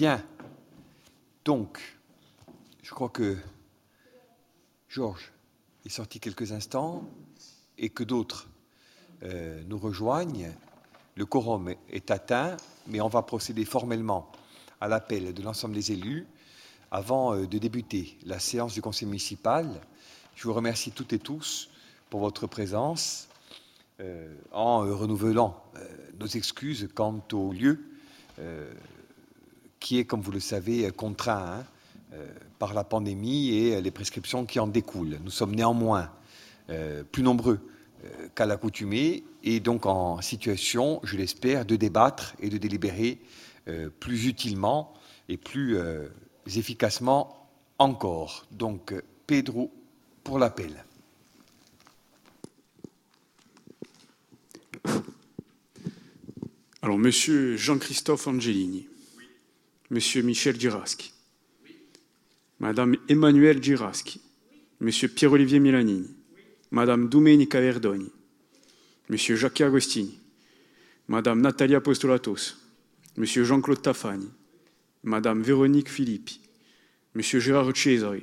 Bien. Donc, je crois que Georges est sorti quelques instants et que d'autres euh, nous rejoignent. Le quorum est atteint, mais on va procéder formellement à l'appel de l'ensemble des élus avant euh, de débuter la séance du conseil municipal. Je vous remercie toutes et tous pour votre présence euh, en renouvelant nos excuses quant au lieu qui est, comme vous le savez, contraint hein, par la pandémie et les prescriptions qui en découlent. Nous sommes néanmoins plus nombreux euh, qu'à l'accoutumée, et donc en situation, je l'espère, de débattre et de délibérer euh, plus utilement et plus euh, efficacement encore. Donc, Pedro pour l'appel. Alors, Monsieur Jean-Christophe Angelini, Monsieur Michel Giraschi, Madame Emmanuelle Giraschi, Monsieur Pierre-Olivier Milanini, Madame Domenica Verdoni, Monsieur Jacques Agostini, Madame Natalia Apostolatos, Monsieur Jean-Claude Tafani, Madame Véronique Filippi, Monsieur Gérard Cesari,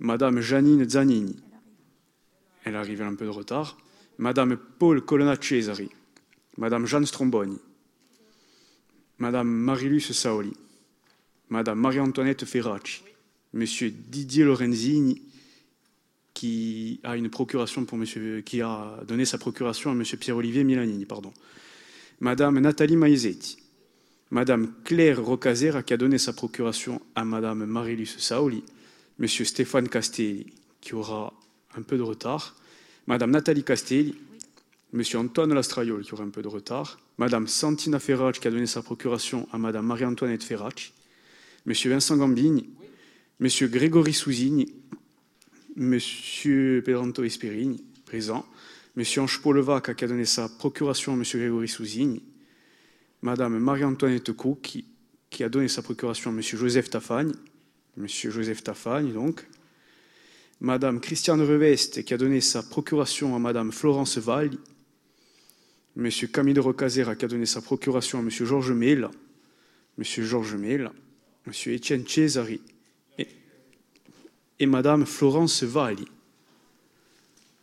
Madame Janine Zanini, elle arrive un peu de retard, Madame Paul Colonna Cesari, Madame Jeanne Stromboni, Madame Marilus Saoli, Madame Marie-Antoinette Ferracci, Monsieur Didier Lorenzini, qui a une procuration pour monsieur, qui a donné sa procuration à Monsieur Pierre-Olivier Milanini, pardon. Madame Nathalie Maizetti, Madame Claire Rocazera qui a donné sa procuration à Madame Marilus Saoli, Monsieur Stéphane Castelli qui aura un peu de retard, Madame Nathalie Castelli, Monsieur Antoine Lastraiol qui aura un peu de retard, Madame Santina Ferracci qui a donné sa procuration à Madame Marie-Antoinette Ferracci, Monsieur Vincent Gambini, Monsieur Grégory Souzigny, Monsieur Pedranto Esperigny, présent, Monsieur Ange Levac qui a donné sa procuration à Monsieur Grégory Souzigny, Madame Marie-Antoinette Cou qui, a donné sa procuration à Monsieur Joseph Tafagne, Monsieur Joseph Tafagne donc, Madame Christiane Reveste qui a donné sa procuration à Madame Florence Valli, Monsieur Camille de qui a donné sa procuration à Monsieur Georges Mela, Monsieur Georges Monsieur Étienne Cesari, et Madame Florence Valli.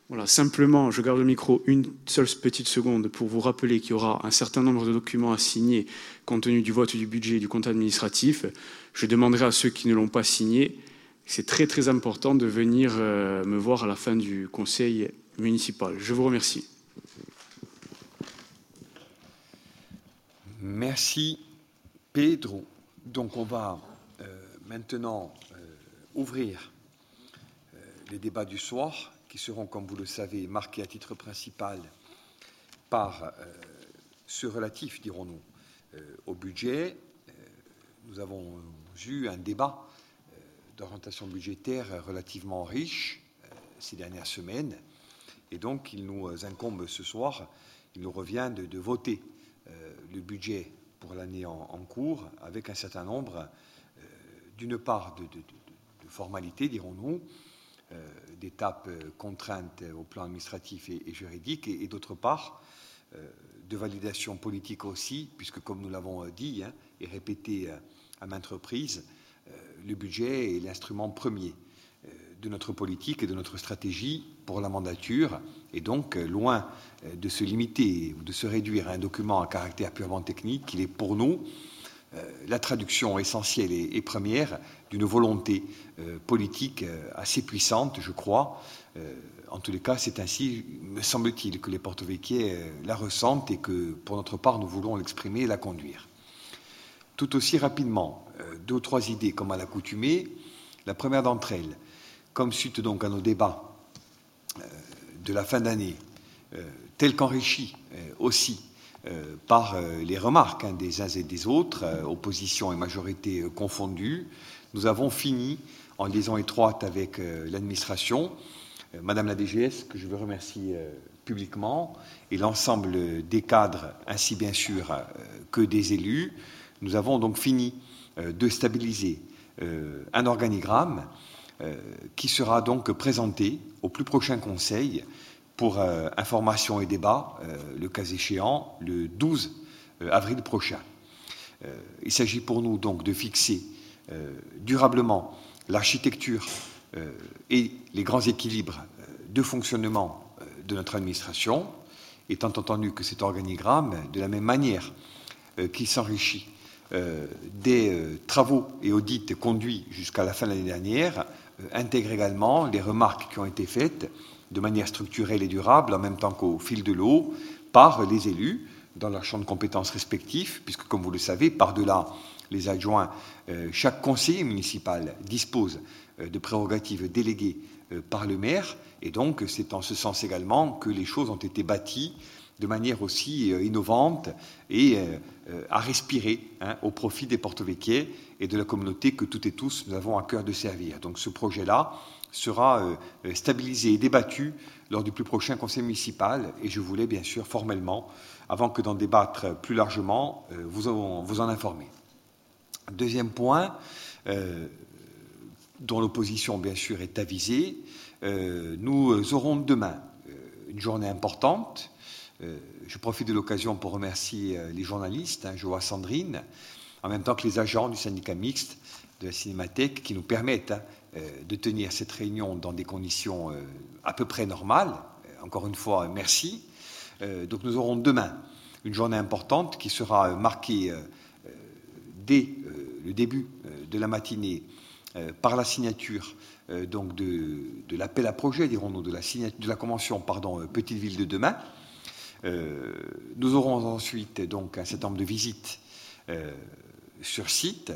Voilà, simplement, je garde le micro une seule petite seconde pour vous rappeler qu'il y aura un certain nombre de documents à signer compte tenu du vote du budget et du compte administratif. Je demanderai à ceux qui ne l'ont pas signé, c'est très très important de venir euh, me voir à la fin du conseil municipal. Je vous remercie. Merci Pedro. Donc on va euh, maintenant euh, ouvrir les débats du soir, qui seront, comme vous le savez, marqués à titre principal par euh, ce relatif, dirons-nous, euh, au budget. Euh, nous avons eu un débat d'orientation budgétaire relativement riche ces dernières semaines, et donc il nous incombe ce soir, il nous revient de, voter le budget pour l'année en, cours avec un certain nombre, d'une part, de formalités, dirons-nous, euh, d'étapes euh, contraintes au plan administratif et, juridique, et, d'autre part, euh, de validation politique aussi, puisque comme nous l'avons dit hein, et répété à maintes reprises, le budget est l'instrument premier de notre politique et de notre stratégie pour la mandature, et donc loin de se limiter ou de se réduire à un document à caractère purement technique, il est pour nous la traduction essentielle et première d'une volonté euh, politique euh, assez puissante, je crois. Euh, en tous les cas, c'est ainsi, me semble-t-il, que les porto-véquiers la ressentent et que, pour notre part, nous voulons l'exprimer et la conduire. Tout aussi rapidement, deux ou trois idées comme à l'accoutumée. La première d'entre elles, comme suite donc à nos débats de la fin d'année, tel qu'enrichi aussi par les remarques hein, des uns et des autres, opposition et majorité confondues, nous avons fini en liaison étroite avec euh, l'administration, euh, Madame la DGS, que je veux remercier euh, publiquement, et l'ensemble des cadres, ainsi bien sûr que des élus. Nous avons donc fini de stabiliser un organigramme qui sera donc présenté au plus prochain conseil pour information et débat, le cas échéant, le 12 avril prochain. il s'agit pour nous donc de fixer durablement l'architecture et les grands équilibres de fonctionnement de notre administration, étant entendu que cet organigramme, de la même manière qui s'enrichit des travaux et audits conduits jusqu'à la fin de l'année dernière, intègre également les remarques qui ont été faites de manière structurelle et durable, en même temps qu'au fil de l'eau, par les élus dans leur champ de compétences respectifs, puisque, comme vous le savez, par-delà les adjoints, euh, chaque conseiller municipal dispose euh, de prérogatives déléguées euh, par le maire, et donc c'est en ce sens également que les choses ont été bâties de manière aussi innovante et à respirer hein, au profit des porte-véquiers et de la communauté que toutes et tous nous avons à cœur de servir. Donc ce projet-là sera euh, stabilisé et débattu lors du plus prochain conseil municipal. Et je voulais bien sûr formellement, avant que d'en débattre plus largement, euh, vous en, informer. Deuxième point, euh, dont l'opposition bien sûr est avisée, nous aurons demain une journée importante. Je profite de l'occasion pour remercier les journalistes, hein, Sandrine, en même temps que les agents du syndicat mixte de la Cinémathèque qui nous permettent hein, euh, de tenir cette réunion dans des conditions euh, à peu près normales. Euh, encore une fois, merci. donc nous aurons demain une journée importante qui sera marquée dès le début de la matinée par la signature donc de, l'appel à projet, dirons-nous, de la, de la convention Petite Ville de demain. Nous aurons ensuite donc un certain nombre de visites sur site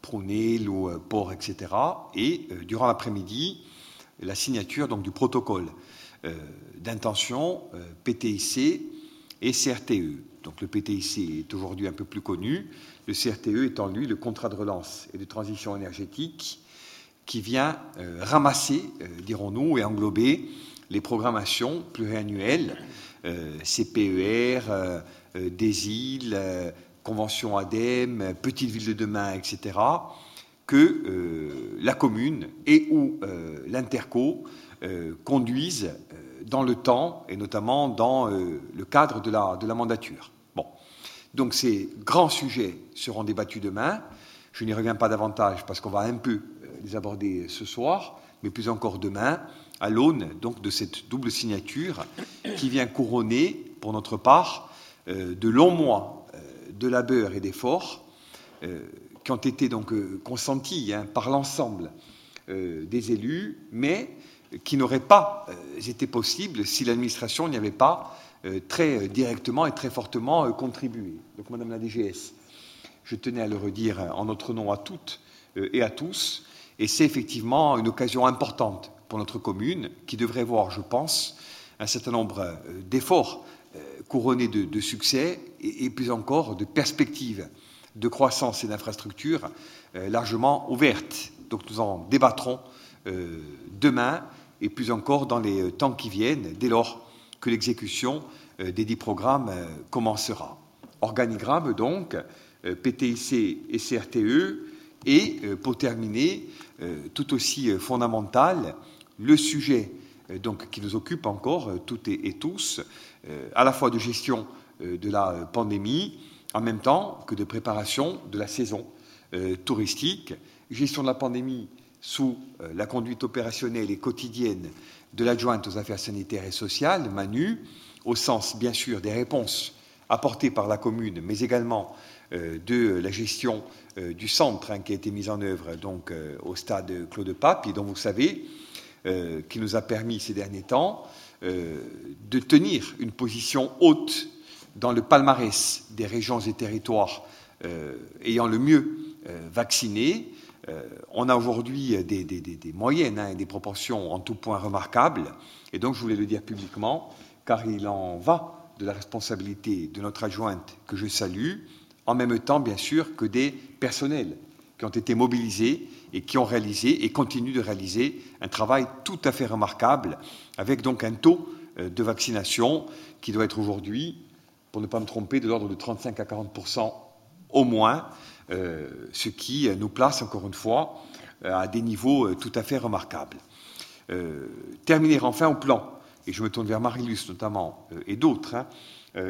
prôner l'eau, port, etc. Et euh, durant l'après-midi, la signature donc, du protocole euh, d'intention euh, PTIC et CRTE. Donc le PTIC est aujourd'hui un peu plus connu, le CRTE étant lui le contrat de relance et de transition énergétique qui vient ramasser, dirons-nous, et englober les programmations pluriannuelles CPER, des îles, convention ADEME, Petite Ville de demain, etc., que euh, la commune et ou euh, l'Interco euh, conduisent dans le temps et notamment dans le cadre de la, de la mandature. Bon. Donc ces grands sujets seront débattus demain. Je n'y reviens pas davantage parce qu'on va un peu les aborder ce soir, mais plus encore demain, à l'aune de cette double signature qui vient couronner, pour notre part, de longs mois de labeur et d'efforts euh, qui ont été euh, consentis hein, par l'ensemble euh, des élus, mais qui n'auraient pas été possibles si l'administration n'y avait pas très directement et très fortement contribué. Donc, Madame la DGS, je tenais à le redire en notre nom à toutes et à tous, et c'est effectivement une occasion importante pour notre commune qui devrait voir, je pense, un certain nombre d'efforts couronné de, succès et, plus encore de perspectives de croissance et d'infrastructures euh, largement ouvertes. Donc nous en débattrons euh, demain et plus encore dans les euh, temps qui viennent, dès lors que l'exécution des dix programmes commencera. Organigramme donc, PTIC et CRTE, et pour terminer, tout aussi fondamental, le sujet donc, qui nous occupe encore toutes et tous, euh, à la fois de gestion euh, de la pandémie, en même temps que de préparation de la saison euh, touristique, gestion de la pandémie sous la conduite opérationnelle et quotidienne de l'adjointe aux affaires sanitaires et sociales, Manu, au sens bien sûr des réponses apportées par la commune, mais également de la gestion du centre hein, qui a été mise en œuvre donc au stade Claude Pape, et dont vous savez, qui nous a permis ces derniers temps euh, de tenir une position haute dans le palmarès des régions et territoires euh, ayant le mieux euh, vacciné. on a aujourd'hui des, moyennes et hein, des proportions en tout point remarquables. Et donc, je voulais le dire publiquement, car il en va de la responsabilité de notre adjointe que je salue, en même temps, bien sûr, que des personnels qui ont été mobilisés et qui ont réalisé et continuent de réaliser un travail tout à fait remarquable, avec donc un taux euh, de vaccination qui doit être aujourd'hui, pour ne pas me tromper, de l'ordre de 35 à 40% au moins, euh, ce qui nous place encore une fois euh, à des niveaux tout à fait remarquables. terminer enfin au plan, et je me tourne vers Marilus notamment et d'autres, hein,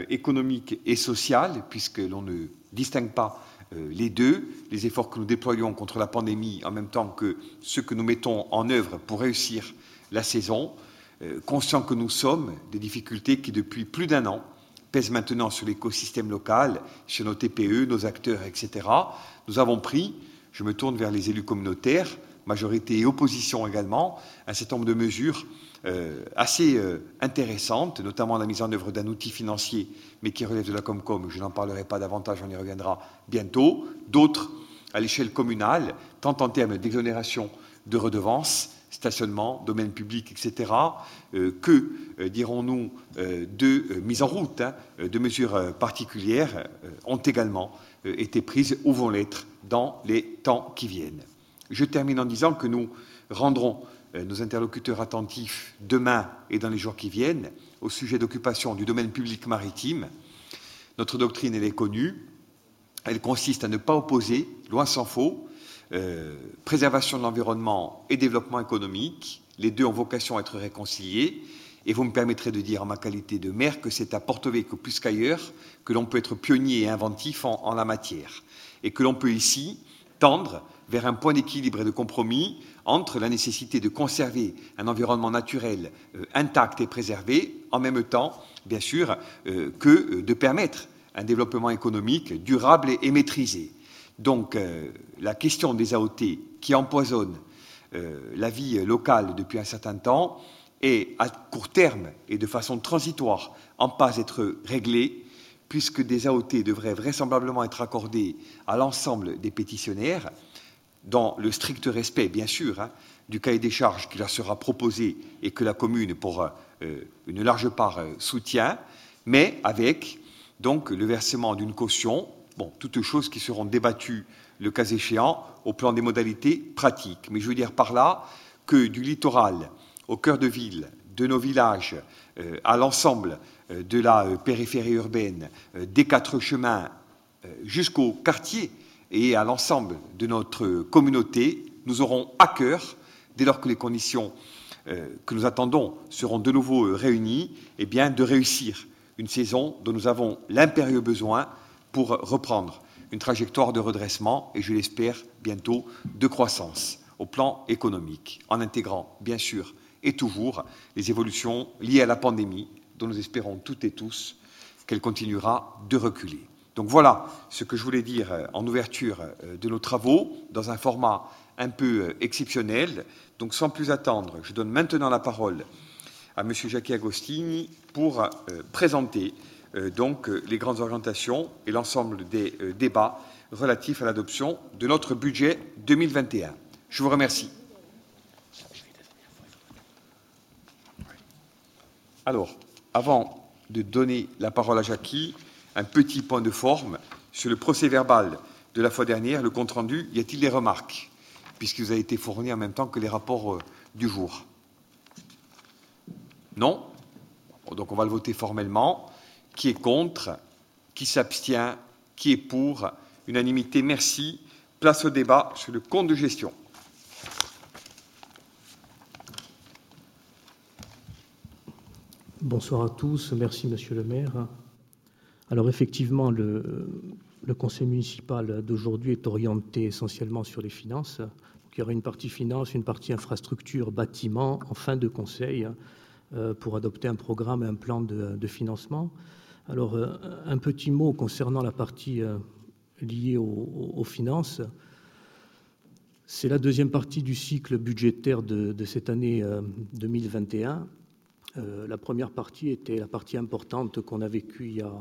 économique et social, puisque l'on ne distingue pas les deux, les efforts que nous déployons contre la pandémie en même temps que ceux que nous mettons en œuvre pour réussir la saison, conscients que nous sommes des difficultés qui, depuis plus d'un an, pèsent maintenant sur l'écosystème local, sur nos TPE, nos acteurs, etc. Nous avons pris, je me tourne vers les élus communautaires, majorité et opposition également, un certain nombre de mesures euh, assez euh, notamment la mise en œuvre d'un outil financier, mais qui relève de la Comcom. Je n'en parlerai pas davantage, on y reviendra bientôt. D'autres à l'échelle communale, tant en termes d'exonération de redevances, stationnement, domaine public, etc., euh, que, dirons-nous, de mise en route hein, de mesures particulières ont également été prises ou vont l'être dans les temps qui viennent. Je termine en disant que nous rendrons euh, nos interlocuteurs attentifs demain et dans les jours qui viennent au sujet d'occupation du domaine public maritime. Notre doctrine, elle est connue. Elle consiste à ne pas opposer, loin s'en faut, euh, préservation de l'environnement et développement économique. Les deux ont vocation à être réconciliés. Et vous me permettrez de dire en ma qualité de maire que c'est à Porto Vecchio plus qu'ailleurs que l'on peut être pionnier et inventif en, en la matière. Et que l'on peut ici tendre vers un point d'équilibre et de compromis entre la nécessité de conserver un environnement naturel euh, intact et préservé, en même temps, bien sûr, euh, que euh, de permettre un développement économique durable et, maîtrisé. Donc, la question des AOT qui empoisonnent la vie locale depuis un certain temps est, à court terme et de façon transitoire, en passe d'être réglée, puisque des AOT devraient vraisemblablement être accordées à l'ensemble des pétitionnaires dans le strict respect, bien sûr, hein, du cahier des charges qui leur sera proposé et que la commune, pour euh, une large part, euh, soutient, mais avec donc le versement d'une caution, bon, toutes choses qui seront débattues le cas échéant au plan des modalités pratiques. Mais je veux dire par là que du littoral au cœur de ville, de nos villages, euh, à l'ensemble de la périphérie urbaine, des quatre chemins jusqu'au quartier et à l'ensemble de notre communauté, nous aurons à cœur, dès lors que les conditions euh, que nous attendons seront de nouveau euh, réunies, eh bien, de réussir une saison dont nous avons l'impérieux besoin pour reprendre une trajectoire de redressement et, je l'espère, bientôt de croissance au plan économique, en intégrant, bien sûr, et toujours les évolutions liées à la pandémie, dont nous espérons toutes et tous qu'elle continuera de reculer. Donc voilà ce que je voulais dire euh, en ouverture euh, de nos travaux, dans un format un peu euh, exceptionnel. Donc sans plus attendre, je donne maintenant la parole à M. Jacques Agostini pour présenter donc les grandes orientations et l'ensemble des débats relatifs à l'adoption de notre budget 2021. Je vous remercie. Alors, avant de donner la parole à Jackie, un petit point de forme sur le procès verbal de la fois dernière, le compte-rendu, y a-t-il des remarques Puisqu'il vous a été fourni en même temps que les rapports euh, du jour? Non Donc on va le voter formellement. Qui est contre? Qui s'abstient? Qui est pour? Unanimité, merci. Place au débat sur le compte de gestion. Bonsoir à tous. Merci, monsieur le maire. Alors effectivement, le, conseil municipal d'aujourd'hui est orienté essentiellement sur les finances. il y aura une partie finance, une partie infrastructure, bâtiment en fin de conseil euh, pour adopter un programme et un plan de, financement. Alors euh, un petit mot concernant la partie euh, liée aux, finances. C'est la deuxième partie du cycle budgétaire de, de cette année 2021. la première partie était la partie importante qu'on a vécue il y a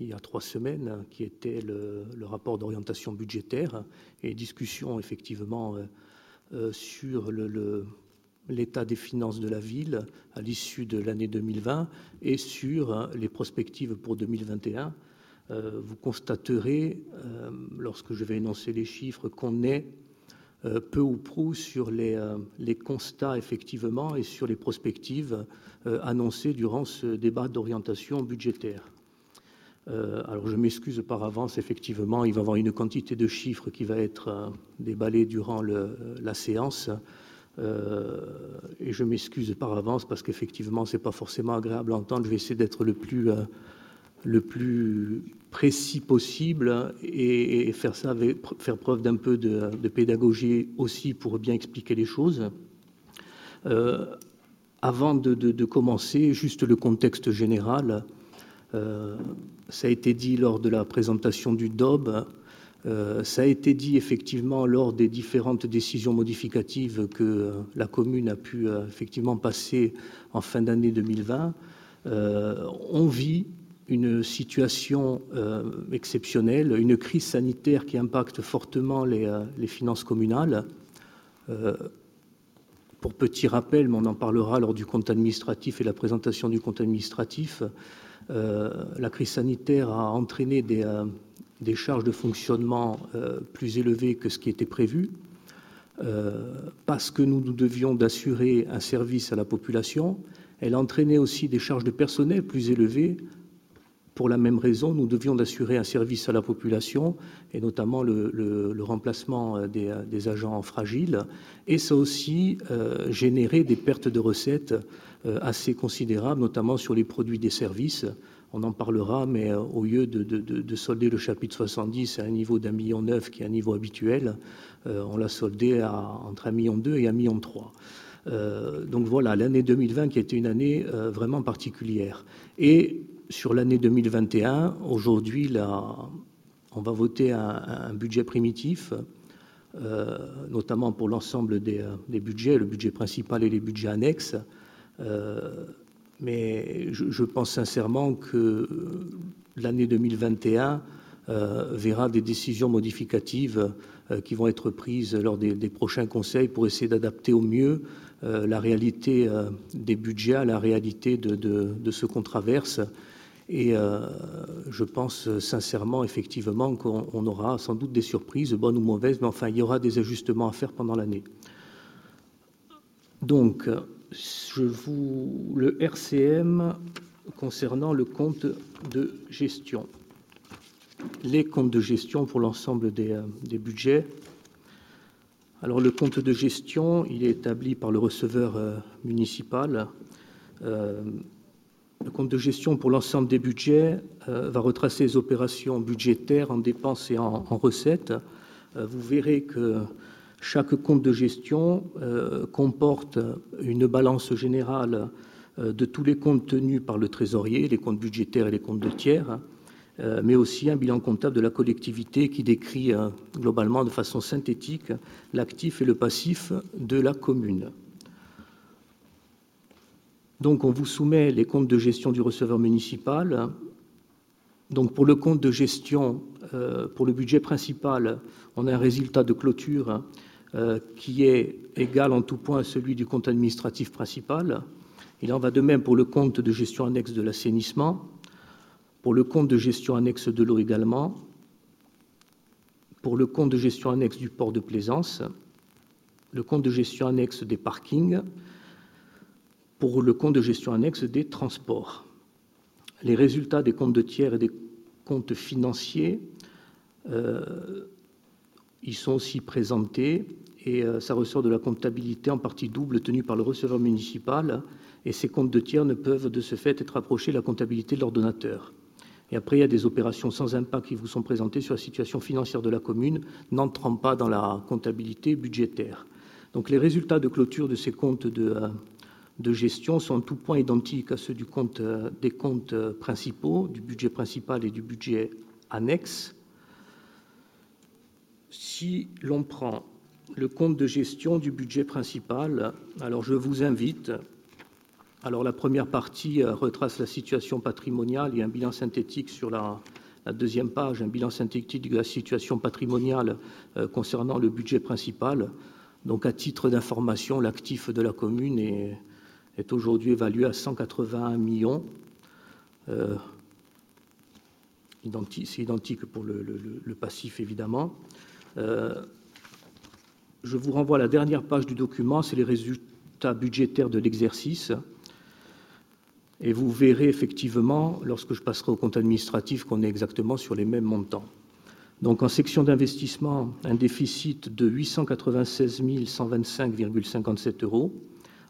il y a trois semaines, qui était le, rapport d'orientation budgétaire et discussion effectivement euh, euh, sur l'état des finances de la ville à l'issue de l'année 2020 et sur euh, les perspectives pour 2021. vous constaterez, lorsque je vais énoncer les chiffres, qu'on est peu ou prou sur les, les, constats effectivement et sur les prospectives annoncées durant ce débat d'orientation budgétaire. Euh, alors je m'excuse par avance, effectivement, il va y avoir une quantité de chiffres qui va être euh, déballée durant la séance. Euh, et je m'excuse par avance parce qu'effectivement, ce n'est pas forcément agréable à entendre. Je vais essayer d'être le plus le plus précis possible et, faire ça faire preuve d'un peu de, pédagogie aussi pour bien expliquer les choses. Avant de, commencer, juste le contexte général. Euh, ça a été dit lors de la présentation du DOB. Euh, ça a été dit effectivement lors des différentes décisions modificatives que la commune a pu effectivement passer en fin d'année 2020. on vit une situation euh, exceptionnelle, une crise sanitaire qui impacte fortement les, euh, finances communales. Euh, pour petit rappel, mais on en parlera lors du compte administratif et la présentation du compte administratif, la crise sanitaire a entraîné des, des charges de fonctionnement plus élevées que ce qui était prévu, parce que nous, devions d'assurer un service à la population. Elle a entraîné aussi des charges de personnel plus élevées pour la même raison, nous devions d'assurer un service à la population, et notamment le, remplacement euh, euh, des, agents fragiles, et ça aussi euh, généré des pertes de recettes assez considérables, notamment sur les produits des services. On en parlera, mais au lieu de, solder le chapitre 70 à un niveau d'un million neuf, qui est un niveau habituel, on l'a soldé à, entre un million deux et un million trois. donc voilà, l'année 2020 qui été une année vraiment particulière. Et sur l'année 2021, aujourd'hui, on va voter un, budget primitif, euh, notamment pour l'ensemble des, budgets, le budget principal et les budgets annexes. Euh, mais je, pense sincèrement que l'année 2021 euh, verra des décisions modificatives qui vont être prises lors des, prochains conseils pour essayer d'adapter au mieux la réalité des budgets à la réalité de, de ce qu'on traverse et euh, je pense sincèrement, effectivement, qu'on aura sans doute des surprises, bonnes ou mauvaises, mais enfin, il y aura des ajustements à faire pendant l'année. Donc, je vous, le RCM concernant le compte de gestion. Les comptes de gestion pour l'ensemble des, euh, budgets. Alors, le compte de gestion, il est établi par le receveur euh, municipal. Le compte de gestion pour l'ensemble des budgets euh, va retracer les opérations budgétaires en dépenses et en, recettes. Euh, vous verrez que chaque compte de gestion euh, comporte une balance générale de tous les comptes tenus par le trésorier, les comptes budgétaires et les comptes de tiers, mais aussi un bilan comptable de la collectivité qui décrit globalement de façon synthétique l'actif et le passif de la commune. Donc, on vous soumet les comptes de gestion du receveur municipal. Donc, pour le compte de gestion, euh, pour le budget principal, on a un résultat de clôture euh, qui est égal en tout point à celui du compte administratif principal. Il en va de même pour le compte de gestion annexe de l'assainissement, pour le compte de gestion annexe de l'eau également, pour le compte de gestion annexe du port de plaisance, le compte de gestion annexe des parkings, pour le compte de gestion annexe des transports. Les résultats des comptes de tiers et des comptes financiers, euh, ils sont aussi présentés et euh, ça ressort de la comptabilité en partie double tenue par le receveur municipal et ces comptes de tiers ne peuvent de ce fait être approchés de la comptabilité de l'ordonnateur. Et après, il y a des opérations sans impact qui vous sont présentées sur la situation financière de la commune, n'entrant pas dans la comptabilité budgétaire. Donc les résultats de clôture de ces comptes de, euh, gestion sont en tout point identiques à ceux euh, des comptes principaux, du budget principal et du budget annexe. Si l'on prend le compte de gestion du budget principal, alors je vous invite, alors la première partie euh, retrace la situation patrimoniale, a un bilan synthétique sur la, deuxième page, un bilan synthétique de la situation patrimoniale concernant le budget principal. Donc à titre d'information, l'actif de la commune est est aujourd'hui évalué à 181 millions. Euh, c'est identique pour le, passif, évidemment. Euh, je vous renvoie à la dernière page du document, c'est les résultats budgétaires de l'exercice. Et vous verrez effectivement, lorsque je passerai au compte administratif, qu'on est exactement sur les mêmes montants. Donc en section d'investissement, un déficit de 896 125,57 euros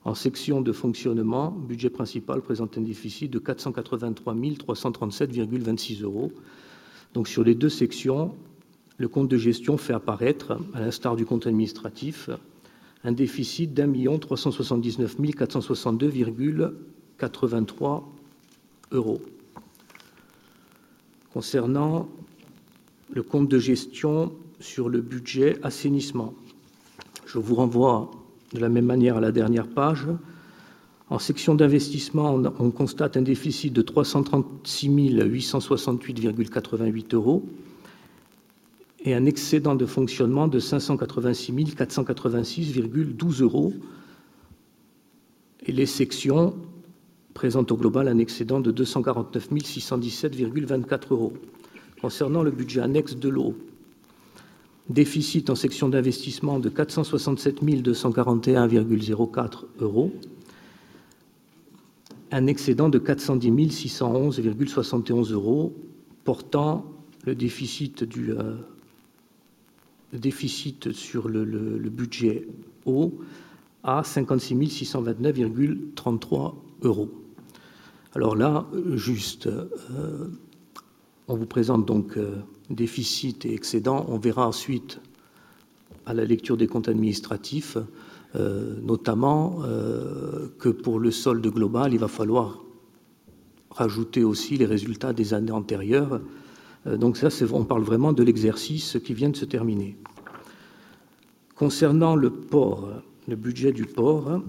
En section de fonctionnement, budget principal présente un déficit de 483 337,26 euros. Donc sur les deux sections, le compte de gestion fait apparaître, à l'instar du compte administratif, un déficit d'un million 379 462,83 euros. Concernant le compte de gestion sur le budget assainissement, je vous renvoie de la même manière à la dernière page. En section d'investissement, on constate un déficit de 336 868,88 euros et un excédent de fonctionnement de 586 486,12 euros. Et les sections présentent au global un excédent de 249 617,24 euros. Concernant le budget annexe de l'eau, déficit en section d'investissement de 467 241,04 euros, un excédent de 410 611,71 euros, portant le déficit du euh, déficit sur le, budget eau à 56 629,33 euros. Alors là, juste, euh, on vous présente donc euh, déficit et excédent. On verra ensuite, à la lecture des comptes administratifs, euh, notamment que pour le solde global, il va falloir rajouter aussi les résultats des années antérieures donc ça, on parle vraiment de l'exercice qui vient de se terminer. Concernant le port, le budget du port,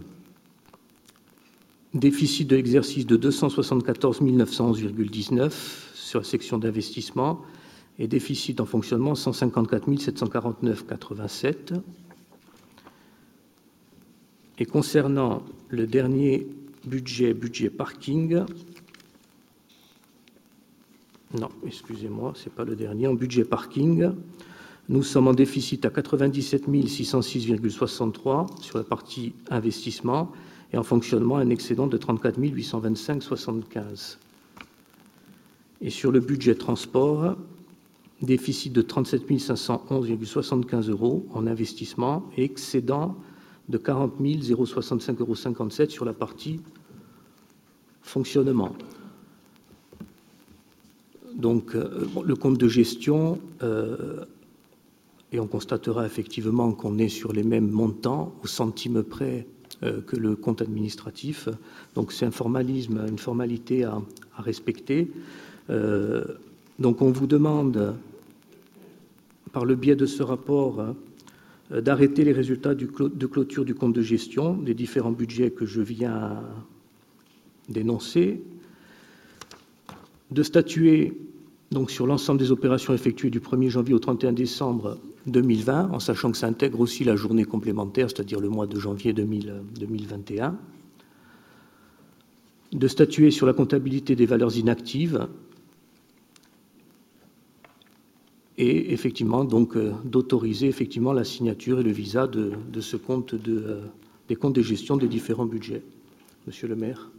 déficit de l'exercice de 274 911,19 sur la section d'investissement et déficit en fonctionnement 154 749,87. Et concernant le dernier budget, budget parking, non, excusez-moi, ce n'est pas le dernier. En budget parking, nous sommes en déficit à 97 606,63 sur la partie investissement et en fonctionnement un excédent de 34 825,75. Et sur le budget transport, déficit de 37 511,75 euros en investissement et excédent de 40 065,57 euros sur la partie fonctionnement. Donc, euh, le compte de gestion, euh, et on constatera effectivement qu'on est sur les mêmes montants, au centime près euh, que le compte administratif. Donc, c'est un formalisme, une formalité à, respecter. donc, on vous demande, par le biais de ce rapport, d'arrêter les résultats de clôture du compte de gestion des différents budgets que je viens d'énoncer, de statuer donc sur l'ensemble des opérations effectuées du 1er janvier au 31 décembre 2020, en sachant que ça intègre aussi la journée complémentaire, c'est-à-dire le mois de janvier 2021, de statuer sur la comptabilité des valeurs inactives et effectivement donc euh, d'autoriser effectivement la signature et le visa de, ce compte euh, des comptes de gestion des différents budgets. Monsieur le maire.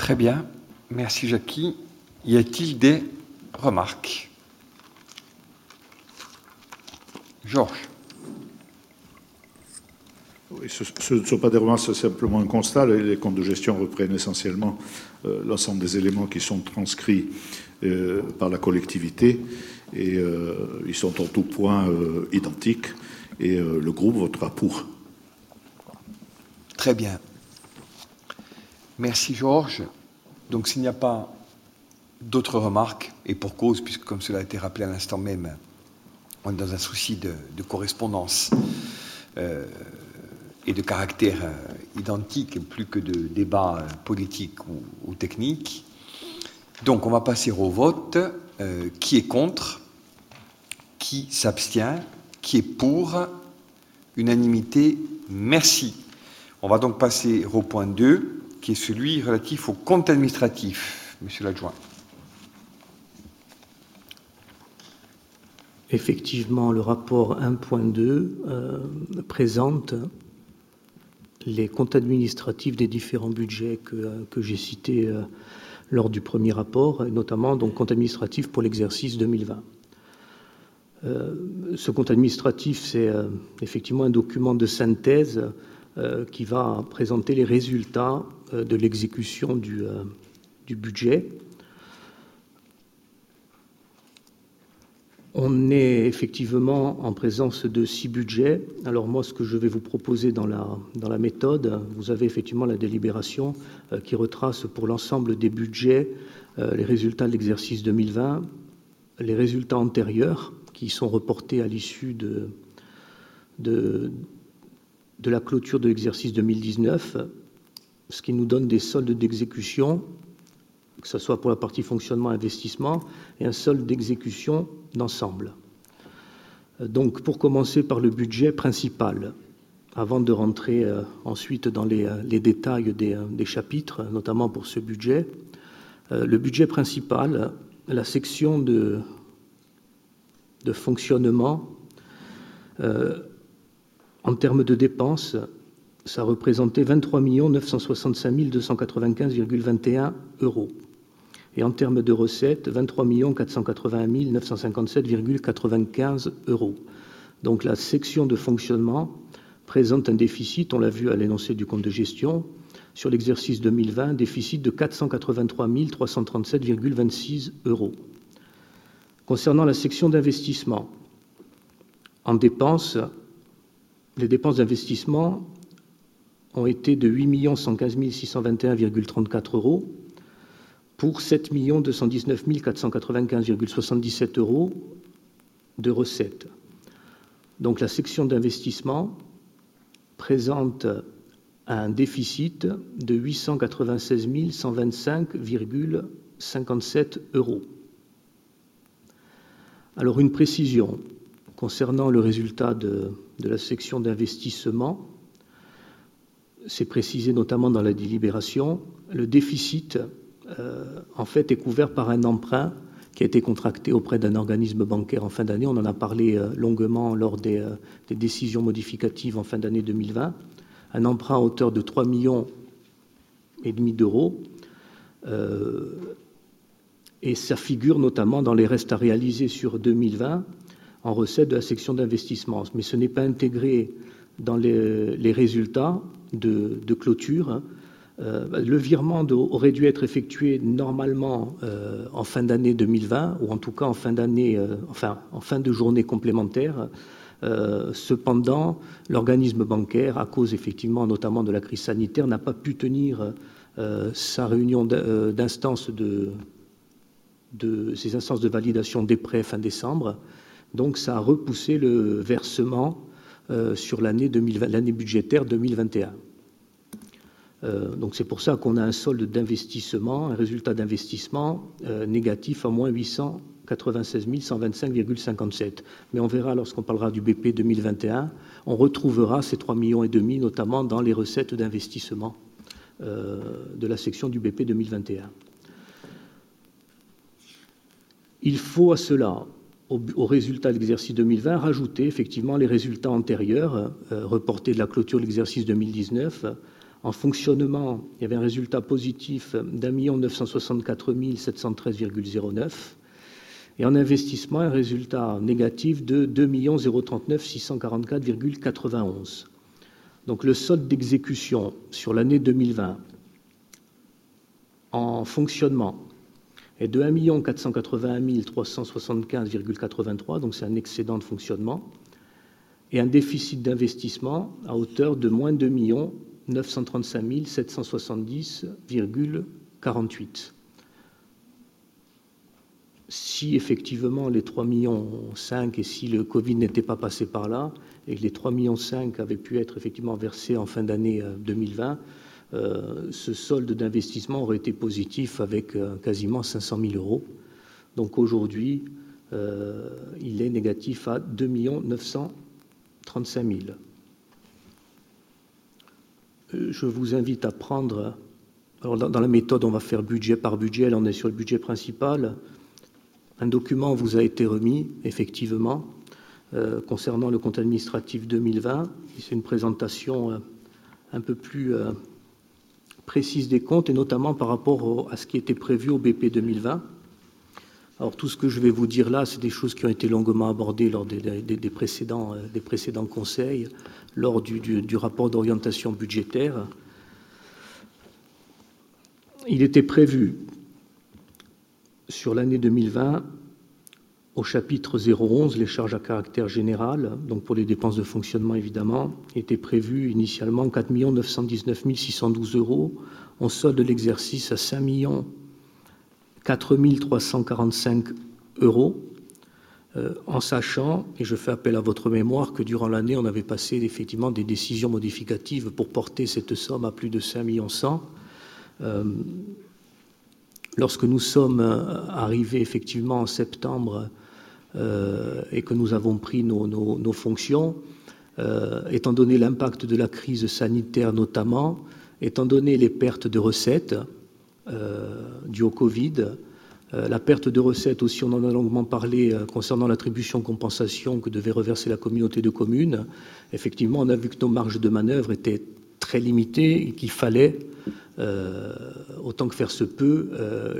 Très bien. Merci Jackie. Y a-t-il des remarques? Georges. Oui, ce, ne sont pas des remarques, c'est simplement un constat. Les, comptes de gestion reprennent essentiellement euh, l'ensemble des éléments qui sont transcrits euh, par la collectivité et euh, ils sont en tout point identiques et le groupe votera pour. Très bien. Merci Georges. Donc s'il n'y a pas d'autres remarques, et pour cause, puisque comme cela a été rappelé à l'instant même, on est dans un souci de, correspondance euh, et de caractère euh, identique, plus que de débat euh, politique ou, technique. Donc on va passer au vote. qui est contre? Qui s'abstient? Qui est pour? Unanimité Merci. On va donc passer au point 2 qui est celui relatif au compte administratif. Monsieur l'adjoint. Effectivement, le rapport 1.2 euh, présente les comptes administratifs des différents budgets que, j'ai cités euh, lors du premier rapport, notamment donc compte administratif pour l'exercice 2020. ce compte administratif, c'est effectivement un document de synthèse qui va présenter les résultats de l'exécution du, du budget. On est effectivement en présence de six budgets. Alors moi, ce que je vais vous proposer dans la, dans la méthode, vous avez effectivement la délibération euh, qui retrace pour l'ensemble des budgets euh, les résultats de l'exercice 2020, les résultats antérieurs qui sont reportés à l'issue de, de la clôture de l'exercice 2019, ce qui nous donne des soldes d'exécution que ce soit pour la partie fonctionnement investissement, et un solde d'exécution d'ensemble. Euh, donc, pour commencer par le budget principal, avant de rentrer euh, ensuite dans les, euh, détails des, chapitres, notamment pour ce budget, le budget principal, la section de fonctionnement, en termes de dépenses, ça représentait 23 965 295,21 euros et en termes de recettes, 23 481 957,95 euros. Donc la section de fonctionnement présente un déficit, on l'a vu à l'énoncé du compte de gestion, sur l'exercice 2020, déficit de 483 337,26 euros. Concernant la section d'investissement, en dépenses, les dépenses d'investissement ont été de 8 115 621,34 euros, pour 7 219 495,77 euros de recettes. Donc la section d'investissement présente un déficit de 896 125,57 euros. Alors une précision concernant le résultat de, de la section d'investissement, c'est précisé notamment dans la délibération, le déficit euh, en fait, est couvert par un emprunt qui a été contracté auprès d'un organisme bancaire en fin d'année. On en a parlé euh, longuement lors euh, des, décisions modificatives en fin d'année 2020. Un emprunt à hauteur de 3 millions et demi d'euros. et ça figure notamment dans les restes à réaliser sur 2020 en recettes de la section d'investissement. Mais ce n'est pas intégré dans les, résultats de, clôture. Hein. Euh, le virement aurait dû être effectué normalement euh, en fin d'année 2020, ou en tout cas en fin d'année, euh, enfin en fin de journée complémentaire. cependant, l'organisme bancaire, à cause effectivement notamment de la crise sanitaire, n'a pas pu tenir sa réunion d'instances de, ces instances de validation des prêts fin décembre. Donc, ça a repoussé le versement sur l'année budgétaire 2021. Euh, donc c'est pour ça qu'on a un solde d'investissement, un résultat d'investissement euh, négatif à moins 896 125,57. Mais on verra lorsqu'on parlera du BP 2021, on retrouvera ces 3 millions notamment dans les recettes d'investissement euh, de la section du BP 2021. Il faut à cela, au, au résultat de l'exercice 2020, rajouter effectivement les résultats antérieurs, reportés de la clôture de l'exercice 2019 en fonctionnement, il y avait un résultat positif d'un million 964 713,09 et en investissement, un résultat négatif de 2 039 644,91. Donc le solde d'exécution sur l'année 2020 en fonctionnement est de 1 481 375,83, donc c'est un excédent de fonctionnement, et un déficit d'investissement à hauteur de moins 2 millions 935 770,48. Si effectivement les 3 millions 5 et si le Covid n'était pas passé par là et que les 3 millions 5 avaient pu être effectivement versés en fin d'année 2020, euh, euh, ce solde d'investissement aurait été positif avec euh, quasiment 500 000 euros. Donc aujourd'hui, il est négatif à 2 935 000 je vous invite à prendre. Alors dans, la méthode, on va faire budget par budget. Là, on est sur le budget principal. Un document vous a été remis, effectivement, euh, concernant le compte administratif 2020. C'est une présentation euh, un peu plus euh, précise des comptes, et notamment par rapport à ce qui était prévu au BP 2020. Alors tout ce que je vais vous dire là, c'est des choses qui ont été longuement abordées lors des, précédents, des précédents, conseils, lors du, du rapport d'orientation budgétaire. Il était prévu sur l'année 2020 au chapitre 011, les charges à caractère général, donc pour les dépenses de fonctionnement évidemment, étaient prévues initialement 4 919 612 euros. On solde l'exercice à 5 4 345 euros, euh, en sachant, et je fais appel à votre mémoire, que durant l'année, on avait passé effectivement des décisions modificatives pour porter cette somme à plus de 5 100 euh, lorsque nous sommes euh, arrivés effectivement en septembre euh, et que nous avons pris nos, fonctions, euh, étant donné l'impact de la crise sanitaire notamment, étant donné les pertes de recettes dues au Covid, la perte de recettes aussi, on en a longuement parlé concernant l'attribution compensation que devait reverser la communauté de communes. Effectivement, on a vu que nos marges de manœuvre étaient très limitées et qu'il fallait, autant que faire se peut,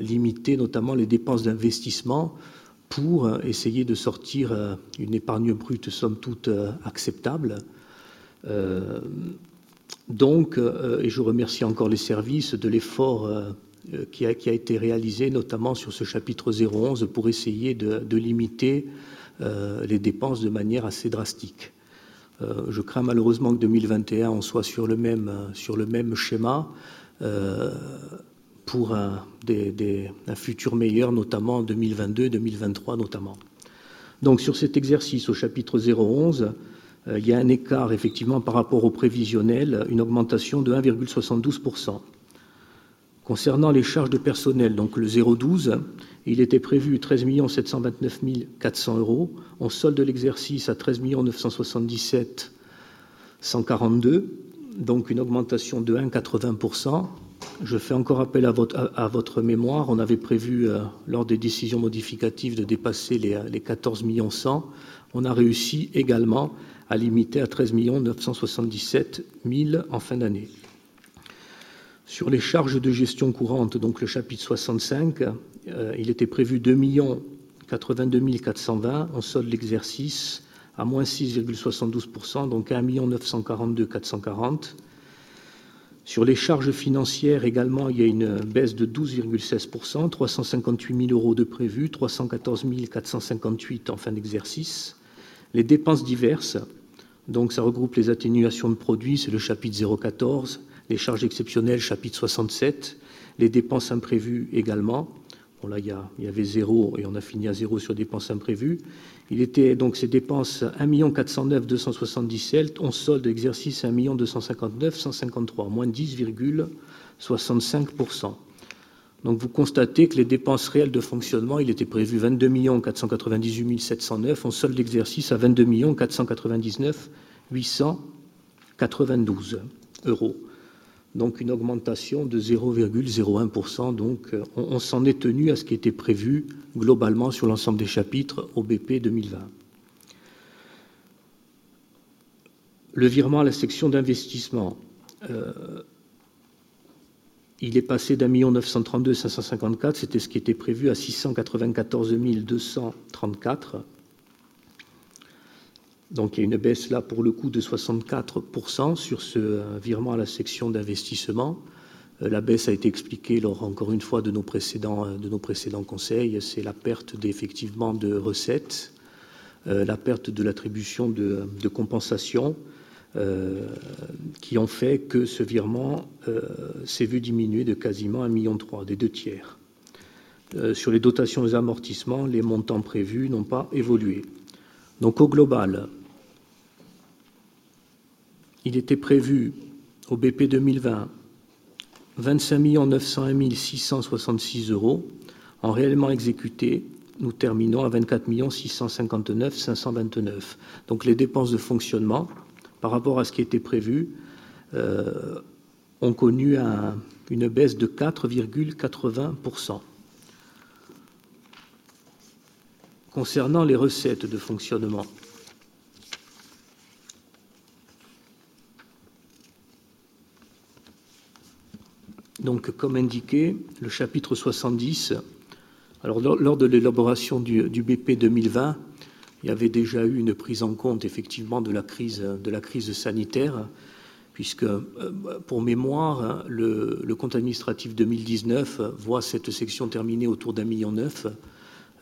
limiter notamment les dépenses d'investissement pour essayer de sortir euh, une épargne brute somme toute euh, acceptable. Euh, donc, et je remercie encore les services de l'effort qui a, été réalisé, notamment sur ce chapitre 011, pour essayer de, limiter les dépenses de manière assez drastique. Je crains malheureusement que 2021, on soit sur le même, sur le même schéma pour un, futur meilleur, notamment en 2022, 2023 notamment. Donc sur cet exercice au chapitre 011, euh, il y a un écart effectivement par rapport au prévisionnel, une augmentation de 1,72%. Concernant les charges de personnel, donc le 012, il était prévu 13 729 400 euros. On solde l'exercice à 13 977 142, donc une augmentation de 1,80%. Je fais encore appel à votre, mémoire. On avait prévu, euh, lors des décisions modificatives, de dépasser les, les 14 millions 100. On a réussi également à limiter à 13 977 000 en fin d'année. Sur les charges de gestion courante, donc le chapitre 65, euh, il était prévu 2 82 420. On solde l'exercice à moins 6,72%, donc 1 942 440. Sur les charges financières également, il y a une baisse de 12,16%, 358 000 euros de prévus, 314 458 en fin d'exercice. Les dépenses diverses, donc ça regroupe les atténuations de produits, c'est le chapitre 014, les charges exceptionnelles, chapitre 67, les dépenses imprévues également. Bon là, il y, avait zéro et on a fini à zéro sur dépenses imprévues. Il était donc ces dépenses 1 409 277, on solde exercice 1 259 153, moins 10,65%. Donc vous constatez que les dépenses réelles de fonctionnement, il était prévu 22 498 709, on solde l'exercice à 22 499 892 euros donc une augmentation de 0,01%. Donc euh, on, s'en est tenu à ce qui était prévu globalement sur l'ensemble des chapitres au BP 2020. Le virement à la section d'investissement, euh, il est passé d'un million 932 554, c'était ce qui était prévu, à 694 234. Donc il y a une baisse là pour le coup de 64% sur ce euh, virement à la section d'investissement. Euh, la baisse a été expliquée lors encore une fois de nos précédents, euh, conseils. C'est la perte d'effectivement de recettes, la perte de l'attribution de, compensation qui ont fait que ce virement s'est vu diminuer de quasiment 1,3 million, des deux tiers. sur les dotations et amortissements, les montants prévus n'ont pas évolué. Donc au global, il était prévu au BP 2020 25 901 666 euros. En réellement exécuté, nous terminons à 24 659 529. Donc les dépenses de fonctionnement, par rapport à ce qui était prévu, euh, ont connu une baisse de 4,80%. Concernant les recettes de fonctionnement, Donc, comme indiqué, le chapitre 70 Alors, lors, de l'élaboration du, BP 2020, il y avait déjà eu une prise en compte effectivement de la crise, sanitaire, puisque euh, pour mémoire, le, compte administratif 2019 voit cette section terminée autour d'un million neuf.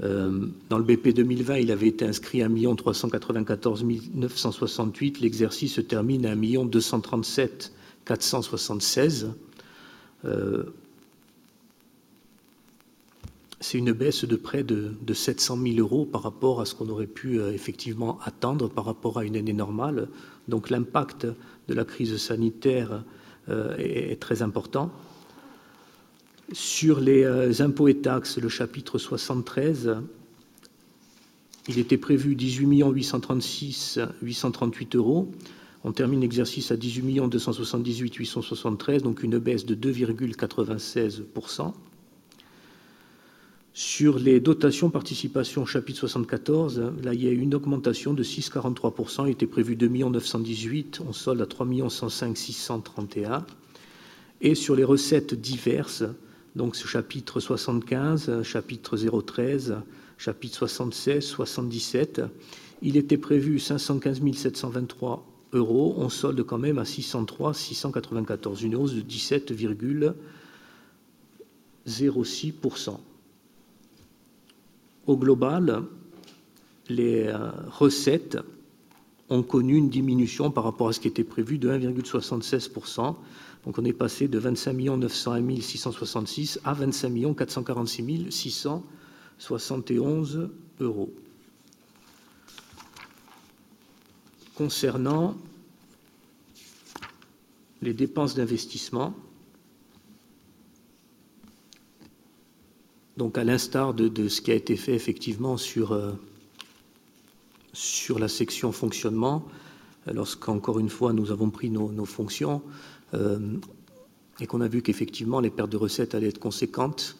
Euh, dans le BP 2020, il avait été inscrit à 1 394 968. L'exercice se termine à 1 237 476. Euh, c'est une baisse de près de, 700 000 euros par rapport à ce qu'on aurait pu euh, effectivement attendre par rapport à une année normale. Donc l'impact de la crise sanitaire euh, est, très important. Sur les impôts et taxes, le chapitre 73, il était prévu 18 836 838 euros. On termine l'exercice à 18 278 873, donc une baisse de 2,96%. Sur les dotations participation chapitre 74, là, il y a eu une augmentation de 6,43%. Il était prévu 2 918, on solde à 3 105 631. Et sur les recettes diverses, donc ce chapitre 75, chapitre 013, chapitre 76, 77, il était prévu 515 723 On solde quand même à 603 694, une hausse de 17,06%. Au global, les euh, recettes ont connu une diminution par rapport à ce qui était prévu de 1,76%. Donc on est passé de 25 901 666 à 25 446 671 euros. Concernant les dépenses d'investissement, Donc, à l'instar de, ce qui a été fait effectivement sur, euh, sur la section fonctionnement, lorsqu'encore une fois nous avons pris nos, fonctions euh, et qu'on a vu qu'effectivement les pertes de recettes allaient être conséquentes.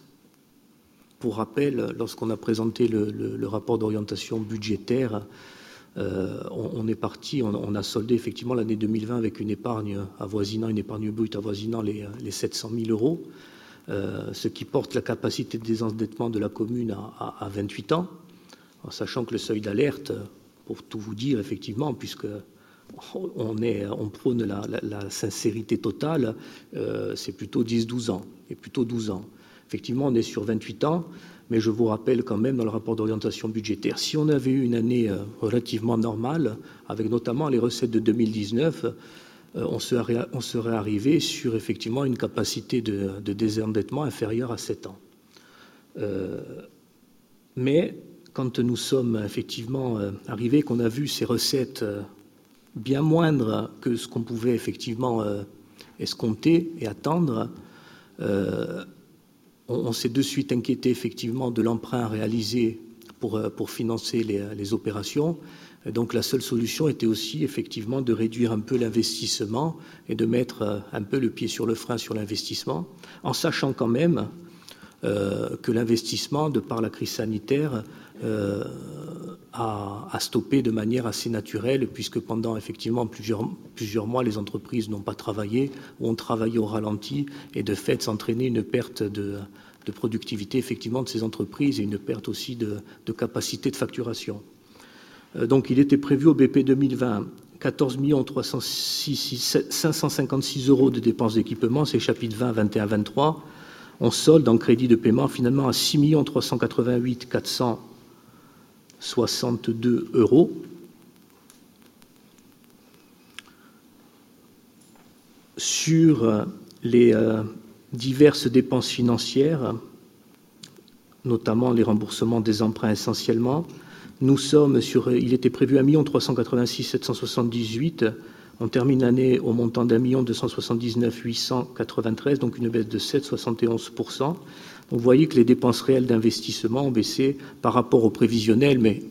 Pour rappel, lorsqu'on a présenté le, rapport d'orientation budgétaire, euh, on, est parti, on, a soldé effectivement l'année 2020 avec une épargne avoisinant, une épargne brute avoisinant les, les 700 000 euros. Euh, ce qui porte la capacité de désendettement de la commune à, 28 ans, en sachant que le seuil d'alerte, pour tout vous dire effectivement, puisque on, prône la, sincérité totale, euh, c'est plutôt 10-12 ans, et plutôt 12 ans. Effectivement, on est sur 28 ans, mais je vous rappelle quand même dans le rapport d'orientation budgétaire, si on avait eu une année euh, relativement normale, avec notamment les recettes de 2019, euh, on serait, arrivé sur effectivement une capacité de, désendettement inférieure à 7 ans. Euh, mais quand nous sommes effectivement arrivés, qu'on a vu ces recettes bien moindres que ce qu'on pouvait effectivement escompter et attendre, on, s'est de suite inquiété effectivement de l'emprunt réalisé pour, financer les opérations. Donc la seule solution était aussi effectivement de réduire un peu l'investissement et de mettre euh, un peu le pied sur le frein sur l'investissement, en sachant quand même euh, que l'investissement, de par la crise sanitaire, euh, a, stoppé de manière assez naturelle, puisque pendant effectivement plusieurs, plusieurs mois, les entreprises n'ont pas travaillé ou ont travaillé au ralenti, et de fait s'entraîner une perte de, productivité effectivement de ces entreprises et une perte aussi de capacité de facturation. Euh, donc il était prévu au BP 2020 14 556 euros de dépenses d'équipement, c'est chapitre 20, 21, 23. On solde en crédit de paiement finalement à 6 388 462 euros. Sur les euh, diverses dépenses financières, notamment les remboursements des emprunts essentiellement, nous sommes sur, il était prévu 1 386 778. On termine l'année au montant d'un million 279 893, donc une baisse de 7,71%. Vous voyez que les dépenses réelles d'investissement ont baissé par rapport au prévisionnel, mais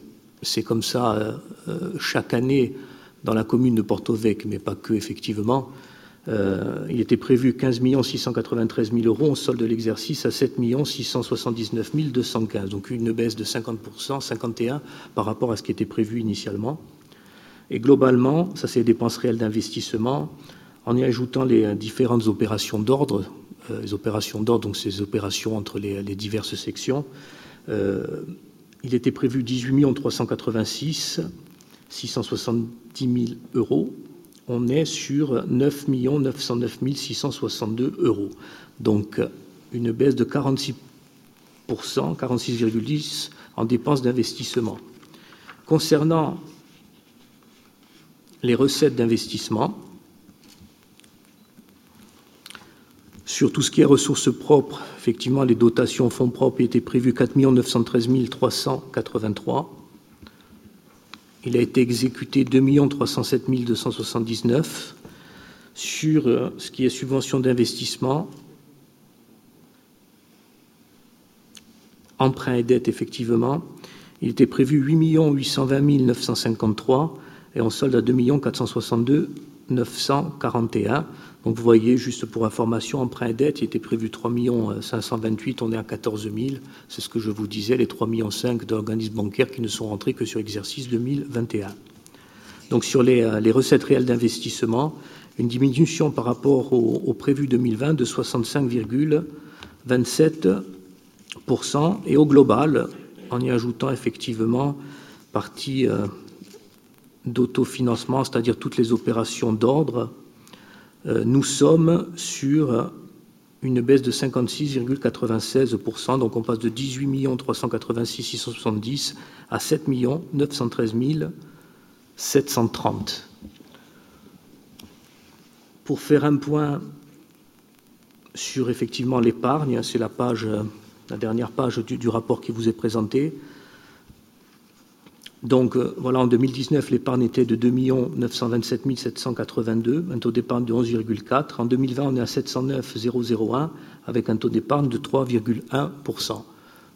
c'est comme ça euh, euh, chaque année dans la commune de Porto-Vec, mais pas que effectivement. Euh, il était prévu 15 693 000 euros, on solde l'exercice à 7 679 215, donc une baisse de 50%, 51 par rapport à ce qui était prévu initialement. Et globalement, ça c'est les dépenses réelles d'investissement, en y ajoutant les différentes opérations d'ordre, euh, les opérations d'ordre, donc ces opérations entre les, diverses sections, il était prévu 18 386 670 000 euros. On est sur 9 909 662 euros. Donc, une baisse de 46% 46,10 en dépenses d'investissement. Concernant les recettes d'investissement, sur tout ce qui est ressources propres, effectivement, les dotations fonds propres étaient prévues 4 913 383. Il a été exécuté 2 307 279. Sur euh, ce qui est subvention d'investissement, emprunt et dette, effectivement, il était prévu 8 820 953 et on solde à 2 462 941. Donc vous voyez, juste pour information, emprunt et dette, il était prévu 3 528, on est à 14 000. C'est ce que je vous disais, les 3 500 d'organismes bancaires qui ne sont rentrés que sur exercice 2021. Donc sur les, euh, les recettes réelles d'investissement, une diminution par rapport au, au prévu 2020 de 65,27% et au global, en y ajoutant effectivement partie euh, d'autofinancement, c'est-à-dire toutes les opérations d'ordre, euh, nous sommes sur une baisse de 56,96%. Donc on passe de 18 386 670 à 7 913 730. Pour faire un point sur effectivement l'épargne, c'est la dernière page du, rapport qui vous est présenté. Donc euh, voilà, en 2019, l'épargne était de 2 927 782, un taux d'épargne de 11,4. En 2020, on est à 709 001 avec un taux d'épargne de 3,1%.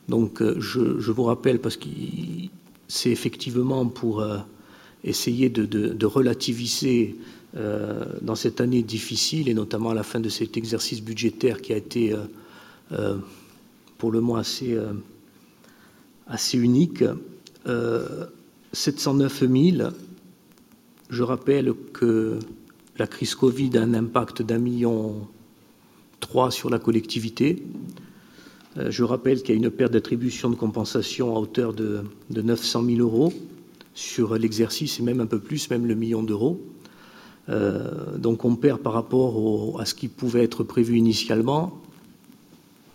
Donc euh, je, vous rappelle, parce que c'est effectivement pour euh, essayer de, relativiser dans cette année difficile, et notamment à la fin de cet exercice budgétaire qui a été pour le moins assez, assez unique. 709 euh, 000, je rappelle que la crise Covid a un impact d'un million trois sur la collectivité. Euh, je rappelle qu'il y a une perte d'attribution de compensation à hauteur de, 900 000 euros sur l'exercice et même un peu plus, même le million d'euros. donc on perd par rapport à ce qui pouvait être prévu initialement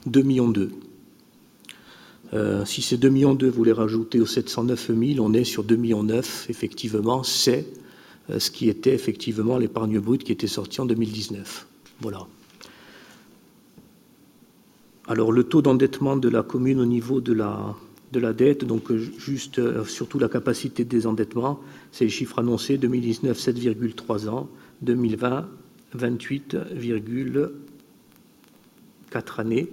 2 millions. Euh, si ces 2 millions vous les rajoutez aux 709 000, on est sur 2 millions 9. Effectivement, c'est euh, ce qui était effectivement l'épargne brute qui était sortie en 2019. Voilà. Alors, le taux d'endettement de la commune au niveau de la, de la dette, donc euh, juste surtout la capacité de désendettement, c'est les chiffres annoncés 2019, 7,3 ans, 2020, 28,4 années.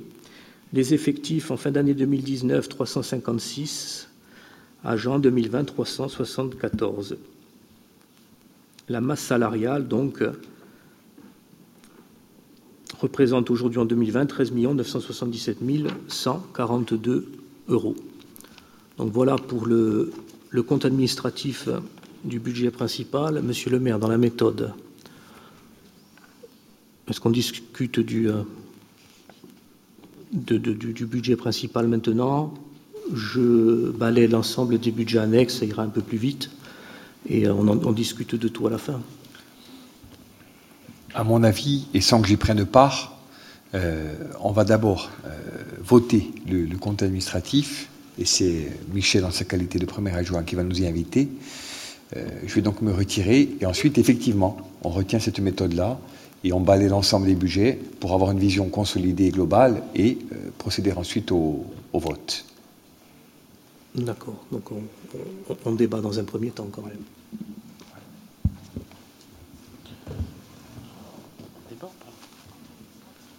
Les effectifs en fin d'année 2019, 356. Agents 2020, 374. La masse salariale, donc, représente aujourd'hui en 2020 13 977 142 euros. Donc voilà pour le, le, compte administratif du budget principal. Monsieur le maire, dans la méthode, est-ce qu'on discute du, euh, du, budget principal maintenant. Je balai l'ensemble des budgets annexes, ça ira un peu plus vite. Et on, on discute de tout à la fin. À mon avis, et sans que j'y prenne part, euh, on va d'abord euh, voter le, compte administratif, et c'est Michel, en sa qualité de premier adjoint, qui va nous y inviter. Euh, je vais donc me retirer, et ensuite, effectivement, on retient cette méthode-là, et on balaye l'ensemble des budgets pour avoir une vision consolidée et globale et euh, procéder ensuite au, vote. D'accord. Donc on, débat dans un premier temps quand même.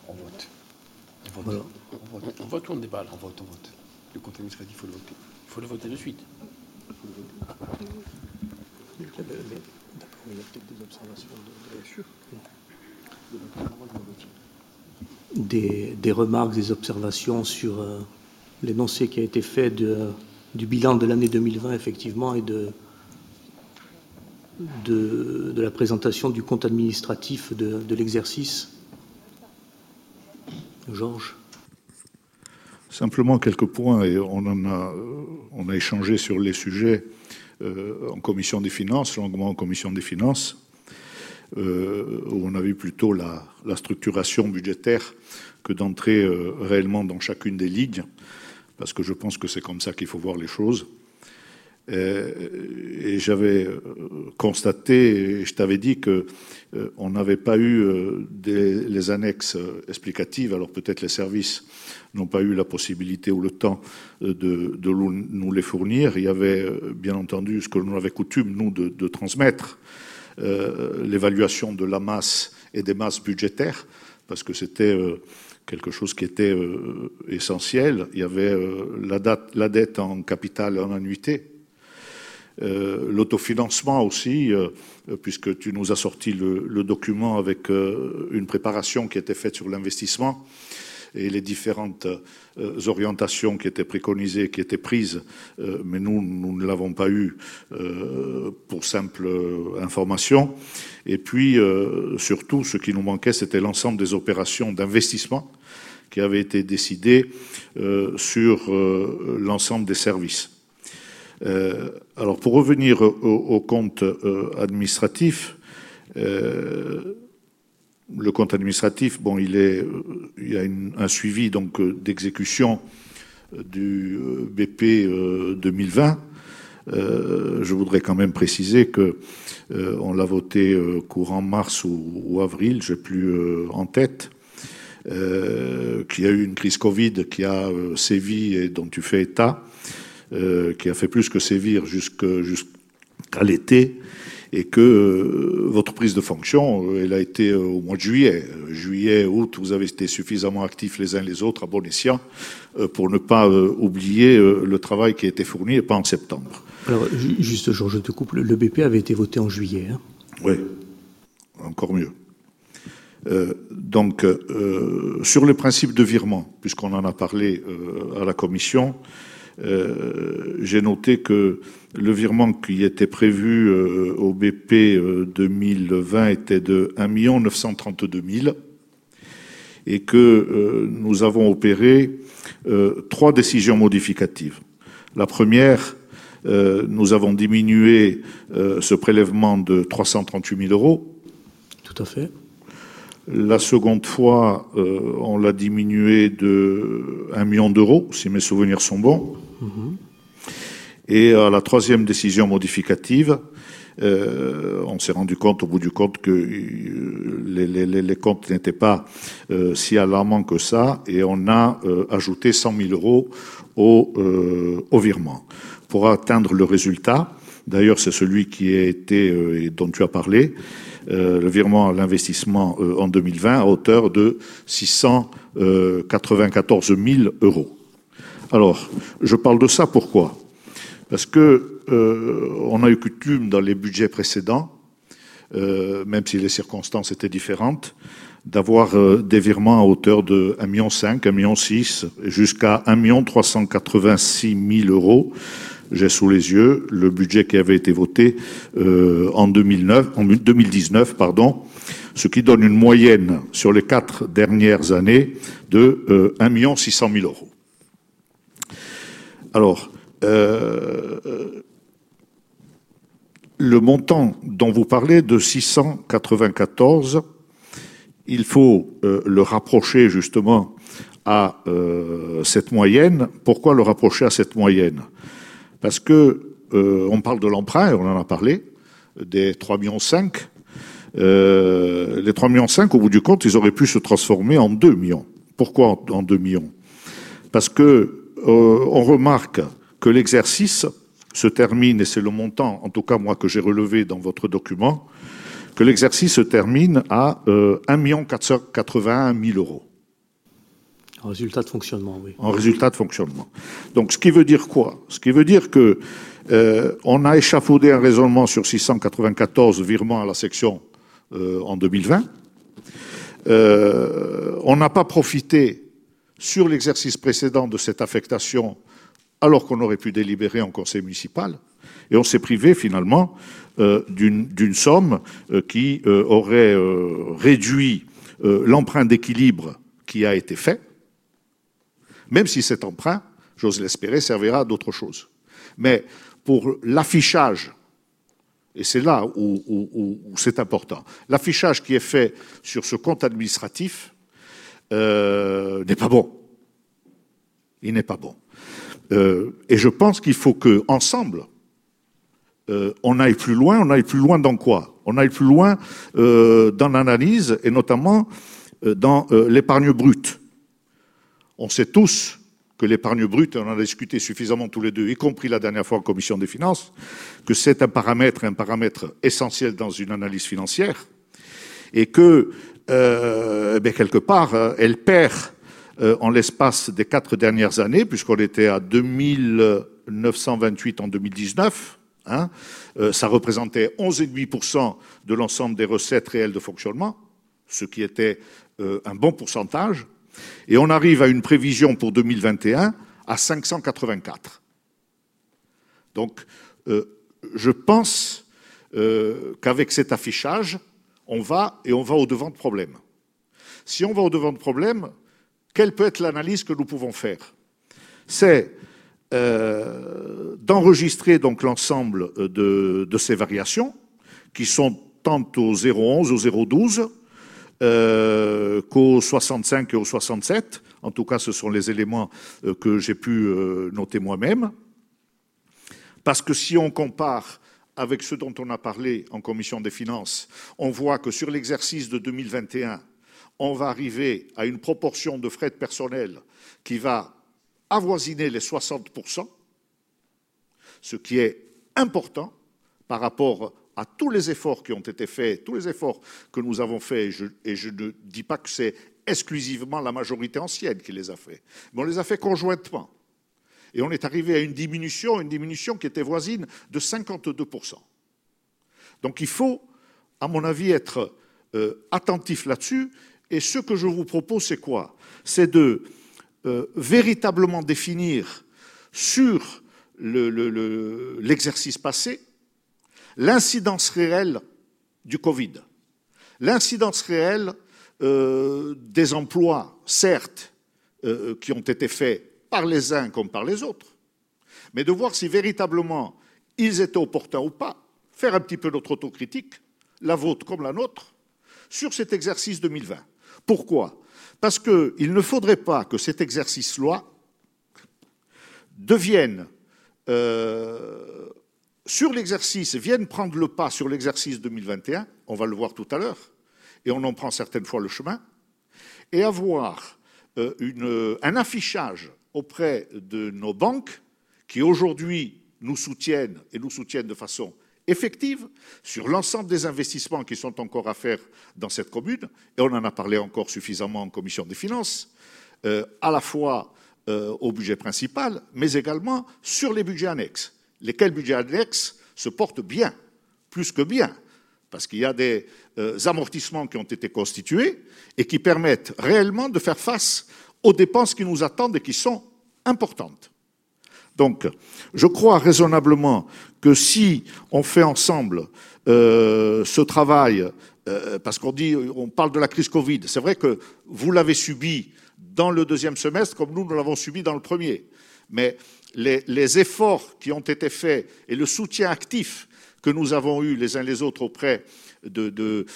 On vote. On vote. On vote. On vote ou on débat On vote, on vote. Le compte administratif, il faut le voter. Il faut le voter de suite. Il faut le voter. D'accord, il y a peut-être des observations de, Bien sûr des, remarques, des observations sur euh, l'énoncé qui a été fait du bilan de l'année 2020, effectivement, et de, la présentation du compte administratif de, l'exercice? Georges? Simplement quelques points, et on, en a, on a échangé sur les sujets en commission des finances, longuement en commission des finances, où on a vu plutôt la, structuration budgétaire que d'entrer réellement dans chacune des lignes, parce que je pense que c'est comme ça qu'il faut voir les choses. Euh, et j'avais euh, constaté, et je t'avais dit que euh, on n'avait pas eu les annexes explicatives, alors peut-être les services n'ont pas eu la possibilité ou le temps de, nous les fournir. Il y avait bien entendu ce que nous avait coutume, nous, de, transmettre, euh, l'évaluation de la masse et des masses budgétaires, parce que c'était euh, quelque chose qui était euh, essentiel. Il y avait la, dette en capital en annuité, euh, l'autofinancement aussi, euh, puisque tu nous as sorti le, document avec euh, une préparation qui était faite sur l'investissement et les différentes orientations qui étaient préconisées, qui étaient prises, mais nous, nous ne l'avons pas eu pour simple information. Et puis, surtout, ce qui nous manquait, c'était l'ensemble des opérations d'investissement qui avaient été décidées sur l'ensemble des services. Euh, alors, pour revenir au, au compte euh, administratif, euh, le compte administratif, bon, il, est, il y a un suivi donc d'exécution du BP 2020. je voudrais quand même préciser que on l'a voté courant mars ou, ou avril, j'ai plus en tête. Euh, qu'il y a eu une crise Covid qui a sévi et dont tu fais état, euh, qui a fait plus que sévir jusqu'à l'été, et que euh, votre prise de fonction, euh, elle a été au mois de juillet. Juillet, août, vous avez été suffisamment actifs les uns les autres à bon escient pour ne pas oublier le travail qui a été fourni et pas en septembre. Alors, juste, Georges, je te coupe, le BP avait été voté en juillet. Hein? Oui, encore mieux. Euh, donc, euh, sur le principe de virement, puisqu'on en a parlé euh, à la commission, euh, j'ai noté que le virement qui était prévu euh, au BP 2020 était de 1 932 000 et que euh, nous avons opéré trois décisions modificatives. La première, nous avons diminué ce prélèvement de 338 000 euros. Tout à fait. La seconde fois, euh, on l'a diminué de 1 million d'euros, si mes souvenirs sont bons. Et à la troisième décision modificative, euh, on s'est rendu compte au bout du compte que euh, les, les, les comptes n'étaient pas euh, si alarmants que ça, et on a euh, ajouté 100 000 euros au, euh, au virement. Pour atteindre le résultat, d'ailleurs c'est celui qui a été et dont tu as parlé, le virement à l'investissement en 2020 à hauteur de 694 000 euros. Alors, je parle de ça pourquoi? Parce que euh, on a eu coutume dans les budgets précédents, euh, même si les circonstances étaient différentes, d'avoir euh, des virements à hauteur de 1,5 million, 1,6 million, jusqu'à 1 386 000 euros. J'ai sous les yeux le budget qui avait été voté euh, en, 2009, en 2019, pardon, ce qui donne une moyenne sur les quatre dernières années de euh, 1 600 000 euros. Alors, euh, le montant dont vous parlez de 694, il faut euh, le rapprocher justement à euh, cette moyenne. Pourquoi le rapprocher à cette moyenne? Parce que on parle de l'emprunt, on en a parlé, des 3,5 millions. Euh, les 3,5 millions, au bout du compte, ils auraient pu se transformer en 2 millions. Pourquoi en 2 millions? Parce que on remarque que l'exercice se termine, et c'est le montant, en tout cas moi, que j'ai relevé dans votre document, que l'exercice se termine à euh, 1 481 000 euros. En résultat de fonctionnement, oui. En résultat de fonctionnement. Donc, ce qui veut dire quoi? Ce qui veut dire que euh, on a échafaudé un raisonnement sur 694 virements à la section euh, en 2020. Euh, on n'a pas profité sur l'exercice précédent de cette affectation alors qu'on aurait pu délibérer en conseil municipal. Et on s'est privé finalement euh, d'une somme euh, qui euh, aurait réduit l'emprunt d'équilibre qui a été fait, même si cet emprunt, j'ose l'espérer, servira à d'autres choses. Mais pour l'affichage, et c'est là où, c'est important, l'affichage qui est fait sur ce compte administratif n'est pas bon. Il n'est pas bon. Euh, et je pense qu'il faut que ensemble, euh, on aille plus loin. On aille plus loin dans quoi? On aille plus loin dans l'analyse et notamment dans l'épargne brute. On sait tous que l'épargne brute, on en a discuté suffisamment tous les deux, y compris la dernière fois en commission des finances, que c'est un paramètre, un paramètre essentiel dans une analyse financière, et que euh, eh quelque part, euh, elle perd euh, en l'espace des quatre dernières années, puisqu'on était à 2928 en 2019. Hein, ça représentait 11,5% de l'ensemble des recettes réelles de fonctionnement, ce qui était un bon pourcentage. Et on arrive à une prévision pour 2021 à 584. Donc, je pense qu'avec cet affichage, on va et on va au-devant de problèmes. Si on va au-devant de problèmes, quelle peut être l'analyse que nous pouvons faire? C'est euh, d'enregistrer donc l'ensemble de, ces variations, qui sont tant au 0,11, au 0,12, euh, qu'au 65 et au 67. En tout cas, ce sont les éléments euh, que j'ai pu noter moi-même. Parce que si on compare avec ce dont on a parlé en commission des finances, on voit que sur l'exercice de 2021, on va arriver à une proportion de frais de personnel qui va avoisiner les 60%, ce qui est important par rapport à tous les efforts qui ont été faits, tous les efforts que nous avons faits, et je, ne dis pas que c'est exclusivement la majorité ancienne qui les a faits, mais on les a faits conjointement. Et on est arrivé à une diminution, une diminution qui était voisine de 52%. Donc il faut, à mon avis, être euh, attentif là-dessus. Et ce que je vous propose, c'est quoi? C'est de euh, véritablement définir sur l'exercice passé l'incidence réelle du Covid, l'incidence réelle euh, des emplois, certes, qui ont été faits par les uns comme par les autres, mais de voir si véritablement ils étaient opportuns ou pas, faire un petit peu notre autocritique, la vôtre comme la nôtre, sur cet exercice 2020. Pourquoi? Parce qu'il ne faudrait pas que cet exercice-loi devienne, euh, sur l'exercice, vienne prendre le pas sur l'exercice 2021, on va le voir tout à l'heure, et on en prend certaines fois le chemin, et avoir euh, un affichage auprès de nos banques qui aujourd'hui nous soutiennent et nous soutiennent de façon effective sur l'ensemble des investissements qui sont encore à faire dans cette commune, et on en a parlé encore suffisamment en commission des finances, euh, à la fois euh, au budget principal, mais également sur les budgets annexes, lesquels budgets annexes se portent bien, plus que bien, parce qu'il y a des euh, amortissements qui ont été constitués et qui permettent réellement de faire face aux dépenses qui nous attendent et qui sont importantes. Donc, je crois raisonnablement que si on fait ensemble euh, ce travail, euh, parce qu'on parle de la crise Covid, c'est vrai que vous l'avez subi dans le deuxième semestre comme nous, l'avons subi dans le premier. Mais les, efforts qui ont été faits et le soutien actif que nous avons eu les uns les autres auprès de,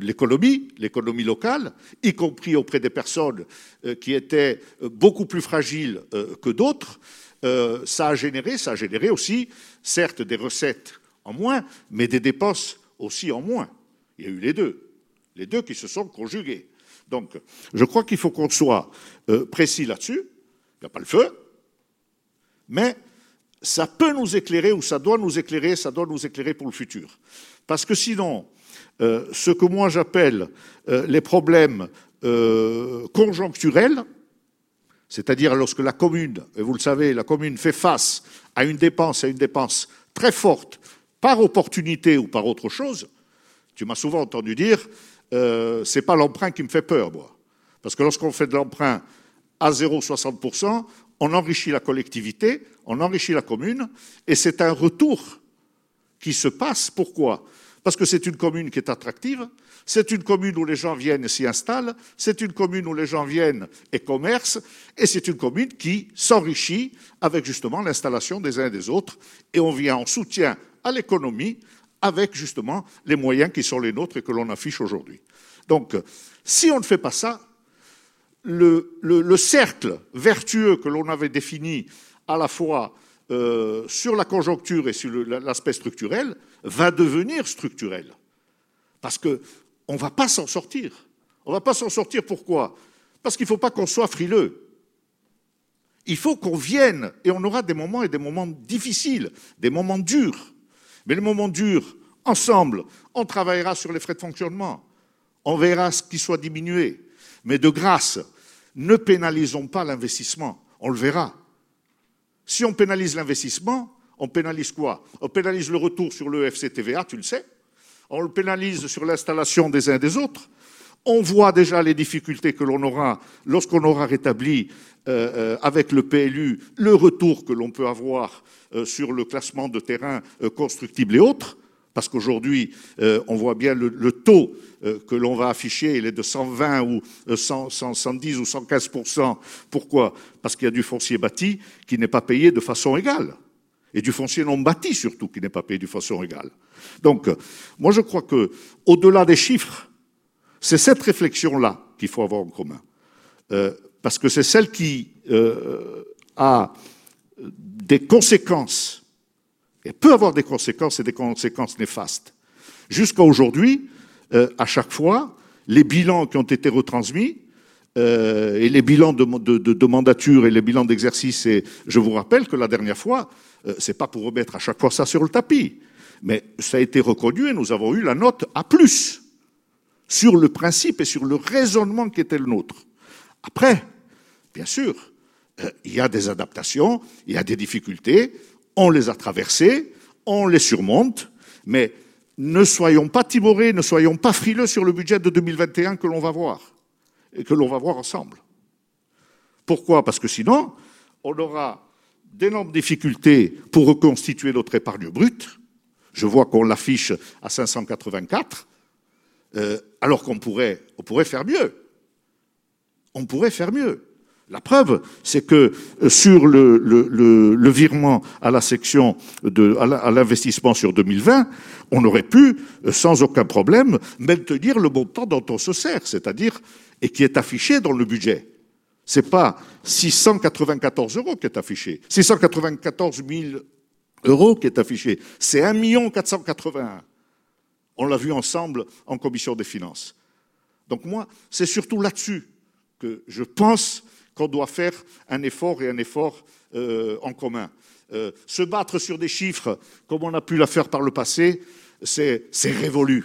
l'économie, l'économie locale, y compris auprès des personnes euh, qui étaient beaucoup plus fragiles que d'autres, ça a généré, ça a généré aussi, certes, des recettes en moins, mais des dépenses aussi en moins. Il y a eu les deux, les deux qui se sont conjugués. Donc, je crois qu'il faut qu'on soit précis là-dessus. Il n'y a pas le feu, mais ça peut nous éclairer ou ça doit nous éclairer, ça doit nous éclairer pour le futur. Parce que sinon, euh, ce que moi j'appelle euh, les problèmes euh, conjoncturels, c'est-à-dire lorsque la commune, et vous le savez, la commune fait face à une dépense, à une dépense très forte, par opportunité ou par autre chose, tu m'as souvent entendu dire, c'est pas l'emprunt qui me fait peur, moi. Parce que lorsqu'on fait de l'emprunt à 0,60%, on enrichit la collectivité, on enrichit la commune, et c'est un retour qui se passe. Pourquoi? Parce que c'est une commune qui est attractive, c'est une commune où les gens viennent et s'y installent, c'est une commune où les gens viennent et commercent, et c'est une commune qui s'enrichit avec justement l'installation des uns et des autres, et on vient en soutien à l'économie avec justement les moyens qui sont les nôtres et que l'on affiche aujourd'hui. Donc, si on ne fait pas ça, le, le cercle vertueux que l'on avait défini à la fois euh, sur la conjoncture et sur l'aspect structurel va devenir structurel. Parce qu'on ne va pas s'en sortir. On ne va pas s'en sortir pourquoi? Parce qu'il ne faut pas qu'on soit frileux. Il faut qu'on vienne, et on aura des moments et des moments difficiles, des moments durs. Mais les moments durs, ensemble, on travaillera sur les frais de fonctionnement. On verra ce qui soit diminué. Mais de grâce, ne pénalisons pas l'investissement. On le verra. Si on pénalise l'investissement, on pénalise quoi? On pénalise le retour sur le FCTVA, tu le sais. On le pénalise sur l'installation des uns des autres. On voit déjà les difficultés que l'on aura lorsqu'on aura rétabli euh, euh, avec le PLU le retour que l'on peut avoir euh, sur le classement de terrain constructible et autres. Parce qu'aujourd'hui, on voit bien le taux que l'on va afficher, il est de 120 ou 110 euh, ou 115% Pourquoi? Parce qu'il y a du foncier bâti qui n'est pas payé de façon égale. Et du foncier non bâti surtout qui n'est pas payé de façon égale. Donc, moi je crois que, au-delà des chiffres, c'est cette réflexion-là qu'il faut avoir en commun. Euh, parce que c'est celle qui a des conséquences, et peut avoir des conséquences et des conséquences néfastes. Jusqu'à aujourd'hui, euh, à chaque fois, les bilans qui ont été retransmis, euh, et les bilans de, de, mandature et les bilans d'exercice, et je vous rappelle que la dernière fois, euh, c'est pas pour remettre à chaque fois ça sur le tapis, mais ça a été reconnu et nous avons eu la note A+, sur le principe et sur le raisonnement qui était le nôtre. Après, bien sûr, il y a des adaptations, il y a des difficultés, on les a traversées, on les surmonte, mais ne soyons pas timorés, ne soyons pas frileux sur le budget de 2021 que l'on va voir, et que l'on va voir ensemble. Pourquoi? Parce que sinon, on aura d'énormes difficultés pour reconstituer notre épargne brute. Je vois qu'on l'affiche à 584, euh, alors qu'on pourrait, on pourrait faire mieux. On pourrait faire mieux. La preuve, c'est que euh, sur le, virement à la section de, à l'investissement sur 2020, on aurait pu, euh, sans aucun problème, maintenir le montant dont on se sert, c'est-à-dire, et qui est affiché dans le budget. C'est pas 694 euros qui est affiché, 694 000 euros qui est affiché, c'est 1 481. On l'a vu ensemble en commission des finances. Donc moi, c'est surtout là-dessus que je pense qu'on doit faire un effort et un effort euh, en commun. Euh, se battre sur des chiffres comme on a pu la faire par le passé, c'est révolu.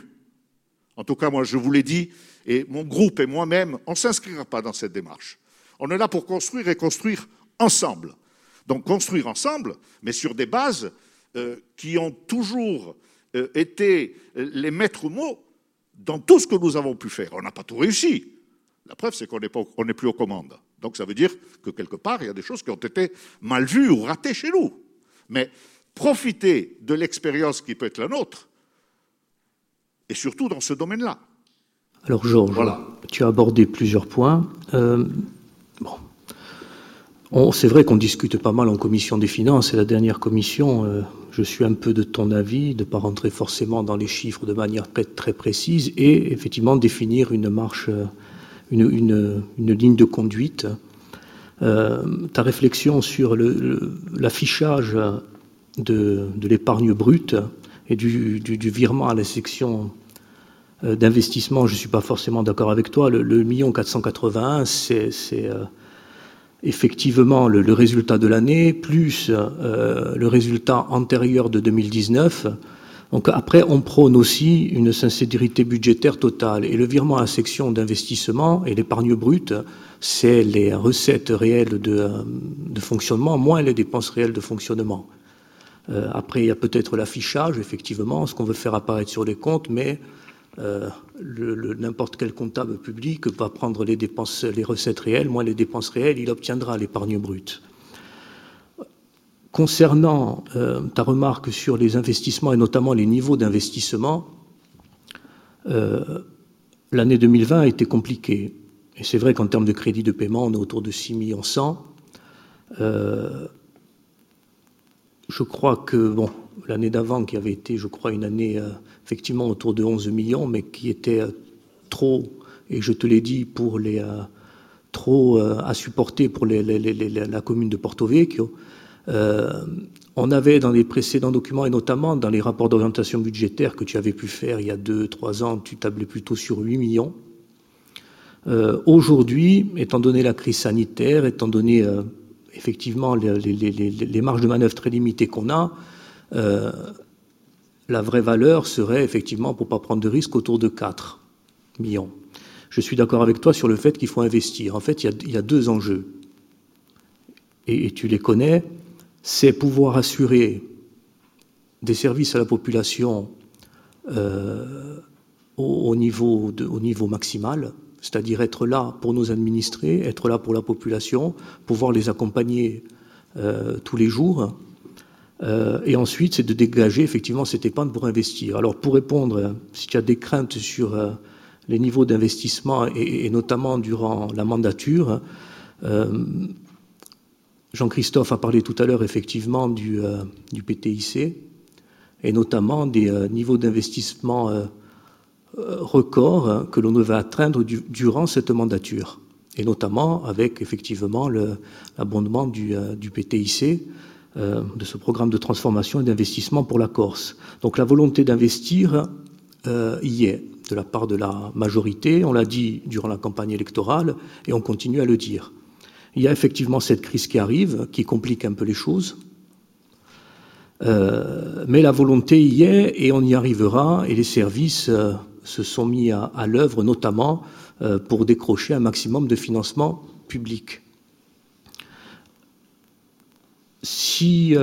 En tout cas, moi, je vous l'ai dit, et mon groupe et moi-même, on ne s'inscrira pas dans cette démarche. On est là pour construire et construire ensemble. Donc construire ensemble, mais sur des bases euh, qui ont toujours été les maîtres mots dans tout ce que nous avons pu faire. On n'a pas tout réussi. La preuve, c'est qu'on n'est plus aux commandes. Donc ça veut dire que quelque part, il y a des choses qui ont été mal vues ou ratées chez nous. Mais profiter de l'expérience qui peut être la nôtre, et surtout dans ce domaine-là. Alors Georges, tu as abordé plusieurs points. Euh, c'est vrai qu'on discute pas mal en commission des finances, et la dernière commission, euh, je suis un peu de ton avis, de ne pas rentrer forcément dans les chiffres de manière très, très précise, et effectivement définir une marche. Euh, une, ligne de conduite. Euh, ta réflexion sur l'affichage de, l'épargne brute et du, virement à la section d'investissement, je ne suis pas forcément d'accord avec toi. Le, million 481, c'est effectivement le, résultat de l'année, plus le résultat antérieur de 2019. Donc après, on prône aussi une sincérité budgétaire totale. Et le virement à section d'investissement et l'épargne brute, c'est les recettes réelles de, fonctionnement moins les dépenses réelles de fonctionnement. Euh, après, il y a peut-être l'affichage, effectivement, ce qu'on veut faire apparaître sur les comptes, mais euh, n'importe quel comptable public va prendre les recettes réelles, moins les dépenses réelles, il obtiendra l'épargne brute. Concernant euh, ta remarque sur les investissements et notamment les niveaux d'investissement, l'année 2020 a été compliquée. Et c'est vrai qu'en termes de crédit de paiement, on est autour de 6 millions 100. je crois que, bon, l'année d'avant, qui avait été, je crois, une année effectivement autour de 11 millions, mais qui était trop, et je te l'ai dit, pour les trop à supporter pour la commune de Porto Vecchio. On avait dans les précédents documents, et notamment dans les rapports d'orientation budgétaire que tu avais pu faire il y a deux, trois ans, tu tablais plutôt sur 8 millions. Euh, aujourd'hui, étant donné la crise sanitaire, étant donné euh, effectivement les, marges de manœuvre très limitées qu'on a, euh, la vraie valeur serait effectivement, pour ne pas prendre de risque, autour de 4 millions. Je suis d'accord avec toi sur le fait qu'il faut investir. En fait, il y a, deux enjeux. et, tu les connais c'est pouvoir assurer des services à la population euh, au, niveau au, niveau maximal, c'est-à-dire être là pour nos administrés, être là pour la population, pouvoir les accompagner euh, tous les jours. Euh, et ensuite, c'est de dégager effectivement cette épargne pour investir. Alors, pour répondre, si tu as des craintes sur les niveaux d'investissement et, notamment durant la mandature, Jean-Christophe a parlé tout à l'heure effectivement du, euh, PTIC et notamment des euh, niveaux d'investissement euh, records hein, que l'on devait atteindre durant cette mandature, et notamment avec effectivement l'abondement du, PTIC, de ce programme de transformation et d'investissement pour la Corse. Donc la volonté d'investir y est de la part de la majorité, on l'a dit durant la campagne électorale, et on continue à le dire. Il y a effectivement cette crise qui arrive, qui complique un peu les choses. Euh, mais la volonté y est et on y arrivera et les services euh, se sont mis à, l'œuvre notamment euh, pour décrocher un maximum de financement public. Si,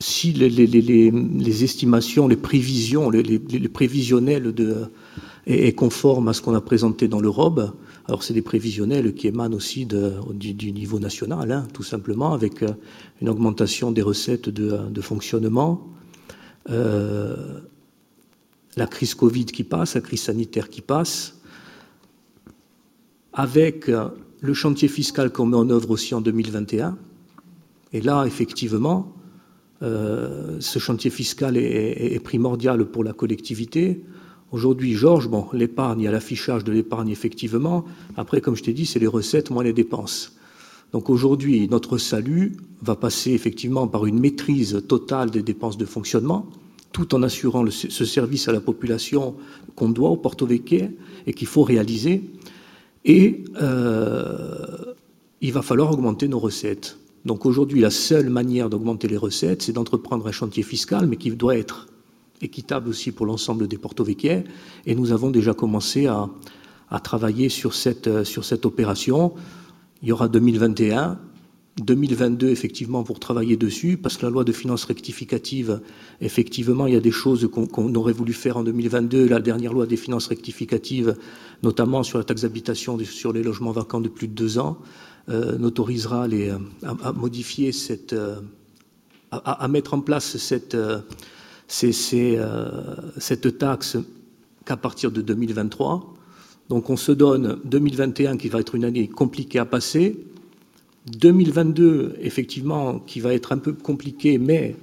si les, estimations, les prévisions, les, prévisionnels de, est, conforme à ce qu'on a présenté dans l'Europe, alors c'est des prévisionnels qui émanent aussi du, niveau national, hein, tout simplement, avec euh, une augmentation des recettes de, fonctionnement, euh, la crise Covid qui passe, la crise sanitaire qui passe, avec euh, le chantier fiscal qu'on met en œuvre aussi en 2021. Et là, effectivement, ce chantier fiscal est, primordial pour la collectivité. Aujourd'hui, Georges, bon, l'épargne, il y a l'affichage de l'épargne effectivement. Après, comme je t'ai dit, c'est les recettes moins les dépenses. Donc aujourd'hui, notre salut va passer effectivement par une maîtrise totale des dépenses de fonctionnement, tout en assurant ce service à la population qu'on doit au Porto Vecchio et qu'il faut réaliser. Et euh, il va falloir augmenter nos recettes. Donc aujourd'hui, la seule manière d'augmenter les recettes, c'est d'entreprendre un chantier fiscal, mais qui doit être équitable aussi pour l'ensemble des Porto Vecchio. Et nous avons déjà commencé à, travailler sur cette, sur cette opération. Il y aura 2021, 2022 effectivement pour travailler dessus, parce que la loi de finances rectificative, effectivement, il y a des choses qu'on aurait voulu faire en 2022. La dernière loi des finances rectificatives, notamment sur la taxe d'habitation sur les logements vacants de plus de deux ans, euh, n'autorisera les, à, modifier cette, euh, à, mettre en place cette, euh, euh, taxe qu'à partir de 2023. Donc on se donne 2021 qui va être une année compliquée à passer, 2022 effectivement qui va être un peu compliqué, mais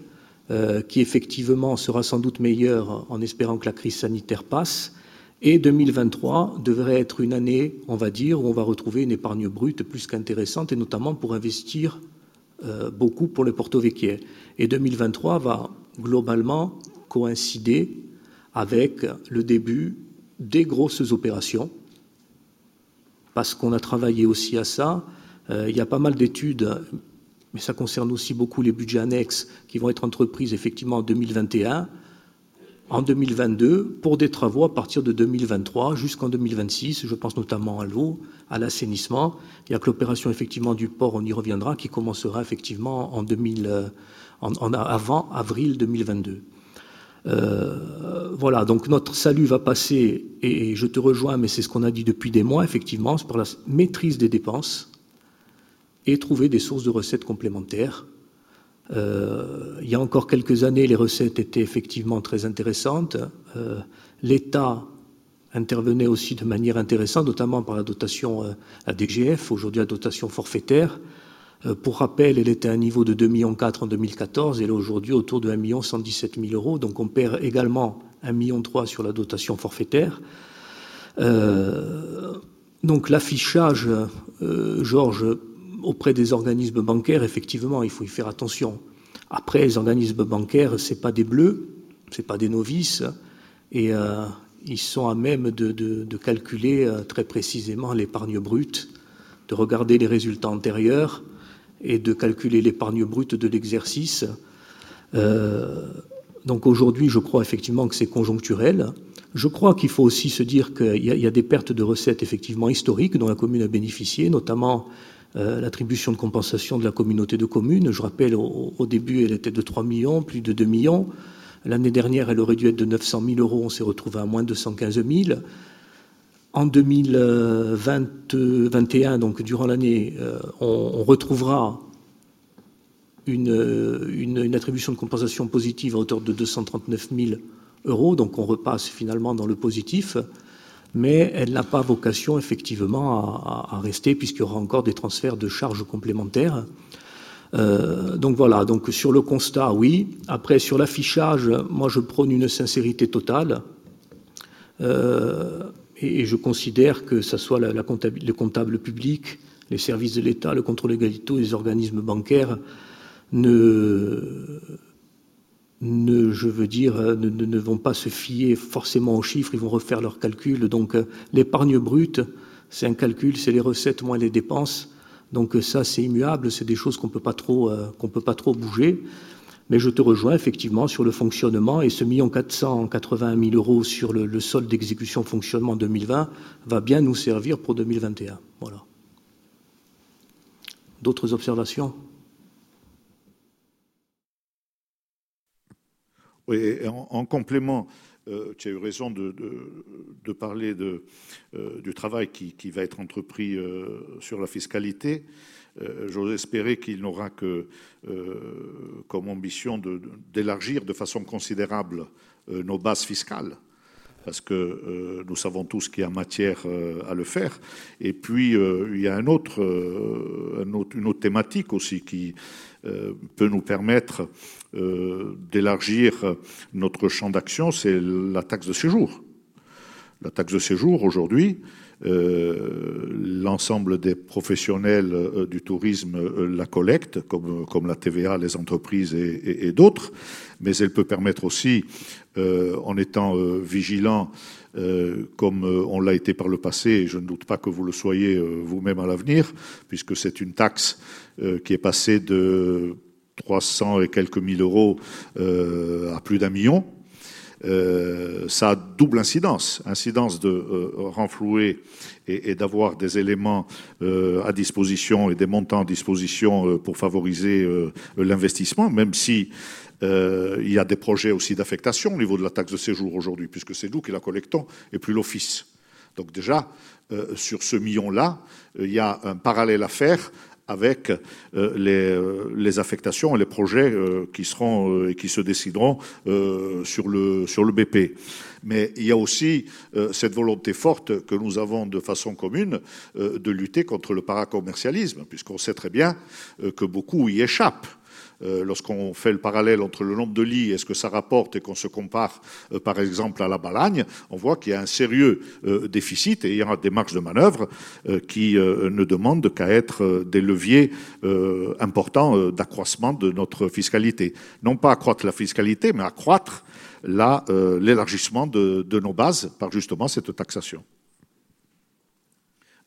euh, qui effectivement sera sans doute meilleur en espérant que la crise sanitaire passe. Et 2023 devrait être une année, on va dire, où on va retrouver une épargne brute plus qu'intéressante, et notamment pour investir euh, beaucoup pour le Porto Vecchio. Et 2023 va globalement coïncider avec le début des grosses opérations, parce qu'on a travaillé aussi à ça. Euh, il y a pas mal d'études, mais ça concerne aussi beaucoup les budgets annexes qui vont être entreprises effectivement en 2021, en 2022, pour des travaux à partir de 2023 jusqu'en 2026. Je pense notamment à l'eau, à l'assainissement. Il y a que l'opération effectivement du port, on y reviendra, qui commencera effectivement en 2000, euh, en, avant avril 2022. Euh, voilà, donc notre salut va passer, et, je te rejoins, mais c'est ce qu'on a dit depuis des mois, effectivement, c'est par la maîtrise des dépenses et trouver des sources de recettes complémentaires. Il y a encore quelques années, les recettes étaient effectivement très intéressantes. L'État intervenait aussi de manière intéressante, notamment par la dotation à DGF, aujourd'hui la dotation forfaitaire. Pour rappel, elle était à un niveau de 2,4 millions en 2014, elle est aujourd'hui autour de 1 117 000 euros, donc on perd également 1,3 million sur la dotation forfaitaire. donc l'affichage, Georges, auprès des organismes bancaires, effectivement, il faut y faire attention. Après, les organismes bancaires, ce pas des bleus, ce pas des novices, et euh, ils sont à même de, calculer euh, très précisément l'épargne brute, de regarder les résultats antérieurs et de calculer l'épargne brute de l'exercice. Euh, donc aujourd'hui, je crois effectivement que c'est conjoncturel. Je crois qu'il faut aussi se dire qu'il y, a des pertes de recettes effectivement historiques dont la commune a bénéficié, notamment euh, l'attribution de compensation de la communauté de communes. Je rappelle, au, début, elle était de 3 millions, plus de 2 millions. L'année dernière, elle aurait dû être de 900 000 euros. On s'est retrouvé à moins de 215 000. En 2021, donc durant l'année, euh, on, retrouvera une, une, attribution de compensation positive à hauteur de 239 000 euros. Donc on repasse finalement dans le positif mais elle n'a pas vocation effectivement à, rester puisqu'il y aura encore des transferts de charges complémentaires. Euh, donc voilà, donc sur le constat, oui. Après, sur l'affichage, moi je prône une sincérité totale. Euh, et, je considère que ce soit la, le comptable public, les services de l'État, le contrôle égalité, les organismes bancaires ne, ne, je veux dire, euh, ne, vont pas se fier forcément aux chiffres, ils vont refaire leurs calculs. Donc euh, l'épargne brute, c'est un calcul, c'est les recettes moins les dépenses. Donc euh, ça, c'est immuable, c'est des choses qu'on peut peut pas trop bouger. Mais je te rejoins effectivement sur le fonctionnement et ce million 481 000 euros sur le, le solde d'exécution fonctionnement 2020 va bien nous servir pour 2021. Voilà. D'autres observations? Oui, en, complément, euh, tu as eu raison de, parler euh, du travail qui, va être entrepris euh, sur la fiscalité. J'ose espérer qu'il n'aura que comme ambition d'élargir de, façon considérable nos bases fiscales parce que nous savons tous qu'il y a matière à le faire. Et puis, il y a un une autre thématique aussi qui peut nous permettre d'élargir notre champ d'action, c'est la taxe de séjour. La taxe de séjour, aujourd'hui, euh, l'ensemble des professionnels euh, du tourisme la collectent, comme, comme, la TVA, les entreprises et, d'autres, mais elle peut permettre aussi, en étant vigilant, comme on l'a été par le passé, et je ne doute pas que vous le soyez vous-même à l'avenir, puisque c'est une taxe qui est passée de 300 et quelques mille euros euh, à plus d'un million, euh, ça a double incidence. Incidence de euh, renflouer et, d'avoir des éléments à disposition et des montants à disposition pour favoriser l'investissement, même si il y a des projets aussi d'affectation au niveau de la taxe de séjour aujourd'hui, puisque c'est nous qui la collectons et plus l'Office. Donc déjà, sur ce million-là, il y a un parallèle à faire avec euh, euh, les, affectations et les projets euh, qui seront et qui se décideront sur le sur le BP. Mais il y a aussi cette volonté forte que nous avons de façon commune de lutter contre le paracommercialisme, puisqu'on sait très bien que beaucoup y échappent. Euh, lorsqu'on fait le parallèle entre le nombre de lits et ce que ça rapporte et qu'on se compare euh, par exemple à la Balagne, on voit qu'il y a un sérieux euh, déficit et il y a des marges de manœuvre qui ne demandent qu'à être des leviers importants d'accroissement de notre fiscalité. Non pas accroître la fiscalité, mais accroître l'élargissement de, nos bases par justement cette taxation.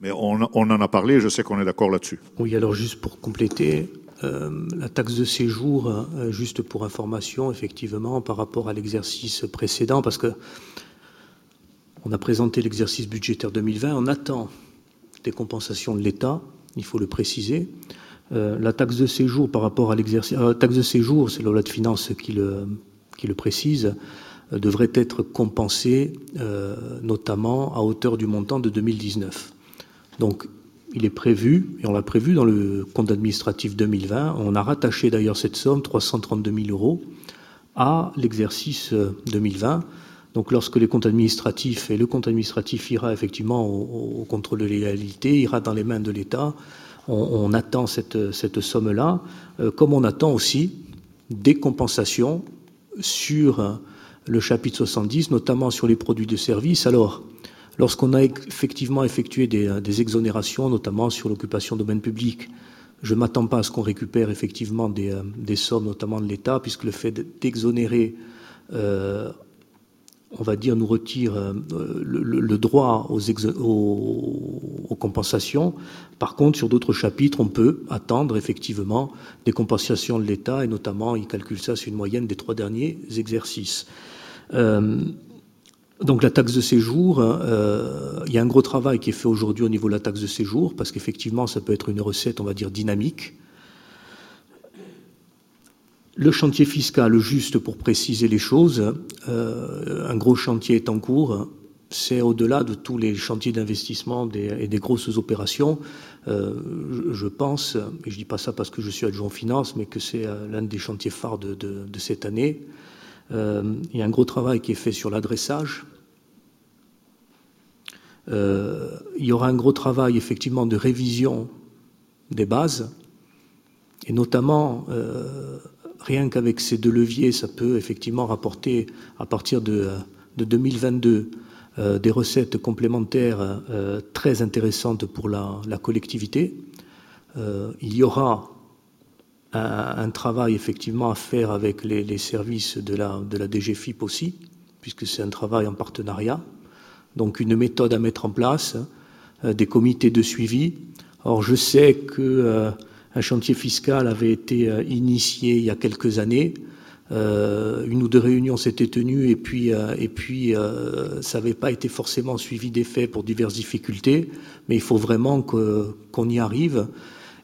Mais on, on, en a parlé, je sais qu'on est d'accord là-dessus. Oui, alors juste pour compléter, euh, la taxe de séjour, euh, juste pour information, effectivement, par rapport à l'exercice précédent, parce que on a présenté l'exercice budgétaire 2020, on attend des compensations de l'État, il faut le préciser. Euh, la taxe de séjour par rapport à l'exercice, taxe de séjour, c'est la loi de finances qui le, qui le précise, devrait être compensée notamment à hauteur du montant de 2019. Donc il est prévu, et on l'a prévu dans le compte administratif 2020, on a rattaché d'ailleurs cette somme, 332 000 euros, à l'exercice 2020. Donc lorsque les comptes administratifs, et le compte administratif ira effectivement au, contrôle de légalité, ira dans les mains de l'État, on, attend cette, somme-là, euh, comme on attend aussi des compensations sur le chapitre 70, notamment sur les produits de service. Alors, lorsqu'on a effectivement effectué des, des, exonérations, notamment sur l'occupation de domaine public, je ne m'attends pas à ce qu'on récupère effectivement des, euh, sommes, notamment de l'État, puisque le fait d'exonérer euh, on va dire, nous retire euh, le, droit aux, compensations. Par contre, sur d'autres chapitres, on peut attendre effectivement des compensations de l'État, et notamment, il calcule ça sur une moyenne des trois derniers exercices. Euh, donc la taxe de séjour, euh, il y a un gros travail qui est fait aujourd'hui au niveau de la taxe de séjour, parce qu'effectivement, ça peut être une recette, on va dire, dynamique. Le chantier fiscal, juste pour préciser les choses, euh, un gros chantier est en cours. C'est au-delà de tous les chantiers d'investissement et des grosses opérations. Euh, je, pense, et je dis pas ça parce que je suis adjoint finance, mais que c'est l'un des chantiers phares de, cette année. il y a un gros travail qui est fait sur l'adressage. Il y aura un gros travail effectivement de révision des bases, et notamment rien qu'avec ces deux leviers, ça peut effectivement rapporter à partir de, 2022 euh, des recettes complémentaires euh, très intéressantes pour la, collectivité. Euh, il y aura un, travail effectivement à faire avec les, services de la DGFIP aussi, puisque c'est un travail en partenariat. Donc une méthode à mettre en place, des comités de suivi. Or, je sais que un chantier fiscal avait été euh, initié il y a quelques années. Euh, une ou deux réunions s'étaient tenues et puis, euh, et puis ça n'avait pas été forcément suivi d'effet pour diverses difficultés, mais il faut vraiment qu'on y arrive.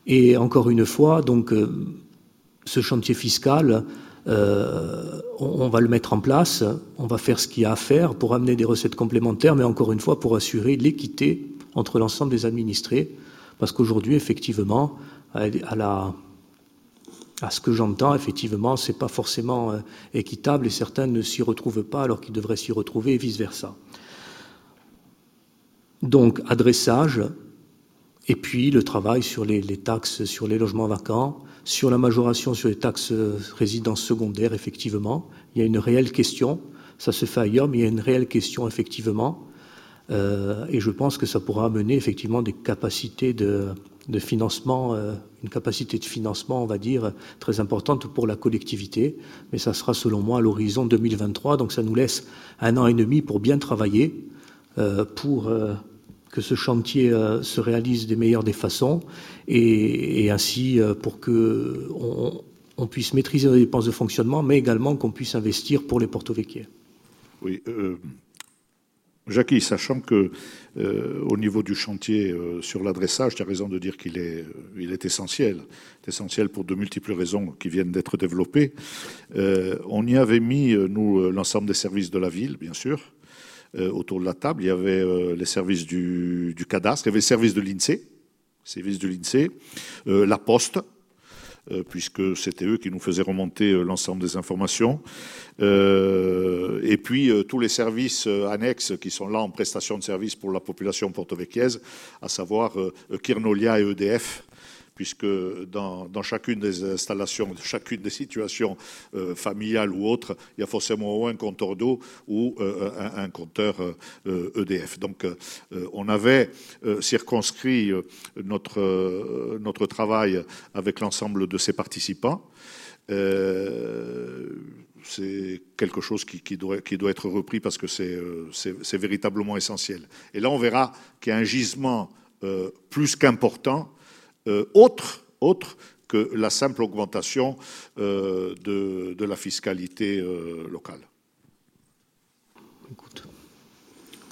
Et encore une fois, donc, ce chantier fiscal, on, va le mettre en place, on va faire ce qu'il y a à faire pour amener des recettes complémentaires, mais encore une fois pour assurer l'équité entre l'ensemble des administrés, parce qu'aujourd'hui, effectivement, à, ce que j'entends, effectivement, c'est pas forcément euh, équitable et certains ne s'y retrouvent pas alors qu'ils devraient s'y retrouver et vice-versa. Donc, adressage, et puis le travail sur les, taxes sur les logements vacants, sur la majoration sur les taxes euh, résidences secondaires, effectivement. Il y a une réelle question, ça se fait ailleurs, mais il y a une réelle question, effectivement. Euh, et je pense que ça pourra amener effectivement des capacités de, financement, euh, une capacité de financement, on va dire, très importante pour la collectivité. Mais ça sera, selon moi, à l'horizon 2023. Donc ça nous laisse un an et demi pour bien travailler, pour que ce chantier se réalise des meilleures des façons, et, ainsi pour que on, puisse maîtriser les dépenses de fonctionnement, mais également qu'on puisse investir pour les porto-véquiers. Oui. Jackie, sachant que euh, au niveau du chantier euh, sur l'adressage, tu as raison de dire qu'il est, euh, il est essentiel. essentiel pour de multiples raisons qui viennent d'être développées. on y avait mis, nous, l'ensemble des services de la ville, bien sûr, autour de la table. Il y avait les services du, cadastre, il y avait les services de l'INSEE, de l'INSEE, la Poste, euh, puisque c'était eux qui nous faisaient remonter euh, l'ensemble des informations. Euh, et puis tous les services annexes qui sont là en prestation de services pour la population porto-véquiaise, à savoir Kirnolia et EDF, puisque dans, chacune des installations, chacune des situations euh, familiales ou autres, il y a forcément un compteur d'eau ou euh, un, compteur EDF. Euh, e Donc on avait circonscrit notre, travail avec l'ensemble de ces participants. c'est quelque chose qui, doit, être repris parce que c'est véritablement essentiel. Et là, on verra qu'il y a un gisement plus qu'important autre, autre que la simple augmentation euh, de, la fiscalité euh, locale. Écoute,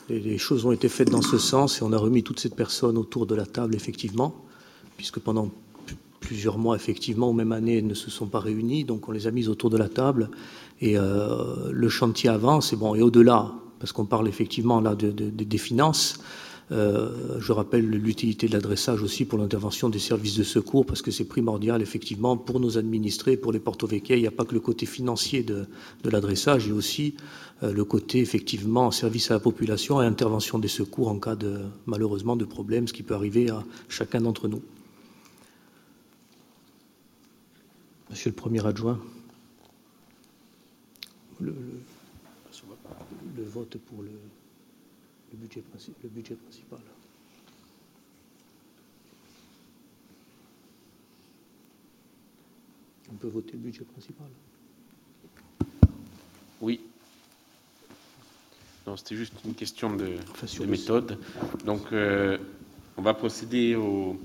les, choses ont été faites dans ce sens et on a remis toutes ces personnes autour de la table, effectivement, puisque pendant plusieurs mois, effectivement, ou même années, ne se sont pas réunis, donc on les a mises autour de la table et le chantier avance, et bon, et au-delà, parce qu'on parle effectivement là des finances, Euh, je rappelle l'utilité de l'adressage aussi pour l'intervention des services de secours, parce que c'est primordial, effectivement, pour nos administrés, pour les Porto Vecchia. Il n'y a pas que le côté financier de, l'adressage, il y a aussi euh, le côté, effectivement, service à la population et intervention des secours en cas de, malheureusement, de problème, ce qui peut arriver à chacun d'entre nous. Monsieur le Premier adjoint. Le, vote pour le, budget, le budget principal. On peut voter le budget principal Oui. Non, c'était juste une question de, méthode. Donc, euh, on va procéder au,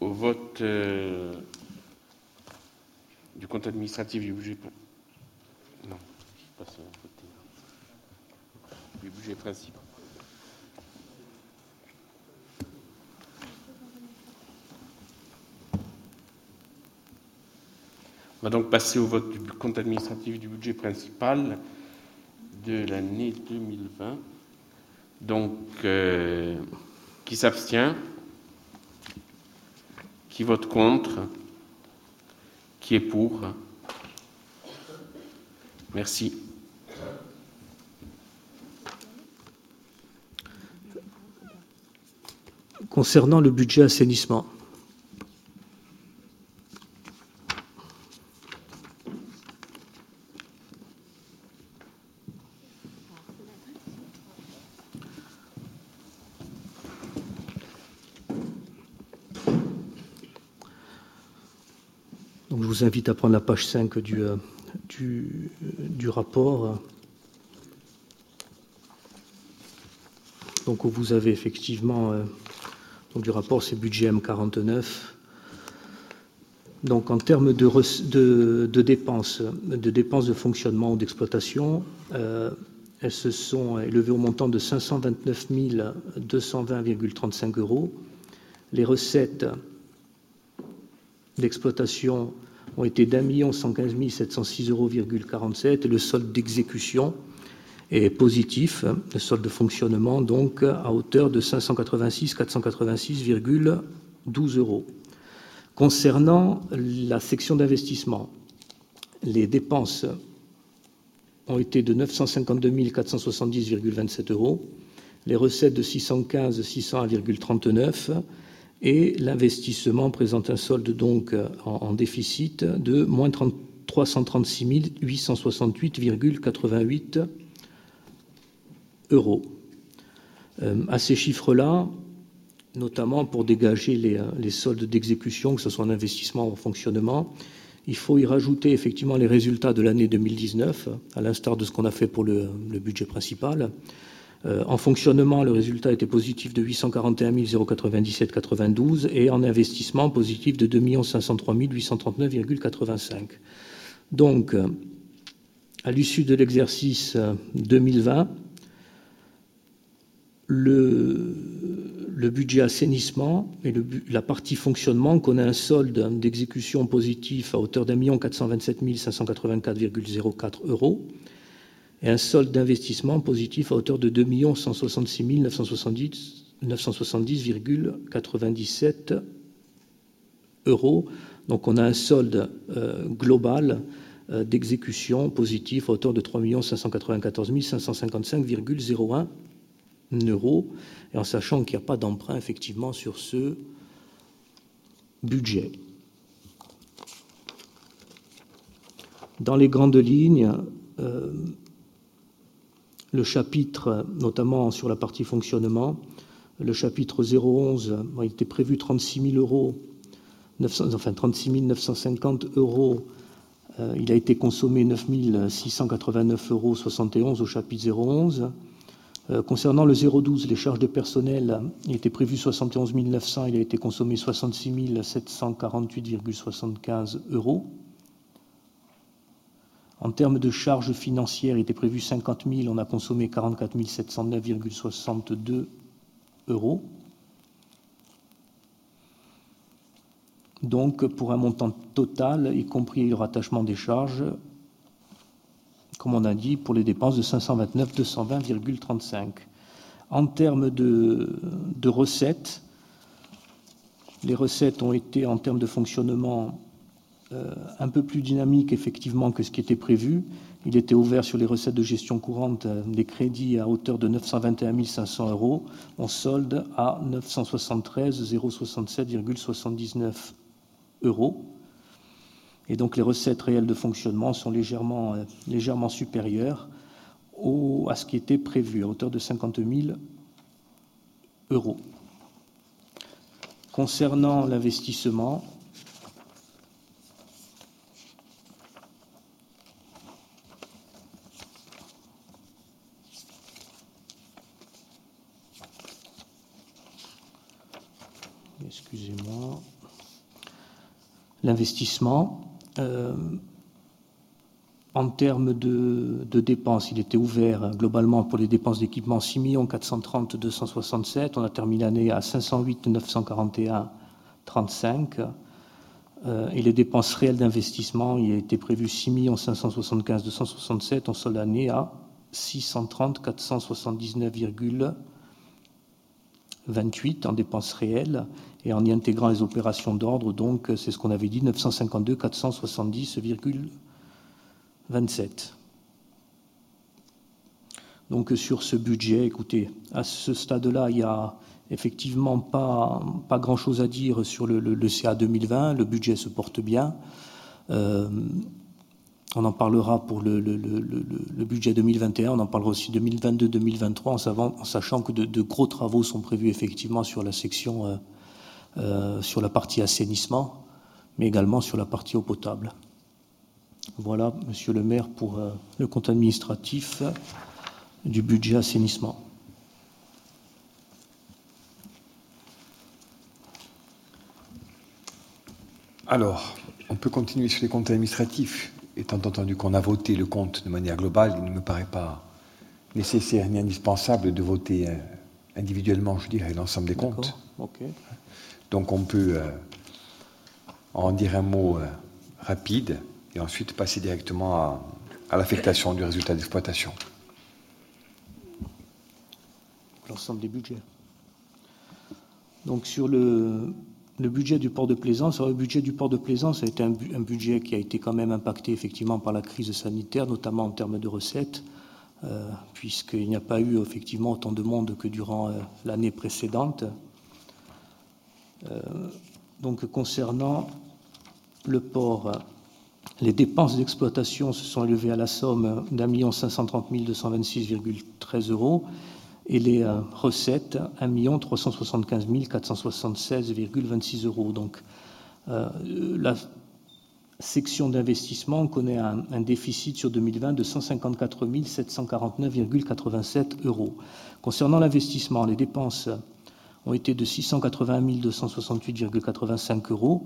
au vote euh, du compte administratif du budget. Non, je passe à voter. Principal. On va donc passer au vote du compte administratif du budget principal de l'année 2020. Donc, euh, qui s'abstient? Qui vote contre? Qui est pour? Merci. Concernant le budget assainissement, vous invite à prendre la page 5 du, euh, du, du rapport. Donc vous avez effectivement, euh, donc du rapport, c'est budget M49. Donc en termes de, dépenses, de fonctionnement ou d'exploitation, euh, elles se sont élevées au montant de 529 220,35 euros. Les recettes d'exploitation ont été d'un million cent quinze mille sept cent six euros et le solde d'exécution est positif, le solde de fonctionnement donc à hauteur de 586 486,12 euros. Concernant la section d'investissement, les dépenses ont été de 952 470,27 euros, les recettes de 615 601,39 et l'investissement présente un solde donc en, déficit de moins 336 868,88 euros. Euh, à ces chiffres-là, notamment pour dégager les, soldes d'exécution, que ce soit en investissement ou en fonctionnement, il faut y rajouter effectivement les résultats de l'année 2019, à l'instar de ce qu'on a fait pour le budget principal, euh, en fonctionnement, le résultat était positif de 841 097,92 et en investissement positif de 2 503 839,85. Donc, euh, à l'issue de l'exercice 2020, le, budget assainissement et la partie fonctionnement connaît un solde d'exécution positif à hauteur d'un million 427 584,04 euros et un solde d'investissement positif à hauteur de 2 166 970,97 euros. Donc on a un solde euh, global euh, d'exécution positif à hauteur de 3 594 555,01 et en sachant qu'il n'y a pas d'emprunt effectivement sur ce budget. Dans les grandes lignes, euh, le chapitre, notamment sur la partie fonctionnement, le chapitre 011, il était prévu 36 000 euros, enfin 36 950 euros. Euh, il a été consommé 9 689,71 euros au chapitre 011. Euh, concernant le 012, les charges de personnel, il était prévu 71 900, il a été consommé 66 748,75 euros. En termes de charges financières, il était prévu 50 000, on a consommé 44 709,62 euros. Donc, pour un montant total, y compris le rattachement des charges, comme on a dit, pour les dépenses de 529 220,35. En termes de, recettes, les recettes ont été, en termes de fonctionnement, euh, un peu plus dynamiques effectivement que ce qui était prévu. Il était ouvert sur les recettes de gestion courante euh, des crédits à hauteur de 921 500 euros. On solde à 973 067,79 euros. Et donc les recettes réelles de fonctionnement sont légèrement, euh, supérieures à ce qui était prévu, à hauteur de 50 000 euros. Concernant l'investissement, excusez-moi, l'investissement, euh, en termes de, dépenses, il était ouvert globalement pour les dépenses d'équipement 6 430 267. On a terminé l'année à 508 941 35. et les dépenses réelles d'investissement, il a été prévu 6 575 267. On solde l'année à 630 479,28 en dépenses réelles et en y intégrant les opérations d'ordre, donc c'est ce qu'on avait dit, 952 470,27. Donc sur ce budget, écoutez, à ce stade-là, il n'y a effectivement pas, pas grand-chose à dire sur le, CA 2020. Le budget se porte bien. Euh, on en parlera pour le, budget 2021, on en parlera aussi 2022-2023, en, sachant que de, gros travaux sont prévus effectivement sur la section euh, euh, sur la partie assainissement, mais également sur la partie eau potable. Voilà, Monsieur le maire, pour euh, le compte administratif du budget assainissement. Alors, on peut continuer sur les comptes administratifs. Étant entendu qu'on a voté le compte de manière globale, il ne me paraît pas nécessaire ni indispensable de voter euh, individuellement, je dirais, l'ensemble des comptes. Donc on peut euh, en dire un mot euh, rapide et ensuite passer directement à, l'affectation du résultat d'exploitation. L'ensemble des budgets. Donc sur le, budget du port de Plaisance, le budget du port de Plaisance a été un, budget qui a été quand même impacté effectivement par la crise sanitaire, notamment en termes de recettes, euh, puisqu'il n'y a pas eu effectivement autant de monde que durant l'année précédente. Euh, donc concernant le port, les dépenses d'exploitation se sont élevées à la somme d'un million cinq cent trente mille deux cent vingt-six virgule treize euros et les euh, recettes un million trois cent soixante-quinze mille quatre cent soixante-seize virgule vingt-six euros. Donc euh, la section d'investissement connaît un, un, déficit sur 2020 de 154 749,87 euros. Concernant l'investissement, les dépenses ont été de 680 268,85 euros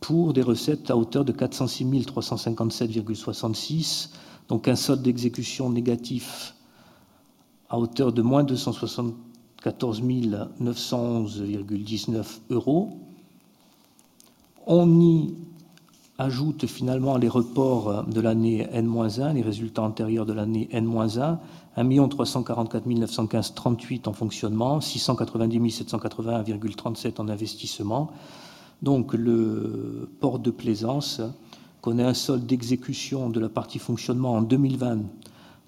pour des recettes à hauteur de 406 357,66, donc un solde d'exécution négatif à hauteur de moins 274 911,19 euros. On y ajoute finalement les reports de l'année N-1, les résultats antérieurs de l'année N-1, 1 344 915 38 en fonctionnement, 690 781,37 en investissement. Donc le port de Plaisance connaît un solde d'exécution de la partie fonctionnement en 2020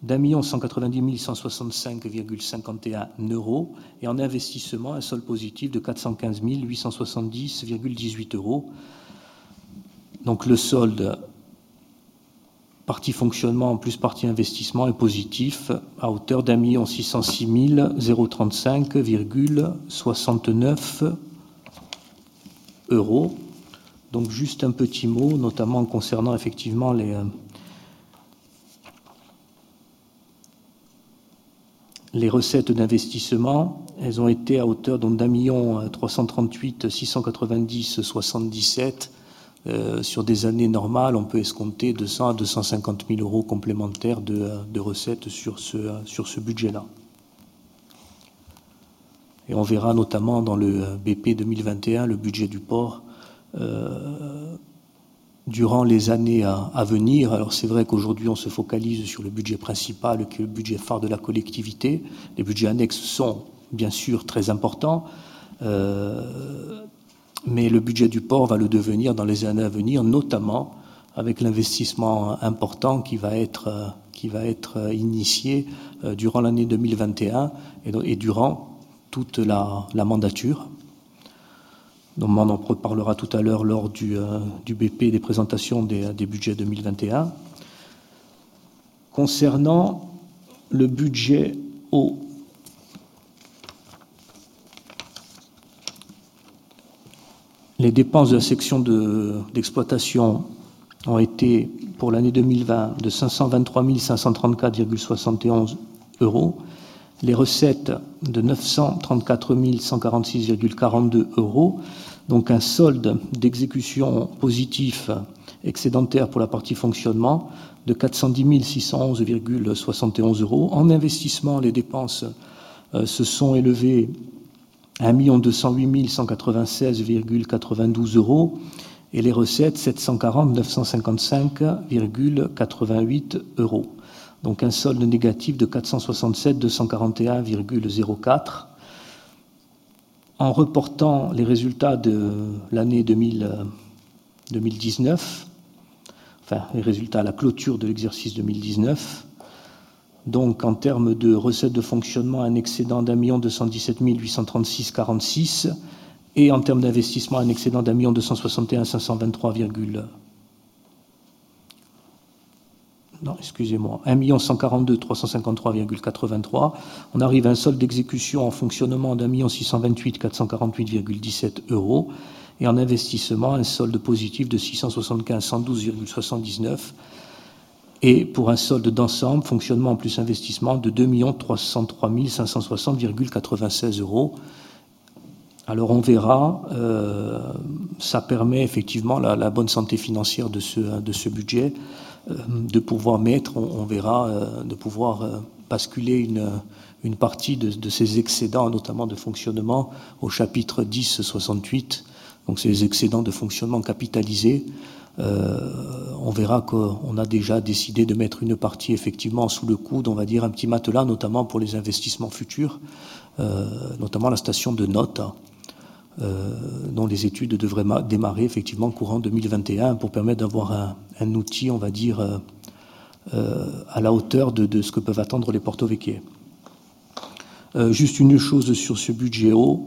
d'un million 190 165,51 euros et en investissement un solde positif de 415 870,18 euros. Donc le solde partie fonctionnement plus partie investissement est positif à hauteur d'un million six cent six mille euros. Donc juste un petit mot, notamment concernant effectivement les, les recettes d'investissement. Elles ont été à hauteur d'un million trois cent trente-huit six cent quatre-vingt-dix soixante-dix-sept euh, sur des années normales, on peut escompter 200 à 250 000 euros complémentaires de, recettes sur ce, budget-là. Et on verra notamment dans le BP 2021 le budget du port, euh, durant les années à, venir. Alors c'est vrai qu'aujourd'hui on se focalise sur le budget principal, qui est le budget phare de la collectivité. Les budgets annexes sont bien sûr très importants, euh, mais le budget du port va le devenir dans les années à venir, notamment avec l'investissement important qui va être, qui va être initié euh, durant l'année 2021 et, durant toute la, mandature. Donc on en reparlera tout à l'heure lors du, euh, du, BP des présentations des, des, budgets 2021. Concernant le budget eau, les dépenses de la section d'exploitation ont été pour l'année 2020 de 523 534,71 euros, les recettes de 934 146,42 euros, donc un solde d'exécution positif excédentaire pour la partie fonctionnement de 410 611,71 euros. En investissement, les dépenses euh, se sont élevées 1 208 196,92 euros et les recettes 740 955,88 euros. Donc un solde négatif de 467 241,04. En reportant les résultats de l'année 2019, enfin les résultats à la clôture de l'exercice 2019, donc en termes de recettes de fonctionnement, un excédent d'un million 217 836,46 et en termes d'investissement, un excédent d'un million 261 523, non, excusez-moi, 1 142 353,83. On arrive à un solde d'exécution en fonctionnement d'un million 628 448,17 euros et en investissement un solde positif de 675 112,79 et pour un solde d'ensemble, fonctionnement plus investissement de 2 303 560,96 euros. Alors on verra, euh, ça permet effectivement la, bonne santé financière de ce, de budget, euh, de pouvoir mettre, on, verra, euh, de pouvoir basculer une, partie de, ces excédents, notamment de fonctionnement, au chapitre 10, 68, donc ces excédents de fonctionnement capitalisés. On verra qu'on a déjà décidé de mettre une partie effectivement sous le coude, on va dire un petit matelas, notamment pour les investissements futurs, notamment la station de notes. Euh, dont les études devraient démarrer effectivement courant 2021 pour permettre d'avoir un, outil, on va dire, euh, euh, à la hauteur de, ce que peuvent attendre les porto vecchie. juste une chose sur ce budget haut.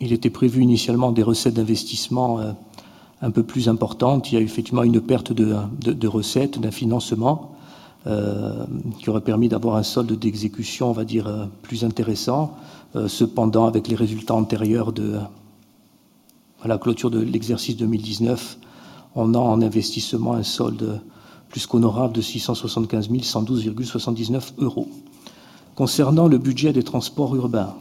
il était prévu initialement des recettes d'investissement un peu plus importantes. Il y a effectivement une perte de, recettes, d'un financement. qui aurait permis d'avoir un solde d'exécution, on va dire, plus intéressant. Euh, cependant, avec les résultats antérieurs de, la clôture de l'exercice 2019, on a en investissement un solde plus qu'honorable de 675 112,79 euros. Concernant le budget des transports urbains,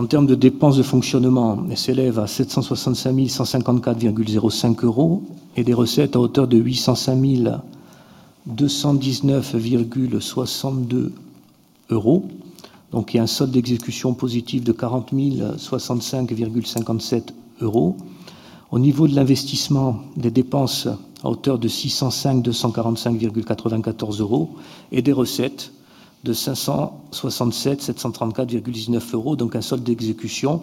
En termes de dépenses de fonctionnement, s'élèvent à 765 154,05 euros et des recettes à hauteur de 805 219,62 euros. Donc il y a un solde d'exécution positif de 40 065,57 euros. Au niveau de l'investissement, des dépenses à hauteur de 605 245,94 euros et des recettes de 567 734,19 euros, donc un solde d'exécution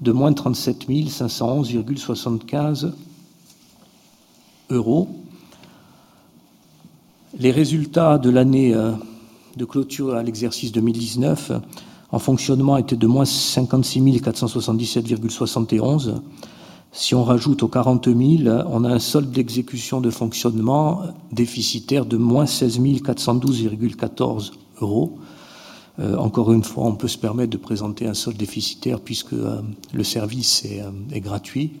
de moins 37 511,75 euros. Les résultats de l'année euh, de clôture à l'exercice 2019 en fonctionnement étaient de moins 56 477,71. Si on rajoute aux 40 000, on a un solde d'exécution de fonctionnement déficitaire de moins 16 412,14 euros. Euh, encore une fois, on peut se permettre de présenter un solde déficitaire puisque euh, le service est, euh, gratuit.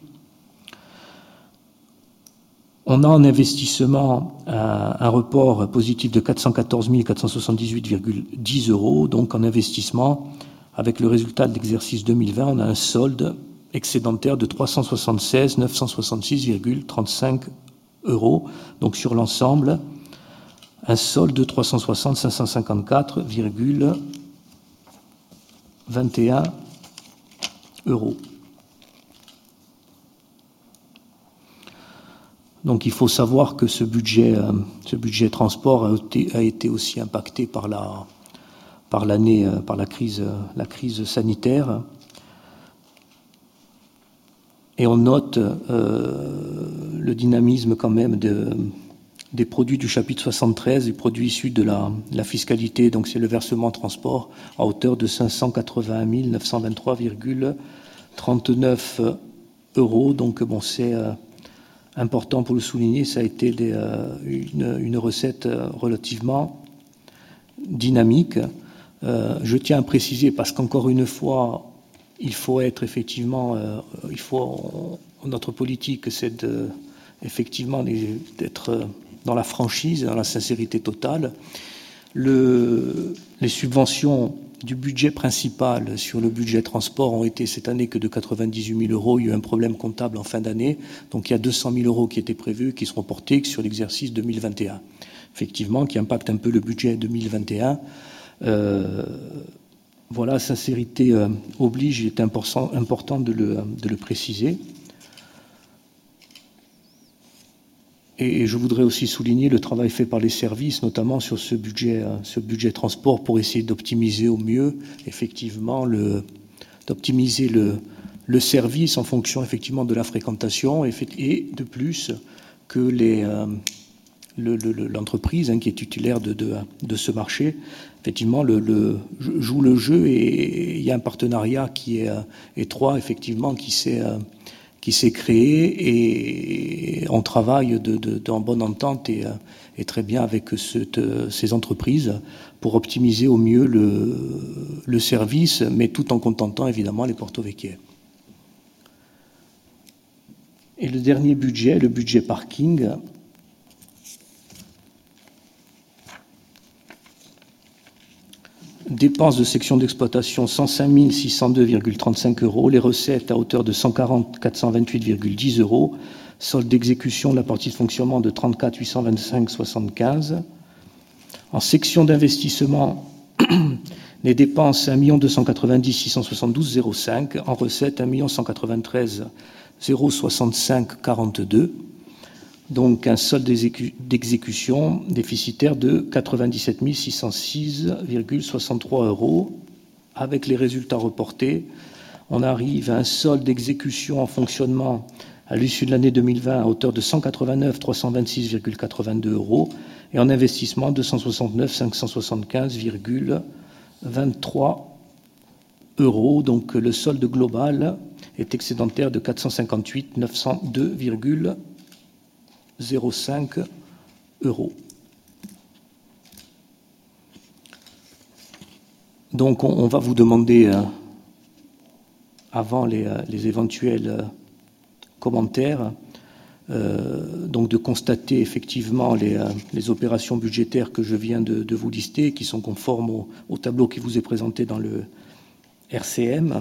On a en investissement un, report positif de 414 478,10 euros. Donc en investissement, avec le résultat de l'exercice 2020, on a un solde excédentaire de 376 966,35 euros. Donc sur l'ensemble, un solde de 360 554,21 euros. Donc il faut savoir que ce budget, euh, ce budget transport a été, aussi impacté par la, par l'année, euh, par la crise, la crise sanitaire. Et on note euh, le dynamisme quand même de, des produits du chapitre 73, des produits issus de la, fiscalité, donc c'est le versement transport à hauteur de 581 923,39 euros. Donc bon, c'est euh, important pour le souligner, ça a été euh, une, une, recette relativement dynamique. Euh, je tiens à préciser, parce qu'encore une fois, il faut être effectivement, euh, il faut, notre politique, c'est effectivement d'être dans la franchise, dans la sincérité totale. Le, les subventions du budget principal sur le budget transport ont été cette année que de 98 000 euros. Il y a eu un problème comptable en fin d'année. Donc il y a 200 000 euros qui étaient prévus, qui seront portés sur l'exercice 2021. Effectivement, qui impacte un peu le budget 2021. Euh, voilà, sincérité euh, oblige, il est important, important de, le, de, le, préciser. Et, je voudrais aussi souligner le travail fait par les services, notamment sur ce budget, budget transport, pour essayer d'optimiser au mieux, effectivement, le, service en fonction effectivement de la fréquentation et, de plus que euh, l'entreprise hein, qui est titulaire de, ce marché, effectivement, joue le jeu et il y a un partenariat qui est euh, étroit, effectivement, qui s'est euh, qui s'est créé et on travaille en bonne entente et, euh, et très bien avec cette, ces entreprises pour optimiser au mieux le, service, mais tout en contentant évidemment les Porto Vecchie. Et le dernier budget, le budget parking, Dépenses de section d'exploitation 105 602,35 euros. Les recettes à hauteur de 140 428,10 euros. Solde d'exécution de la partie de fonctionnement de 34 825,75. En section d'investissement, les dépenses 1 290 672,05. En recettes 1 193 065 42 donc un solde d'exécution déficitaire de 97 606,63 euros. Avec les résultats reportés, on arrive à un solde d'exécution en fonctionnement à l'issue de l'année 2020 à hauteur de 189 326,82 euros et en investissement 269 575,23 euros. Donc le solde global est excédentaire de 458 902,23 0,5 euros. Donc on, va vous demander, euh, avant les, euh, les éventuels euh, commentaires, donc de constater effectivement les, les, opérations budgétaires que je viens de, vous lister, qui sont conformes au, au, tableau qui vous est présenté dans le RCM,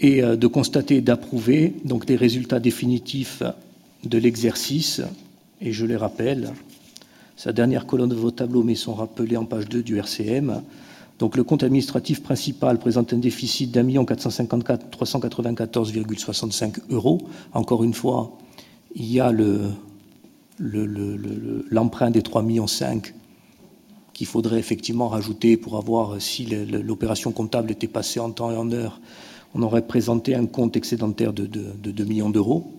et de constater et d'approuver donc des résultats définitifs de l'exercice, et je les rappelle, sa dernière colonne de vos tableaux mais sont rappelés en page 2 du RCM. Donc le compte administratif principal présente un déficit d'un million 454 394,65 euros. Encore une fois, il y a le, l'emprunt le, le, des 3 millions 5 qu'il faudrait effectivement rajouter pour avoir, si l'opération comptable était passée en temps et en heure, on aurait présenté un compte excédentaire de, de, de 2 millions d'euros.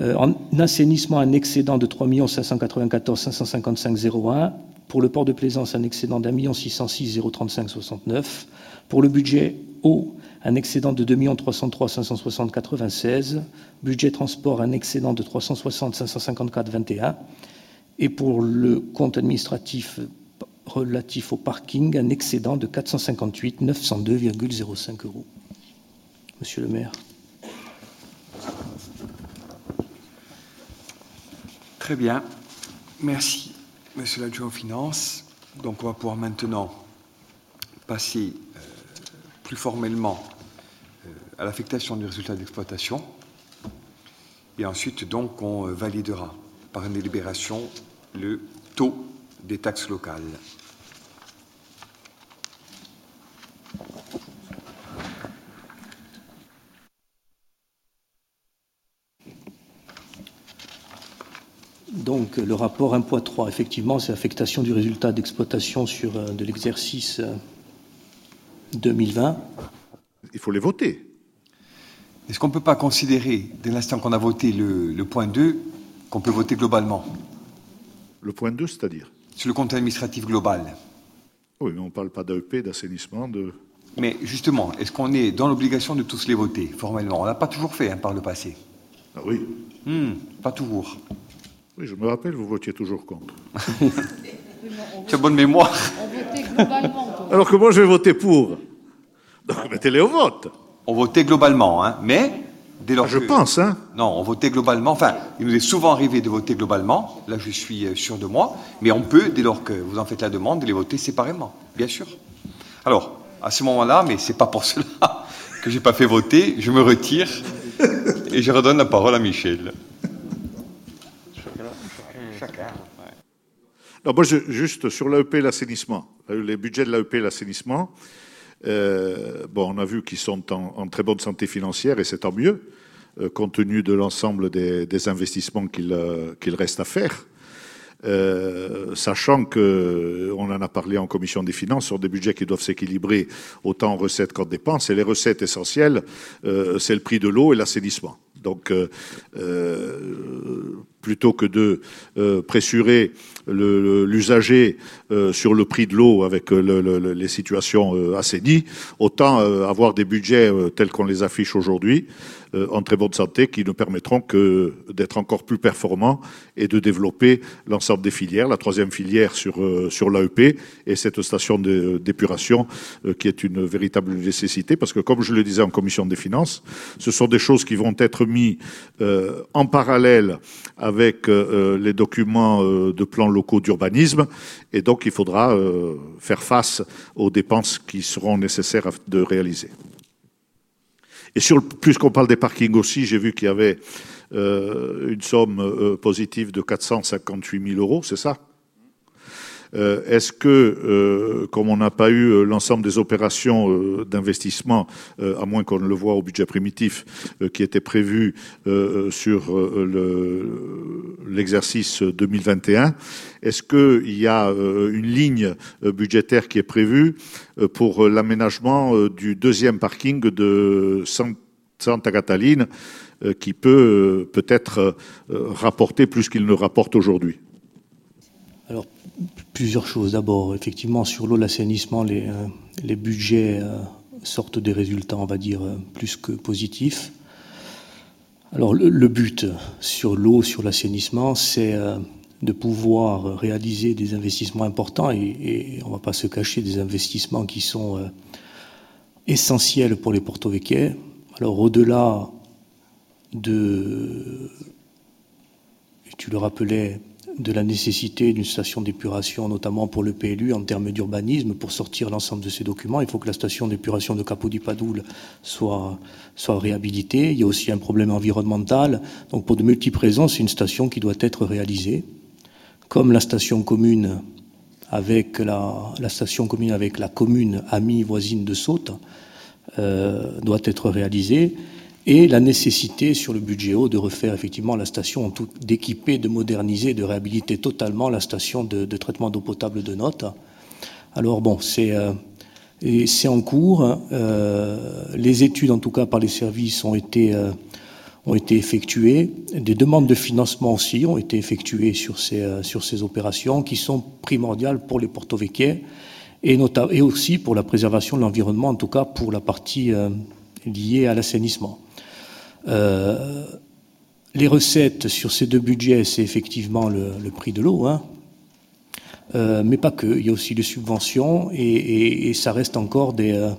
Euh, en assainissement, un excédent de 3 594 555,01. Pour le port de plaisance, un excédent d'un million 606 035 69. Pour le budget eau, un excédent de 2 303 560 96. Budget transport, un excédent de 360 554 21. Et pour le compte administratif relatif au parking, un excédent de 458 902,05 euros. Monsieur le maire. Très bien. Merci, Monsieur l'adjoint aux finances. Donc, on va pouvoir maintenant passer euh, plus formellement euh, à l'affectation du résultat d'exploitation. Et ensuite, donc, on euh, validera par une délibération le taux des taxes locales. Donc le rapport 1.3, effectivement, c'est affectation du résultat d'exploitation sur euh, de l'exercice 2020. Euh, Il faut les voter. Est-ce qu'on ne peut pas considérer, dès l'instant qu'on a voté le, point 2, qu'on peut voter globalement? Le point 2, c'est-à-dire? Sur le compte administratif global. Oui, mais on ne parle pas d'AEP, d'assainissement, de... Mais justement, est-ce qu'on est dans l'obligation de tous les voter, formellement? On l'a pas toujours fait hein, par le passé. Ah oui hmm, Pas toujours. Oui, je me rappelle, vous votiez toujours contre. tu as bonne mémoire. On votait globalement. Alors que moi, je vais voter pour. Donc mettez-les au vote. On votait globalement, hein, mais dès lors ah, Je pense, hein Non, on votait globalement. Enfin, il nous est souvent arrivé de voter globalement. Là, je suis euh, sûr de moi. Mais on peut, dès lors que vous en faites la demande, de les voter séparément, bien sûr. Alors, à ce moment-là, mais c'est pas pour cela que j'ai pas fait voter, je me retire et je redonne la parole à Michel. Juste sur l'AEP l'assainissement, euh, les budgets de l'AEP l'assainissement, euh, on a vu qu'ils sont en, très bonne santé financière et c'est tant mieux, euh, compte tenu de l'ensemble des, investissements qu'il reste à faire. sachant que on en a parlé en commission des finances sur des budgets qui doivent s'équilibrer autant en recettes qu'en dépenses et les recettes essentielles c'est le prix de l'eau et l'assainissement donc, plutôt que de pressurer l'usager sur le prix de l'eau avec les situations assainies, autant avoir des budgets tels qu'on les affiche aujourd'hui euh, en très bonne santé qui nous permettront que d'être encore plus performants et de développer l'ensemble des filières. La troisième filière sur, euh, sur l'AEP et cette station d'épuration euh, qui est une véritable nécessité parce que, comme je le disais en commission des finances, ce sont des choses qui vont être mises en parallèle avec les documents de plans locaux d'urbanisme et donc il faudra faire face aux dépenses qui seront nécessaires de réaliser. Et sur, puisqu'on parle des parkings aussi, j'ai vu qu'il y avait euh, une somme euh, positive de 458 000 euros, c'est ça? Est-ce que, comme on n'a pas eu l'ensemble des opérations d'investissement, à moins qu'on ne le voit au budget primitif, qui était prévu sur l'exercice 2021, est-ce qu'il y a une ligne budgétaire qui est prévue pour l'aménagement du deuxième parking de Santa Cataline qui peut peut-être rapporter plus qu'il ne rapporte aujourd'hui? Plusieurs choses. D'abord, effectivement, sur l'eau, l'assainissement, les, les, budgets sortent des résultats, on va dire, plus que positifs. Alors, le but sur l'eau, sur l'assainissement, c'est de pouvoir réaliser des investissements importants et, on ne va pas se cacher des investissements qui sont euh, essentiels pour les porto Alors au-delà de, tu le rappelais, de la nécessité d'une station d'épuration, notamment pour le PLU en termes d'urbanisme, pour sortir l'ensemble de ces documents. Il faut que la station d'épuration de Capodipadoul soit, soit réhabilitée. Il y a aussi un problème environnemental. Donc pour de multiples raisons, c'est une station qui doit être réalisée comme la station commune avec la, commune avec amie voisine de Saute euh, doit être réalisée et la nécessité sur le budget haut de refaire effectivement la station, d'équiper, de moderniser, de réhabiliter totalement la station de, traitement d'eau potable de Note. Alors bon, c'est euh, en cours. Euh, les études, en tout cas par les services, ont été ont été effectuées. Des demandes de financement aussi ont été effectuées sur ces, euh, sur ces opérations qui sont primordiales pour les porto-véquiers et, et aussi pour la préservation de l'environnement, en tout cas pour la partie euh, liée à l'assainissement. Euh, les recettes sur ces deux budgets, c'est effectivement le, prix de l'eau, hein. mais pas que. Il y a aussi les subventions et, ça reste encore des,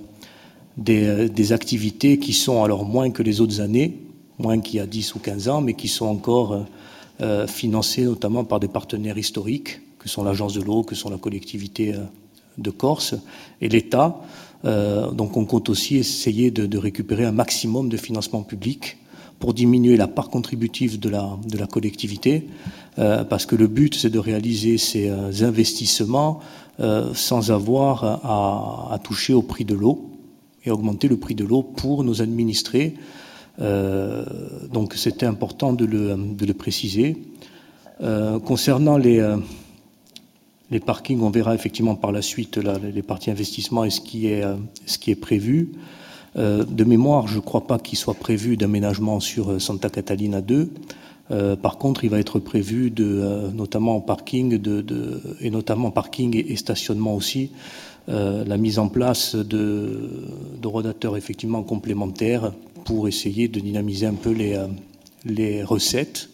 des, activités qui sont alors moins que les autres années, moins qu'il y a 10 ou 15 ans, mais qui sont encore euh, euh, financés notamment par des partenaires historiques, que sont l'Agence de l'eau, que sont la collectivité euh, de Corse et l'État. Donc on compte aussi essayer de, récupérer un maximum de financement public pour diminuer la part contributive de la, collectivité, euh, parce que le but, c'est de réaliser ces euh, investissements euh, sans avoir à, toucher au prix de l'eau et augmenter le prix de l'eau pour nos administrés. Euh, donc c'était important de le, de le préciser. Euh, concernant les, les parkings, on verra effectivement par la suite les parties investissement et ce qui est, est prévu. Euh, de mémoire, je ne crois pas qu'il soit prévu d'aménagement sur Santa Catalina 2. Euh, par contre, il va être prévu euh, notamment en parking et notamment parking et, stationnement aussi, euh, la mise en place de, rodateurs effectivement complémentaires pour essayer de dynamiser un peu euh, les recettes,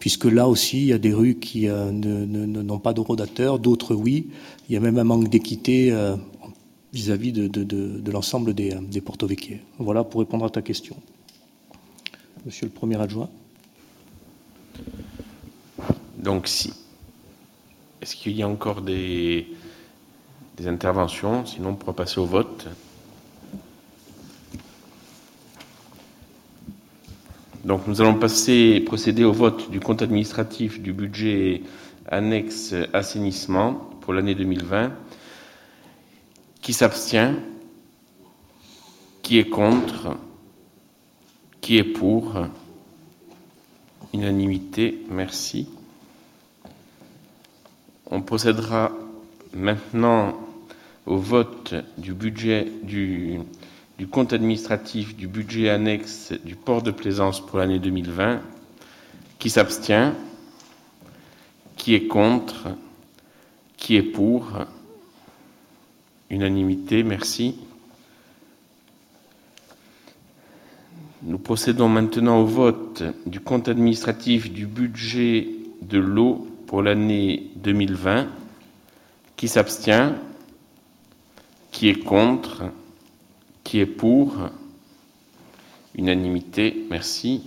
puisque là aussi il y a des rues qui euh, n'ont pas de rodateurs, d'autres oui. Il y a même un manque d'équité vis-à-vis de, l'ensemble des, des Porto Vecchie. Voilà pour répondre à ta question. Monsieur le premier adjoint. Donc, si. Est-ce qu'il y a encore des interventions? Sinon, on pourra passer au vote. Donc, nous allons passer, procéder au vote du compte administratif du budget annexe assainissement pour l'année 2020. Qui s'abstient? Qui est contre? Qui est pour? Unanimité, merci. On procédera maintenant au vote du budget du, du, compte administratif du budget annexe du port de plaisance pour l'année 2020. Qui s'abstient Qui est contre Qui est pour Unanimité, merci. Nous procédons maintenant au vote du compte administratif du budget de l'eau pour l'année 2020. Qui s'abstient? Qui est contre? Qui est pour Unanimité, merci.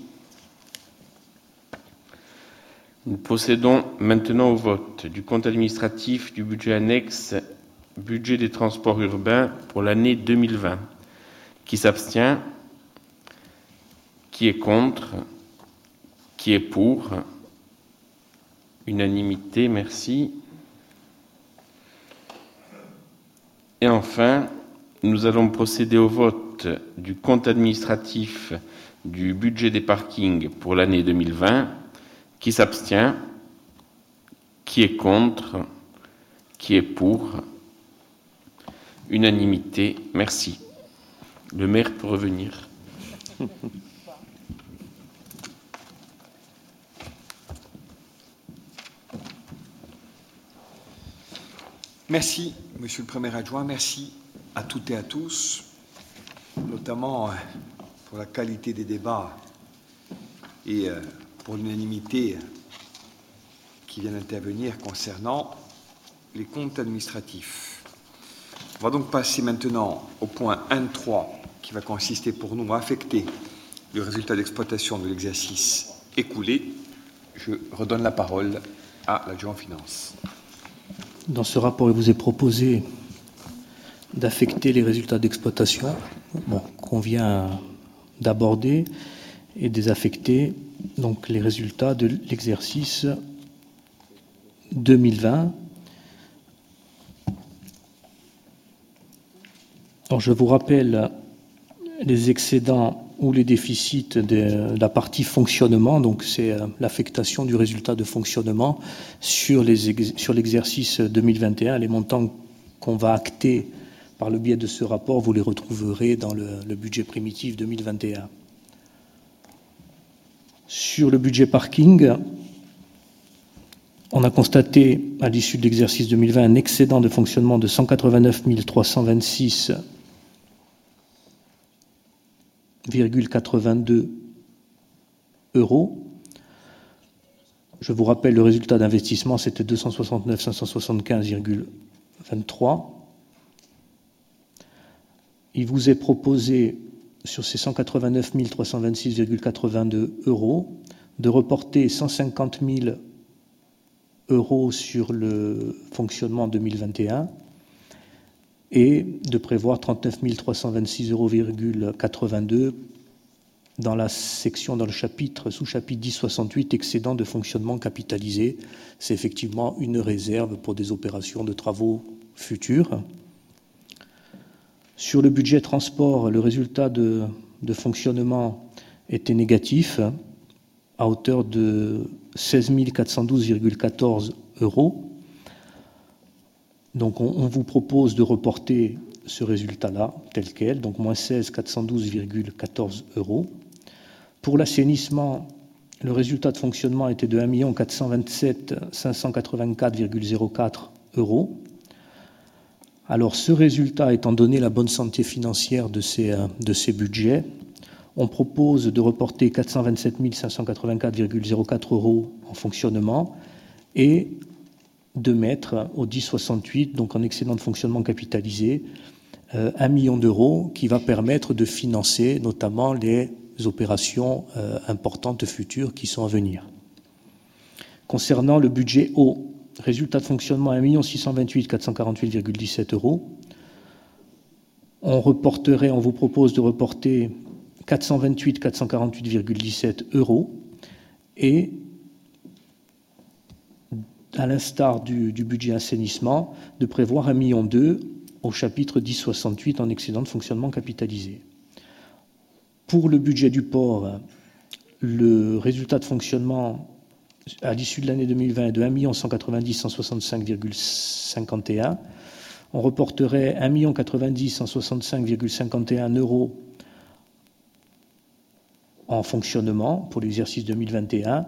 Nous procédons maintenant au vote du compte administratif du budget annexe budget des transports urbains pour l'année 2020. Qui s'abstient? Qui est contre? Qui est pour? Unanimité, merci. Et enfin, nous allons procéder au vote du compte administratif du budget des parkings pour l'année 2020. Qui s'abstient? Qui est contre? Qui est pour? Unanimité, merci. Le maire peut revenir. Merci, Monsieur le Premier adjoint. Merci à toutes et à tous, notamment pour la qualité des débats et pour l'unanimité qui vient d'intervenir concernant les comptes administratifs. On va donc passer maintenant au point 1.3 qui va consister pour nous à affecter le résultat d'exploitation de l'exercice écoulé. Je redonne la parole à l'adjoint finance. Dans ce rapport, il vous est proposé d'affecter les résultats d'exploitation qu'on vient d'aborder et désaffecter donc les résultats de l'exercice 2020 Alors, je vous rappelle les excédents ou les déficits de la partie fonctionnement, donc c'est l'affectation du résultat de fonctionnement sur l'exercice sur 2021. Les montants qu'on va acter par le biais de ce rapport, vous les retrouverez dans le, budget primitif 2021. Sur le budget parking, on a constaté à l'issue de l'exercice 2020 un excédent de fonctionnement de 189 326 82 euros. Je vous rappelle, le résultat d'investissement, c'était 269 575,23. Il vous est proposé, sur ces 189 326,82 euros, de reporter 150 000 euros sur le fonctionnement 2021 et de prévoir 39 326,82 euros dans la section, dans le chapitre, sous-chapitre 1068, excédent de fonctionnement capitalisé. C'est effectivement une réserve pour des opérations de travaux futurs. Sur le budget transport, le résultat de, fonctionnement était négatif à hauteur de 16 412,14 euros. Donc on, on, vous propose de reporter ce résultat-là tel quel, donc moins 16 412,14 euros. Pour l'assainissement, le résultat de fonctionnement était de 1 427 584,04 euros. Alors ce résultat étant donné la bonne santé financière de ces, ces budgets, on propose de reporter 427 584,04 euros en fonctionnement et de mettre au 1068, donc en excédent de fonctionnement capitalisé, euh, un million d'euros qui va permettre de financer notamment les opérations euh, importantes futures qui sont à venir. Concernant le budget eau, résultat de fonctionnement 1 628 448,17 euros. On reporterait, on vous propose de reporter 428 448,17 euros et à l'instar du, budget assainissement, de prévoir 1,2 million au chapitre 1068 en excédent de fonctionnement capitalisé. Pour le budget du port, le résultat de fonctionnement à l'issue de l'année 2020 est de 1 190 165,51. On reporterait 1 90 165,51 euros en fonctionnement pour l'exercice 2021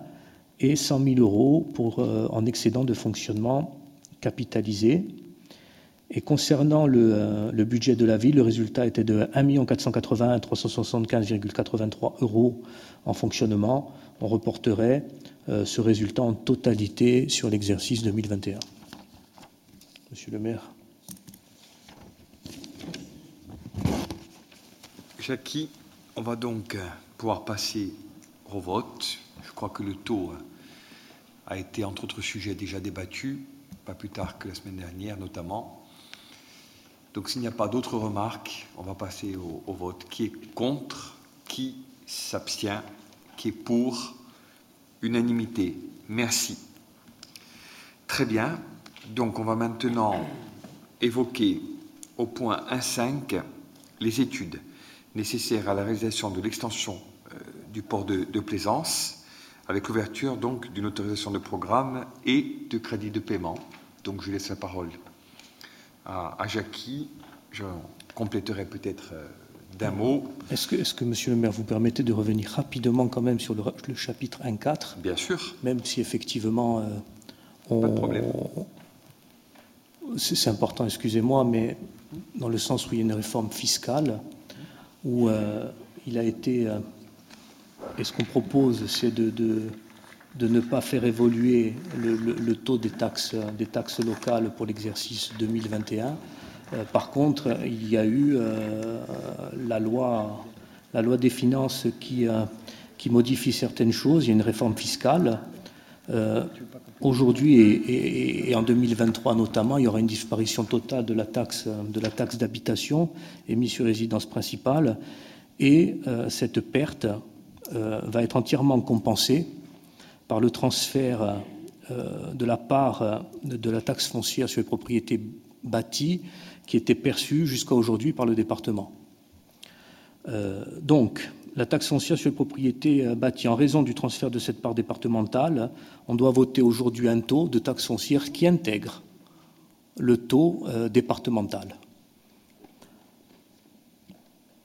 et 100 000 euros pour, euh, en excédent de fonctionnement capitalisé. Et concernant le, euh, le, budget de la ville, le résultat était de 1 481 375,83 euros en fonctionnement. On reporterait euh, ce résultat en totalité sur l'exercice 2021. Monsieur le maire. Jackie, on va donc pouvoir passer au vote. Je crois que le taux a été, entre autres sujets, déjà débattu, pas plus tard que la semaine dernière notamment. Donc s'il n'y a pas d'autres remarques, on va passer au, vote. Qui est contre Qui s'abstient Qui est pour Unanimité. Merci. Très bien. Donc on va maintenant évoquer au point 1.5 les études nécessaires à la réalisation de l'extension euh, du port de, de Plaisance, avec l'ouverture donc d'une autorisation de programme et de crédit de paiement. Donc je laisse la parole à, à Jackie. Je compléterai peut-être euh, d'un mot. Est-ce que, est que, monsieur le maire, vous permettez de revenir rapidement quand même sur le, le chapitre 1.4 Bien sûr. Même si effectivement... Euh, on, Pas de problème. C'est important, excusez-moi, mais dans le sens où il y a une réforme fiscale, où euh, il a été... Euh, et ce qu'on propose, c'est de, de, de, ne pas faire évoluer le, taux des taxes, locales pour l'exercice 2021. Euh, par contre, il y a eu euh, la, loi, des finances qui, euh, qui modifie certaines choses. Il y a une réforme fiscale. Aujourd'hui et, et, et, en 2023 notamment, il y aura une disparition totale de la taxe de la taxe d'habitation émise sur résidence principale. Et cette perte va être entièrement compensée par le transfert de la part de la taxe foncière sur les propriétés bâties qui était perçue jusqu'à aujourd'hui par le département. Euh, donc, la taxe foncière sur les propriétés bâties, en raison du transfert de cette part départementale, on doit voter aujourd'hui un taux de taxe foncière qui intègre le taux euh, départemental.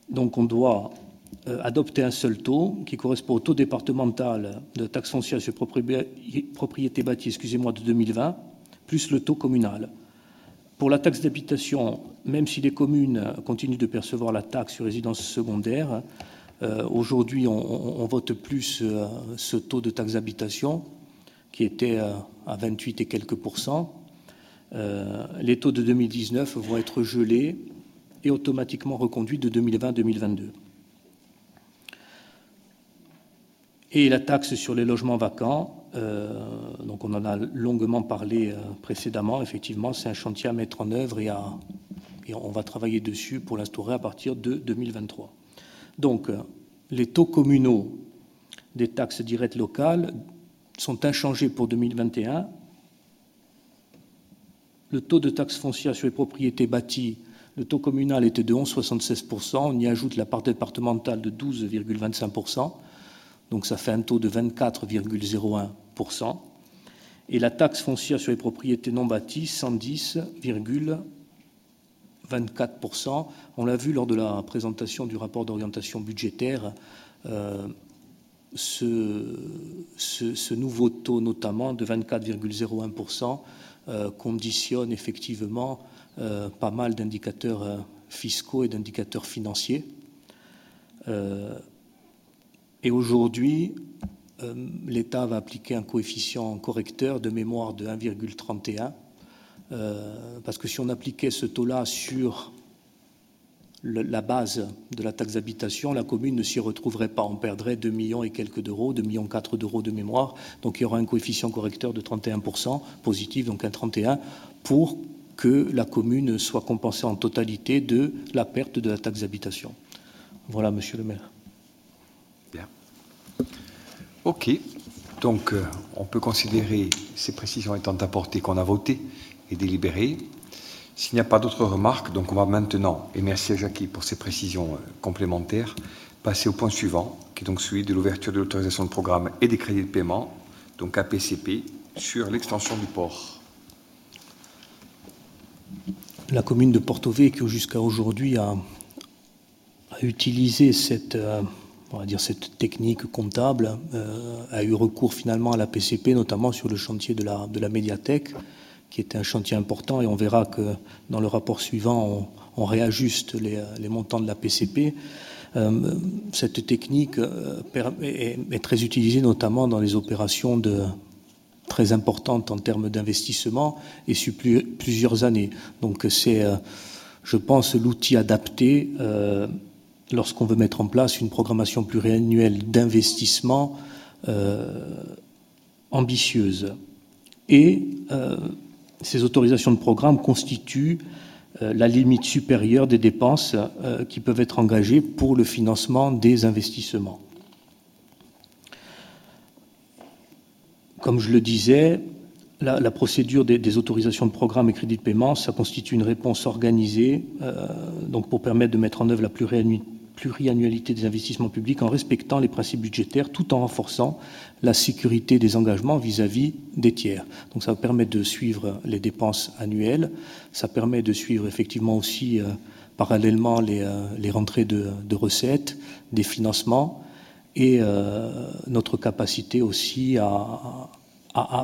Donc, on doit euh, adopter un seul taux qui correspond au taux départemental de taxe foncière sur les propriétés bâties, excusez-moi, de 2020, plus le taux communal. Pour la taxe d'habitation, même si les communes continuent de percevoir la taxe sur résidence secondaire, euh, aujourd'hui on, vote plus euh, ce taux de taxe d'habitation qui était euh, à 28 et quelques pourcents. Euh, les taux de 2019 vont être gelés et automatiquement reconduits de 2020-2022. Et la taxe sur les logements vacants, euh, donc on en a longuement parlé euh, précédemment. Effectivement, c'est un chantier à mettre en œuvre et, et on va travailler dessus pour l'instaurer à partir de 2023. Donc, euh, les taux communaux des taxes directes locales sont inchangés pour 2021. Le taux de taxe foncière sur les propriétés bâties, le taux communal était de 11,76%. On y ajoute la part départementale de 12,25%. Donc ça fait un taux de 24,01%. Et la taxe foncière sur les propriétés non bâties, 110,24%. On l'a vu lors de la présentation du rapport d'orientation budgétaire. Euh, ce, nouveau taux, notamment de 24,01%, euh, conditionne effectivement euh, pas mal d'indicateurs fiscaux et d'indicateurs financiers. Et aujourd'hui, l'État va appliquer un coefficient correcteur de mémoire de 1,31, parce que si on appliquait ce taux-là sur la base de la taxe d'habitation, la commune ne s'y retrouverait pas. On perdrait 2 millions et quelques d'euros, 2 millions 4 d'euros de mémoire. Donc il y aura un coefficient correcteur de 31%, positif, donc un 31, pour que la commune soit compensée en totalité de la perte de la taxe d'habitation. Voilà, monsieur le maire. OK. Donc, euh, on peut considérer ces précisions étant apportées qu'on a voté et délibéré. S'il n'y a pas d'autres remarques, donc on va maintenant, et merci à Jackie pour ces précisions euh, complémentaires, passer au point suivant, qui est donc celui de l'ouverture de l'autorisation de programme et des crédits de paiement, donc APCP, sur l'extension du port. La commune de Porto Vecchio, jusqu'à aujourd'hui, a, utilisé cette, euh, on va dire cette technique comptable, euh, a eu recours finalement à la PCP, notamment sur le chantier de la, de la médiathèque qui était un chantier important, et on verra que dans le rapport suivant, on, réajuste les, montants de la PCP. Euh, cette technique euh, est, très utilisée notamment dans les opérations très importantes en termes d'investissement et sur plusieurs années. Donc c'est, je pense, l'outil adapté lorsqu'on veut mettre en place une programmation pluriannuelle d'investissement ambitieuse. Et ces autorisations de programme constituent euh, la limite supérieure des dépenses euh, qui peuvent être engagées pour le financement des investissements. Comme je le disais, la, procédure des, autorisations de programme et crédits de paiement, ça constitue une réponse organisée euh, donc pour permettre de mettre en œuvre la pluriannualité pluriannualité des investissements publics en respectant les principes budgétaires tout en renforçant la sécurité des engagements vis-à-vis des tiers. Donc ça permet de suivre les dépenses annuelles, ça permet de suivre effectivement aussi euh, parallèlement les, euh, rentrées de, recettes, des financements et euh, notre capacité aussi à,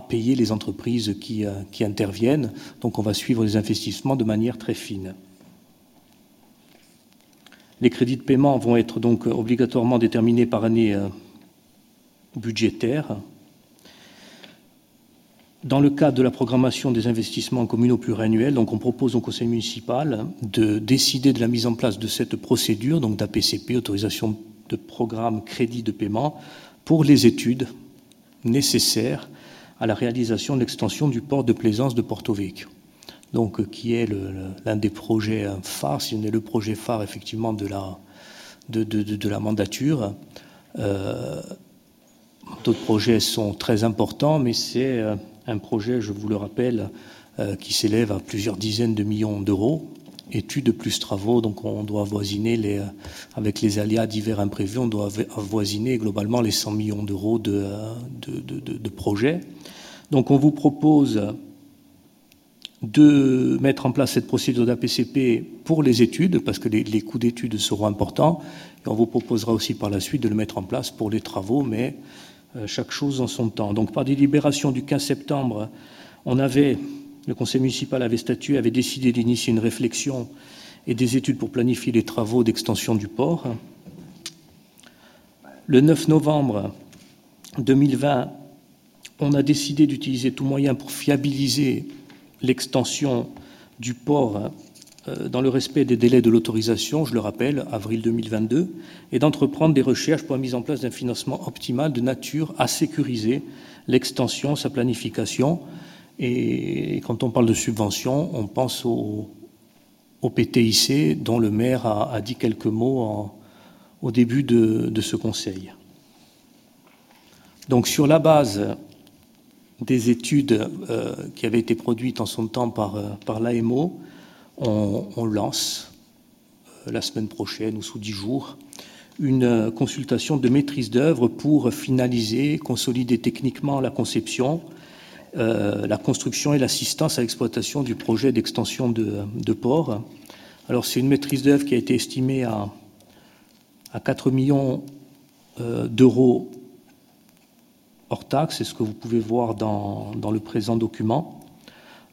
payer les entreprises qui interviennent. Donc on va suivre les investissements de manière très fine. Les crédits de paiement vont être donc obligatoirement déterminés par année euh, budgétaire. Dans le cadre de la programmation des investissements communaux pluriannuels, on propose au conseil municipal de décider de la mise en place de cette procédure, donc d'APCP, autorisation de programme crédit de paiement, pour les études nécessaires à la réalisation de l'extension du port de plaisance de Porto Vecchio donc, euh, qui est l'un des projets euh, phares, si on est le projet phare effectivement de la, mandature. Euh, d'autres projets sont très importants, mais c'est un projet, je vous le rappelle, qui s'élève à plusieurs dizaines de millions d'euros. Études plus travaux, donc on doit avoisiner, les, avec les aléas divers imprévus, on doit avoisiner globalement les 100 millions d'euros de, de, de, projets. Donc on vous propose de mettre en place cette procédure d'APCP pour les études, parce que les, coûts d'études seront importants, et on vous proposera aussi par la suite de le mettre en place pour les travaux, mais euh, chaque chose en son temps. Donc par délibération du 15 septembre, on avait, le conseil municipal avait statué, avait décidé d'initier une réflexion et des études pour planifier les travaux d'extension du port. Le 9 novembre 2020, on a décidé d'utiliser tout moyen pour fiabiliser l'extension du port euh, dans le respect des délais de l'autorisation, je le rappelle, avril 2022, et d'entreprendre des recherches pour la mise en place d'un financement optimal de nature à sécuriser l'extension, sa planification. Et quand on parle de subvention, on pense au, PTIC, dont le maire a, dit quelques mots au début de, ce Conseil. Donc sur la base des études euh, qui avaient été produites en son temps par, euh, l'AMO, on, lance euh, la semaine prochaine ou sous dix jours une consultation de maîtrise d'œuvre pour finaliser, consolider techniquement la conception, la construction et l'assistance à l'exploitation du projet d'extension de, port. Alors c'est une maîtrise d'œuvre qui a été estimée à à 4 millions d'euros hors taxe, c'est ce que vous pouvez voir dans, le présent document.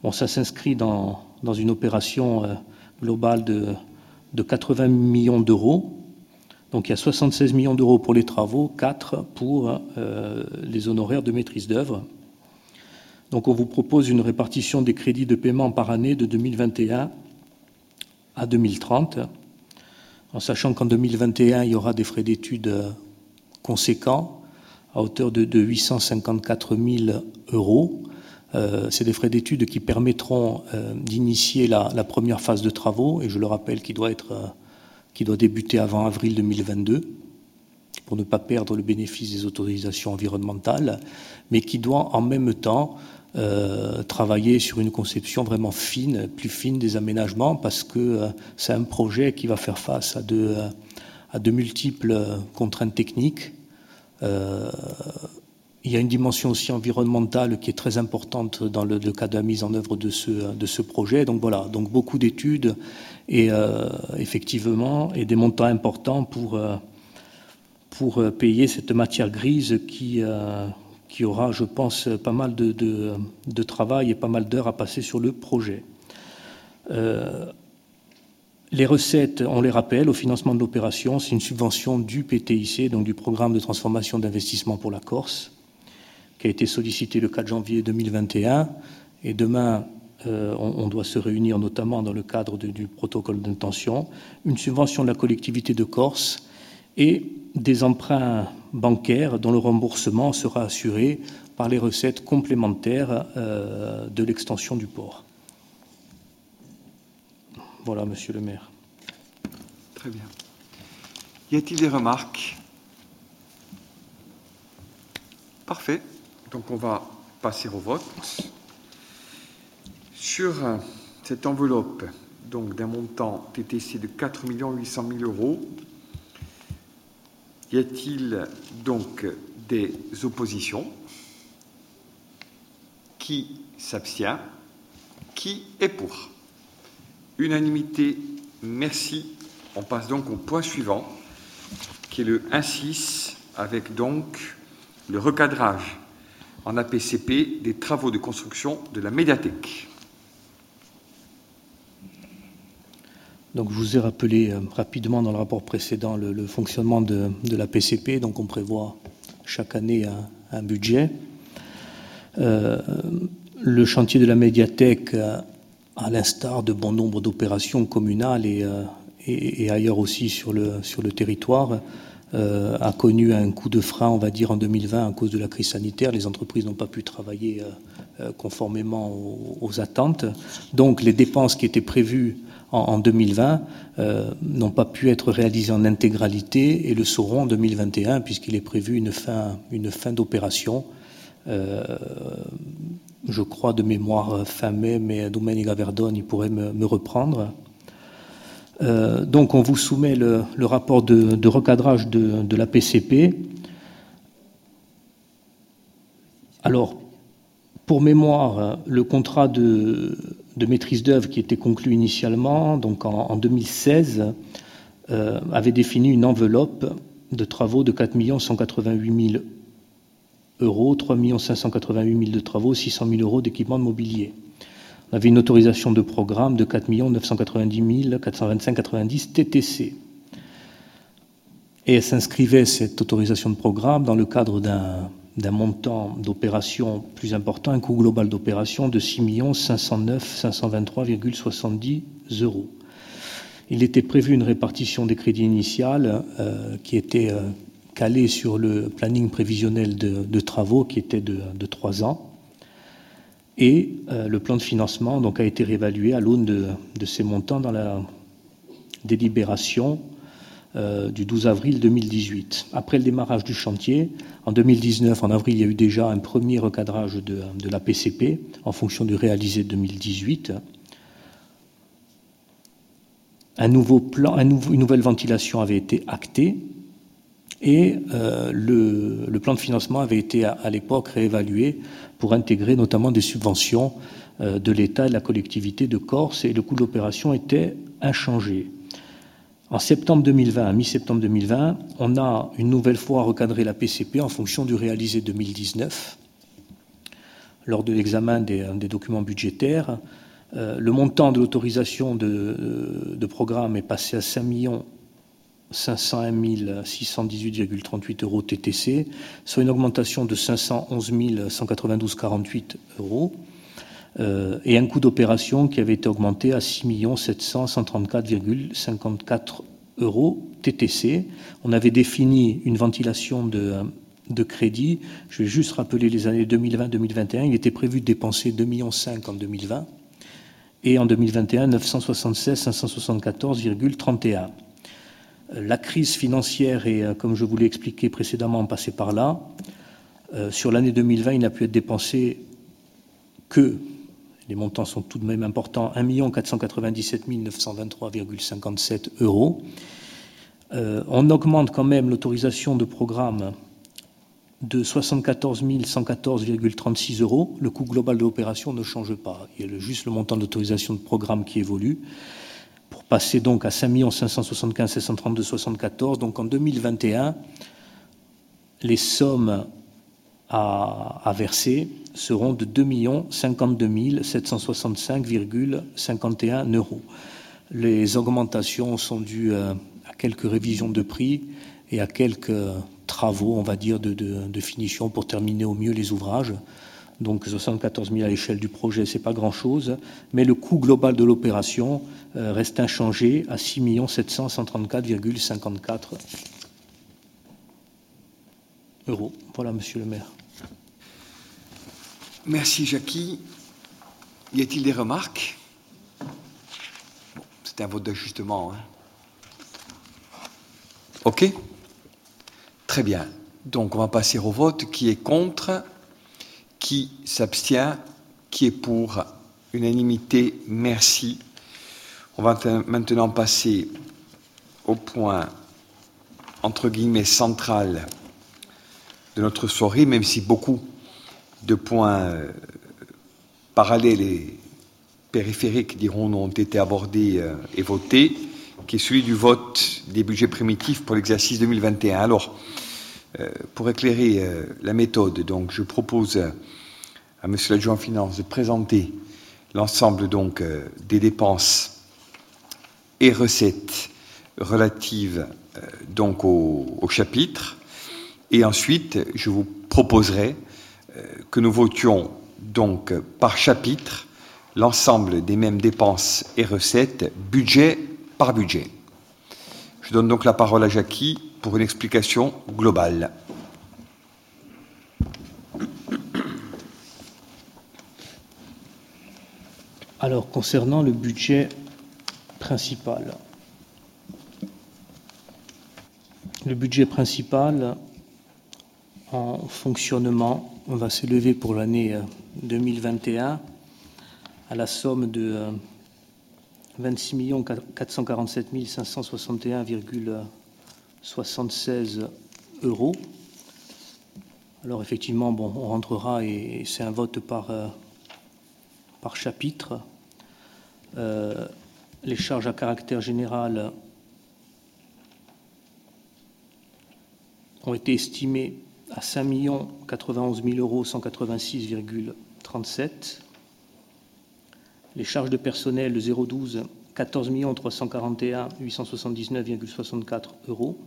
Bon, ça s'inscrit dans, une opération euh, globale de, 80 millions d'euros. Donc il y a 76 millions d'euros pour les travaux, 4 pour euh, les honoraires de maîtrise d'œuvre. Donc on vous propose une répartition des crédits de paiement par année de 2021 à 2030 en sachant qu'en 2021, il y aura des frais d'études euh, conséquents à hauteur de, 854 000 euros. Euh, c'est des frais d'études qui permettront euh, d'initier la, première phase de travaux, et je le rappelle, qui doit, être, qui doit débuter avant avril 2022, pour ne pas perdre le bénéfice des autorisations environnementales, mais qui doit en même temps euh, travailler sur une conception vraiment fine, plus fine des aménagements, parce que euh, c'est un projet qui va faire face euh, à de multiples contraintes techniques. Il y a une dimension aussi environnementale qui est très importante dans le, cas de la mise en œuvre de ce, de ce projet. Donc voilà, donc beaucoup d'études et effectivement et des montants importants pour, pour payer cette matière grise qui, qui aura, je pense, pas mal de, travail et pas mal d'heures à passer sur le projet. Les recettes, on les rappelle, au financement de l'opération, c'est une subvention du PTIC, donc du Programme de transformation d'investissement pour la Corse, qui a été sollicité le 4 janvier 2021. Et demain, euh, on, doit se réunir notamment dans le cadre du protocole d'intention. Une subvention de la collectivité de Corse et des emprunts bancaires dont le remboursement sera assuré par les recettes complémentaires euh, de l'extension du port. Voilà, monsieur le maire. Très bien. Y a-t-il des remarques? Parfait. Donc on va passer au vote. Sur cette enveloppe donc d'un montant TTC de 4 800 000 euros, y a-t-il donc des oppositions? Qui s'abstient? Qui est pour? Unanimité, merci. On passe donc au point suivant, qui est le 1.6, avec donc le recadrage en APCP des travaux de construction de la médiathèque. Donc, je vous ai rappelé euh, rapidement dans le rapport précédent le, fonctionnement de, la PCP. Donc, on prévoit chaque année un, budget. Euh, le chantier de la médiathèque, euh, à l'instar de bon nombre d'opérations communales et, ailleurs aussi sur le, territoire, a connu un coup de frein, on va dire, en 2020 à cause de la crise sanitaire. Les entreprises n'ont pas pu travailler conformément aux, attentes. Donc, les dépenses qui étaient prévues en, 2020 euh, n'ont pas pu être réalisés en intégralité et le seront en 2021 puisqu'il est prévu une fin d'opération. Euh, je crois de mémoire fin mai, mais Domenica Verdone il pourrait me, reprendre. Euh, donc on vous soumet le, rapport de, recadrage de, la PCP. Alors, pour mémoire, le contrat de, de maîtrise d'œuvre qui était conclu initialement, donc en, 2016, euh, avait défini une enveloppe de travaux de 4 188 000 euros, 3 588 000 de travaux, 600 000 euros d'équipement de mobilier. On avait une autorisation de programme de 4 990 425,90 TTC. Et elle s'inscrivait, cette autorisation de programme, dans le cadre d'un d'un montant d'opération plus important, un coût global d'opération de 6 509 523,70 euros. Il était prévu une répartition des crédits initiales euh, qui était euh, calée sur le planning prévisionnel de, travaux qui était de, trois 3 ans. Et euh, le plan de financement donc, a été réévalué à l'aune de, de, ces montants dans la délibération euh, du 12 avril 2018. Après le démarrage du chantier, en 2019, en avril, il y a eu déjà un premier recadrage de, la PCP en fonction du réalisé 2018. Un nouveau plan, une nouvelle ventilation avait été actée et euh, le, plan de financement avait été à, l'époque réévalué pour intégrer notamment des subventions euh, de l'État et de la collectivité de Corse et le coût de l'opération était inchangé. En septembre 2020, à mi-septembre 2020, on a une nouvelle fois recadré la PCP en fonction du réalisé 2019. Lors de l'examen des, documents budgétaires, euh, le montant de l'autorisation de, de, programme est passé à 5 501 618,38 euros TTC, soit une augmentation de 511 192,48 euros, euh, et un coût d'opération qui avait été augmenté à 6 734,54 euros TTC. On avait défini une ventilation de, de crédit. Je vais juste rappeler les années 2020-2021. Il était prévu de dépenser 2,5 millions en 2020 et en 2021 976 574,31. La crise financière est, euh, comme je vous l'ai expliqué précédemment, passée par là. Euh, sur l'année 2020, il n'a pu être dépensé que, les montants sont tout de même importants, 1 497 923,57 euros. Euh, on augmente quand même l'autorisation de programme de 74 114,36 euros. Le coût global de l'opération ne change pas. Il y a juste le montant d'autorisation de programme qui évolue pour passer donc à 5 575 732 74. Donc en 2021, les sommes à, verser seront de 2 52 765,51 euros. Les augmentations sont dues euh, à quelques révisions de prix et à quelques travaux, on va dire, de, de finition pour terminer au mieux les ouvrages. Donc 74 000 à l'échelle du projet, ce n'est pas grand-chose, mais le coût global de l'opération euh, reste inchangé à 6 734,54 euros. Voilà, monsieur le maire. Merci, Jackie. Y a-t-il des remarques? C'est un vote d'ajustement. Hein. OK Très bien. Donc, on va passer au vote. Qui est contre? Qui s'abstient Qui est pour Unanimité, merci. On va maintenant passer au point, entre guillemets, central de notre soirée, même si beaucoup de points euh, parallèles et périphériques, dirons-nous, ont été abordés euh, et votés, qui est celui du vote des budgets primitifs pour l'exercice 2021. Alors, pour éclairer euh, la méthode, je propose à Monsieur l'adjoint finance de présenter l'ensemble euh, des dépenses et recettes relatives au, chapitre, et ensuite je vous proposerai que nous votions par chapitre l'ensemble des mêmes dépenses et recettes, budget par budget. Je donne donc la parole à Jackie pour une explication globale. Alors, concernant le budget principal, le budget principal en fonctionnement va s'élever pour l'année 2021 euh, à la somme de 26 447 561,5 76 euros. Alors effectivement, bon, on rentrera et c'est un vote par, euh, par chapitre. Euh, les charges à caractère général ont été estimées à 5 91 000 euros 186,37. Les charges de personnel de 012 14 341 879,64 euros.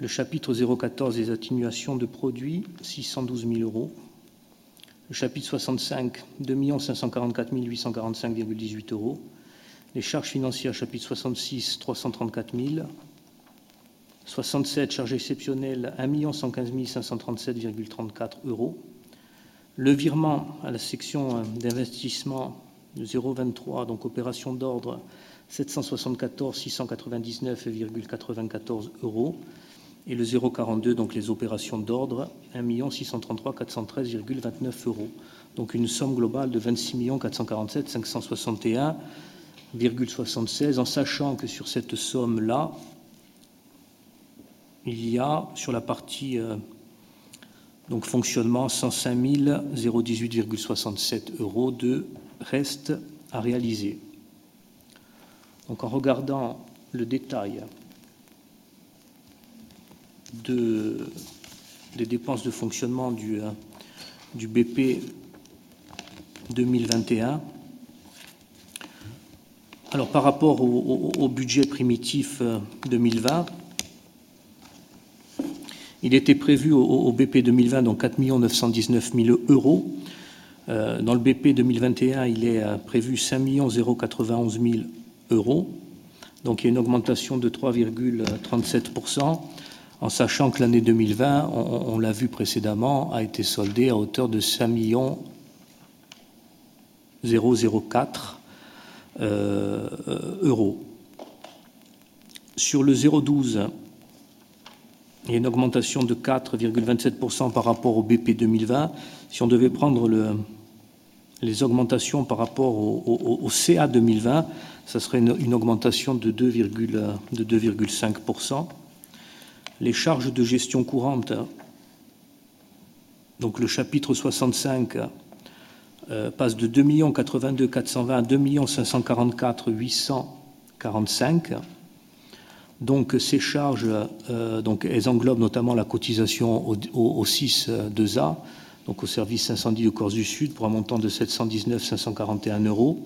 Le chapitre 014 des atténuations de produits, 612 000 euros. Le chapitre 65, 2 544 845,18 euros. Les charges financières, chapitre 66, 334 000. 67, charges exceptionnelles, 1 115 537,34 euros. Le virement à la section d'investissement Le 023, donc opération d'ordre 774 699,94 euros. Et le 042, donc les opérations d'ordre, 1 633 413,29 euros. Donc une somme globale de 26 447 561,76, en sachant que sur cette somme-là, il y a sur la partie euh, donc fonctionnement 105 018,67 euros de reste à réaliser. Donc en regardant le détail de, des dépenses de fonctionnement du, euh, du BP 2021, alors par rapport au, budget primitif 2020, euh, il était prévu au, BP 2020 donc 4 919 000 euros. Euh, dans le BP 2021, il est prévu 5 091 000 euros. Donc il y a une augmentation de 3,37%, en sachant que l'année 2020, on, l'a vu précédemment, a été soldée à hauteur de 5 004 euh, euros. Sur le 012, il y a une augmentation de 4,27% par rapport au BP 2020. Si on devait prendre les augmentations par rapport au, CA 2020, ça serait une, augmentation de 2,5%. Les charges de gestion courante, donc le chapitre 65 euh, passe de 2 82 420 à 2 544 845. Donc ces charges, euh, donc, elles englobent notamment la cotisation au, 6-2A, donc au service incendie de Corse du Sud, pour un montant de 719 541 euros.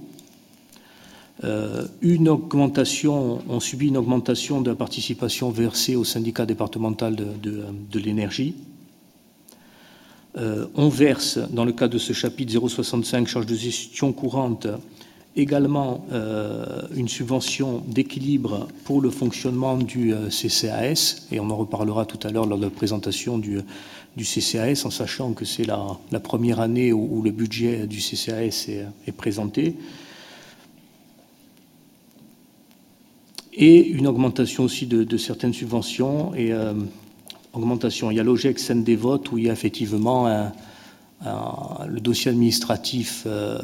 Euh, une augmentation, on subit une augmentation de la participation versée au syndicat départemental de, l'énergie. Euh, on verse, dans le cadre de ce chapitre 065, charges de gestion courante, également euh, une subvention d'équilibre pour le fonctionnement du CCAS, et on en reparlera tout à l'heure lors de la présentation du, CCAS, en sachant que c'est la, première année où, le budget du CCAS est, présenté. Et une augmentation aussi de, certaines subventions, et euh, augmentation. Il y a l'OGEX des votes où il y a effectivement le dossier administratif euh,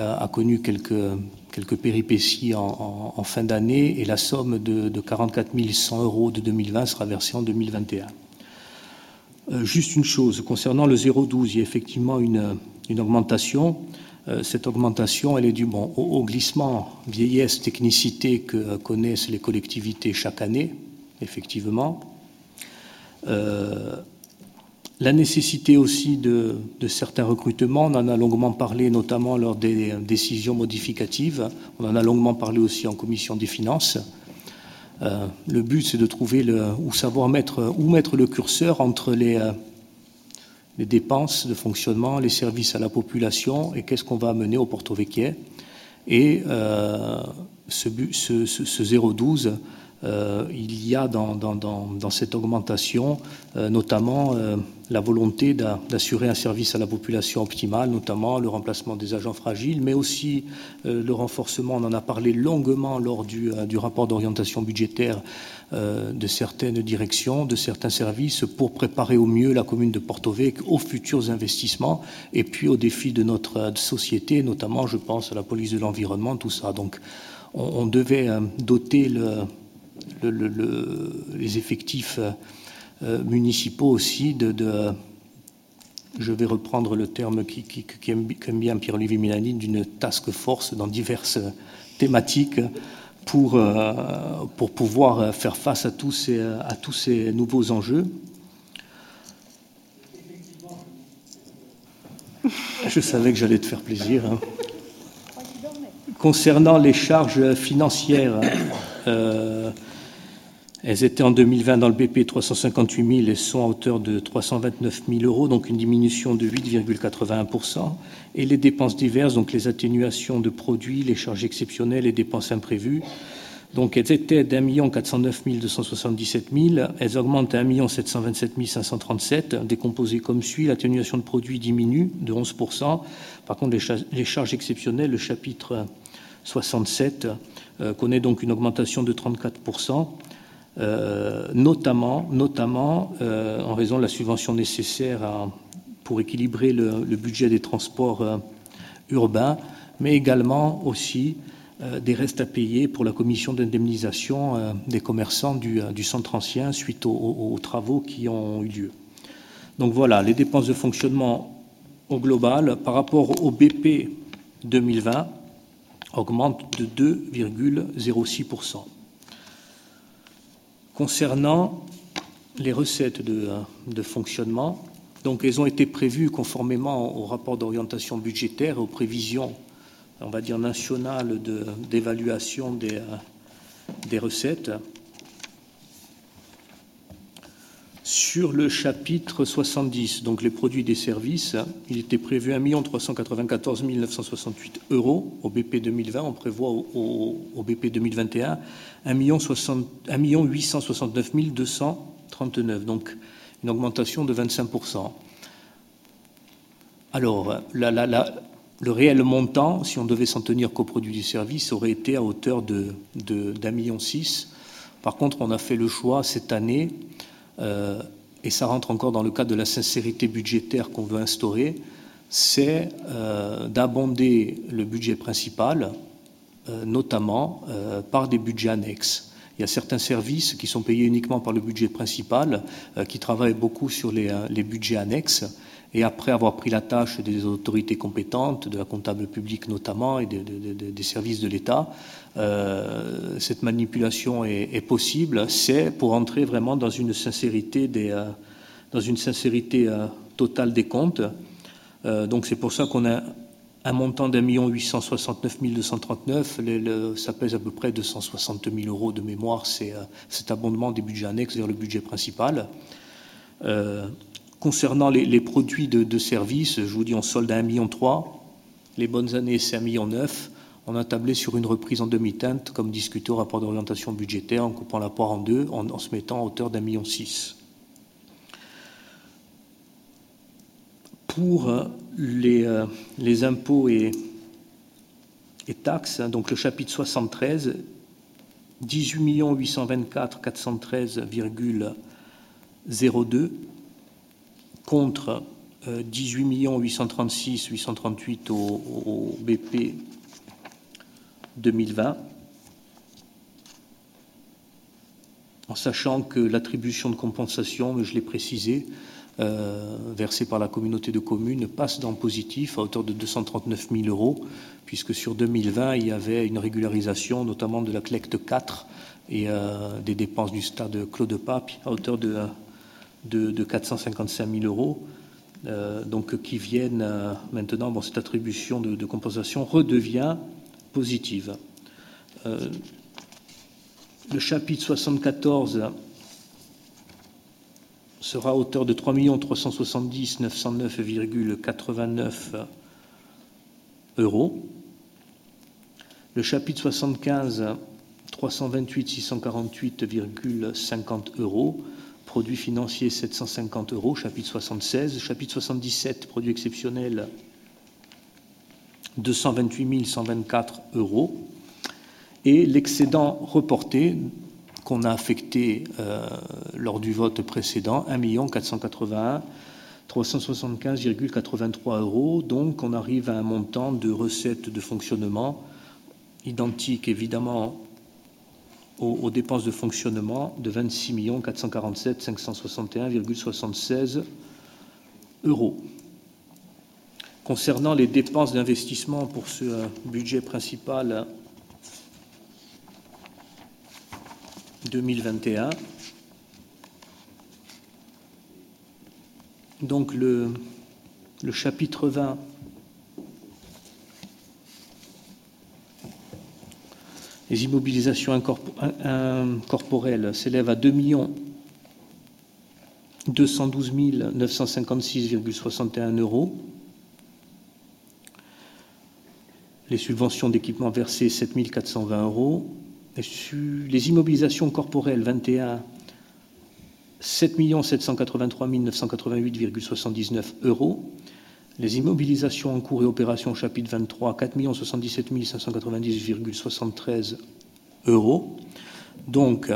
a connu quelques, péripéties en, fin d'année et la somme de, 44 100 euros de 2020 sera versée en 2021. Euh, juste une chose, concernant le 0,12, il y a effectivement une augmentation. Cette augmentation, elle est due au, glissement vieillesse, technicité que connaissent les collectivités chaque année, effectivement. La nécessité aussi de, certains recrutements, on en a longuement parlé notamment lors des décisions modificatives, on en a longuement parlé aussi en commission des finances. Euh, le but, c'est de trouver le, ou savoir mettre, où mettre le curseur entre les, euh, les, dépenses de fonctionnement, les services à la population et qu'est-ce qu'on va amener au Porto Vecchia. Et euh, ce, ce, ce 012 euh, il y a dans, cette augmentation euh, notamment la volonté d'assurer un service à la population optimal, notamment le remplacement des agents fragiles, mais aussi le renforcement, on en a parlé longuement lors du, rapport d'orientation budgétaire de certaines directions, de certains services, pour préparer au mieux la commune de Porto aux futurs investissements et puis aux défis de notre société, notamment je pense à la police de l'environnement, tout ça. Donc on devait doter le les effectifs euh, municipaux aussi de, je vais reprendre le terme qui, qui, aime, bien Pierre-Olivier Milani, d'une task force dans diverses thématiques pour, euh, pour pouvoir faire face à tous ces, à tous ces nouveaux enjeux. Je savais que j'allais te faire plaisir. Hein. Concernant les charges financières, euh, elles étaient en 2020 dans le BP 358 000 et sont à hauteur de 329 000 euros, donc une diminution de 8,81%. Et les dépenses diverses, donc les atténuations de produits, les charges exceptionnelles et dépenses imprévues, Donc elles étaient d'un million 409 277 000, elles augmentent à 1 727 537, décomposées comme suit. L'atténuation de produits diminue de 11%. Par contre, les, charges exceptionnelles, le chapitre 67 euh, connaît donc une augmentation de 34%. Euh, notamment, euh, en raison de la subvention nécessaire pour équilibrer le, budget des transports urbains, mais également aussi euh, des restes à payer pour la commission d'indemnisation euh, des commerçants du, euh, centre ancien suite aux, travaux qui ont eu lieu. Donc voilà, les dépenses de fonctionnement au global par rapport au BP 2020 augmentent de 2,06%. Concernant les recettes de, fonctionnement, donc elles ont été prévues conformément au rapport d'orientation budgétaire et aux prévisions on va dire, nationale d'évaluation des recettes. Sur le chapitre 70, donc les produits des services, il était prévu 1 394 968 euros au BP 2020. On prévoit au, BP 2021 1 869 239, donc une augmentation de 25% Alors, le réel montant, si on devait s'en tenir qu'au produit du service, aurait été à hauteur de, d'un million six. Par contre, on a fait le choix cette année, euh, et ça rentre encore dans le cadre de la sincérité budgétaire qu'on veut instaurer, c'est euh, d'abonder le budget principal, euh, notamment par des budgets annexes. Il y a certains services qui sont payés uniquement par le budget principal, qui travaillent beaucoup sur les, les budgets annexes et après avoir pris la tâche des autorités compétentes, de la comptable publique notamment, et des services de l'État, euh, cette manipulation est, possible. C'est pour entrer vraiment dans une sincérité, des, euh, sincérité euh, totale des comptes. donc c'est pour ça qu'on a un montant d'un million 869 239, ça pèse à peu près 260 000 euros de mémoire, c'est cet abondement des budgets annexes vers le budget principal. Concernant les, produits de, services, je vous dis, on solde à 1,3 million. Les bonnes années, c'est 1,9 million. On a tablé sur une reprise en demi-teinte, comme discuté au rapport d'orientation budgétaire, en coupant la poire en deux, en, se mettant à hauteur d'un million six. Pour euh, euh, les, impôts et, taxes, hein, donc le chapitre 73, 18 824 413,02 contre 18 836 838 au, BP 2020, en sachant que l'attribution de compensation, je l'ai précisé, euh, versée par la communauté de communes passe dans positif à hauteur de 239 000 euros, puisque sur 2020, il y avait une régularisation, notamment de la collecte 4 et euh, des dépenses du stade Claude Pape à hauteur de de, 455 000 euros, euh, donc qui viennent maintenant, bon, cette attribution de, compensation redevient positive. Euh, le chapitre 74 sera à hauteur de 3 370 909,89 euros. Le chapitre 75, 328 648,50 euros produits financiers 750 euros, chapitre 76. Chapitre 77, produits exceptionnels 228 124 euros. Et l'excédent reporté qu'on a affecté euh, lors du vote précédent, 1 481 375,83 euros. Donc on arrive à un montant de recettes de fonctionnement identique évidemment aux, dépenses de fonctionnement de 26 447 561,76 euros. Concernant les dépenses d'investissement pour ce euh, budget principal 2021, donc le, le chapitre 20 Les immobilisations incorporelles s'élèvent à 2 212 956,61 euros. Les subventions d'équipement versées 7 420 euros. les immobilisations corporelles 21, 7 783 988,79 euros. Les immobilisations en cours et opérations chapitre 23, 4 77 590,73 euros. Donc,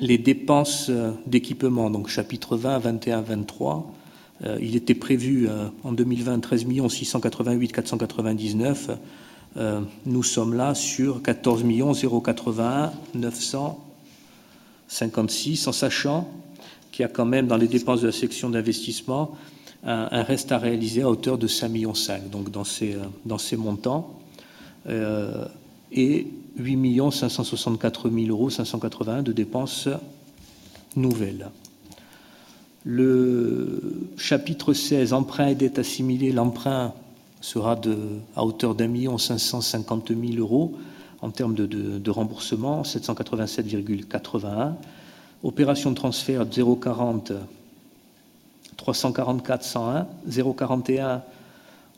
les dépenses d'équipement, donc chapitre 20, 21, 23, il était prévu euh, en 2020 13 688 499. nous sommes là sur 14 081 956, en sachant qu'il y a quand même dans les dépenses de la section d'investissement un, reste à réaliser à hauteur de 5,5 millions, donc dans ces, euh, dans ces montants, euh, et 8 564 000 euros 581 de dépenses nouvelles. Le chapitre 16, emprunt et dette assimilée, l'emprunt sera de, à hauteur d'un million 550 000 euros en termes de, de, de remboursement, 787,81. Opération de transfert 040 344 101, 041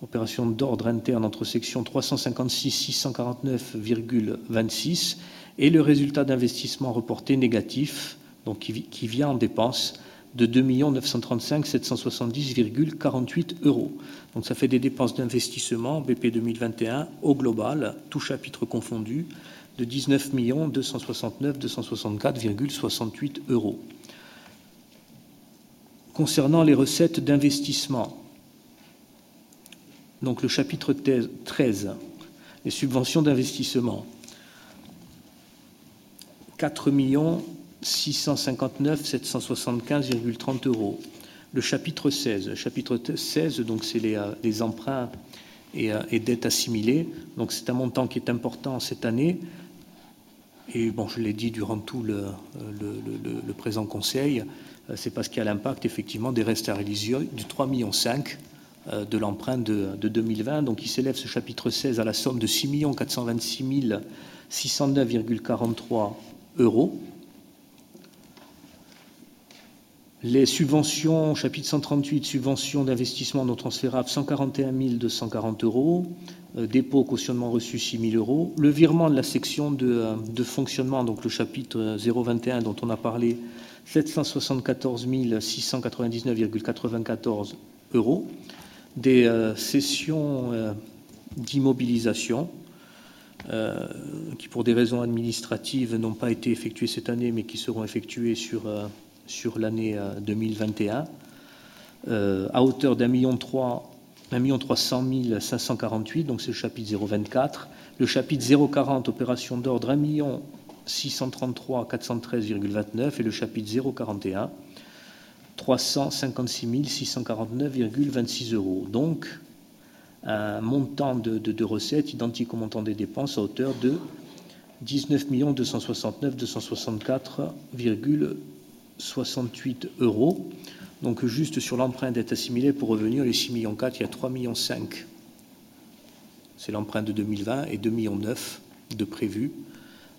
opération d'ordre interne entre sections 356 649,26 et le résultat d'investissement reporté négatif, donc qui, vient en dépense de 2 935 770,48 euros. Donc ça fait des dépenses d'investissement BP 2021 au global, tout chapitre confondu, de 19 269 264,68 euros concernant les recettes d'investissement. Donc le chapitre 13, les subventions d'investissement. 4 659 775,30 euros. Le chapitre 16, chapitre 16, donc c'est les, euh, emprunts euh, et, dettes assimilées. Donc c'est un montant qui est important cette année. Et bon, je l'ai dit durant tout le présent conseil, euh, c'est parce qu'il y a l'impact effectivement des restes à réaliser du 3,5 millions de l'emprunt de, 2020. Donc il s'élève ce chapitre 16 à la somme de 6 426 609,43 euros. Les subventions, chapitre 138, subventions d'investissement non transférables, 141 240 euros. Euh, dépôt, cautionnement reçu, 6 000 euros. Le virement de la section de, de fonctionnement, donc le chapitre 021 dont on a parlé, 774 699,94 euros, des euh, sessions euh, d'immobilisation euh, qui, pour des raisons administratives, n'ont pas été effectuées cette année, mais qui seront effectuées sur, sur l'année 2021, à hauteur d'un million trois 1 300 548, donc c'est le chapitre 024. Le chapitre 040, opération d'ordre, 1 million 633 413,29 et le chapitre 041 356 649,26 euros. Donc, un montant de, recettes identique au montant des dépenses à hauteur de 19 269 264,68 euros. Donc, juste sur l'emprunt d'être assimilé, pour revenir, les 6 millions 4, il y a 3 millions 5. C'est l'emprunt de 2020 et 2 millions 9 de prévu.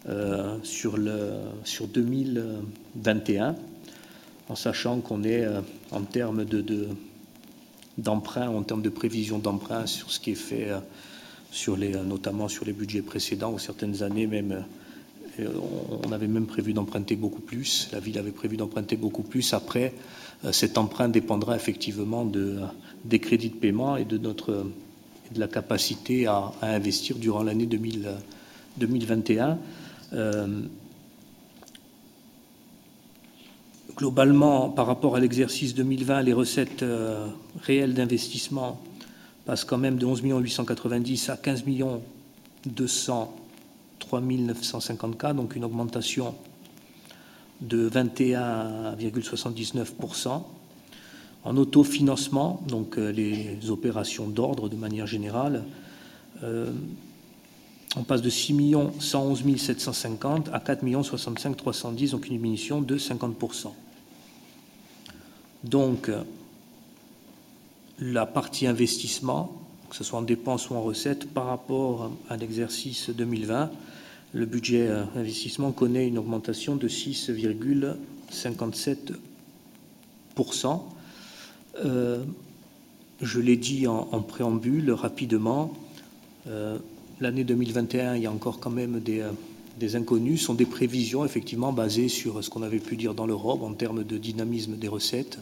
Euh, sur, le, sur 2021, en sachant qu'on est euh, en termes de, d'emprunt, en termes de prévision d'emprunt sur ce qui est fait, euh, sur les, notamment sur les budgets précédents, ou certaines années même, on avait même prévu d'emprunter beaucoup plus, la ville avait prévu d'emprunter beaucoup plus. Après, cet emprunt dépendra effectivement de, des crédits de paiement et de, notre, de la capacité à, investir durant l'année 2021. Euh, globalement, par rapport à l'exercice 2020, les recettes euh, réelles d'investissement passent quand même de 11 890 à 15 203 950 donc une augmentation de 21,79%. En autofinancement, donc euh, les opérations d'ordre de manière générale, on passe de 6 111 750 à 4 65 310, donc une diminution de 50%. Donc, la partie investissement, que ce soit en dépenses ou en recettes, par rapport à l'exercice 2020, le budget euh, investissement connaît une augmentation de 6,57%. Euh, je l'ai dit en, préambule rapidement, euh, l'année 2021, il y a encore quand même des, des inconnus, sont des prévisions effectivement basées sur ce qu'on avait pu dire dans l'Europe en termes de dynamisme des recettes.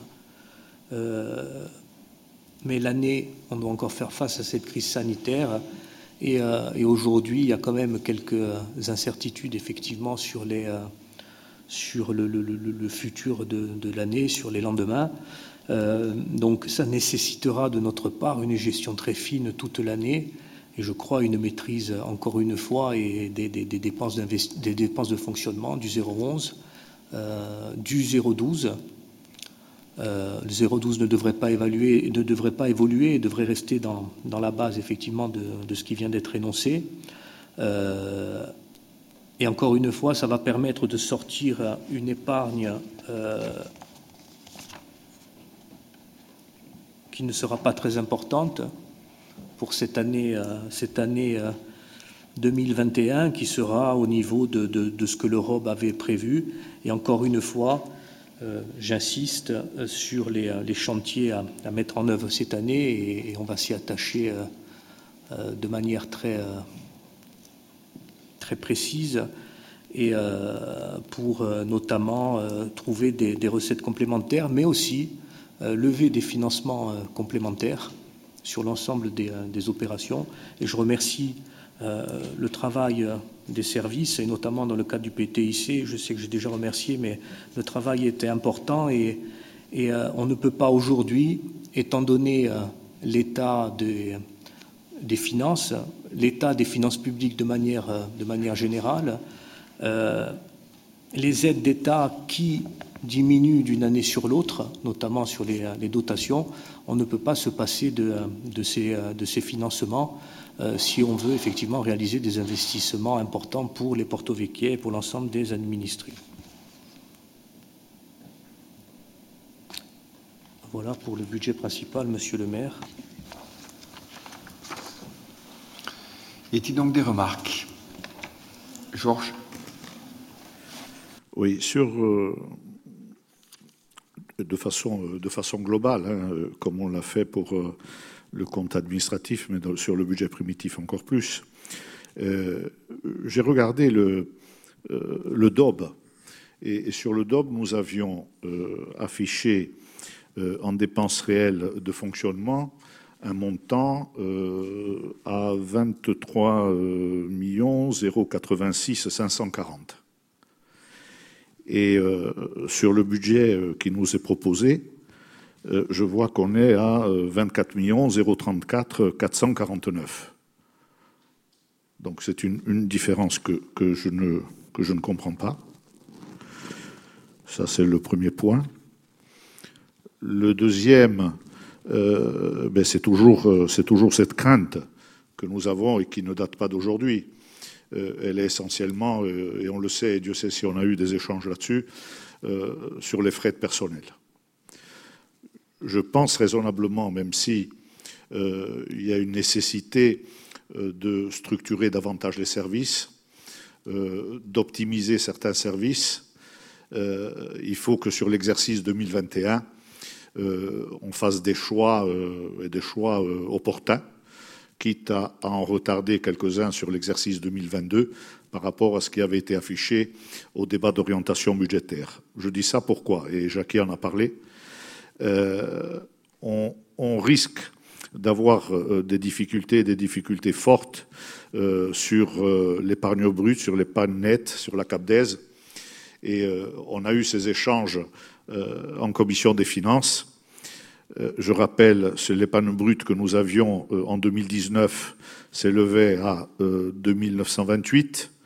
Mais l'année, on doit encore faire face à cette crise sanitaire. Et, euh, aujourd'hui, il y a quand même quelques incertitudes effectivement sur, les, sur le, futur de, l'année, sur les lendemains. donc ça nécessitera de notre part une gestion très fine toute l'année et je crois une maîtrise, encore une fois, et des, dépenses, des dépenses, de fonctionnement du 0,11, euh, du 0,12. Euh, le 0,12 ne devrait pas évaluer, ne devrait pas évoluer, devrait rester dans, la base effectivement de, ce qui vient d'être énoncé. Euh, et encore une fois, ça va permettre de sortir une épargne qui ne sera pas très importante, pour cette année, euh, cette année 2021 euh, qui sera au niveau de, ce que l'Europe avait prévu. Et encore une fois, euh, j'insiste sur les, chantiers à, mettre en œuvre cette année et, on va s'y attacher de manière très, très précise et pour notamment trouver des, recettes complémentaires, mais aussi lever des financements complémentaires sur l'ensemble euh, des, opérations. Et je remercie euh, le travail euh, des services, et notamment dans le cadre du PTIC. Je sais que j'ai déjà remercié, mais le travail était important et, et on ne peut pas aujourd'hui, étant donné l'état des, finances, l'état des finances publiques de manière, manière générale, les aides d'État qui diminuent d'une année sur l'autre, notamment sur les dotations, on ne peut pas se passer de, ces, financements euh, si on veut effectivement réaliser des investissements importants pour les Porto Vecchie et pour l'ensemble des administrés. Voilà pour le budget principal, Monsieur le maire. Y a-t-il donc des remarques? Georges? Oui, sur euh, de façon, euh, de façon globale, hein, comme on l'a fait pour euh, le compte administratif, mais sur le budget primitif encore plus. J'ai regardé le, le DOB, et, sur le DOB, nous avions affiché en dépenses réelles de fonctionnement un montant à 23 086 540. Et euh, sur le budget euh, qui nous est proposé, euh, je vois qu'on est à 24 034 449. Donc c'est une, différence que, je ne, que je ne comprends pas. Ça, c'est le premier point. Le deuxième, ben, c'est toujours, toujours cette crainte que nous avons et qui ne date pas d'aujourd'hui. Euh, elle est essentiellement, euh, et on le sait, et Dieu sait si on a eu des échanges là-dessus, euh, sur les frais de personnel. Je pense raisonnablement, même si il y a une nécessité de structurer davantage les services, d'optimiser certains services, il faut que sur l'exercice 2021, on fasse des choix et des choix opportuns quitte à, en retarder quelques-uns sur l'exercice 2022 par rapport à ce qui avait été affiché au débat d'orientation budgétaire. Je dis ça pourquoi, et Jackie en a parlé, euh, on, risque d'avoir euh, des difficultés, des difficultés fortes euh, sur l'épargne brute, sur l'épargne nette, sur la CAPDES. Et on a eu ces échanges en commission des finances je rappelle, c'est l'épargne brute que nous avions en 2019 s'élevait à 2928. Euh,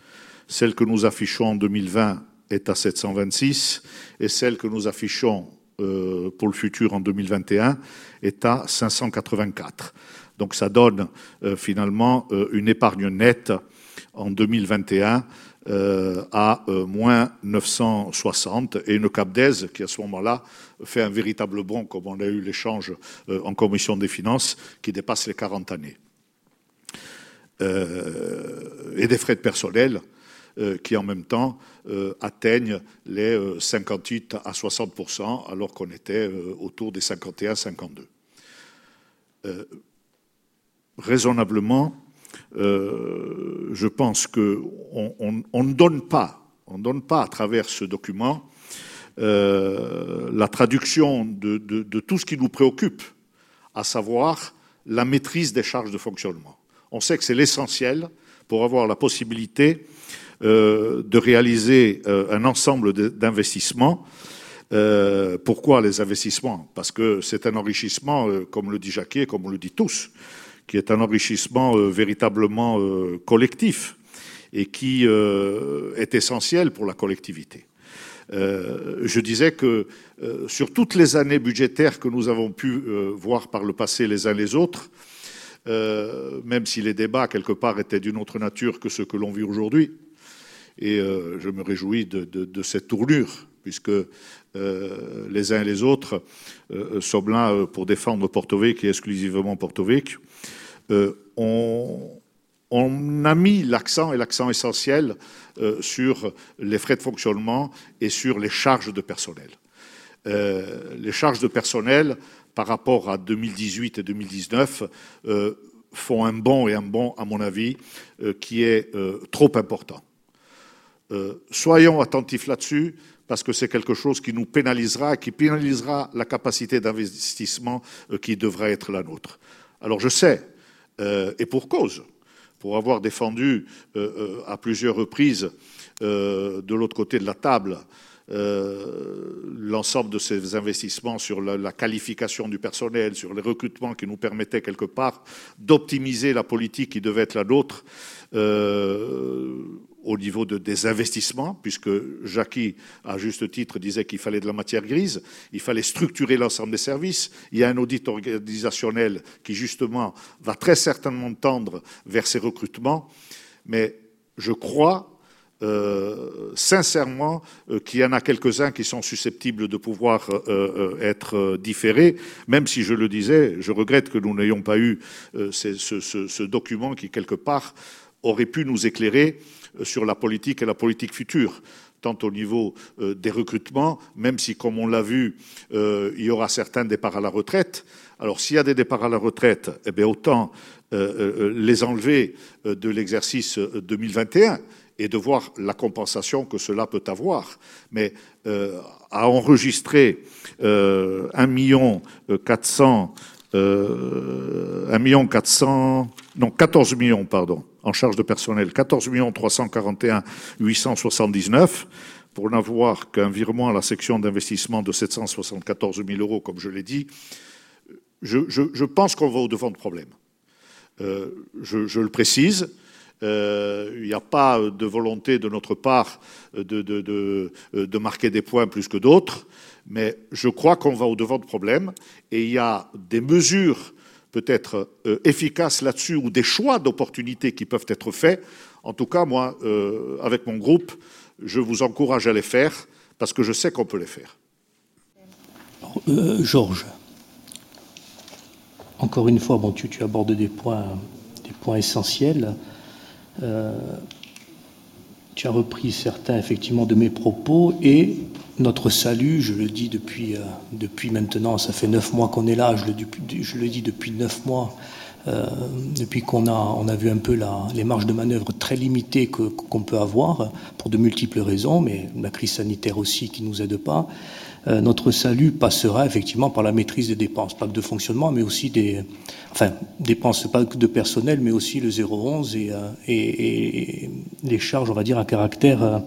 celle que nous affichons en 2020 est à 726 et celle que nous affichons pour le futur en 2021 est à 584. Donc ça donne finalement une épargne nette en 2021 euh, à euh, moins 960 et une CAPDES qui à ce moment-là fait un véritable bond, comme on a eu l'échange euh, en commission des finances, qui dépasse les 40 années. et des frais de personnel qui en même temps atteignent les 58 à 60% alors qu'on était autour des 51-52. raisonnablement, je pense qu'on on, ne donne pas, on donne pas à travers ce document la traduction de, tout ce qui nous préoccupe, à savoir la maîtrise des charges de fonctionnement. On sait que c'est l'essentiel pour avoir la possibilité euh, de réaliser euh, un ensemble d'investissements. Euh, pourquoi les investissements? Parce que c'est un enrichissement, comme le dit Jacquet, comme on le dit tous, qui est un enrichissement véritablement collectif et qui est essentiel pour la collectivité. je disais que sur toutes les années budgétaires que nous avons pu voir par le passé les uns les autres, euh, même si les débats, quelque part, étaient d'une autre nature que ce que l'on vit aujourd'hui. Et euh, je me réjouis de, cette tournure, puisque euh, les uns et les autres sommes là pour défendre Porto et exclusivement Porto on, on, a mis l'accent, et l'accent essentiel, sur les frais de fonctionnement et sur les charges de personnel. les charges de personnel, par rapport à 2018 et 2019 euh, font un bond et un bond, à mon avis, euh, qui est euh, trop important. Soyons attentifs là-dessus parce que c'est quelque chose qui nous pénalisera, qui pénalisera la capacité d'investissement qui devra être la nôtre. Alors je sais, et pour cause, pour avoir défendu à plusieurs reprises de l'autre côté de la table euh, l'ensemble de ces investissements sur la, qualification du personnel, sur les recrutements qui nous permettaient quelque part d'optimiser la politique qui devait être la nôtre euh, au niveau de, des investissements, puisque Jackie, à juste titre, disait qu'il fallait de la matière grise, il fallait structurer l'ensemble des services. Il y a un audit organisationnel qui, justement, va très certainement tendre vers ces recrutements, mais je crois euh, sincèrement euh, qu'il y en a quelques-uns qui sont susceptibles de pouvoir euh, être différés, même si je le disais, je regrette que nous n'ayons pas eu ce, document qui, quelque part, aurait pu nous éclairer sur la politique et la politique future tant au niveau des recrutements, même si, comme on l'a vu, il y aura certains départs à la retraite. Alors, s'il y a des départs à la retraite, eh bien, autant les enlever de l'exercice 2021 et de voir la compensation que cela peut avoir. Mais euh, à enregistrer euh, 1 million 400, euh, 1 million 400, non 14 millions pardon, en charge de personnel, 14 millions 341 879 pour n'avoir qu'un virement à la section d'investissement de 774 000 euros, comme je l'ai dit, je, pense qu'on va au-devant de problème. Euh, je, je, le précise, euh, il n'y a pas de volonté de notre part de, de, marquer des points plus que d'autres, mais je crois qu'on va au-devant de problèmes et il y a des mesures peut-être euh, efficaces là-dessus ou des choix d'opportunités qui peuvent être faits. En tout cas, moi, euh, avec mon groupe, je vous encourage à les faire parce que je sais qu'on peut les faire. Georges, encore une fois, bon, tu, abordes des points, des points essentiels. Euh, tu as repris certains effectivement de mes propos et notre salut, je le dis depuis, euh, depuis maintenant, ça fait neuf mois qu'on est là, je le, dis depuis neuf mois, euh, depuis qu'on a, on a vu un peu la, les marges de manœuvre très limitées qu'on peut avoir, pour de multiples raisons, mais la crise sanitaire aussi qui ne nous aide pas. Euh, notre salut passera effectivement par la maîtrise des dépenses, pas que de fonctionnement, mais aussi des, enfin, dépenses pas que de personnel, mais aussi le 011 et, euh, et, et les charges, on va dire, à caractère, euh,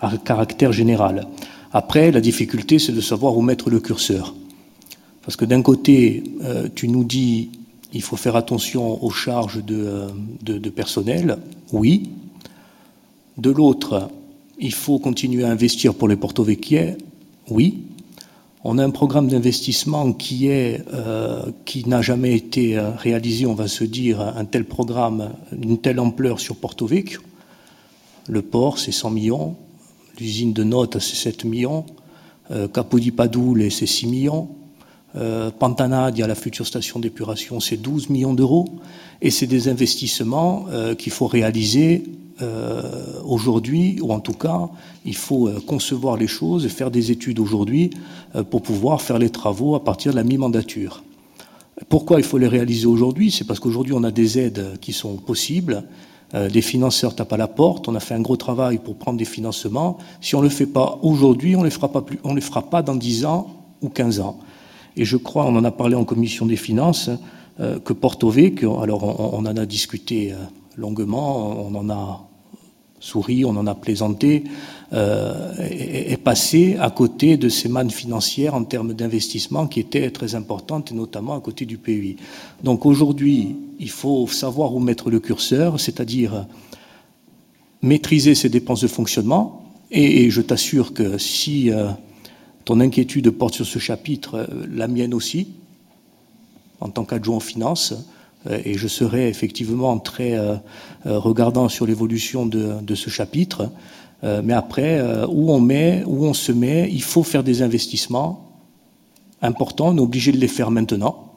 à caractère général. Après, la difficulté, c'est de savoir où mettre le curseur. Parce que d'un côté, tu nous dis, il faut faire attention aux charges de, de, personnel, oui. De l'autre, il faut continuer à investir pour les Porto Vecchie, oui. On a un programme d'investissement qui euh, qui n'a jamais été euh, réalisé, on va se dire, un tel programme d'une telle ampleur sur Porto Vecchio. Le port, c'est 100 millions. L'usine de Notes, c'est 7 millions. Euh, c'est 6 millions. Euh, Pantanadia, la future station d'épuration, c'est 12 millions d'euros. Et c'est des investissements euh, qu'il faut réaliser euh, aujourd'hui, ou en tout cas, il faut euh, concevoir les choses et faire des études aujourd'hui pour pouvoir faire les travaux à partir de la mi-mandature. Pourquoi il faut les réaliser aujourd'hui? C'est parce qu'aujourd'hui, on a des aides qui sont possibles. Euh, des financeurs tapent à la porte. On a fait un gros travail pour prendre des financements. Si on ne le fait pas aujourd'hui, on ne les fera pas plus, on les fera pas dans 10 ans ou 15 ans. Et je crois, on en a parlé en commission des finances, euh, que Porto Vecchio, alors on, on, en a discuté euh, longuement, on en a souri, on en a plaisanté, euh, est, passé à côté de ces mannes financières en termes d'investissement qui étaient très importantes, et notamment à côté du PUI. Donc aujourd'hui, il faut savoir où mettre le curseur, c'est-à-dire maîtriser ses dépenses de fonctionnement, et, je t'assure que si euh, ton inquiétude porte sur ce chapitre, euh, la mienne aussi, en tant qu'adjoint aux finances, et je serai effectivement très regardant sur l'évolution de, ce chapitre. Mais après, où on met, où on se met, il faut faire des investissements importants. On est obligé de les faire maintenant.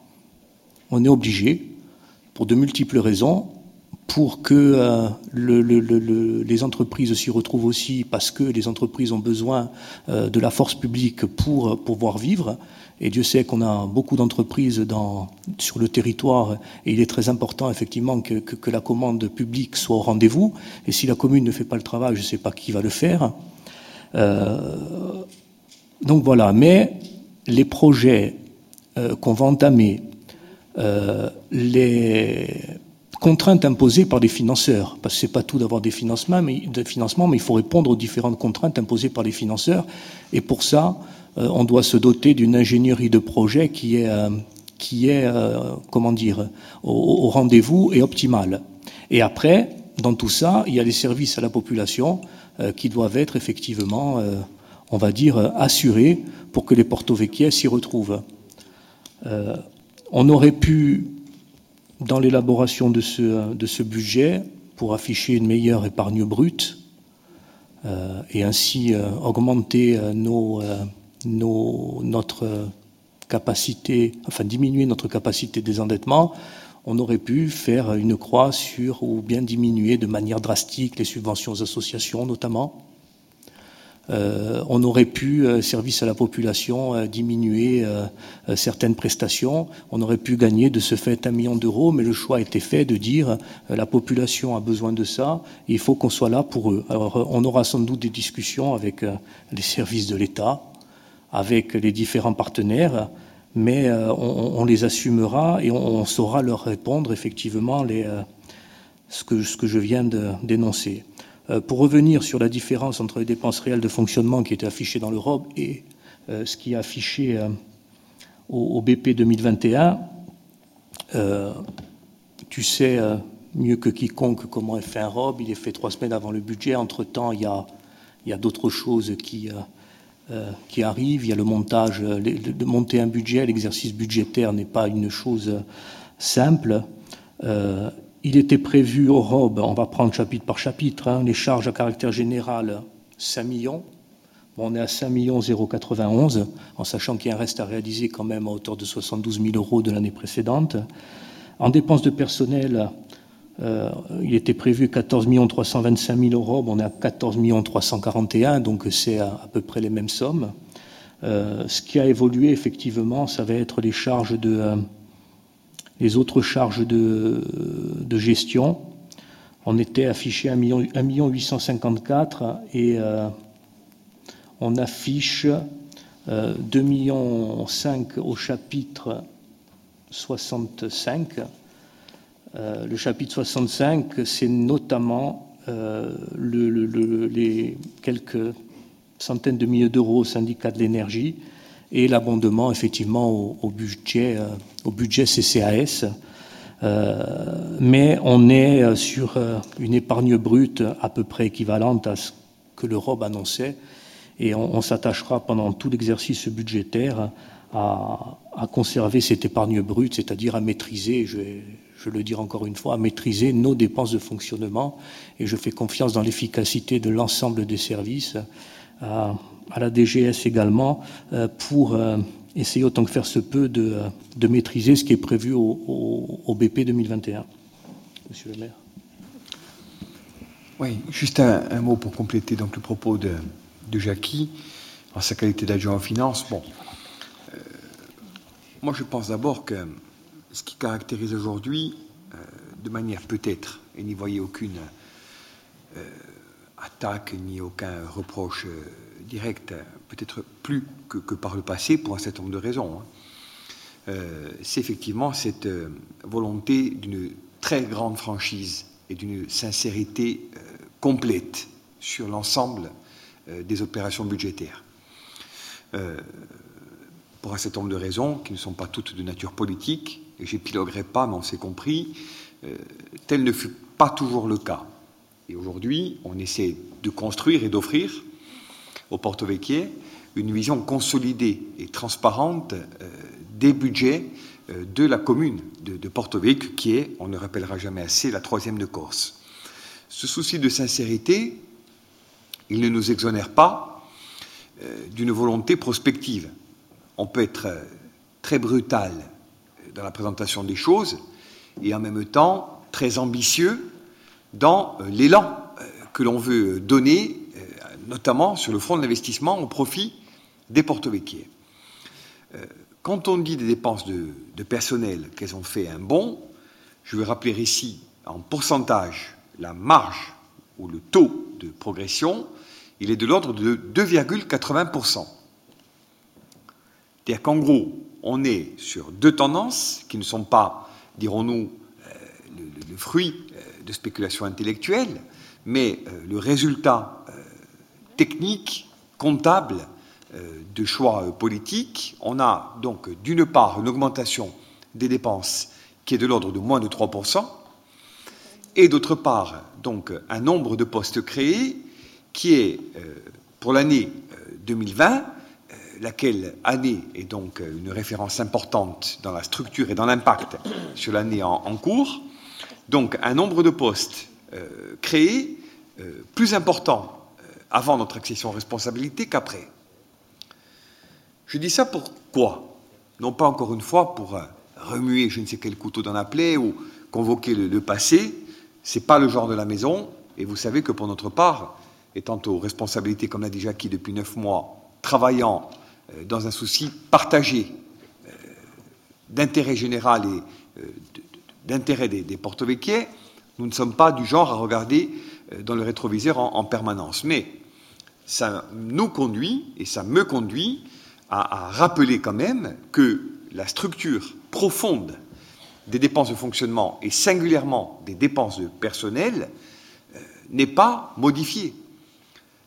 On est obligé, pour de multiples raisons, pour que euh, le, le, le, les entreprises s'y retrouvent aussi, parce que les entreprises ont besoin euh, de la force publique pour pouvoir vivre. Et Dieu sait qu'on a beaucoup d'entreprises sur le territoire et il est très important effectivement que, la commande publique soit au rendez-vous. Et si la commune ne fait pas le travail, je ne sais pas qui va le faire. Euh, donc voilà, mais les projets euh, qu'on va entamer, euh, les contraintes imposées par les financeurs, parce que c'est pas tout d'avoir des financements, mais, de financement, mais il faut répondre aux différentes contraintes imposées par les financeurs. Et pour ça, on doit se doter d'une ingénierie de projet qui est, euh, euh, comment dire, au, rendez-vous et optimale. Et après, dans tout ça, il y a les services à la population euh, qui doivent être effectivement, euh, on va dire, assurés pour que les porto-vecchiais s'y retrouvent. Euh, on aurait pu, dans l'élaboration de ce, budget, pour afficher une meilleure épargne brute euh, et ainsi euh, augmenter nos notre capacité, enfin diminuer notre capacité des endettements, on aurait pu faire une croix sur ou bien diminuer de manière drastique les subventions aux associations notamment. Euh, on aurait pu, euh, service à la population, euh, diminuer certaines prestations. On aurait pu gagner de ce fait un million d'euros, mais le choix a été fait de dire la population a besoin de ça, il faut qu'on soit là pour eux. Alors on aura sans doute des discussions avec les services de l'État, avec les différents partenaires, mais euh, on, les assumera et on, saura leur répondre effectivement euh, ce, que, je viens dénoncer. Euh, pour revenir sur la différence entre les dépenses réelles de fonctionnement qui étaient affichées dans l'Europe et ce qui est affiché au, BP 2021, tu sais mieux que quiconque comment est fait un ROB. Il est fait trois semaines avant le budget. Entre-temps, il y a, d'autres choses qui qui arrive. Il y a le montage, euh, de monter un budget, l'exercice budgétaire n'est pas une chose simple. Euh, il était prévu au ROB, on va prendre chapitre par chapitre, hein, les charges à caractère général, 5 millions. Bon, on est à 5 millions 091, en sachant qu'il y a un reste à réaliser quand même à hauteur de 72 000 euros de l'année précédente. En dépenses de personnel, euh, il était prévu 14 325 000 euros, on est à 14 341, donc c'est à, à, peu près les mêmes sommes. Euh, ce qui a évolué effectivement, ça va être les charges de euh, les autres charges de, gestion. On était affiché 1 million, 1 854 et on affiche 2 millions 5 au chapitre 65 euh, le chapitre 65, c'est notamment euh, le, le, le, les quelques centaines de milliers d'euros au syndicat de l'énergie et l'abondement effectivement au, budget, euh, CCAS. Mais on est sur une épargne brute à peu près équivalente à ce que l'Europe annonçait et on, s'attachera pendant tout l'exercice budgétaire à, conserver cette épargne brute, c'est-à-dire à maîtriser, je le dire encore une fois, à maîtriser nos dépenses de fonctionnement et je fais confiance dans l'efficacité de l'ensemble des services, à, à, la DGS également, euh, pour euh, essayer autant que faire se peut de, de maîtriser ce qui est prévu au, BP 2021. Monsieur le maire. Oui, juste un, mot pour compléter donc le propos de, de Jackie en sa qualité d'adjoint aux finances. Bon, euh, moi je pense d'abord que ce qui caractérise aujourd'hui, euh, de manière peut-être, et n'y voyez aucune euh, attaque ni aucun reproche euh, direct, peut-être plus que, par le passé pour un certain nombre de raisons, hein. c'est effectivement cette volonté d'une très grande franchise et d'une sincérité complète sur l'ensemble des opérations budgétaires. pour un certain nombre de raisons qui ne sont pas toutes de nature politique, j'épiloguerai pas, mais on s'est compris, tel ne fut pas toujours le cas. Et aujourd'hui, on essaie de construire et d'offrir au Porto Vecchie une vision consolidée et transparente euh, des budgets euh, de la commune de, Porto Vecchio, qui est, on ne rappellera jamais assez, la troisième de Corse. Ce souci de sincérité, il ne nous exonère pas euh, d'une volonté prospective. On peut être euh, très brutal dans la présentation des choses et en même temps très ambitieux dans euh, l'élan euh, que l'on veut donner, euh, notamment sur le front de l'investissement au profit des porte-véquiers. Quand on dit des dépenses de, personnel qu'elles ont fait un bon, je vais rappeler ici en pourcentage la marge ou le taux de progression, il est de l'ordre de 2,80%. C'est-à-dire qu'en gros, on est sur deux tendances qui ne sont pas, dirons-nous, le, le, fruit de spéculation intellectuelle, mais euh, le résultat euh, technique, comptable euh, de choix politiques. On a donc d'une part une augmentation des dépenses qui est de l'ordre de moins de 3%, et d'autre part donc un nombre de postes créés qui est pour l'année 2020 laquelle année est donc une référence importante dans la structure et dans l'impact sur l'année en, cours, donc un nombre de postes euh, créés euh, plus important euh, avant notre accession aux responsabilités qu'après. Je dis ça pourquoi Non pas encore une fois pour remuer je ne sais quel couteau dans la plaie ou convoquer le, le passé, c'est pas le genre de la maison, et vous savez que pour notre part, étant aux responsabilités, comme l'a dit Jackie, depuis neuf mois, travaillant dans un souci partagé euh, d'intérêt général et euh, d'intérêt des, des nous ne sommes pas du genre à regarder euh, dans le rétroviseur en, en, permanence. Mais ça nous conduit, et ça me conduit, à, rappeler quand même que la structure profonde des dépenses de fonctionnement, et singulièrement des dépenses de personnel, euh, n'est pas modifiée.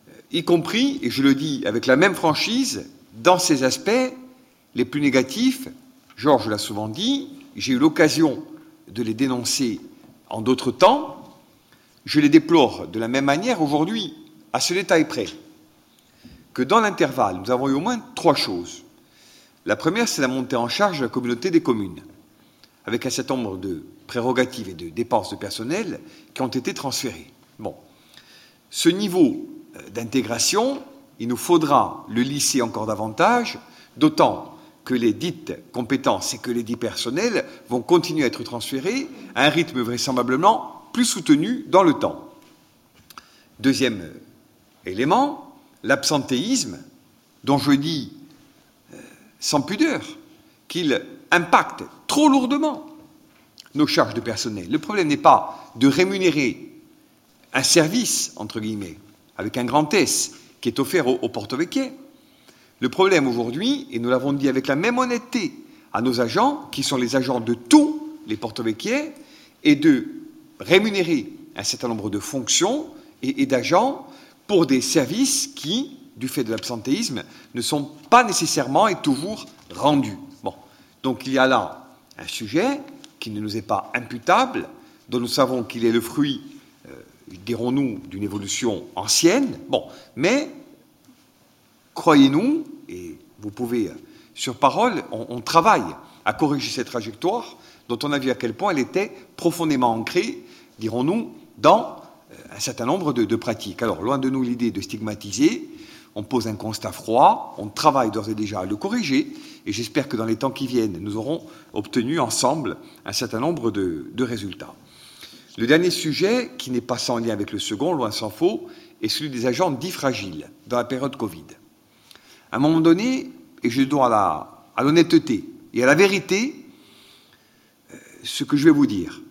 Euh, y compris, et je le dis avec la même franchise, dans ces aspects les plus négatifs, Georges l'a souvent dit, j'ai eu l'occasion de les dénoncer en d'autres temps, je les déplore de la même manière aujourd'hui, à ce détail près, que dans l'intervalle, nous avons eu au moins trois choses. La première, c'est la montée en charge de la communauté des communes, avec un certain nombre de prérogatives et de dépenses de personnel qui ont été transférées. Bon. Ce niveau euh, d'intégration, il nous faudra le lisser encore davantage, d'autant que les dites compétences et que les dits personnels vont continuer à être transférés à un rythme vraisemblablement plus soutenu dans le temps. Deuxième élément, l'absentéisme, dont je dis euh, sans pudeur qu'il impacte trop lourdement nos charges de personnel. Le problème n'est pas de rémunérer un service, entre guillemets, avec un grand S, qui est offert au, au porte-véquier, le problème aujourd'hui, et nous l'avons dit avec la même honnêteté à nos agents, qui sont les agents de tous les porte-véquiers, est de rémunérer un certain nombre de fonctions et, et d'agents pour des services qui, du fait de l'absentéisme, ne sont pas nécessairement et toujours rendus. Bon. Donc il y a là un sujet qui ne nous est pas imputable, dont nous savons qu'il est le fruit, dirons-nous, d'une évolution ancienne, bon, mais croyez-nous, et vous pouvez, sur parole, on, travaille à corriger cette trajectoire dont on a vu à quel point elle était profondément ancrée, dirons-nous, dans euh, un certain nombre de, pratiques. Alors, loin de nous l'idée de stigmatiser, on pose un constat froid, on travaille d'ores et déjà à le corriger, et j'espère que dans les temps qui viennent, nous aurons obtenu ensemble un certain nombre de résultats. Le dernier sujet, qui n'est pas sans lien avec le second, loin s'en faut, est celui des agents dits fragiles dans la période Covid. À un moment donné, et je dois à l'honnêteté et à la vérité, ce que je vais vous dire.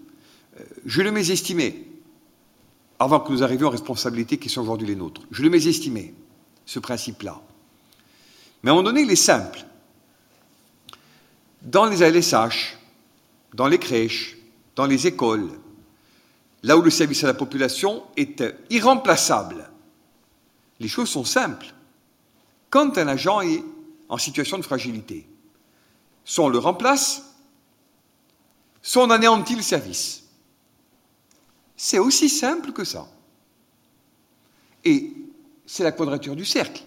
Euh, je le mésestimais, avant que nous arrivions aux responsabilités qui sont aujourd'hui les nôtres. Je le mésestimais, ce principe-là. Mais à un moment donné, il est simple. Dans les ALSH, dans les crèches, dans les écoles, là où le service à la population est irremplaçable, les choses sont simples. Quand un agent est en situation de fragilité, soit on le remplace, soit on anéantit le service. C'est aussi simple que ça. Et c'est la quadrature du cercle.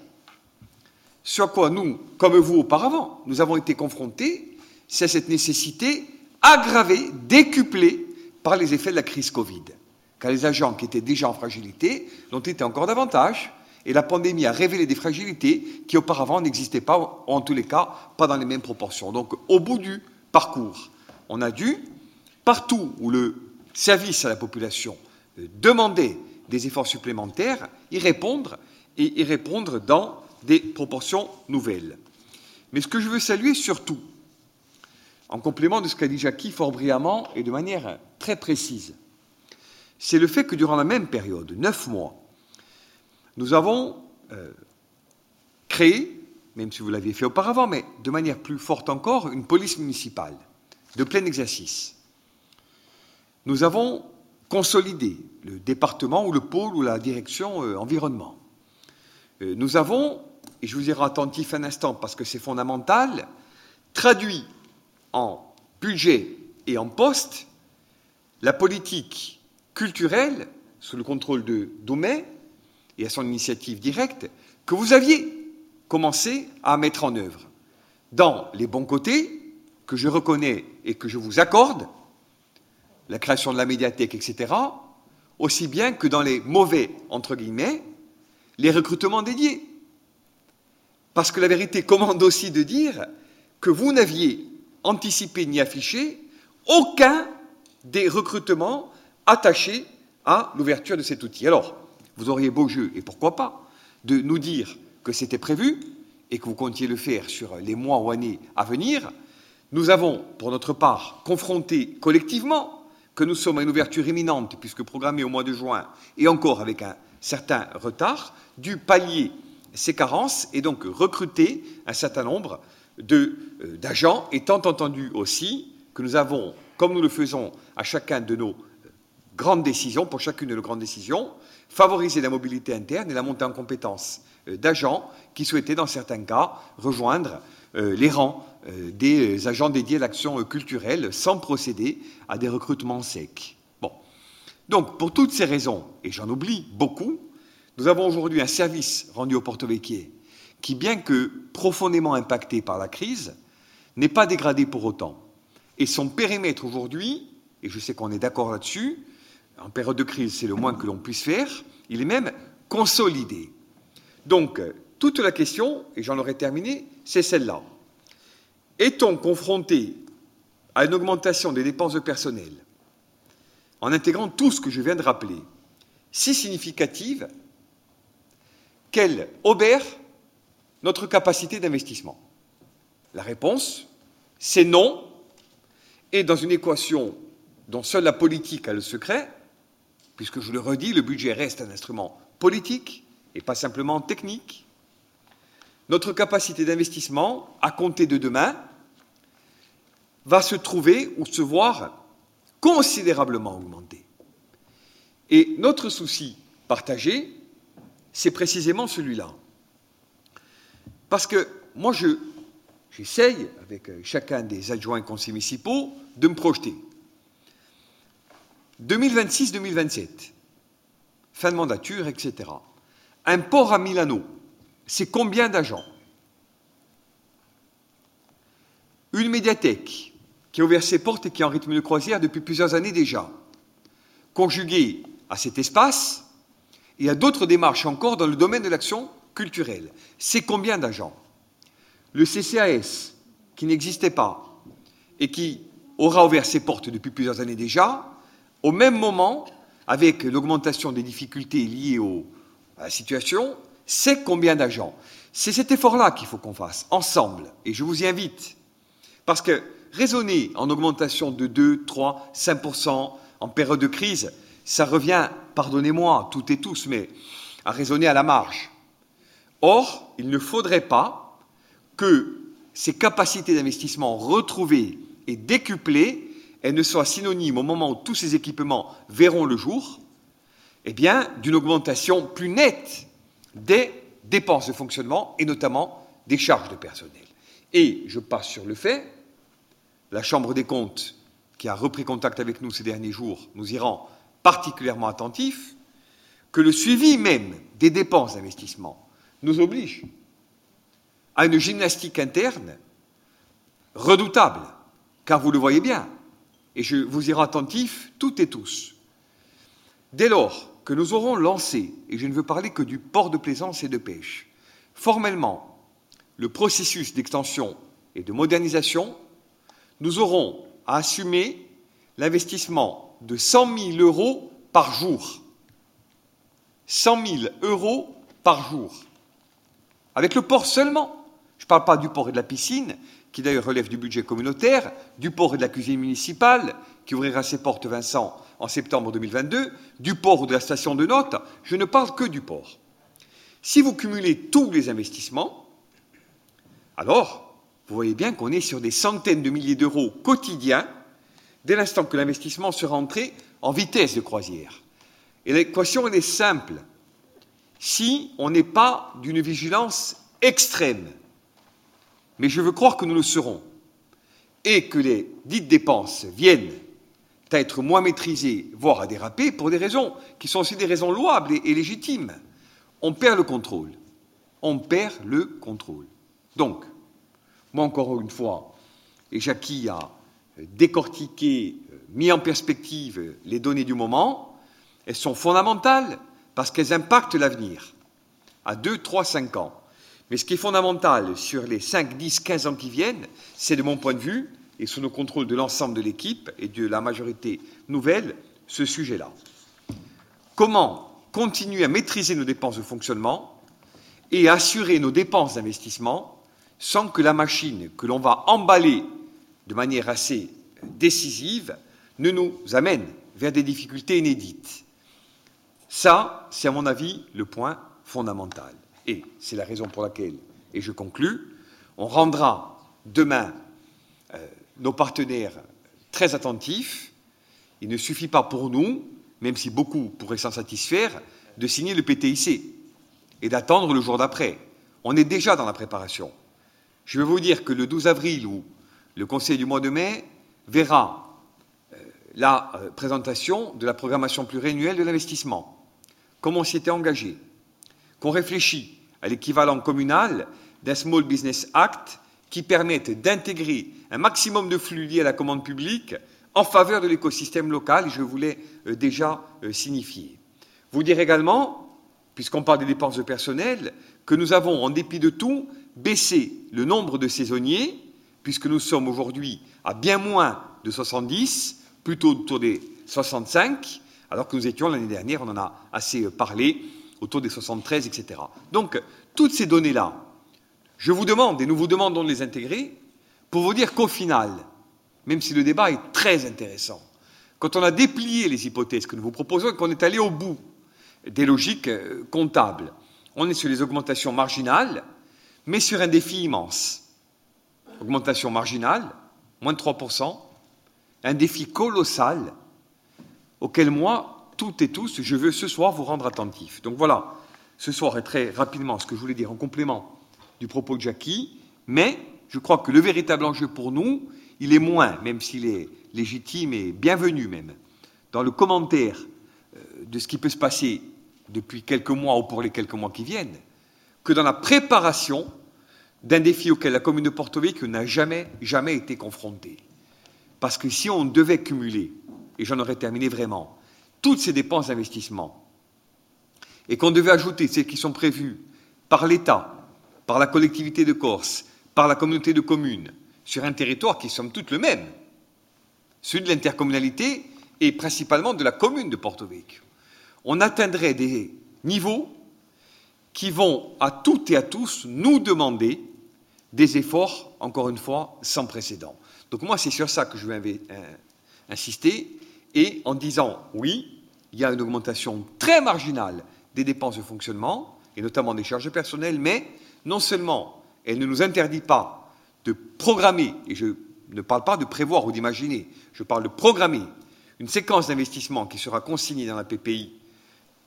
Sur quoi nous, comme vous auparavant, nous avons été confrontés, c'est cette nécessité aggravée, décuplée par les effets de la crise Covid. Car les agents qui étaient déjà en fragilité l'ont été encore davantage, et la pandémie a révélé des fragilités qui auparavant n'existaient pas, en tous les cas, pas dans les mêmes proportions. Donc, au bout du parcours, on a dû, partout où le service à la population euh, demandait des efforts supplémentaires, y répondre, et y répondre dans des proportions nouvelles. Mais ce que je veux saluer surtout, en complément de ce qu'a dit Jackie fort brillamment et de manière très précise, c'est le fait que durant la même période, neuf mois, nous avons euh, créé, même si vous l'aviez fait auparavant, mais de manière plus forte encore, une police municipale de plein exercice. Nous avons consolidé le département ou le pôle ou la direction euh, environnement. Euh, nous avons, et je vous ai attentif un instant parce que c'est fondamental, traduit en budget et en poste la politique culturelle sous le contrôle de Doumet et à son initiative directe que vous aviez commencé à mettre en œuvre dans les bons côtés que je reconnais et que je vous accorde, la création de la médiathèque, etc., aussi bien que dans les mauvais, entre guillemets, les recrutements dédiés. Parce que la vérité commande aussi de dire que vous n'aviez anticipé ni affiché aucun des recrutements attachés à l'ouverture de cet outil. Alors, vous auriez beau jeu, et pourquoi pas, de nous dire que c'était prévu et que vous comptiez le faire sur les mois ou années à venir. Nous avons, pour notre part, confronté collectivement que nous sommes à une ouverture imminente, puisque programmée au mois de juin, et encore avec un certain retard, dû pallier ces carences et donc recruter un certain nombre d'agents, étant entendu aussi que nous avons, comme nous le faisons à chacun de nos grandes décisions, pour chacune de nos grandes décisions, favoriser la mobilité interne et la montée en compétences euh, d'agents qui souhaitaient, dans certains cas, rejoindre euh, les rangs euh, des agents dédiés à l'action culturelle sans procéder à des recrutements secs. Donc, pour toutes ces raisons, et j'en oublie beaucoup, nous avons aujourd'hui un service rendu au Porto Vecchie qui, bien que profondément impacté par la crise, n'est pas dégradé pour autant. Et son périmètre aujourd'hui, et je sais qu'on est d'accord là-dessus, en période de crise, c'est le moins que l'on puisse faire, il est même consolidé. Donc, toute la question, et j'en aurai terminé, c'est celle-là. Est-on confronté à une augmentation des dépenses de personnel en intégrant tout ce que je viens de rappeler, si significative qu'elle obère notre capacité d'investissement La réponse, c'est non. Et dans une équation dont seule la politique a le secret, puisque je le redis, le budget reste un instrument politique et pas simplement technique. Notre capacité d'investissement, à compter de demain, va se trouver ou se voir considérablement augmenter. Et notre souci partagé, c'est précisément celui-là. Parce que moi, j'essaye, avec chacun des adjoints conseils municipaux, de me projeter. 2026-2027, fin de mandature, etc. Un port à Milano, c'est combien d'agents? Une médiathèque qui a ouvert ses portes et qui est en rythme de croisière depuis plusieurs années déjà, conjuguée à cet espace et à d'autres démarches encore dans le domaine de l'action culturelle. C'est combien d'agents Le CCAS, qui n'existait pas et qui aura ouvert ses portes depuis plusieurs années déjà, au même moment, avec l'augmentation des difficultés liées à la situation, c'est combien d'agents C'est cet effort-là qu'il faut qu'on fasse, ensemble. Et je vous y invite. Parce que raisonner en augmentation de 2, 3, 5% en période de crise, ça revient, pardonnez-moi, toutes et tous, mais à raisonner à la marge. Or, il ne faudrait pas que ces capacités d'investissement retrouvées et décuplées, elles ne soient synonymes au moment où tous ces équipements verront le jour, eh d'une augmentation plus nette des dépenses de fonctionnement et notamment des charges de personnel. Et je passe sur le fait, la Chambre des comptes, qui a repris contact avec nous ces derniers jours, nous y rend particulièrement attentifs, que le suivi même des dépenses d'investissement nous oblige à une gymnastique interne redoutable, car vous le voyez bien, et je vous y rends attentifs toutes et tous. Dès lors que nous aurons lancé, et je ne veux parler que du port de plaisance et de pêche, formellement le processus d'extension et de modernisation, nous aurons à assumer l'investissement de 100 000 euros par jour. 100 000 euros par jour. Avec le port seulement. Je ne parle pas du port et de la piscine, qui d'ailleurs relève du budget communautaire, du port et de la cuisine municipale, qui ouvrira ses portes, Vincent, en septembre 2022, du port ou de la station de notes, je ne parle que du port. Si vous cumulez tous les investissements, alors vous voyez bien qu'on est sur des centaines de milliers d'euros quotidiens dès l'instant que l'investissement sera entré en vitesse de croisière. Et l'équation, elle est simple. Si on n'est pas d'une vigilance extrême, mais je veux croire que nous le serons, et que les dites dépenses viennent à être moins maîtrisées, voire à déraper, pour des raisons qui sont aussi des raisons louables et, légitimes, on perd le contrôle. On perd le contrôle. Donc, moi encore une fois, et Jackie a décortiqué, mis en perspective les données du moment, elles sont fondamentales parce qu'elles impactent l'avenir à 2, 3, 5 ans. Mais ce qui est fondamental sur les 5, 10, 15 ans qui viennent, c'est de mon point de vue, et sous le contrôle de l'ensemble de l'équipe et de la majorité nouvelle, ce sujet-là. Comment continuer à maîtriser nos dépenses de fonctionnement et assurer nos dépenses d'investissement sans que la machine que l'on va emballer de manière assez décisive ne nous amène vers des difficultés inédites? Ça, c'est à mon avis le point fondamental. Et c'est la raison pour laquelle, et je conclus, on rendra demain euh, nos partenaires très attentifs. Il ne suffit pas pour nous, même si beaucoup pourraient s'en satisfaire, de signer le PTIC et d'attendre le jour d'après. On est déjà dans la préparation. Je vais vous dire que le 12 avril, où le Conseil du mois de mai verra euh, la euh, présentation de la programmation pluriannuelle de l'investissement, comme on s'y était engagé, qu'on réfléchit à l'équivalent communal d'un Small Business Act qui permette d'intégrer un maximum de flux liés à la commande publique en faveur de l'écosystème local, je voulais euh, déjà euh, signifier. Vous dire également, puisqu'on parle des dépenses de personnel, que nous avons, en dépit de tout, baissé le nombre de saisonniers, puisque nous sommes aujourd'hui à bien moins de 70, plutôt autour des 65, alors que nous étions l'année dernière, on en a assez euh, parlé, autour des 73, etc. Donc, toutes ces données-là, je vous demande, et nous vous demandons de les intégrer, pour vous dire qu'au final, même si le débat est très intéressant, quand on a déplié les hypothèses que nous vous proposons et qu'on est allé au bout des logiques euh, comptables, on est sur les augmentations marginales, mais sur un défi immense. Augmentation marginale, moins de 3%, un défi colossal auquel moi, toutes et tous, je veux ce soir vous rendre attentifs. Donc voilà, ce soir est très rapidement ce que je voulais dire en complément du propos de Jackie, mais je crois que le véritable enjeu pour nous, il est moins, même s'il est légitime et bienvenu même, dans le commentaire euh, de ce qui peut se passer depuis quelques mois ou pour les quelques mois qui viennent, que dans la préparation d'un défi auquel la commune de Porto Vecchio n'a jamais, jamais été confrontée. Parce que si on devait cumuler, et j'en aurais terminé vraiment, toutes ces dépenses d'investissement. Et qu'on devait ajouter celles qui sont prévues par l'État, par la collectivité de Corse, par la communauté de communes, sur un territoire qui somme toute le même, celui de l'intercommunalité et principalement de la commune de Porto Vecchio, on atteindrait des niveaux qui vont à toutes et à tous nous demander des efforts, encore une fois, sans précédent. Donc moi, c'est sur ça que je vais insister, et en disant, oui, il y a une augmentation très marginale des dépenses de fonctionnement, et notamment des charges personnelles, mais non seulement elle ne nous interdit pas de programmer, et je ne parle pas de prévoir ou d'imaginer, je parle de programmer une séquence d'investissement qui sera consignée dans la PPI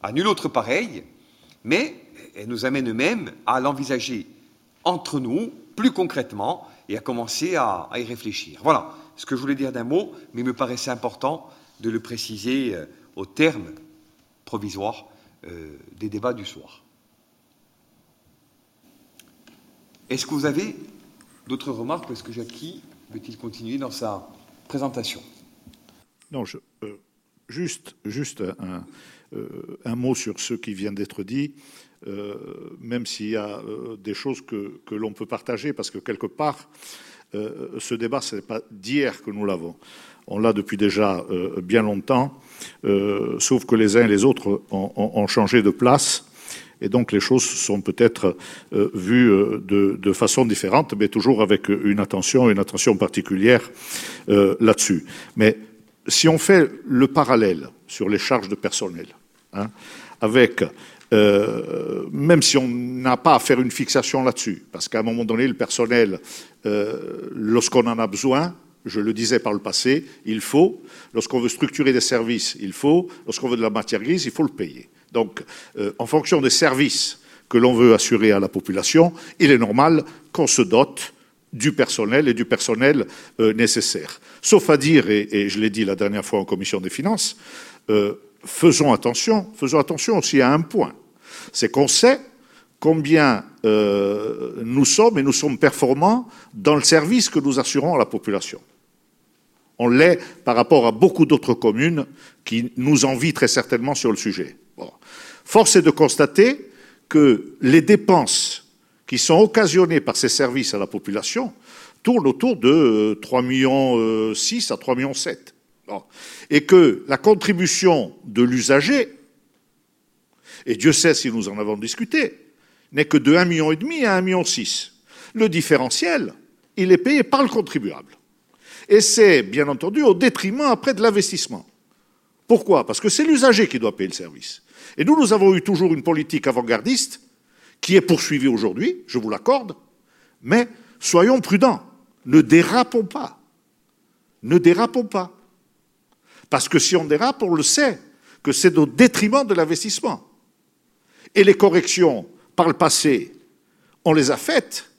à nul autre pareil, mais elle nous amène même à l'envisager entre nous, plus concrètement, et à commencer à, y réfléchir. Voilà ce que je voulais dire d'un mot, mais il me paraissait important de le préciser euh, au terme provisoire euh, des débats du soir. Est-ce que vous avez d'autres remarques Est-ce que Jackie veut-il continuer dans sa présentation? Non, je, euh, juste, juste un, mot sur ce qui vient d'être dit. Même s'il y a des choses que, l'on peut partager, parce que quelque part, ce débat, ce n'est pas d'hier que nous l'avons. On l'a depuis déjà bien longtemps, sauf que les uns et les autres ont, changé de place. Et donc les choses sont peut-être vues de, façon différente, mais toujours avec une attention, une attention particulière là-dessus. Mais si on fait le parallèle sur les charges de personnel, hein, avec euh, même si on n'a pas à faire une fixation là-dessus, parce qu'à un moment donné, le personnel, euh, lorsqu'on en a besoin, je le disais par le passé, il faut, lorsqu'on veut structurer des services, il faut, lorsqu'on veut de la matière grise, il faut le payer. Donc, euh, en fonction des services que l'on veut assurer à la population, il est normal qu'on se dote du personnel et du personnel nécessaire. Sauf à dire, et, je l'ai dit la dernière fois en commission des finances, faisons attention, faisons attention aussi à un point c'est qu'on sait combien euh, nous sommes et nous sommes performants dans le service que nous assurons à la population. On l'est par rapport à beaucoup d'autres communes qui nous envient très certainement sur le sujet. Force est de constater que les dépenses qui sont occasionnées par ces services à la population tournent autour de 3,6 euh, millions euh, à 3,7 millions. Et que la contribution de l'usager et Dieu sait si nous en avons discuté, n'est que de 1,5 million à 1,6 million. Le différentiel, il est payé par le contribuable. Et c'est, bien entendu, au détriment après de l'investissement. Pourquoi? Parce que c'est l'usager qui doit payer le service. Et nous, nous avons eu toujours une politique avant-gardiste qui est poursuivie aujourd'hui, je vous l'accorde, mais soyons prudents, ne dérapons pas. Ne dérapons pas. Parce que si on dérape, on le sait, que c'est au détriment de l'investissement. Et les corrections, par le passé, on les a faites.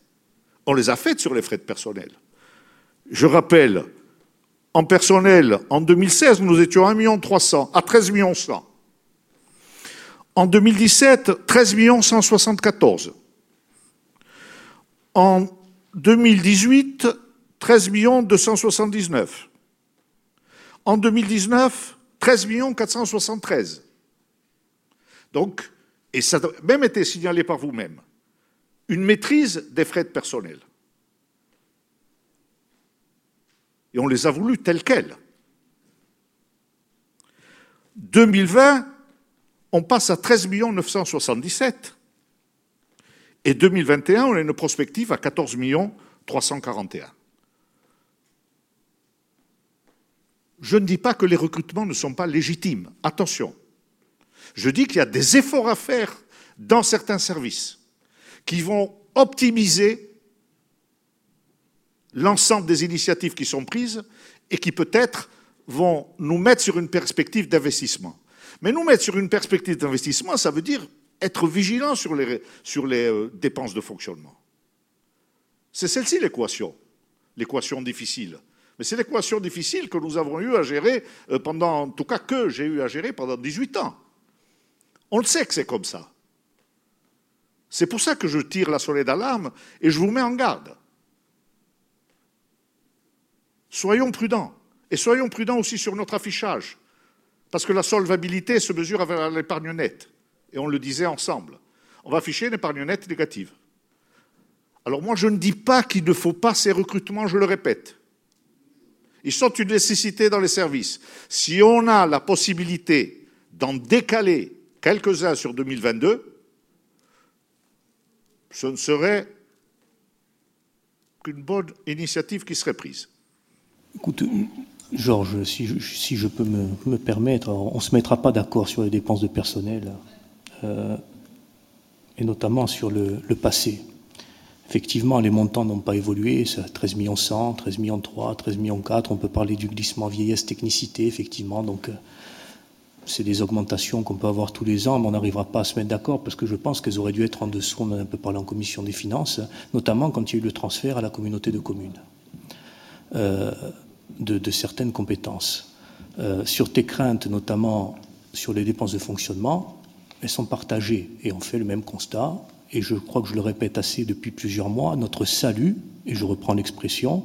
On les a faites sur les frais de personnel. Je rappelle, en personnel, en 2016, nous étions à 1 300 à 13 millions 100. En 2017, 13 174. En 2018, 13 279. En 2019, 13 473. Donc, et ça a même été signalé par vous-même, une maîtrise des frais de personnel. Et on les a voulus tels quels. 2020, on passe à 13 977. Et 2021, on a une prospective à 14 341. Je ne dis pas que les recrutements ne sont pas légitimes. Attention. Je dis qu'il y a des efforts à faire dans certains services qui vont optimiser l'ensemble des initiatives qui sont prises et qui peut-être vont nous mettre sur une perspective d'investissement. Mais nous mettre sur une perspective d'investissement, ça veut dire être vigilant sur les, euh, dépenses de fonctionnement. C'est celle-ci l'équation, l'équation difficile. Mais c'est l'équation difficile que nous avons eu à gérer euh, pendant, en tout cas que j'ai eu à gérer pendant 18 ans. On le sait que c'est comme ça. C'est pour ça que je tire la sonnette d'alarme et je vous mets en garde. Soyons prudents. Et soyons prudents aussi sur notre affichage. Parce que la solvabilité se mesure avec l'épargne nette. Et on le disait ensemble. On va afficher une épargne nette négative. Alors moi, je ne dis pas qu'il ne faut pas ces recrutements, je le répète. Ils sont une nécessité dans les services. Si on a la possibilité d'en décaler quelques-uns sur 2022, ce ne serait qu'une bonne initiative qui serait prise. Écoute, Georges, si je, peux me, me permettre, on ne se mettra pas d'accord sur les dépenses de personnel, euh, et notamment sur le, passé. Effectivement, les montants n'ont pas évolué, c'est 13 millions 100, 13 millions 3, 13 millions 4, on peut parler du glissement vieillesse technicité, effectivement, donc euh, c'est des augmentations qu'on peut avoir tous les ans, mais on n'arrivera pas à se mettre d'accord parce que je pense qu'elles auraient dû être en dessous, on en a un peu parlé en commission des finances, notamment quand il y a eu le transfert à la communauté de communes euh, de, certaines compétences. Euh, sur tes craintes, notamment sur les dépenses de fonctionnement, elles sont partagées et on fait le même constat. Et je crois que je le répète assez depuis plusieurs mois, notre salut, et je reprends l'expression,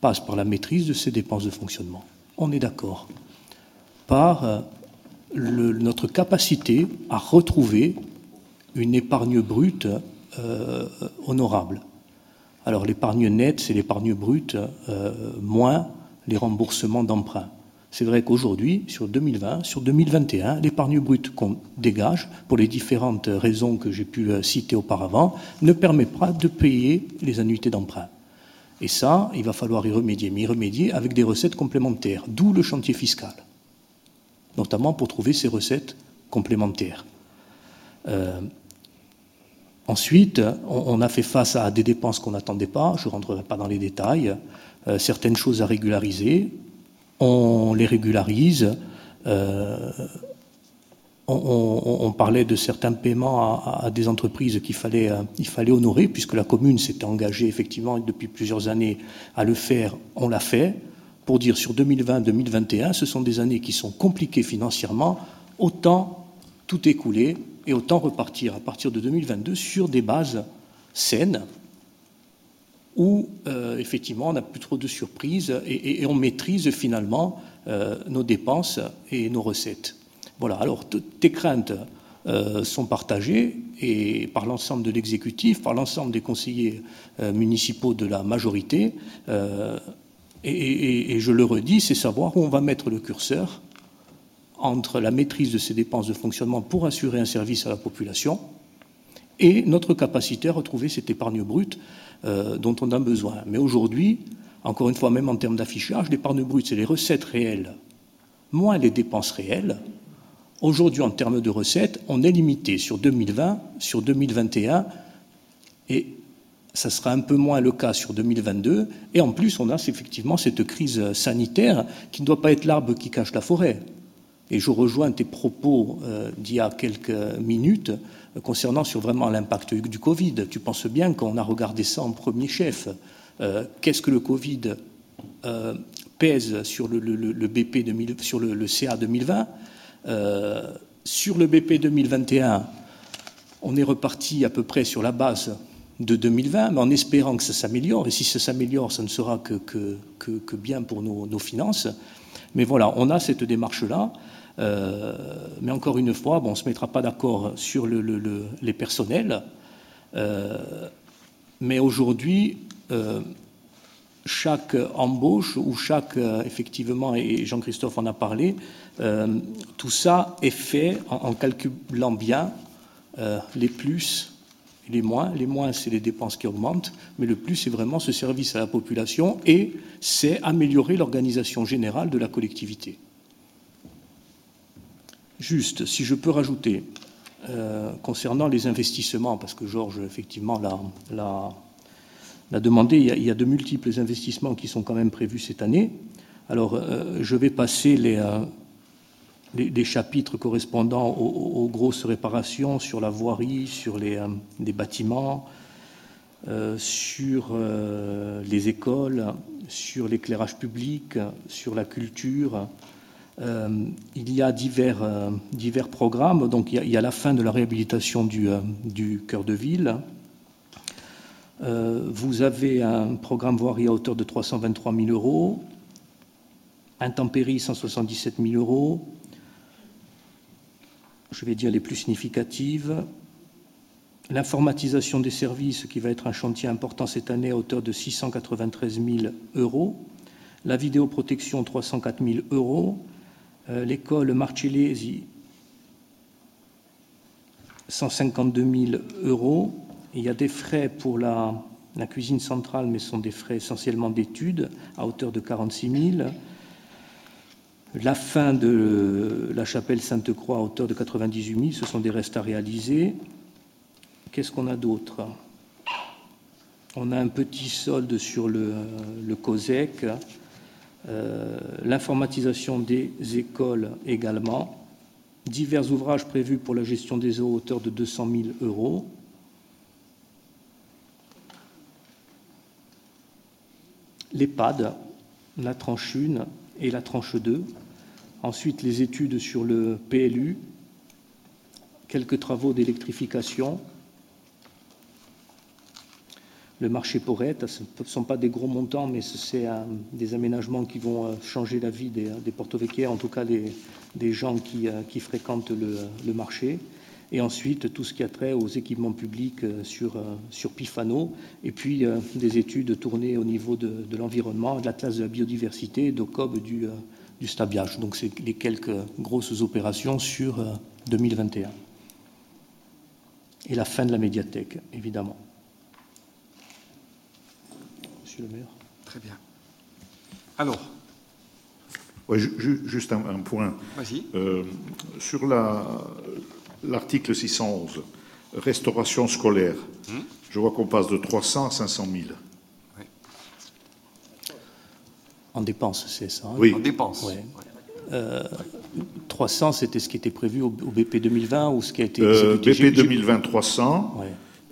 passe par la maîtrise de ces dépenses de fonctionnement. On est d'accord. Par euh, notre capacité à retrouver une épargne brute euh, honorable. Alors l'épargne nette, c'est l'épargne brute moins les remboursements d'emprunts. C'est vrai qu'aujourd'hui, sur 2020, sur 2021, l'épargne brute qu'on dégage, pour les différentes raisons que j'ai pu euh, citer auparavant, ne permet pas de payer les annuités d'emprunt. Et ça, il va falloir y remédier, mais y remédier avec des recettes complémentaires, d'où le chantier fiscal notamment pour trouver ces recettes complémentaires. Euh, ensuite, on, on, a fait face à des dépenses qu'on n'attendait pas, je ne rentrerai pas dans les détails, certaines choses à régulariser, on les régularise. Euh, on, parlait de certains paiements à, des entreprises qu'il fallait, euh, fallait honorer, puisque la commune s'était engagée effectivement depuis plusieurs années à le faire, on l'a fait. Pour dire sur 2020-2021, ce sont des années qui sont compliquées financièrement, autant tout écouler et autant repartir à partir de 2022 sur des bases saines où euh, effectivement on n'a plus trop de surprises et, on maîtrise finalement euh, nos dépenses et nos recettes. Voilà, alors tes craintes euh, sont partagées et par l'ensemble de l'exécutif, par l'ensemble des conseillers municipaux de la majorité. Et, et, et je le redis, c'est savoir où on va mettre le curseur entre la maîtrise de ces dépenses de fonctionnement pour assurer un service à la population et notre capacité à retrouver cette épargne brute euh, dont on a besoin. Mais aujourd'hui, encore une fois, même en termes d'affichage, l'épargne brute, c'est les recettes réelles, moins les dépenses réelles. Aujourd'hui, en termes de recettes, on est limité sur 2020, sur 2021, et ça sera un peu moins le cas sur 2022. Et en plus, on a effectivement cette crise sanitaire qui ne doit pas être l'arbre qui cache la forêt. Et je rejoins tes propos euh, d'il y a quelques minutes concernant vraiment l'impact du Covid. Tu penses bien qu'on a regardé ça en premier chef. Euh, Qu'est-ce que le Covid euh, pèse sur le, BP 2000, sur le, CA 2020 euh, Sur le BP 2021, on est reparti à peu près sur la base de 2020, mais en espérant que ça s'améliore. Et si ça s'améliore, ça ne sera que, bien pour nos, nos, finances. Mais voilà, on a cette démarche-là. Euh, mais encore une fois, bon, on ne se mettra pas d'accord sur le, le, le, les personnels. Euh, mais aujourd'hui, euh, chaque embauche ou chaque, effectivement, et Jean-Christophe en a parlé, tout ça est fait en, calculant bien les plus les moins. Les moins, c'est les dépenses qui augmentent, mais le plus, c'est vraiment ce service à la population et c'est améliorer l'organisation générale de la collectivité. Juste, si je peux rajouter, euh, concernant les investissements, parce que Georges, effectivement, l'a demandé, il y, a, de multiples investissements qui sont quand même prévus cette année. Alors, euh, je vais passer les, euh, chapitres correspondant aux, grosses réparations sur la voirie, sur les, bâtiments, sur les écoles, sur l'éclairage public, sur la culture. Euh, il y a divers, euh, programmes. Donc, il y, a, la fin de la réhabilitation du, euh, cœur de ville. vous avez un programme voirie à hauteur de 323 000 euros, intempéries 177 000 euros, je vais dire les plus significatives. L'informatisation des services, qui va être un chantier important cette année à hauteur de 693 000 euros. La vidéoprotection, 304 000 euros. Euh, L'école Marcellesi, 152 000 euros. Il y a des frais pour la cuisine centrale, mais ce sont des frais essentiellement d'études à hauteur de 46 000. La fin de la chapelle Sainte-Croix à hauteur de 98 000, ce sont des restes à réaliser. Qu'est-ce qu'on a d'autre? On a un petit solde sur le COSEC, euh, l'informatisation des écoles également, divers ouvrages prévus pour la gestion des eaux à hauteur de 200 000 euros. L'EHPAD, la tranche 1 et la tranche 2. Ensuite, les études sur le PLU, quelques travaux d'électrification, le marché Porrette. Ce ne sont pas des gros montants, mais c'est des aménagements qui vont euh, changer la vie des, des en tout cas des, gens qui, euh, fréquentent le, marché. Et ensuite, tout ce qui a trait aux équipements publics euh, sur, Pifano, et puis des études tournées au niveau de, l'environnement, de l'Atlas de la biodiversité d'OCOB du, du stabiage. Donc, c'est les quelques grosses opérations sur 2021. Et la fin de la médiathèque, évidemment le maire. Très bien. Alors Juste un, point. Vas-y. Euh, sur l'article 611, restauration scolaire, hmm. je vois qu'on passe de 300 à 500 000. Oui. En dépenses, c'est ça hein? Oui. En dépenses. 300, euh, c'était ce qui était prévu au, BP 2020 ou ce qui a été. Euh, BP 2020, 300.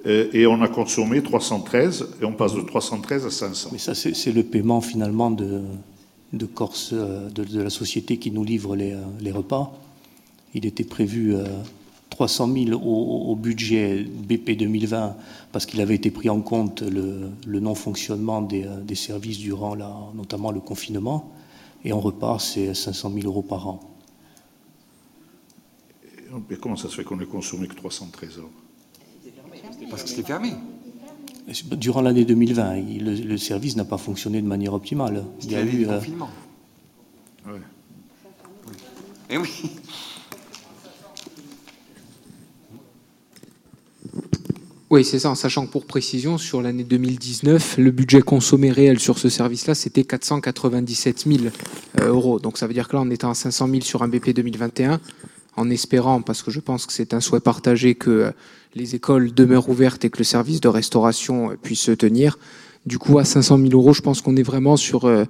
Euh, et on a consommé 313 et on passe de 313 à 500. Mais ça, c'est le paiement finalement de, de Corse, euh, de, la société qui nous livre les, euh, les repas. Il était prévu 300 000 au, budget BP 2020 parce qu'il avait été pris en compte le, le non-fonctionnement des, des, services durant la, notamment le confinement. Et en repas, c'est 500 000 euros par an. Et comment ça se fait qu'on n'ait consommé que 313 euros parce que c'était fermé. Durant l'année 2020, le, service n'a pas fonctionné de manière optimale. Il y a eu. Euh... confinement. Oui. Eh oui. Oui, c'est ça, en sachant que pour précision, sur l'année 2019, le budget consommé réel sur ce service-là, c'était 497 000 euh, euros. Donc ça veut dire que là, on était à 500 000 sur un BP 2021 en espérant, parce que je pense que c'est un souhait partagé, que euh, les écoles demeurent ouvertes et que le service de restauration euh, puisse se tenir. Du coup, à 500 000 euros, je pense qu'on est vraiment sur euh,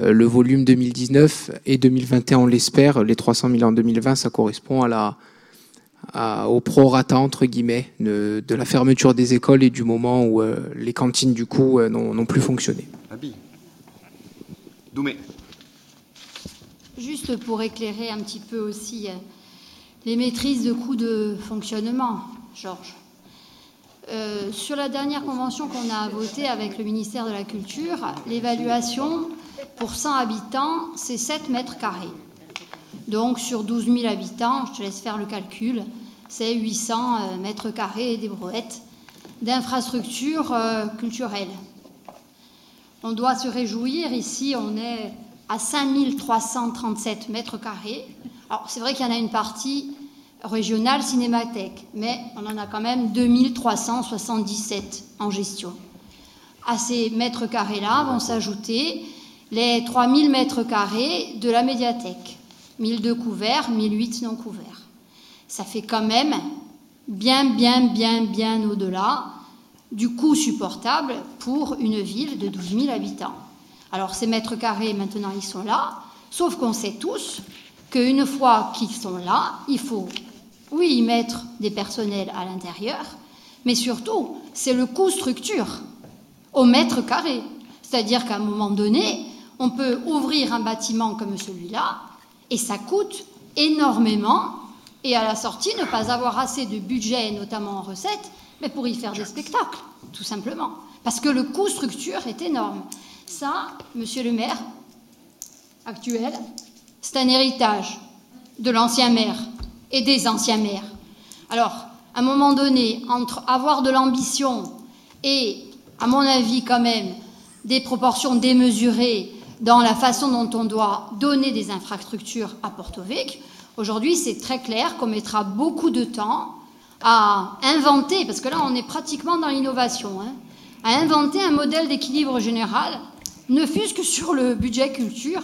le volume 2019 et 2021, on l'espère. Les 300 000 en 2020, ça correspond à la, au prorata, entre guillemets, de, la fermeture des écoles et du moment où les cantines, du coup, n'ont plus fonctionné. Doumé. Juste pour éclairer un petit peu aussi les maîtrises de coûts de fonctionnement, Georges. Euh, sur la dernière convention qu'on a votée avec le ministère de la Culture, l'évaluation pour 100 habitants, c'est 7 mètres carrés. Donc sur 12 000 habitants, je te laisse faire le calcul, c'est 800 euh, mètres carrés des brouettes d'infrastructures euh, culturelles. On doit se réjouir, ici on est à 5337 mètres carrés. Alors c'est vrai qu'il y en a une partie régionale cinémathèque, mais on en a quand même 2377 en gestion. À ces mètres carrés-là vont s'ajouter les 3000 mètres carrés de la médiathèque, 1002 couverts, 1008 non couverts. Ça fait quand même bien, bien, bien, bien au-delà du coût supportable pour une ville de 12 000 habitants. Alors ces mètres carrés, maintenant, ils sont là, sauf qu'on sait tous qu'une fois qu'ils sont là, il faut, oui, y mettre des personnels à l'intérieur, mais surtout, c'est le coût structure au mètre carré. C'est-à-dire qu'à un moment donné, on peut ouvrir un bâtiment comme celui-là, et ça coûte énormément, et à la sortie, ne pas avoir assez de budget, notamment en recettes, mais pour y faire des spectacles, tout simplement. Parce que le coût structure est énorme. Ça, monsieur le maire actuel, c'est un héritage de l'ancien maire et des anciens maires. Alors, à un moment donné, entre avoir de l'ambition et, à mon avis, quand même, des proportions démesurées dans la façon dont on doit donner des infrastructures à Porto Vecchio, aujourd'hui, c'est très clair qu'on mettra beaucoup de temps à inventer, parce que là, on est pratiquement dans l'innovation, hein, à inventer un modèle d'équilibre général, ne fût-ce que sur le budget culture,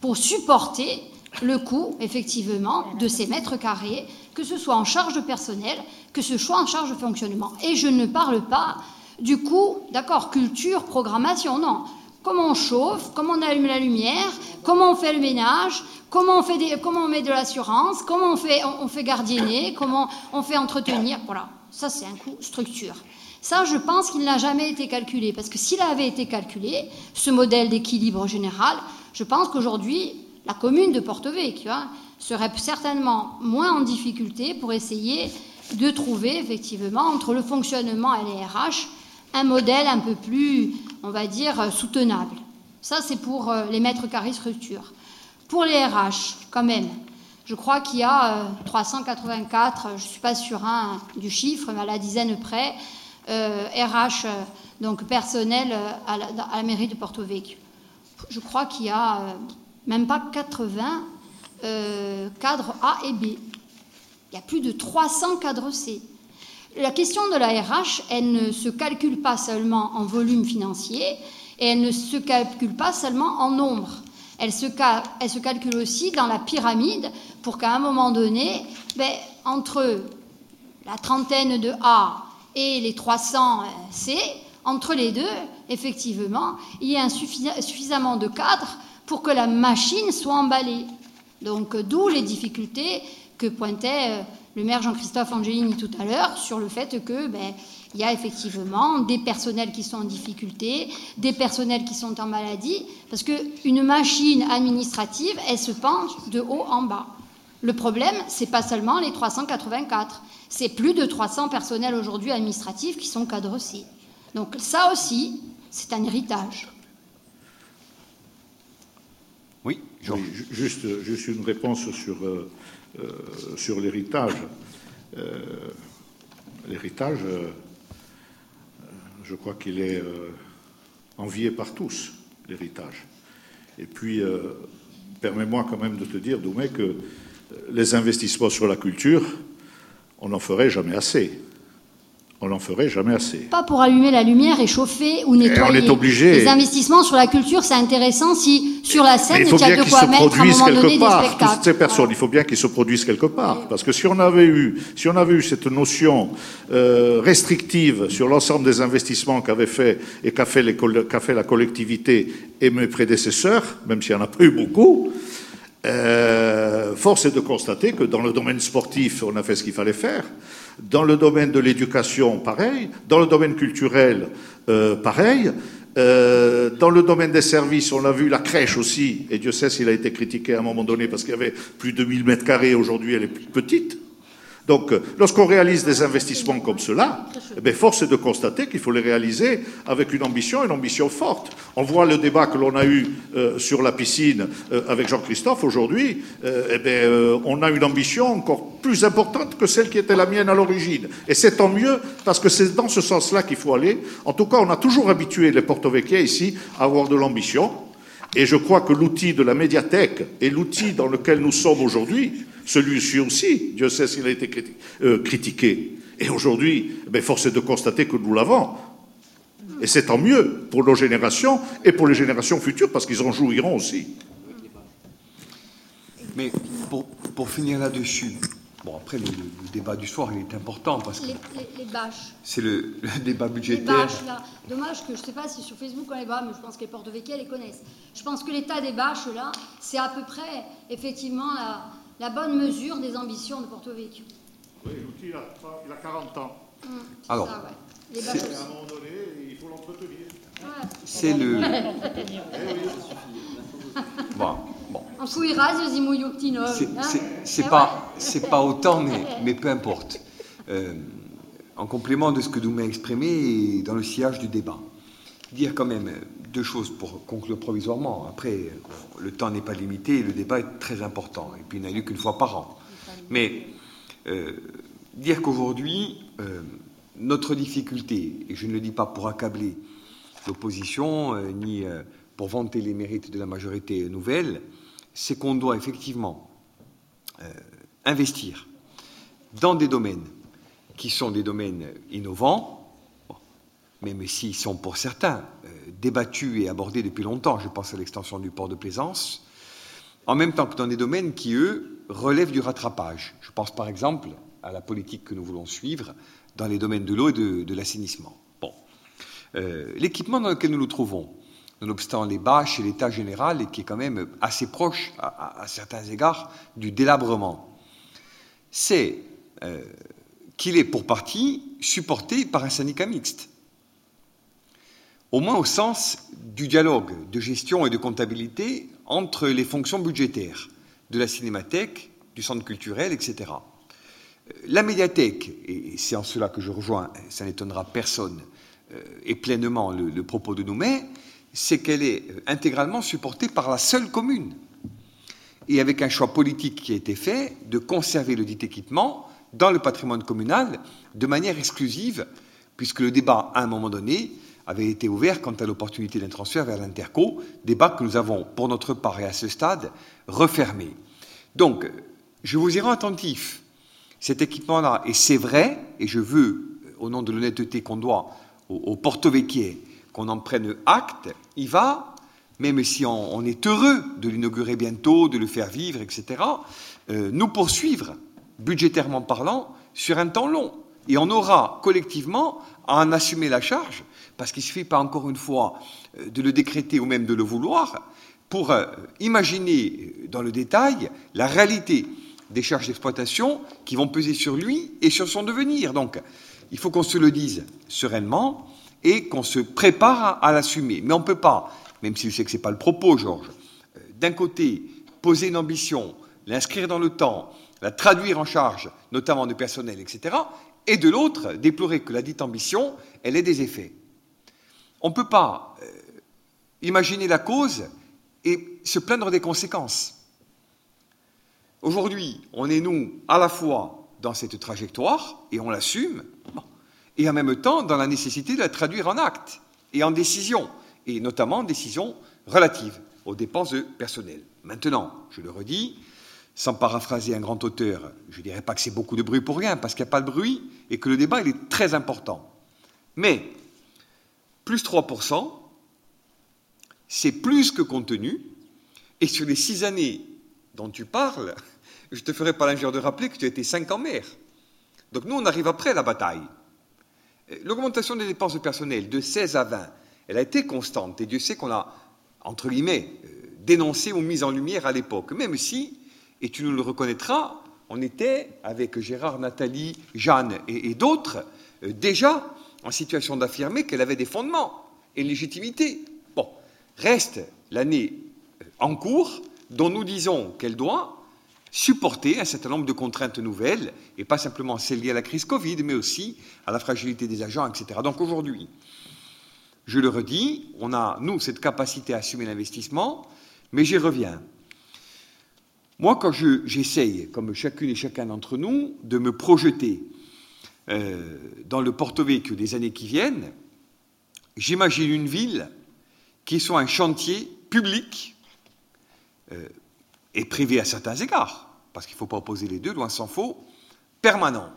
pour supporter le coût, effectivement, de ces mètres carrés, que ce soit en charge de personnel, que ce soit en charge de fonctionnement. Et je ne parle pas du coût, d'accord, culture, programmation, non. Comment on chauffe, comment on allume la lumière, comment on fait le ménage, comment on, fait comment on met de l'assurance, comment on fait, on, fait gardienner, comment on fait entretenir. Voilà, ça c'est un coût structure. Ça, je pense qu'il n'a jamais été calculé, parce que s'il avait été calculé, ce modèle d'équilibre général, je pense qu'aujourd'hui, la commune de Porto Vecchio hein, serait certainement moins en difficulté pour essayer de trouver effectivement entre le fonctionnement et les RH un modèle un peu plus, on va dire, soutenable. Ça, c'est pour euh, les mètres carrés structure. Pour les RH, quand même, je crois qu'il y a 384, euh, je ne suis pas sûr hein, du chiffre, mais à la dizaine près, RH, euh, donc personnel à la, mairie de Porto Vecchio. Je crois qu'il y a même pas 80 cadres A et B. Il y a plus de 300 cadres C. La question de la RH, elle ne se calcule pas seulement en volume financier et elle ne se calcule pas seulement en nombre. Elle se, calcule aussi dans la pyramide pour qu'à un moment donné, ben, entre la trentaine de A et les 300 C, entre les deux, effectivement, il y ait suffisamment de cadres pour que la machine soit emballée. Donc, d'où les difficultés que pointait euh, le maire Jean-Christophe Angelini tout à l'heure sur le fait que ben, il y a effectivement des personnels qui sont en difficulté, des personnels qui sont en maladie, parce qu'une machine administrative, elle se penche de haut en bas. Le problème, c'est pas seulement les 384, c'est plus de 300 personnels aujourd'hui administratifs qui sont cadrés. Donc ça aussi, c'est un héritage. Juste, une réponse sur euh, euh, l'héritage. Euh, l'héritage, je crois qu'il est envié par tous, l'héritage. Et puis, permets-moi quand même de te dire, Doumé, que les investissements sur la culture, on n'en ferait jamais assez on n'en ferait jamais assez. Pas pour allumer la lumière et chauffer ou nettoyer. on est obligé. Les investissements sur la culture, c'est intéressant si sur la scène il, y a de quoi mettre à un moment donné part, des spectacles. Toutes ces personnes, il faut bien qu'ils se produisent quelque part, parce que si on avait eu, si on avait eu cette notion euh, restrictive sur l'ensemble des investissements qu'avait fait et qu'a fait, fait, la collectivité et mes prédécesseurs, même s'il n'y en a pas eu beaucoup. Euh, force est de constater que dans le domaine sportif, on a fait ce qu'il fallait faire. Dans le domaine de l'éducation, pareil. Dans le domaine culturel, euh, pareil. Euh, dans le domaine des services, on a vu la crèche aussi, et Dieu sait s'il a été critiqué à un moment donné parce qu'il y avait plus de 1000 mètres carrés, aujourd'hui elle est plus petite. Donc, euh, lorsqu'on réalise des investissements comme cela, eh force est de constater qu'il faut les réaliser avec une ambition, une ambition forte. On voit le débat que l'on a eu euh, sur la piscine euh, avec Jean-Christophe aujourd'hui. Eh on a une ambition encore plus importante que celle qui était la mienne à l'origine. Et c'est tant mieux parce que c'est dans ce sens-là qu'il faut aller. En tout cas, on a toujours habitué les porto-vecchiais ici à avoir de l'ambition. Et je crois que l'outil de la médiathèque et l'outil dans lequel nous sommes aujourd'hui, celui-ci aussi, Dieu sait s'il a été euh, critiqué. Et aujourd'hui, eh force est de constater que nous l'avons. Et c'est tant mieux pour nos générations et pour les générations futures, parce qu'ils en jouiront aussi. Mais pour, pour finir là-dessus, Bon, après, le, débat du soir, il est important parce que. Les, les, bâches. C'est le, débat budgétaire. Les bâches, là. Dommage que je ne sais pas si sur Facebook on les voit, mais je pense que les porte véquiers les connaissent. Je pense que l'état des bâches, là, c'est à peu près, effectivement, la, bonne mesure des ambitions de Porto Vecchio. Oui, l'outil, il, a 40 ans. Hum, Alors. Ça, ouais. Les bâches À un moment donné, il faut l'entretenir. c'est le. bon. C'est pas, pas autant, mais, mais peu importe. Euh, en complément de ce que Doumé a exprimé dans le sillage du débat. Dire quand même deux choses pour conclure provisoirement. Après, le temps n'est pas limité et le débat est très important. Et puis il n'a lieu qu'une fois par an. Mais euh, dire qu'aujourd'hui, euh, notre difficulté, et je ne le dis pas pour accabler l'opposition, ni pour vanter les mérites de la majorité nouvelle, c'est qu'on doit effectivement euh, investir dans des domaines qui sont des domaines innovants. même s'ils sont pour certains débattus et abordés depuis longtemps, je pense à l'extension du port de plaisance, en même temps que dans des domaines qui, eux, relèvent du rattrapage. Je pense par exemple à la politique que nous voulons suivre dans les domaines de l'eau et de, l'assainissement. Bon. Euh, l'équipement dans lequel nous nous trouvons, nonobstant les bâches et l'état général, et qui est quand même assez proche, à, certains égards, du délabrement, c'est euh, qu'il est pour partie supporté par un syndicat mixte. Au moins au sens du dialogue de gestion et de comptabilité entre les fonctions budgétaires de la cinémathèque, du centre culturel, etc. La médiathèque, et c'est en cela que je rejoins, ça n'étonnera personne, euh, et pleinement le, propos de Noumet, c'est qu'elle est intégralement supportée par la seule commune. Et avec un choix politique qui a été fait de conserver le dit équipement dans le patrimoine communal de manière exclusive, puisque le débat, à un moment donné, avait été ouvert quant à l'opportunité d'un transfert vers l'Interco, débat que nous avons, pour notre part et à ce stade, refermé. Donc, je vous y rends attentif. Cet équipement-là, et c'est vrai, et je veux, au nom de l'honnêteté qu'on doit au, au Porto qu'on en prenne acte, il va, même si on, est heureux de l'inaugurer bientôt, de le faire vivre, etc., euh, nous poursuivre, budgétairement parlant, sur un temps long. Et on aura collectivement à en assumer la charge, parce qu'il ne suffit pas encore une fois euh, de le décréter ou même de le vouloir, pour euh, imaginer dans le détail la réalité des charges d'exploitation qui vont peser sur lui et sur son devenir. Donc, il faut qu'on se le dise sereinement et qu'on se prépare à, l'assumer. Mais on ne peut pas, même si je sais que ce n'est pas le propos, Georges, euh, d'un côté, poser une ambition, l'inscrire dans le temps, la traduire en charge, notamment de personnel, etc., et de l'autre, déplorer que la dite ambition, elle ait des effets. On ne peut pas euh, imaginer la cause et se plaindre des conséquences. Aujourd'hui, on est, nous, à la fois dans cette trajectoire, et on l'assume, et en même temps dans la nécessité de la traduire en actes et en décisions, et notamment en décisions relatives aux dépenses de personnel. Maintenant, je le redis, sans paraphraser un grand auteur, je ne dirais pas que c'est beaucoup de bruit pour rien, parce qu'il n'y a pas de bruit, et que le débat, il est très important. Mais, plus 3%, c'est plus que contenu, et sur les six années dont tu parles, je te ferai pas l'injure de rappeler que tu as été cinq ans maire. Donc nous, on arrive après la bataille. L'augmentation des dépenses de personnel de 16 à 20, elle a été constante, et Dieu sait qu'on a, entre guillemets, euh, dénoncé ou mis en lumière à l'époque, même si, et tu nous le reconnaîtras, on était, avec Gérard, Nathalie, Jeanne et, d'autres, euh, déjà en situation d'affirmer qu'elle avait des fondements et légitimité. Bon, reste l'année euh, en cours dont nous disons qu'elle doit supporter un certain nombre de contraintes nouvelles, et pas simplement celles liées à la crise Covid, mais aussi à la fragilité des agents, etc. Donc aujourd'hui, je le redis, on a, nous, cette capacité à assumer l'investissement, mais j'y reviens. Moi, quand j'essaye, comme chacune et chacun d'entre nous, de me projeter euh, dans le porte-véhicule des années qui viennent, j'imagine une ville qui soit un chantier public euh, et privé à certains égards, parce qu'il ne faut pas opposer les deux, loin s'en faut, permanent.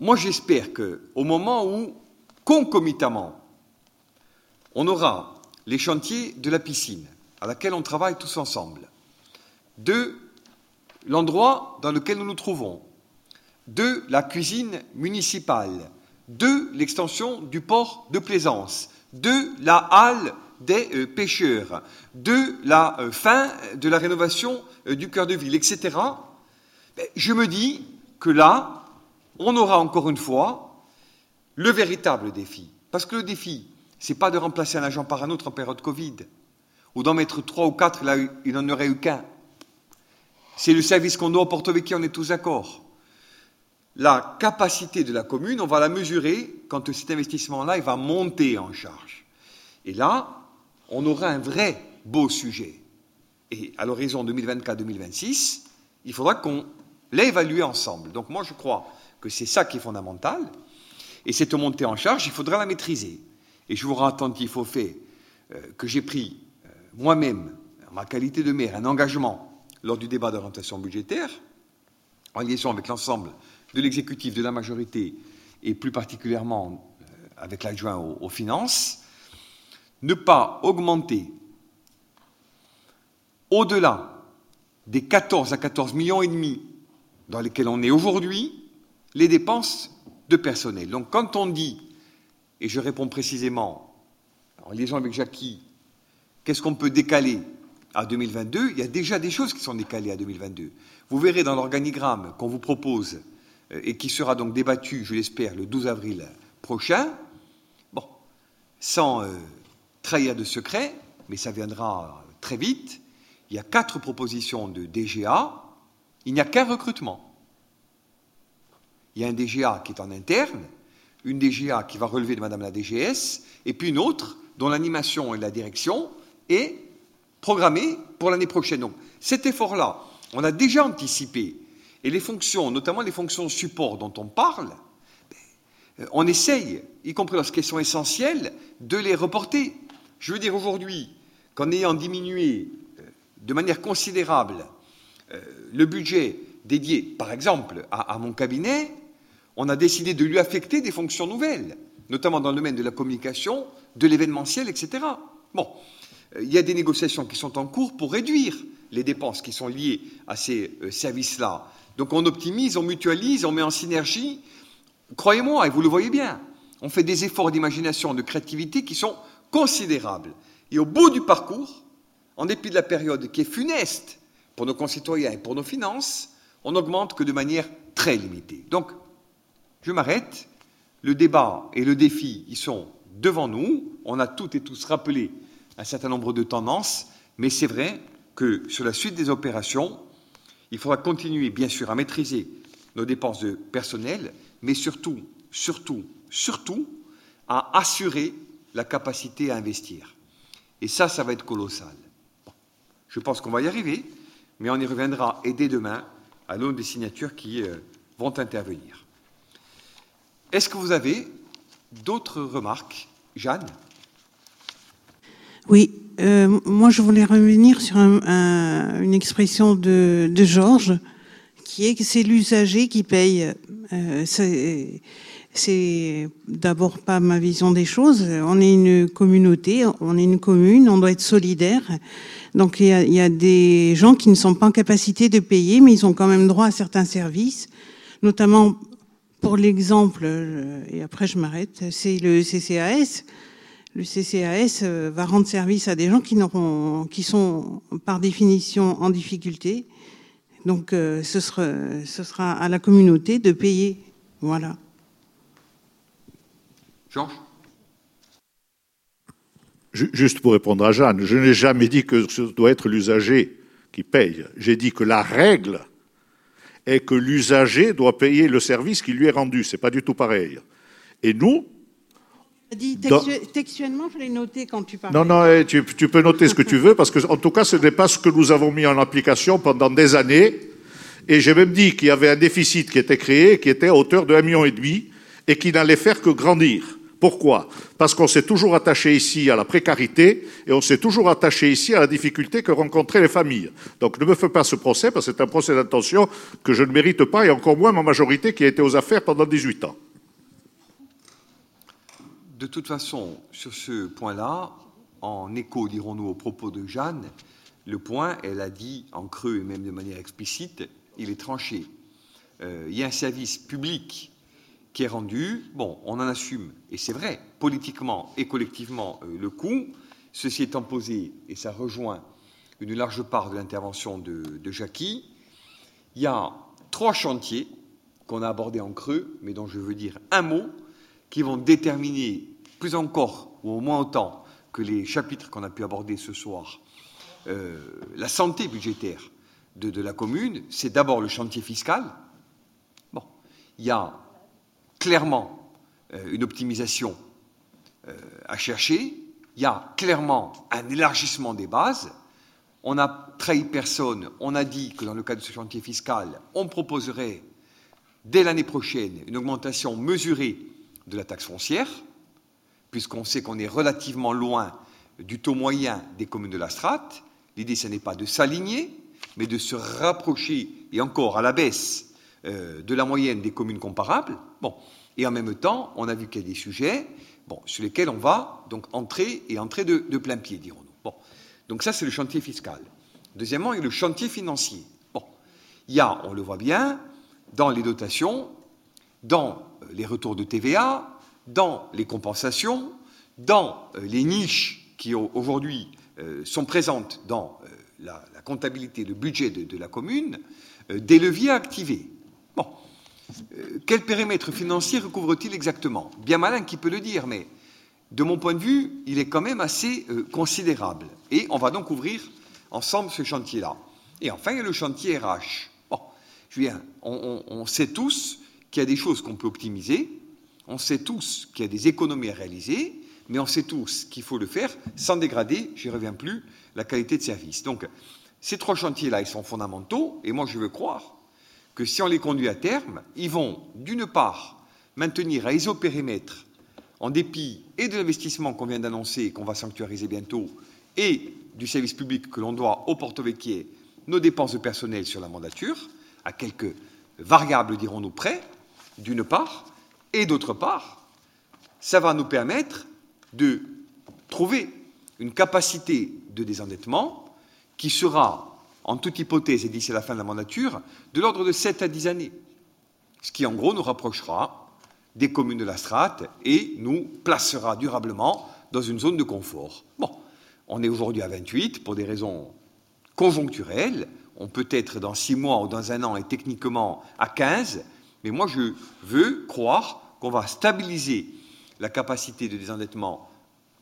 Moi, j'espère qu'au moment où, concomitamment, on aura les chantiers de la piscine, à laquelle on travaille tous ensemble, de l'endroit dans lequel nous nous trouvons, de la cuisine municipale, de l'extension du port de plaisance, de la halle des euh, pêcheurs, de la euh, fin de la rénovation euh, du cœur de ville, etc., je me dis que là, on aura encore une fois le véritable défi. Parce que le défi, ce n'est pas de remplacer un agent par un autre en période Covid, ou d'en mettre trois ou quatre il n'en aurait eu qu'un. C'est le service qu'on doit au Porto qui on est tous d'accord. La capacité de la commune, on va la mesurer quand cet investissement-là, il va monter en charge. Et là, on aura un vrai beau sujet. Et à l'horizon 2024-2026, il faudra qu'on l'ait évalué ensemble. Donc moi, je crois que c'est ça qui est fondamental. Et cette montée en charge, il faudra la maîtriser. Et je vous rends attentif au fait euh, que j'ai pris euh, moi-même, en ma qualité de maire, un engagement lors du débat d'orientation budgétaire, en liaison avec l'ensemble de l'exécutif, de la majorité, et plus particulièrement euh, avec l'adjoint aux, finances, ne pas augmenter au-delà des 14 à 14 millions et demi dans lesquels on est aujourd'hui, les dépenses de personnel. Donc quand on dit, et je réponds précisément, en liaison avec Jackie, qu'est-ce qu'on peut décaler à 2022 Il y a déjà des choses qui sont décalées à 2022. Vous verrez dans l'organigramme qu'on vous propose euh, et qui sera donc débattu, je l'espère, le 12 avril prochain, bon, sans euh, trahir de secret, mais ça viendra très vite, il y a quatre propositions de DGA, il n'y a qu'un recrutement. Il y a un DGA qui est en interne, une DGA qui va relever de Madame la DGS, et puis une autre dont l'animation et la direction est programmée pour l'année prochaine. Donc cet effort-là, on a déjà anticipé, et les fonctions, notamment les fonctions support dont on parle, ben, on essaye, y compris lorsqu'elles sont essentielles, de les reporter. Je veux dire aujourd'hui qu'en ayant diminué euh, de manière considérable euh, le budget dédié, par exemple, à, mon cabinet, on a décidé de lui affecter des fonctions nouvelles, notamment dans le domaine de la communication, de l'événementiel, etc. Bon, euh, il y a des négociations qui sont en cours pour réduire les dépenses qui sont liées à ces euh, services-là. Donc on optimise, on mutualise, on met en synergie. Croyez-moi, et vous le voyez bien, on fait des efforts d'imagination, de créativité qui sont considérables. Et au bout du parcours, en dépit de la période qui est funeste pour nos concitoyens et pour nos finances, on n'augmente que de manière très limitée. Donc, je m'arrête. Le débat et le défi, ils sont devant nous. On a toutes et tous rappelé un certain nombre de tendances, mais c'est vrai que sur la suite des opérations, il faudra continuer, bien sûr, à maîtriser nos dépenses de personnel, mais surtout, surtout, surtout, à assurer la capacité à investir. Et ça, ça va être colossal. Je pense qu'on va y arriver mais on y reviendra et dès demain à l'aune des signatures qui euh, vont intervenir. Est-ce que vous avez d'autres remarques? Jeanne? Oui, euh, moi je voulais revenir sur une expression de, Georges qui est que c'est l'usager qui paye. Euh, c'est d'abord pas ma vision des choses. On est une communauté, on est une commune, on doit être solidaire. Donc il y, a, des gens qui ne sont pas en capacité de payer, mais ils ont quand même droit à certains services, notamment pour l'exemple, et après je m'arrête, c'est le CCAS. Le CCAS euh, va rendre service à des gens qui, qui sont par définition en difficulté. Donc euh, ce, sera, ce sera à la communauté de payer. Voilà. Georges? Juste pour répondre à Jeanne, je n'ai jamais dit que ce doit être l'usager qui paye. J'ai dit que la règle est que l'usager doit payer le service qui lui est rendu. C'est pas du tout pareil. Et nous, dit textuellement, je l'ai noté quand tu parles. Non, non, eh, tu, tu, peux noter ce que tu veux, parce que, en tout cas, ce n'est pas ce que nous avons mis en application pendant des années. Et j'ai même dit qu'il y avait un déficit qui était créé, qui était à hauteur de 1,5 million, et qui n'allait faire que grandir. Pourquoi? Parce qu'on s'est toujours attaché ici à la précarité et on s'est toujours attaché ici à la difficulté que rencontraient les familles. Donc ne me fais pas ce procès parce que c'est un procès d'intention que je ne mérite pas et encore moins ma majorité qui a été aux affaires pendant 18 ans. De toute façon, sur ce point-là, en écho, dirons-nous, aux propos de Jeanne, le point, elle a dit en creux et même de manière explicite, il est tranché. Euh, il y a un service public qui est rendu. Bon, on en assume, et c'est vrai, politiquement et collectivement, euh, le coût. Ceci étant posé, et ça rejoint une large part de l'intervention de, de Jackie, il y a trois chantiers qu'on a abordés en creux, mais dont je veux dire un mot, qui vont déterminer plus encore, ou au moins autant, que les chapitres qu'on a pu aborder ce soir, euh, la santé budgétaire de, la commune. C'est d'abord le chantier fiscal. Bon, il y a clairement euh, une optimisation euh, à chercher, il y a clairement un élargissement des bases. On n'a trahi personne, on a dit que dans le cadre de ce chantier fiscal, on proposerait dès l'année prochaine une augmentation mesurée de la taxe foncière, puisqu'on sait qu'on est relativement loin du taux moyen des communes de la strate. L'idée, ce n'est pas de s'aligner, mais de se rapprocher, et encore à la baisse, euh, de la moyenne des communes comparables. Bon. Et en même temps, on a vu qu'il y a des sujets sur lesquels on va donc entrer et entrer de, plein pied, dirons-nous. Donc ça, c'est le chantier fiscal. Deuxièmement, il y a le chantier financier. Bon. Il y a, on le voit bien, dans les dotations, dans euh, les retours de TVA, dans les compensations, dans euh, les niches qui aujourd'hui euh, sont présentes dans la, la, comptabilité, le budget de, la commune, des leviers activés. Bon. quel périmètre financier recouvre-t-il exactement? Bien malin qui peut le dire, mais de mon point de vue, il est quand même assez considérable. Et on va donc ouvrir ensemble ce chantier-là. Et enfin, il y a le chantier RH. Bon, je viens, on sait tous qu'il y a des choses qu'on peut optimiser, on sait tous qu'il y a des économies à réaliser, mais on sait tous qu'il faut le faire sans dégrader, j'y reviens plus, la qualité de service. Donc, ces trois chantiers-là, ils sont fondamentaux, et moi je veux croire que si on les conduit à terme, ils vont, d'une part, maintenir à isopérimètre, en dépit et de l'investissement qu'on vient d'annoncer et qu'on va sanctuariser bientôt, et du service public que l'on doit au Porto-Vecchier, nos dépenses de personnel sur la mandature, à quelques variables, dirons-nous, près, d'une part, et d'autre part, ça va nous permettre de trouver une capacité de désendettement qui sera, en toute hypothèse et d'ici la fin de la mandature, de l'ordre de 7 à 10 années. Ce qui, en gros, nous rapprochera des communes de la strate et nous placera durablement dans une zone de confort. Bon, on est aujourd'hui à 28 pour des raisons conjoncturelles. On peut être dans 6 mois ou dans un an et techniquement à 15, mais moi je veux croire qu'on va stabiliser la capacité de désendettement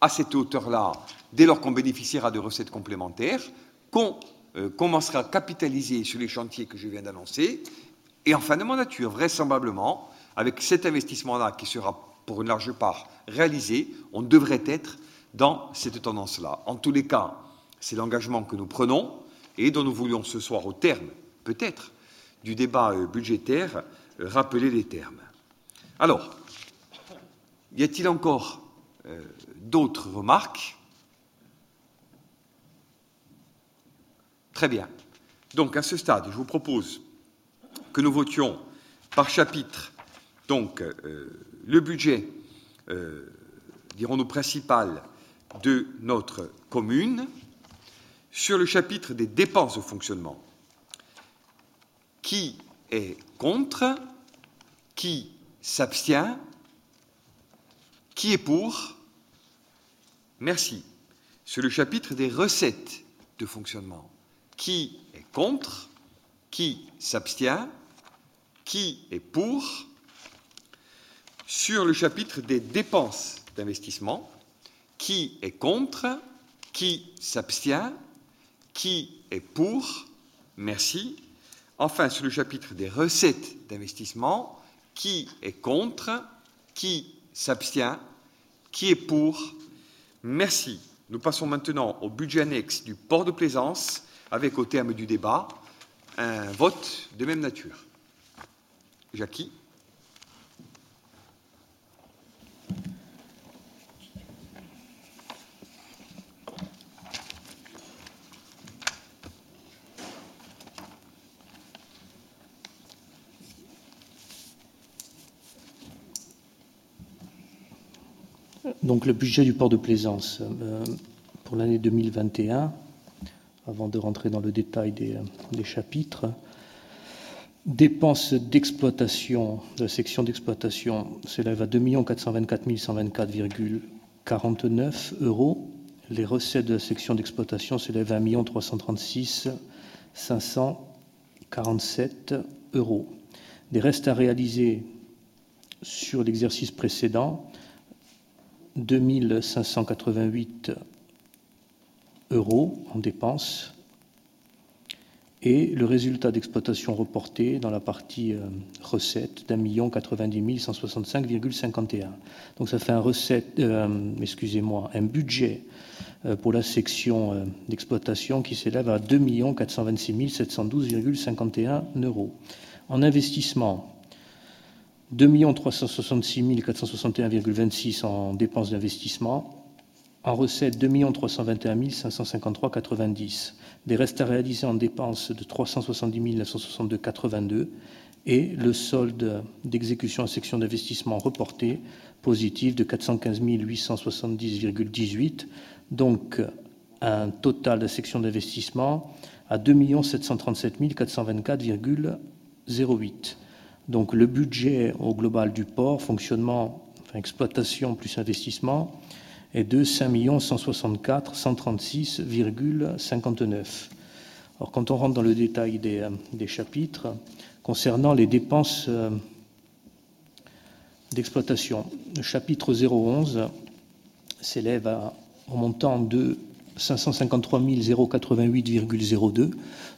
à cette hauteur-là dès lors qu'on bénéficiera de recettes complémentaires, qu'on euh, commencera à capitaliser sur les chantiers que je viens d'annoncer, et en fin de mandature, vraisemblablement, avec cet investissement-là qui sera pour une large part réalisé, on devrait être dans cette tendance-là. En tous les cas, c'est l'engagement que nous prenons et dont nous voulions ce soir, au terme, peut-être, du débat euh, budgétaire, rappeler les termes. Alors, y a-t-il encore euh, d'autres remarques? Très bien. Donc, à ce stade, je vous propose que nous votions par chapitre donc euh, le budget, euh, dirons-nous, principal de notre commune sur le chapitre des dépenses de fonctionnement. Qui est contre Qui s'abstient Qui est pour Merci. Sur le chapitre des recettes de fonctionnement. Qui est contre Qui s'abstient Qui est pour Sur le chapitre des dépenses d'investissement. Qui est contre Qui s'abstient Qui est pour Merci. Enfin, sur le chapitre des recettes d'investissement, qui est contre Qui s'abstient Qui est pour Merci. Nous passons maintenant au budget annexe du port de plaisance, avec au terme du débat un vote de même nature. Jackie Donc le budget du port de plaisance euh, pour l'année 2021, avant de rentrer dans le détail des, des chapitres, dépenses d'exploitation, de la section d'exploitation s'élève à 2 424 124,49 euros. Les recettes de la section d'exploitation s'élèvent à 1 336 547 euros. Des restes à réaliser sur l'exercice précédent 2588 euros en dépenses et le résultat d'exploitation reporté dans la partie euh, recette d'un million 90 165,51. Donc ça fait un recette, euh, excusez-moi, un budget euh, pour la section d'exploitation qui s'élève à 2 426 712,51 euros. En investissement, 2 366 461,26 en dépenses d'investissement, en recettes 2 321 553,90, des restes à réaliser en dépenses de 370 962,82 et le solde d'exécution en section d'investissement reporté positif de 415 870,18, donc un total de section d'investissement à 2 737 424,08. Donc le budget au global du port, fonctionnement, enfin, exploitation plus investissement, est de 5 164 136,59. Alors quand on rentre dans le détail des, euh, chapitres, concernant les dépenses euh, d'exploitation, le chapitre 011 s'élève au montant de 553 088,02.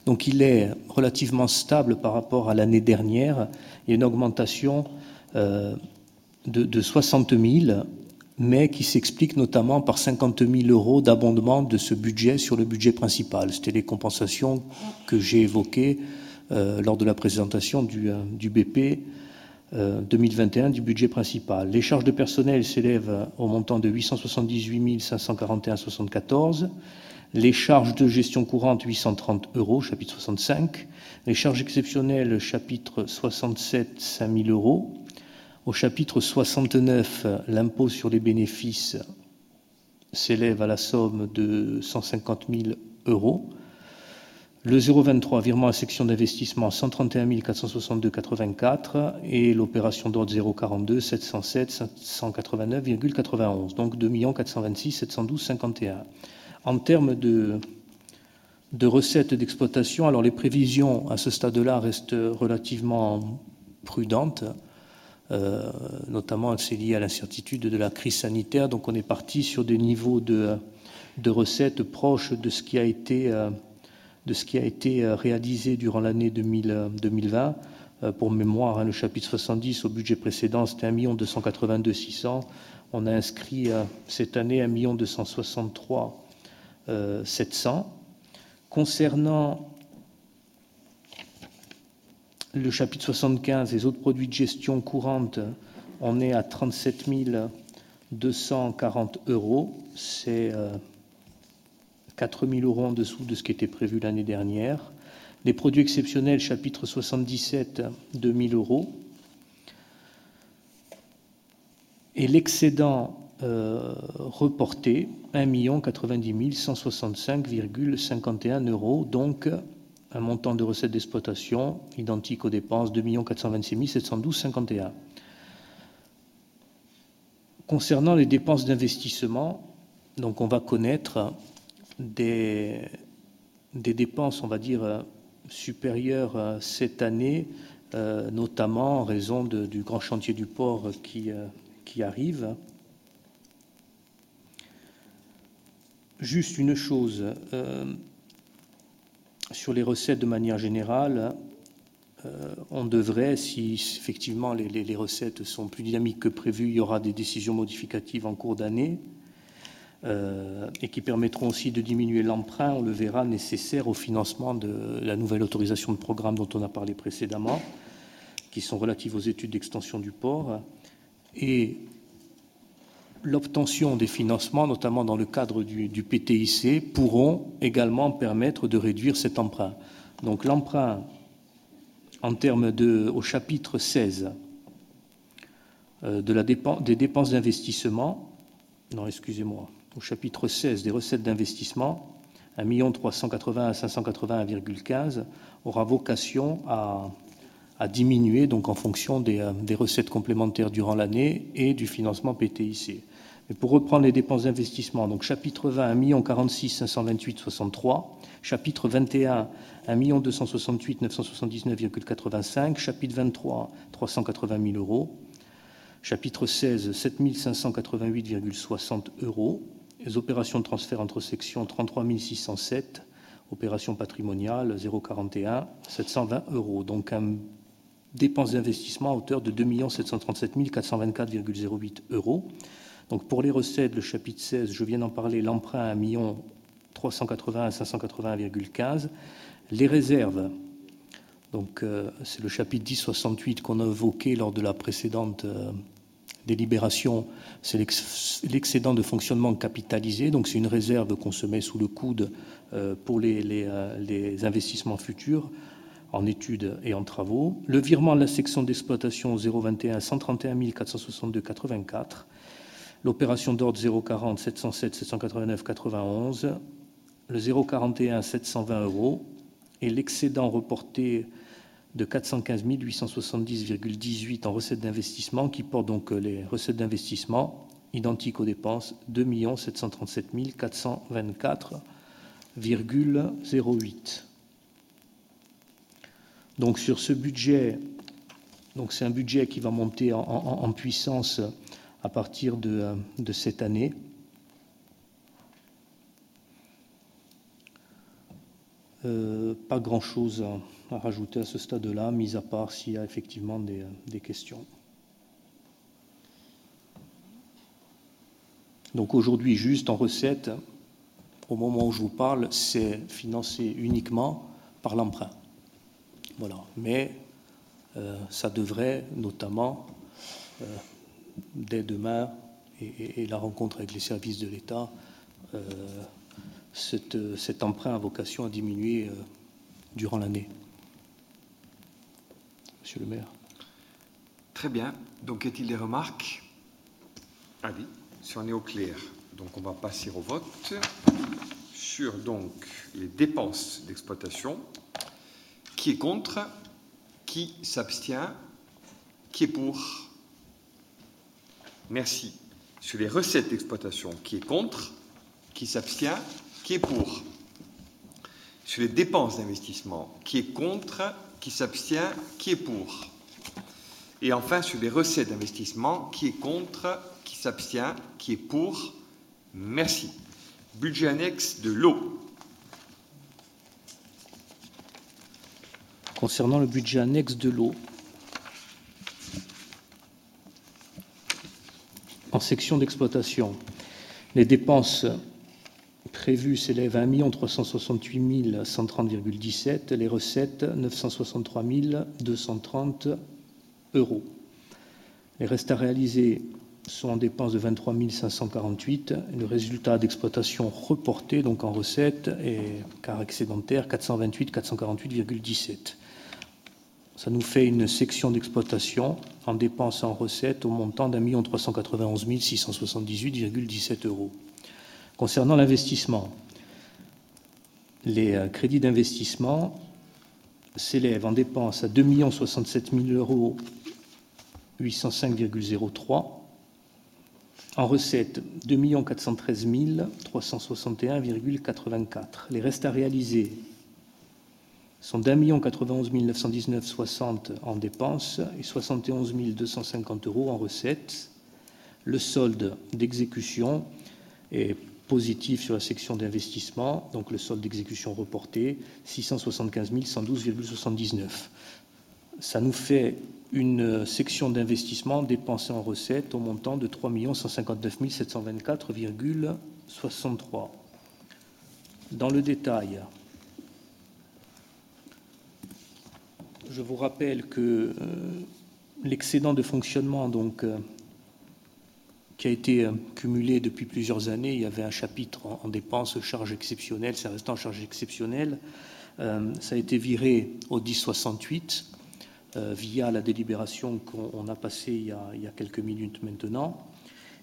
Donc il est relativement stable par rapport à l'année dernière. Il y a une augmentation euh, de, de 60 000 mais qui s'explique notamment par 50 000 euros d'abondement de ce budget sur le budget principal. C'était les compensations que j'ai évoquées euh, lors de la présentation du, euh, du BP euh, 2021 du budget principal. Les charges de personnel s'élèvent au montant de 878 541,74. Les charges de gestion courante, 830 euros, chapitre 65. Les charges exceptionnelles, chapitre 67, 5 000 euros. Au chapitre 69, l'impôt sur les bénéfices s'élève à la somme de 150 000 euros. Le 023, virement à section d'investissement, 131 462,84 et l'opération d'ordre 042, 707 789,91, donc 2 426 712,51. En termes de, recettes d'exploitation, alors les prévisions à ce stade-là restent relativement prudentes. Euh, notamment c'est lié à l'incertitude de la crise sanitaire. Donc on est parti sur des niveaux de, recettes proches de ce qui a été, euh, euh, réalisé durant l'année 2020. Pour mémoire, hein, le chapitre 70 au budget précédent, c'était 1 282 600. On a inscrit cette année 1 263 700. Concernant le chapitre 75, les autres produits de gestion courante, on est à 37 240 euros. C'est 4 euh, 000 euros en dessous de ce qui était prévu l'année dernière. Les produits exceptionnels, chapitre 77, 2 000 euros. Et l'excédent euh, reporté, 1 90 165,51 euros. Donc, un montant de recettes d'exploitation identique aux dépenses 2 426 712,51. Concernant les dépenses d'investissement, donc on va connaître des, des dépenses, on va dire, supérieures cette année, euh, notamment en raison du grand chantier du port qui, euh, qui arrive. Juste une chose, euh, sur les recettes de manière générale, euh, on devrait, si effectivement les, recettes sont plus dynamiques que prévu, il y aura des décisions modificatives en cours d'année euh, et qui permettront aussi de diminuer l'emprunt, on le verra, nécessaire au financement de la nouvelle autorisation de programme dont on a parlé précédemment, qui sont relatives aux études d'extension du port. Et l'obtention des financements, notamment dans le cadre du, PTIC, pourront également permettre de réduire cet emprunt. Donc l'emprunt en termes de, au chapitre 16 euh, des dépenses d'investissement, non, excusez-moi, au chapitre 16 des recettes d'investissement, 1 380 à 581,15 aura vocation à, diminuer donc en fonction des, euh, des recettes complémentaires durant l'année et du financement PTIC. Mais pour reprendre les dépenses d'investissement, donc chapitre 20, 1 46 528 63, chapitre 21, 1 268 979,85, chapitre 23, 380 000 euros, chapitre 16, 7 588,60 euros, les opérations de transfert entre sections 33 607, opérations patrimoniales 041, 720 euros. Donc un dépense d'investissement à hauteur de 2 737 424,08 euros. Donc pour les recettes, le chapitre 16, je viens d'en parler, l'emprunt à 1 380 à 580,15. Les réserves, donc euh, c'est le chapitre 1068 qu'on a évoqué lors de la précédente euh, délibération, c'est l'excédent de fonctionnement capitalisé, donc c'est une réserve qu'on se met sous le coude euh, pour les investissements futurs. En études et en travaux. Le virement de la section d'exploitation 021 131 462 84. L'opération d'ordre 040 707 789 91. Le 041 720 euros. Et l'excédent reporté de 415 870,18 en recettes d'investissement qui porte donc les recettes d'investissement identiques aux dépenses 2 737 424,08. Donc sur ce budget, donc c'est un budget qui va monter en, puissance à partir de, cette année. Euh, pas grand-chose à, rajouter à ce stade-là, mis à part s'il y a effectivement des, questions. Donc aujourd'hui, juste en recette, au moment où je vous parle, c'est financé uniquement par l'emprunt. Voilà. Mais euh, ça devrait notamment, euh, dès demain, et, la rencontre avec les services de l'État, euh, cet emprunt a vocation à diminuer durant l'année. Monsieur le maire. Très bien. Donc, est-il des remarques? Allez, si on est au clair. Donc, on va passer au vote sur donc les dépenses d'exploitation. Qui est contre Qui s'abstient Qui est pour Merci. Sur les recettes d'exploitation, qui est contre Qui s'abstient Qui est pour Sur les dépenses d'investissement, qui est contre Qui s'abstient Qui est pour Et enfin, sur les recettes d'investissement, qui est contre Qui s'abstient Qui est pour Merci. Budget annexe de l'eau. Concernant le budget annexe de l'eau. En section d'exploitation, les dépenses prévues s'élèvent à 1 368 130,17, les recettes 963 230 euros. Les restes à réaliser sont en dépenses de 23 548. Le résultat d'exploitation reporté, donc en recettes, est car excédentaire 428 448,17. Ça nous fait une section d'exploitation en dépenses en recettes au montant d'un million 391 678,17 euros. Concernant l'investissement, les euh, crédits d'investissement s'élèvent en dépenses à 2 067 000 euros 805,03 en recettes 2 413 361,84. Les restes à réaliser sont d'un million 91 919,60 en dépenses et 71 250 euros en recettes. Le solde d'exécution est positif sur la section d'investissement, donc le solde d'exécution reporté, 675 112,79. Ça nous fait une section d'investissement dépensée en recettes au montant de 3 159 724,63. Dans le détail, je vous rappelle que euh, l'excédent de fonctionnement, donc, euh, qui a été euh, cumulé depuis plusieurs années, il y avait un chapitre en, dépenses, charges exceptionnelles, c'est restant en charges exceptionnelles, ça a été viré au 1068 via la délibération qu'on a passée il y a, quelques minutes maintenant.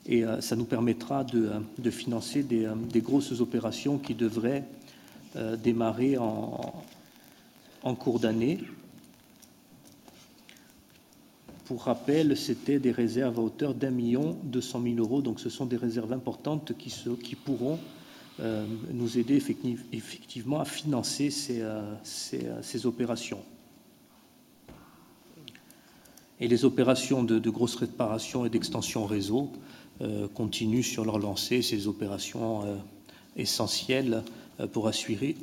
Et ça nous permettra de, financer des, grosses opérations qui devraient démarrer en cours d'année. Pour rappel, c'était des réserves à hauteur d'un million deux cent mille euros, donc ce sont des réserves importantes qui, pourront euh, nous aider effectivement à financer ces, euh, euh, ces, opérations. Et les opérations de, grosse réparation et d'extension réseau continuent sur leur lancée, ces opérations essentielles pour assurer,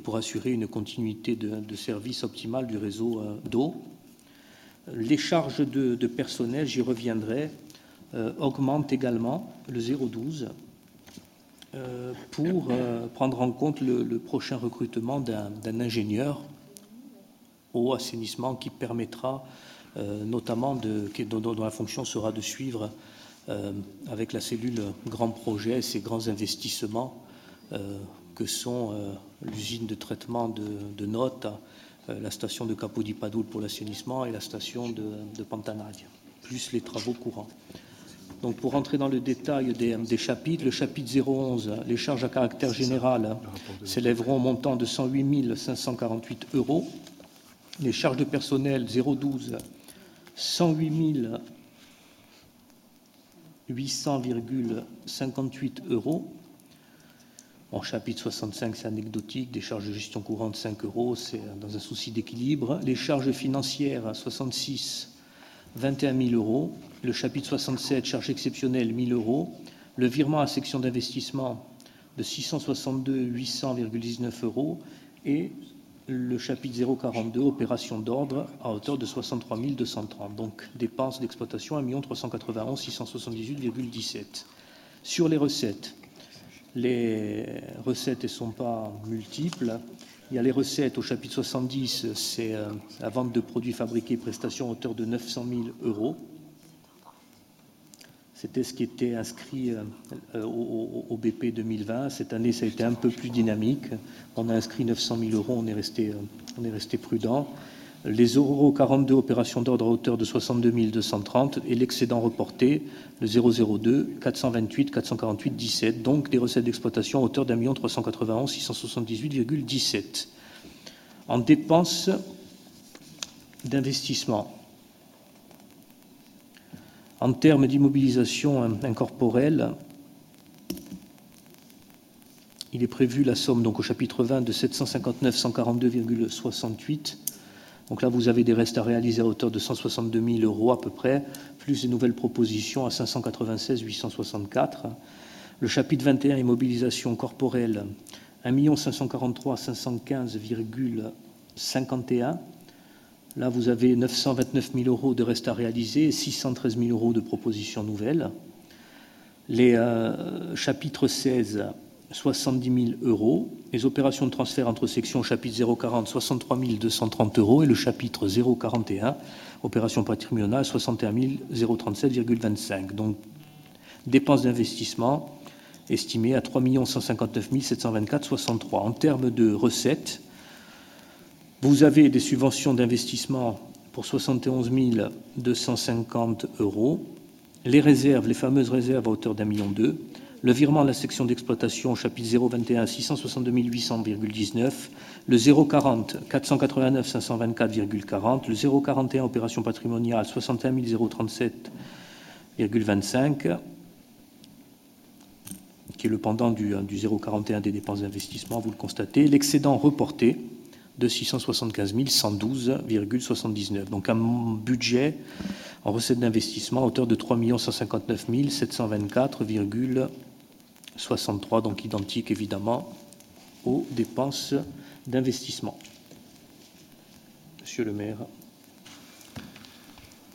une continuité de, de service optimal du réseau d'eau. Les charges de, personnel, j'y reviendrai, euh, augmentent également le 0,12 euh, pour euh, prendre en compte le, prochain recrutement d'un ingénieur au assainissement qui permettra notamment de, dont, la fonction sera de suivre avec la cellule grand projet ces grands investissements que sont l'usine de traitement de notes la station de Capodipadoul pour l'assainissement et la station de, de plus les travaux courants. Donc pour rentrer dans le détail des, des, chapitres, le chapitre 011, les charges à caractère général s'élèveront au montant de 108 548 euros. Les charges de personnel 012, 108 800,58 euros. En chapitre 65, c'est anecdotique. Des charges de gestion courante, 5 euros. C'est dans un souci d'équilibre. Les charges financières, 66, 21 000 euros. Le chapitre 67, charges exceptionnelles, 1 000 euros. Le virement à section d'investissement de 662 800,19 euros. Et le chapitre 042, opération d'ordre, à hauteur de 63 230. Donc, dépenses d'exploitation, 1 391 678,17. Sur les recettes, les recettes ne sont pas multiples. Il y a les recettes au chapitre 70, c'est la vente de produits fabriqués, prestations à hauteur de 900 000 euros. C'était ce qui était inscrit au, BP 2020. Cette année, ça a été un peu plus dynamique. On a inscrit 900 000 euros, on est resté prudent. Les euros 42 opérations d'ordre à hauteur de 62 230 et l'excédent reporté, le 002 428 448 17, donc des recettes d'exploitation à hauteur d'un million 391 678,17. En dépenses d'investissement, en termes d'immobilisation incorporelle, il est prévu la somme donc au chapitre 20 de 759 142,68 donc là, vous avez des restes à réaliser à hauteur de 162 000 euros à peu près, plus des nouvelles propositions à 596 864. Le chapitre 21, immobilisation corporelle, 1 543 515,51. Là, vous avez 929 000 euros de restes à réaliser et 613 000 euros de propositions nouvelles. Les chapitres 16, 70 000 euros. Les opérations de transfert entre sections chapitre 040, 63 230 euros. Et le chapitre 041, opération patrimoniale, 61 037,25. Donc, dépenses d'investissement estimées à 3 159 724,63. En termes de recettes, vous avez des subventions d'investissement pour 71 250 euros. Les réserves, les fameuses réserves à hauteur d'un million d'euros le virement à la section d'exploitation, chapitre 021, 662 800,19, le 040, 489 524,40, le 041, opération patrimoniale, 61 037,25, qui est le pendant du, du 041 des dépenses d'investissement, vous le constatez, l'excédent reporté de 675 112,79. Donc un budget en recettes d'investissement à hauteur de 3 159 724,19. 63, donc identique évidemment aux dépenses d'investissement. Monsieur le maire.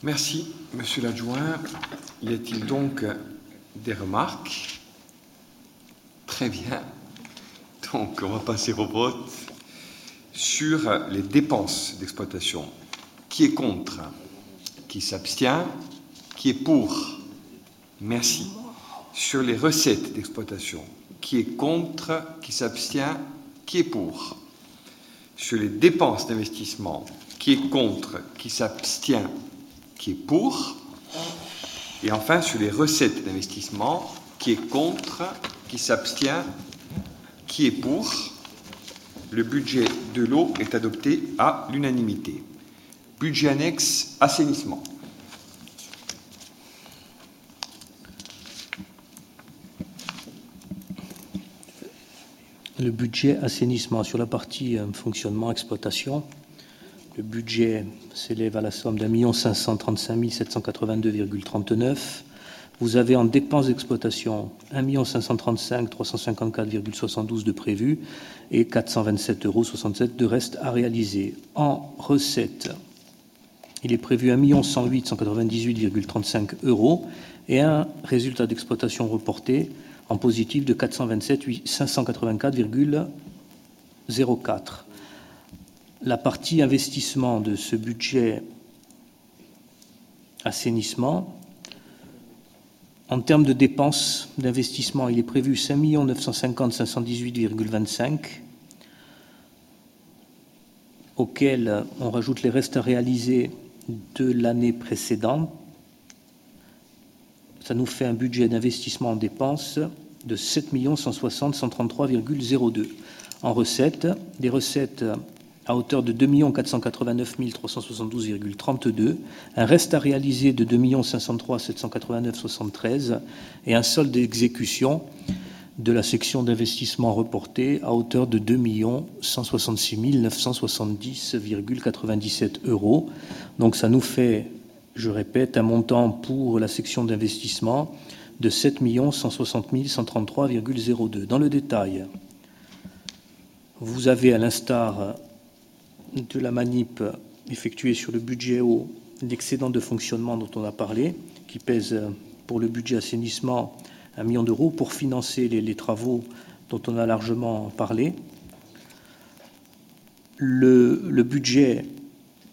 Merci, monsieur l'adjoint. Y a-t-il donc des remarques? Très bien. Donc, on va passer au vote sur les dépenses d'exploitation. Qui est contre? Qui s'abstient? Qui est pour? Merci sur les recettes d'exploitation. Qui est contre Qui s'abstient Qui est pour Sur les dépenses d'investissement. Qui est contre Qui s'abstient Qui est pour Et enfin, sur les recettes d'investissement. Qui est contre Qui s'abstient Qui est pour Le budget de l'eau est adopté à l'unanimité. Budget annexe assainissement. Le budget assainissement sur la partie euh, fonctionnement, exploitation. Le budget s'élève à la somme d'un million cinq cent trente-cinq mille sept cent quatre-vingt-deux trente-neuf. Vous avez en dépenses d'exploitation 1 535 354,72 de prévus et 427,67 euros de reste à réaliser. En recettes, il est prévu 1 108 198,35 euros et un résultat d'exploitation reporté en positif de 427 584,04. La partie investissement de ce budget assainissement, en termes de dépenses d'investissement, il est prévu 5 950 518,25. auquel on rajoute les restes à réaliser de l'année précédente, ça nous fait un budget d'investissement en dépenses de 7 160 133,02. En recettes, des recettes à hauteur de 2 489 372,32, un reste à réaliser de 2 503 789,73 et un solde d'exécution de la section d'investissement reporté à hauteur de 2 166 970,97 euros. Donc ça nous fait, je répète, un montant pour la section d'investissement de 7 160 133,02. Dans le détail, vous avez, à l'instar de la manip effectuée sur le budget eau, l'excédent de fonctionnement dont on a parlé, qui pèse pour le budget assainissement un million d'euros pour financer les, travaux dont on a largement parlé. Le, budget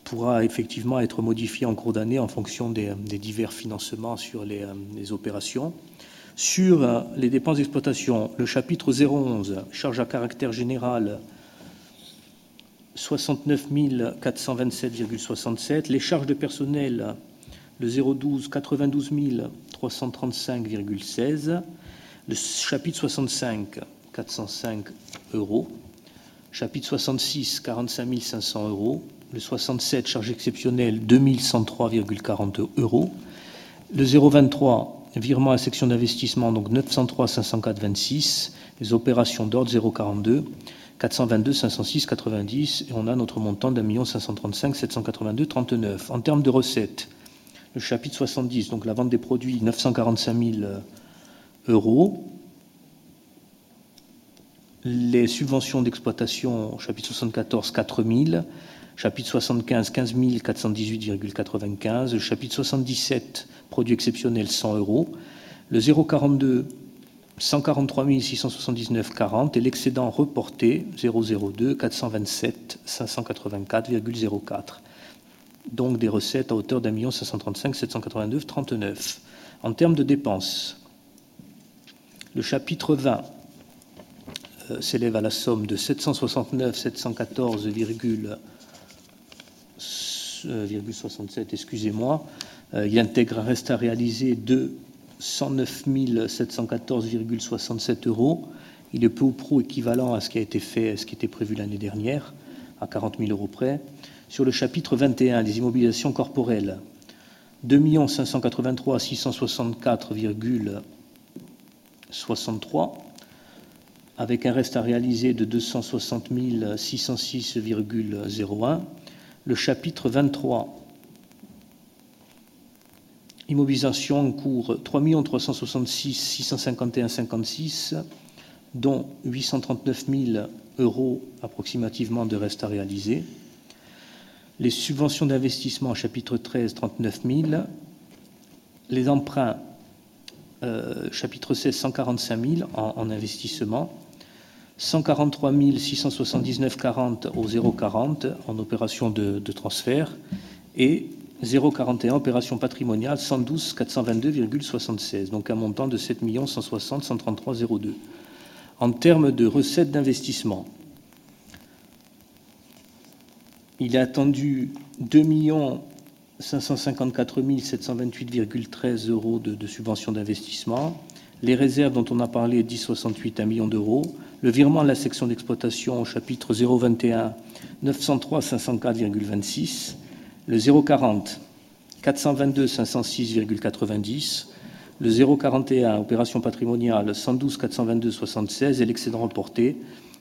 pourra effectivement être modifié en cours d'année en fonction des, divers financements sur les, les, opérations. Sur les dépenses d'exploitation, le chapitre 011, charge à caractère général, 69 427,67. Les charges de personnel, le 012, 92 335,16. Le chapitre 65, 405 euros. Chapitre 66, 45 500 euros. Le 67, charge exceptionnelle, 2103,40 euros. Le 023, virement à section d'investissement, donc 903 504,26. Les opérations d'ordre 042. 422 506 90 et on a notre montant d'un million 535 782 39. En termes de recettes, le chapitre 70, donc la vente des produits, 945 000 euros. Les subventions d'exploitation, chapitre 74, 4 000 chapitre 75, 15 418,95, chapitre 77, produits exceptionnel 100 euros, le 042, 143 679 40 et l'excédent reporté 002 427 584,04. Donc des recettes à hauteur d'un million 535 782 39. En termes de dépenses, le chapitre 20 euh, s'élève à la somme de 769 714,00 euh, excusez-moi. Euh, il intègre un reste à réaliser de 109 714,67 euros. Il est peu ou prou équivalent à ce qui a été fait, ce qui était prévu l'année dernière, à 40 000 euros près. Sur le chapitre 21, les immobilisations corporelles, 2 583 664,63, avec un reste à réaliser de 260 606,01. Le chapitre 23, Immobilisation en cours 3 366 651 56, dont 839 000 euros approximativement de reste à réaliser. Les subventions d'investissement chapitre 13, 39 000. Les emprunts, euh, chapitre 16, 145 000 en, investissement. 143 679,40 au 0,40 en opération de, transfert. Et 041 opération patrimoniale 112 422,76 donc un montant de 7 160 133,02 en termes de recettes d'investissement il est attendu 2 554 728,13 euros de, de subventions d'investissement les réserves dont on a parlé 10,68 1 million d'euros le virement à la section d'exploitation au chapitre 021 903 504,26 le 040 422 506,90, le 041 opération patrimoniale 112 422 76 et l'excédent reporté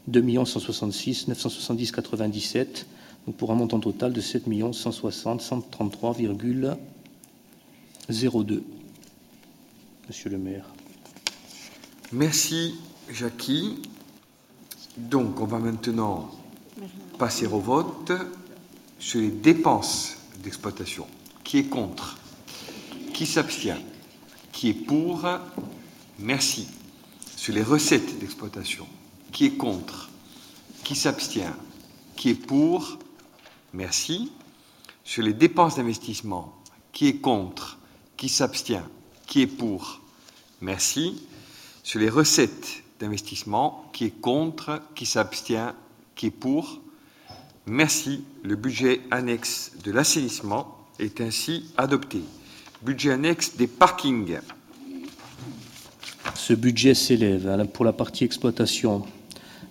2 166 970,97 donc pour un montant total de 7 160 133,02. Monsieur le maire. Merci Jackie. Donc on va maintenant passer au vote sur les dépenses d'exploitation. Qui est contre? Qui s'abstient? Qui est pour? Merci. Sur les recettes d'exploitation. Qui est contre? Qui s'abstient? Qui est pour? Merci. Sur les dépenses d'investissement. Qui est contre? Qui s'abstient? Qui est pour? Merci. Sur les recettes Qui est contre Qui s'abstient Qui est pour Merci. Le budget annexe de l'assainissement est ainsi adopté. Budget annexe des parkings. Ce budget s'élève pour la partie exploitation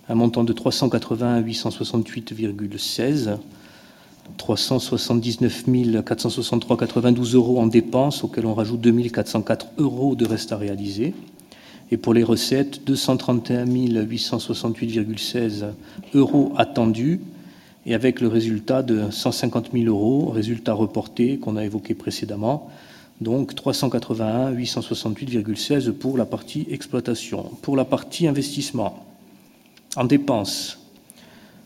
un montant de 381 868,16 379 463,92 euros en dépenses, auxquels on rajoute 2404 euros de reste à réaliser. Et pour les recettes, 231 868,16 euros attendus, et avec le résultat de 150 000 euros, résultat reporté qu'on a évoqué précédemment, donc 381 868,16 pour la partie exploitation. Pour la partie investissement, en dépenses,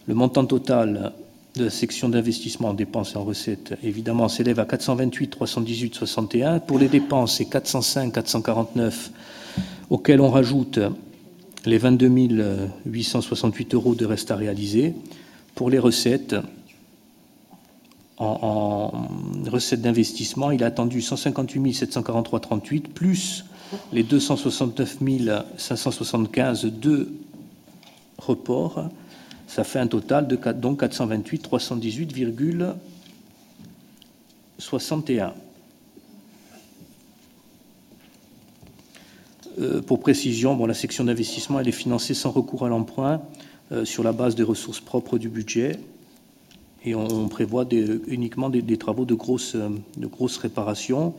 le montant total de la section d'investissement en dépenses et en recettes, évidemment, s'élève à 428 318 61. Pour les dépenses, c'est 405 449, auxquels on rajoute les 22 868 euros de reste à réaliser. Pour les recettes, en, recettes d'investissement, il a attendu 158 743,38 plus les 269 575 de report. Ça fait un total de donc 428 318,61. Euh, pour précision, bon, la section d'investissement est financée sans recours à l'emprunt euh, sur la base des ressources propres du budget. Et on, prévoit uniquement des, travaux de grosses, de grosses réparations.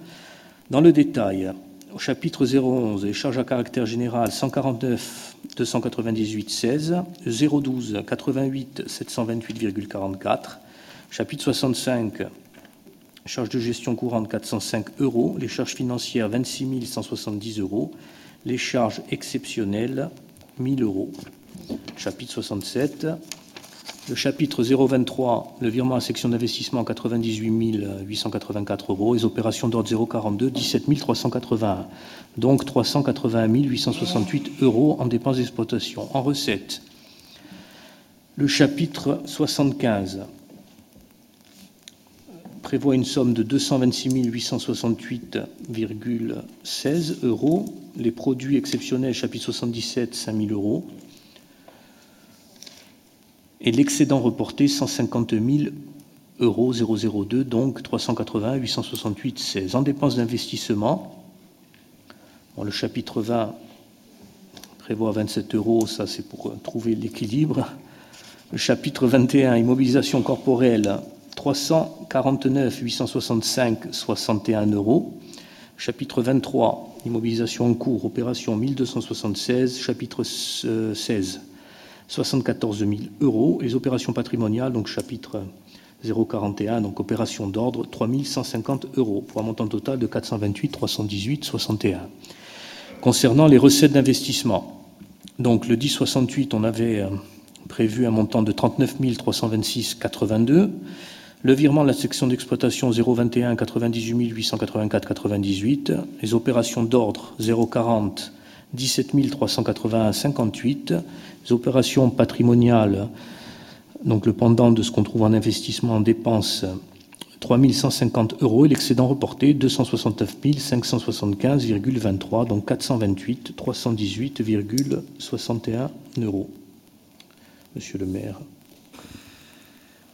Dans le détail, au chapitre 011, les charges à caractère général 149 298 16, 012 88 728,44, chapitre 65, charges de gestion courante 405 euros, les charges financières 26 170 euros, les charges exceptionnelles 1000 euros. Chapitre 67, le chapitre 023, le virement à section d'investissement 98 884 euros, les opérations d'ordre 042, 17 381. Donc 381 868 euros en dépenses d'exploitation. En recette, le chapitre 75 prévoit une somme de 226 868,16 euros. Les produits exceptionnels, chapitre 77, 5 000 euros et l'excédent reporté 150 000 euros 002, donc 380 868 16. En dépenses d'investissement, le chapitre 20 prévoit 27 euros, ça c'est pour trouver l'équilibre. Le chapitre 21, immobilisation corporelle, 349 865 61 euros. Chapitre 23, immobilisation en cours, opération 1276. Chapitre 16, 74 000 euros. Les opérations patrimoniales, donc chapitre 041, donc opération d'ordre, 3 150 euros, pour un montant total de 428 318 61. Concernant les recettes d'investissement, donc le 1068, on avait euh, prévu un montant de 39 326 82. Le virement de la section d'exploitation 021 98 884 98. Les opérations d'ordre 040 17 381 58. Les opérations patrimoniales, donc le pendant de ce qu'on trouve en investissement en dépenses, 3150 euros et l'excédent reporté 269 575,23, donc 428 318,61 euros. Monsieur le maire.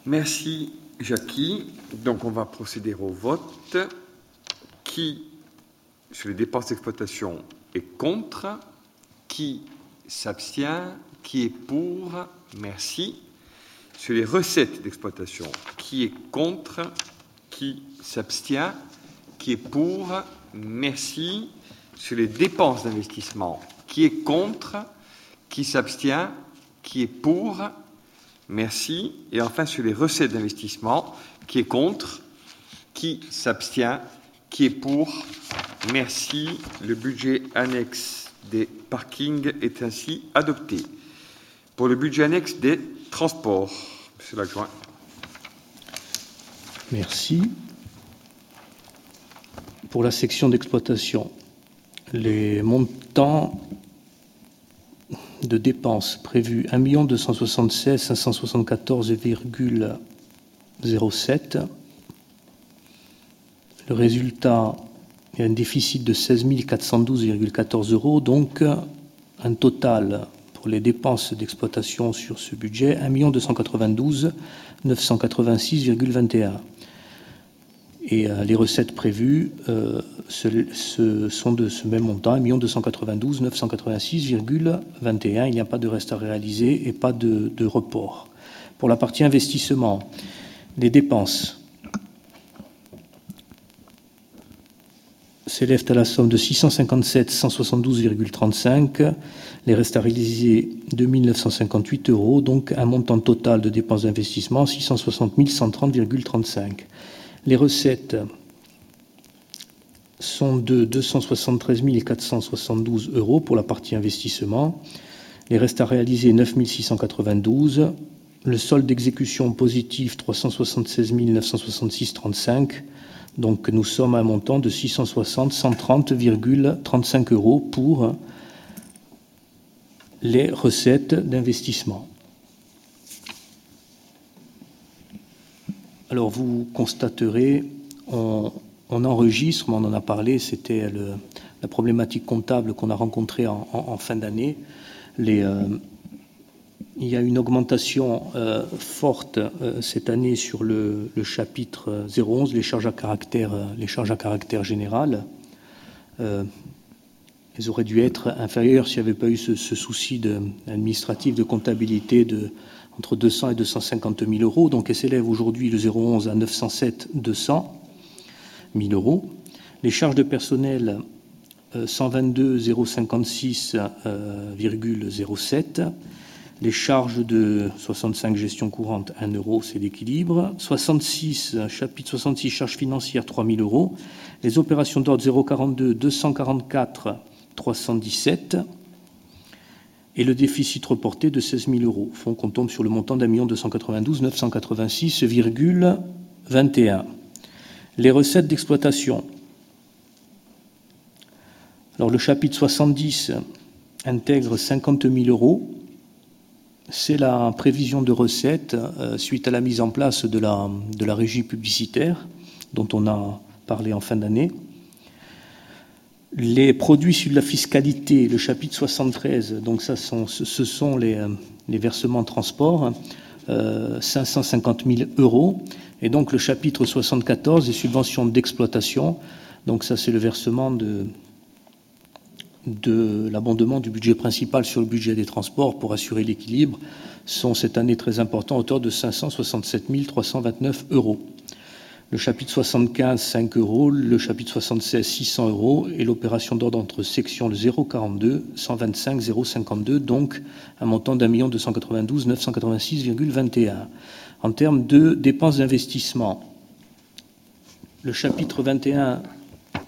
Merci Jackie. Donc on va procéder au vote. Qui, sur les dépenses d'exploitation, est contre? Qui s'abstient? Qui est pour? Merci. Sur les recettes d'exploitation, qui est contre? Qui s'abstient? Qui est pour? Merci. Sur les dépenses d'investissement, qui est contre? Qui s'abstient? Qui est pour? Merci. Et enfin, sur les recettes d'investissement, qui est contre Qui s'abstient Qui est pour Merci. Le budget annexe des parkings est ainsi adopté. Pour le budget annexe des transports, Monsieur l'adjoint. Merci. Pour la section d'exploitation, les montants de dépenses prévus 1 276 574,07. Le résultat a un déficit de 16 412,14 euros, donc un total pour les dépenses d'exploitation sur ce budget 1 292 986,21. Et euh, les recettes prévues euh, sont de ce même montant, 1 292 986,21. Il n'y a pas de reste à réaliser et pas de, de report. Pour la partie investissement, les dépenses s'élèvent à la somme de 657 172,35. Les restes à réaliser 2958 euros, donc un montant total de dépenses d'investissement 660 130,35. Les recettes sont de 273 472 euros pour la partie investissement. Les restes à réaliser 9 692. Le solde d'exécution positif 376 966,35 donc nous sommes à un montant de 660 130,35 euros pour les recettes d'investissement. Alors vous constaterez, on, enregistre, on en a parlé, c'était la problématique comptable qu'on a rencontrée en, fin d'année. Euh, il y a une augmentation euh, forte euh, cette année sur le, chapitre 011, les charges à caractère, les charges à caractère général. elles auraient dû être inférieures s'il n'y avait pas eu ce, souci administratif de comptabilité de entre 200 et 250 000 euros. Donc elles s'élèvent aujourd'hui le 011 à 907 200 000 euros. Les charges de personnel 122 056,07 les charges de 65 gestion courante, 1 euro, c'est l'équilibre. 66, chapitre 66, charges financières, 3 000 euros. Les opérations d'ordre 042, 244, 317. Et le déficit reporté de 16 000 euros. Font qu'on tombe sur le montant d'un million 292 986,21. Les recettes d'exploitation. Alors le chapitre 70 intègre 50 000 euros c'est la prévision de recettes euh, suite à la mise en place de la, de la régie publicitaire dont on a parlé en fin d'année. Les produits sur la fiscalité, le chapitre 73, donc ce sont les, euh, les versements transport, 550 euh, 000 euros. Et donc le chapitre 74, les subventions d'exploitation, donc ça c'est le versement de, de l'abondement du budget principal sur le budget des transports pour assurer l'équilibre sont cette année très importants, à hauteur de 567 329 euros. Le chapitre 75, 5 euros, le chapitre 76, 600 euros, et l'opération d'ordre entre sections le 042, 125, 052, donc un montant d'un million 292 986,21. En termes de dépenses d'investissement, le chapitre 21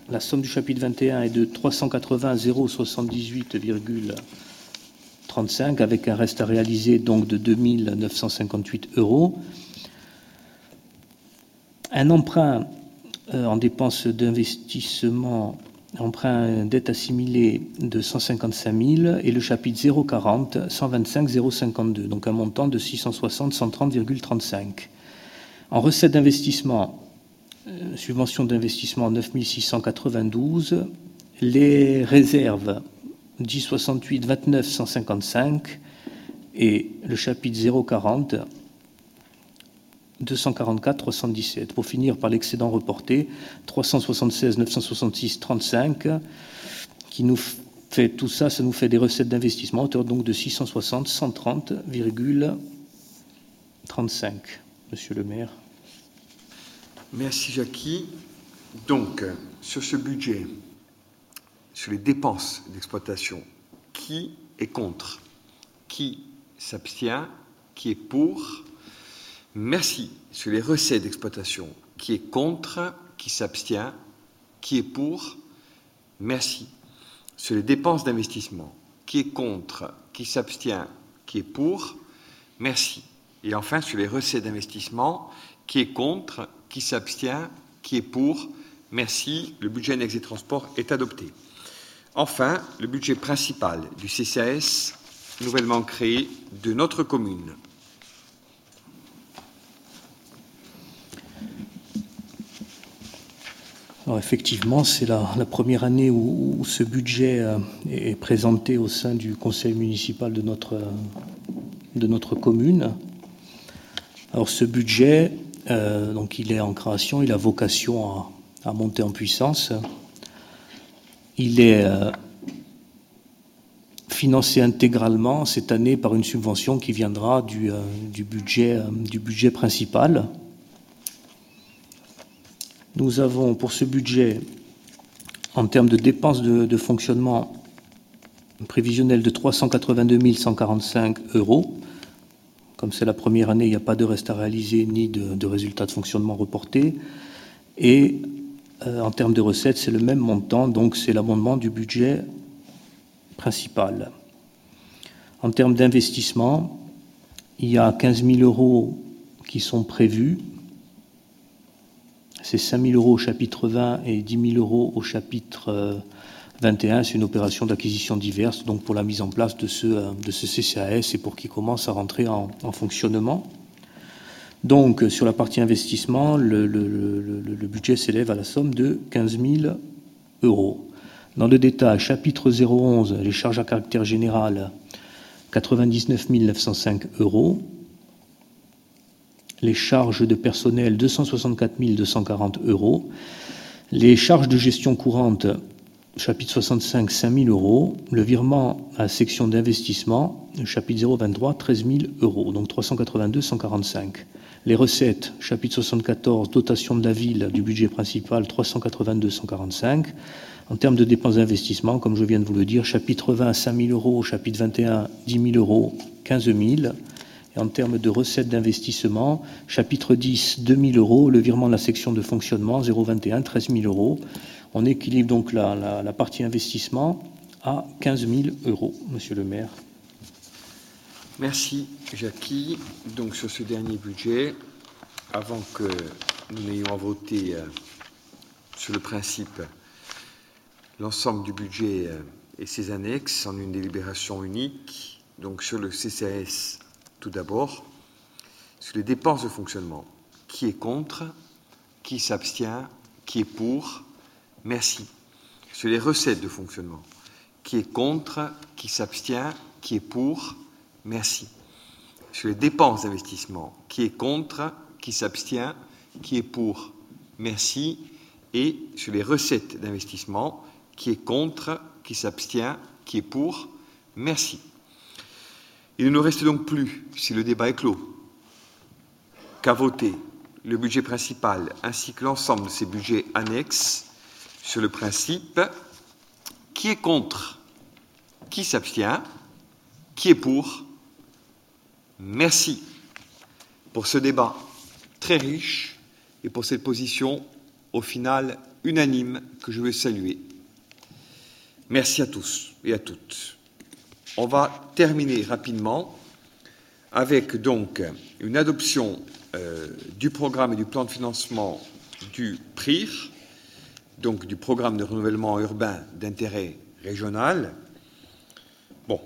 la somme du chapitre 21 est de 380 078,35 avec un reste à réaliser donc de 2958 euros. Un emprunt euh, en dépenses d'investissement, emprunt dette assimilée de 155 000 et le chapitre 040 125 052, donc un montant de 660 130,35. En recettes d'investissement, euh, subvention d'investissement 9692, les réserves 1068 29 155 et le chapitre 040 244 317 pour finir par l'excédent reporté 376 966 35 qui nous fait tout ça, ça nous fait des recettes d'investissement hauteur donc de 660 130,35. Monsieur le maire. Merci Jackie. Donc, sur ce budget, sur les dépenses d'exploitation, qui est contre? Qui s'abstient? Qui est pour? Merci. Sur les recettes d'exploitation, qui est contre Qui s'abstient Qui est pour Merci. Sur les dépenses d'investissement, qui est contre Qui s'abstient Qui est pour Merci. Et enfin, sur les recettes d'investissement, qui est contre qui s'abstient, qui est pour. Merci. Le budget annexe des transports est adopté. Enfin, le budget principal du CCAS, nouvellement créé de notre commune. Effectivement, c'est la, première année où, ce budget euh, est présenté au sein du conseil municipal de notre, notre commune. Alors ce budget, euh, il est en création, il a vocation à, monter en puissance. Il est euh, financé intégralement cette année par une subvention qui viendra du budget principal. Nous avons pour ce budget, en termes de dépenses de, fonctionnement prévisionnel de 382 145 euros. Comme c'est la première année, il n'y a pas de reste à réaliser ni de, résultats de fonctionnement reportés. Et euh, en termes de recettes, c'est le même montant, donc c'est l'amendement du budget principal. En termes d'investissement, il y a 15 000 euros qui sont prévus c'est 5 000 euros au chapitre 20 et 10 000 euros au chapitre 21. Euh, C'est une opération d'acquisition diverse, donc pour la mise en place de ce, euh, de ce CCAS et pour qu'il commence à rentrer en, fonctionnement. Donc, sur la partie investissement, le, budget s'élève à la somme de 15 000 euros. Dans le détail, chapitre 011, les charges à caractère général, 99 905 euros les charges de personnel 264 240 euros, les charges de gestion courante, chapitre 65, 5 000 euros, le virement à section d'investissement, chapitre 023, 13 000 euros, donc 382 145. Les recettes, chapitre 74, dotation de la ville du budget principal, 382 145. En termes de dépenses d'investissement, comme je viens de vous le dire, chapitre 20, 5 000 euros, chapitre 21, 10 000 euros, 15 000 en termes de recettes d'investissement, chapitre 10, 2 000 euros, le virement de la section de fonctionnement, 0,21, 13 000 euros. On équilibre donc la, partie investissement à 15 000 euros, monsieur le maire. Merci, Jackie. Donc, sur ce dernier budget, avant que nous n'ayons à voter euh, sur le principe l'ensemble du budget euh, et ses annexes en une délibération unique, donc sur le CCAS tout d'abord, sur les dépenses de fonctionnement. Qui est contre Qui s'abstient Qui est pour Merci. Sur les recettes de fonctionnement. Qui est contre Qui s'abstient Qui est pour Merci. Sur les dépenses d'investissement. Qui est contre Qui s'abstient Qui est pour Merci. Et sur les recettes d'investissement. Qui est contre Qui s'abstient Qui est pour Merci. Il ne nous reste donc plus, si le débat est clos, qu'à voter le budget principal ainsi que l'ensemble de ces budgets annexes sur le principe qui est contre, qui s'abstient, qui est pour. Merci pour ce débat très riche et pour cette position au final unanime que je veux saluer. Merci à tous et à toutes. On va terminer rapidement avec donc une adoption euh, du programme et du plan de financement du PRIR, donc du programme de renouvellement urbain d'intérêt régional. Bon,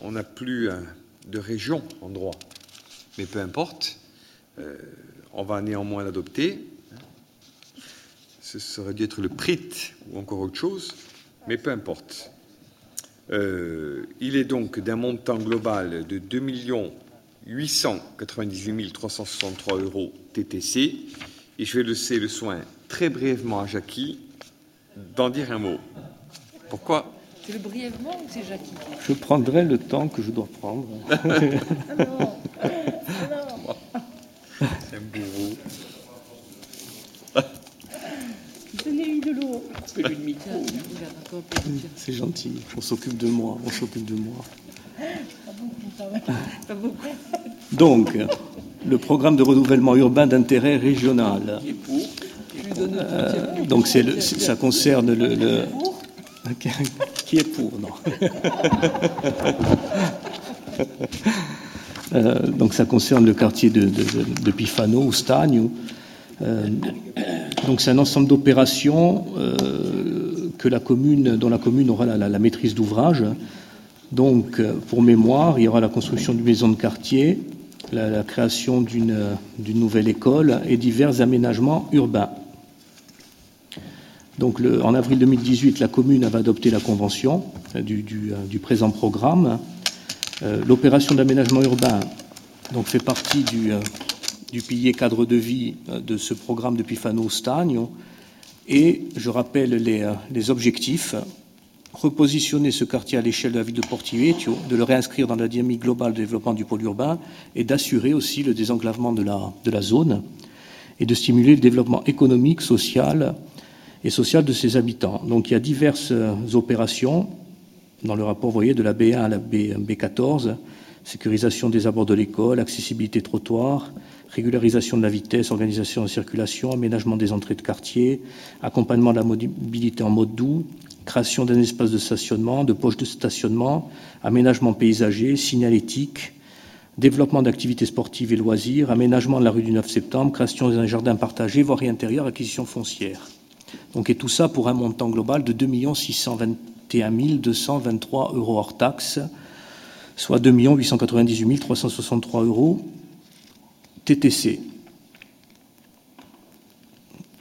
on n'a plus euh, de région en droit, mais peu importe, euh, on va néanmoins l'adopter. Ce serait dû être le PRIT ou encore autre chose, mais peu importe. Euh, il est donc d'un montant global de 2 898 363 euros TTC. Et je vais laisser le soin très brièvement à Jackie d'en dire un mot. Pourquoi? C'est le brièvement ou c'est Jackie? Je prendrai le temps que je dois prendre. ah non. C'est un bourreau. C'est gentil, on s'occupe de moi, on s'occupe de moi. Donc, le programme de renouvellement urbain d'intérêt régional. Euh, donc, c'est ça concerne le, Qui est pour Non. Euh, donc, ça concerne le quartier de, de, Pifano, ou Stagne. Euh, donc, c'est un ensemble d'opérations commune, dont la commune aura la, maîtrise d'ouvrage. Donc, euh, pour mémoire, il y aura la construction d'une maison de quartier, la, création d'une nouvelle école et divers aménagements urbains. Donc, en avril 2018, la commune avait adopté la convention du, présent programme. Euh, L'opération d'aménagement urbain donc, fait partie du, du, pilier cadre de vie de ce programme depuis Fano Stagno. Et je rappelle les, les objectifs repositionner ce quartier à l'échelle de la ville de Portivecchio, de le réinscrire dans la dynamique globale de développement du pôle urbain et d'assurer aussi le désenclavement de la, zone et de stimuler le développement économique, social et social de ses habitants. Donc il y a diverses opérations dans le rapport, vous voyez, de la B1 à la B, B14, sécurisation des abords de l'école, accessibilité trottoir, régularisation de la vitesse, organisation de la circulation, aménagement des entrées de quartier, accompagnement de la mobilité en mode doux, création d'un espace de stationnement, de poches de stationnement, aménagement paysager, signalétique, développement d'activités sportives et loisirs, aménagement de la rue du 9 septembre, création d'un jardin partagé, voirie intérieure, acquisition foncière. Donc, et tout ça pour un montant global de 2 621 223 euros hors taxes, soit 2 898 363 euros TTC.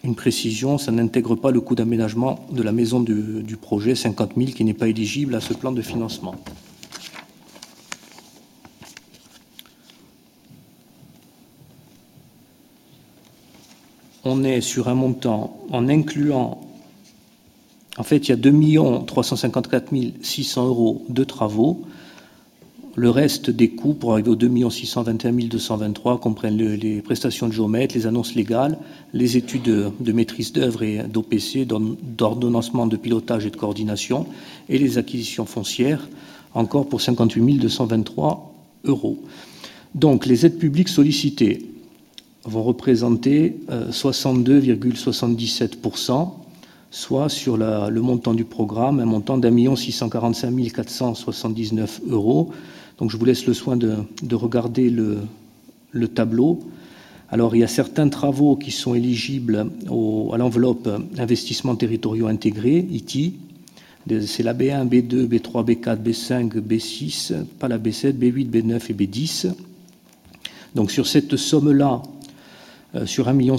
Une précision, ça n'intègre pas le coût d'aménagement de la maison du, projet 50 000 qui n'est pas éligible à ce plan de financement. On est sur un montant en incluant, en fait, il y a 2 354 600 euros de travaux. Le reste des coûts pour arriver aux 2 621 223 comprennent le, les prestations de géomètre, les annonces légales, les études de, maîtrise d'œuvre et d'OPC, d'ordonnancement de pilotage et de coordination, et les acquisitions foncières, encore pour 58 223 euros. Donc les aides publiques sollicitées vont représenter euh, 62,77%, soit sur le montant du programme, un montant d'un million 645 479 euros. Donc je vous laisse le soin de, de regarder le, le, tableau. Alors il y a certains travaux qui sont éligibles à l'enveloppe investissement territoriaux intégrés, ITI. C'est la B1, B2, B3, B4, B5, B6, pas la B7, B8, B9 et B10. Donc sur cette somme-là, euh, sur 1,5 million,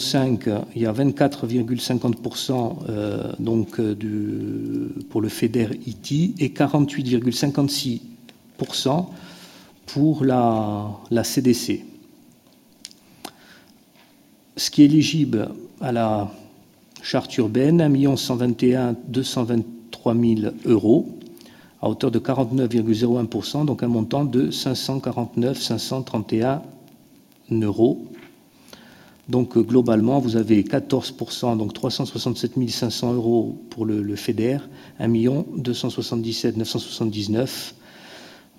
il y a 24,50% euh, euh, pour le FEDER IT et 48,56% pour la, CDC. Ce qui est éligible à la charte urbaine, 1 121 223 000 euros à hauteur de 49,01%, donc un montant de 549 531 euros. Donc euh, globalement, vous avez 14%, donc 367 500 euros pour le, le FEDER, 1 277 979,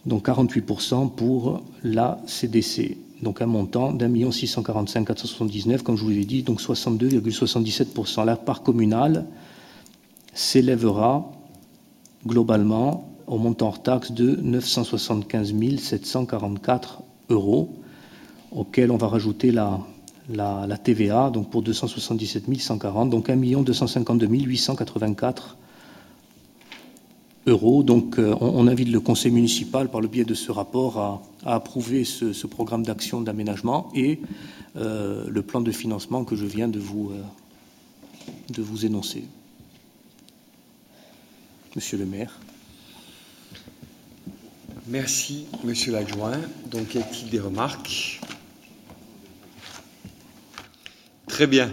donc 48% pour la CDC. Donc un montant d'un million 645 479, comme je vous l'ai dit, donc 62,77%. La part communale s'élèvera globalement au montant hors taxe de 975 744 euros, auquel on va rajouter la, la, la, TVA, donc pour 277 140, donc 1 252 884 Donc euh, on, invite le conseil municipal, par le biais de ce rapport, à, à approuver ce, ce programme d'action d'aménagement et euh, le plan de financement que je viens de vous, euh, de vous énoncer. Monsieur le maire. Merci, monsieur l'adjoint. Donc, y a-t-il des remarques? Très bien.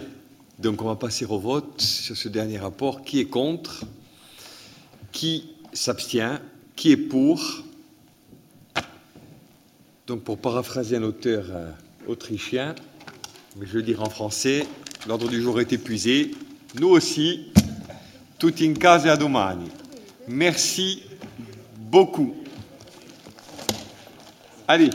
Donc on va passer au vote sur ce dernier rapport. Qui est contre? Qui s'abstient Qui est pour? Donc pour paraphraser un auteur euh, autrichien, mais je veux dire en français, l'ordre du jour est épuisé. Nous aussi, tout in casa domani. Merci beaucoup. Allez.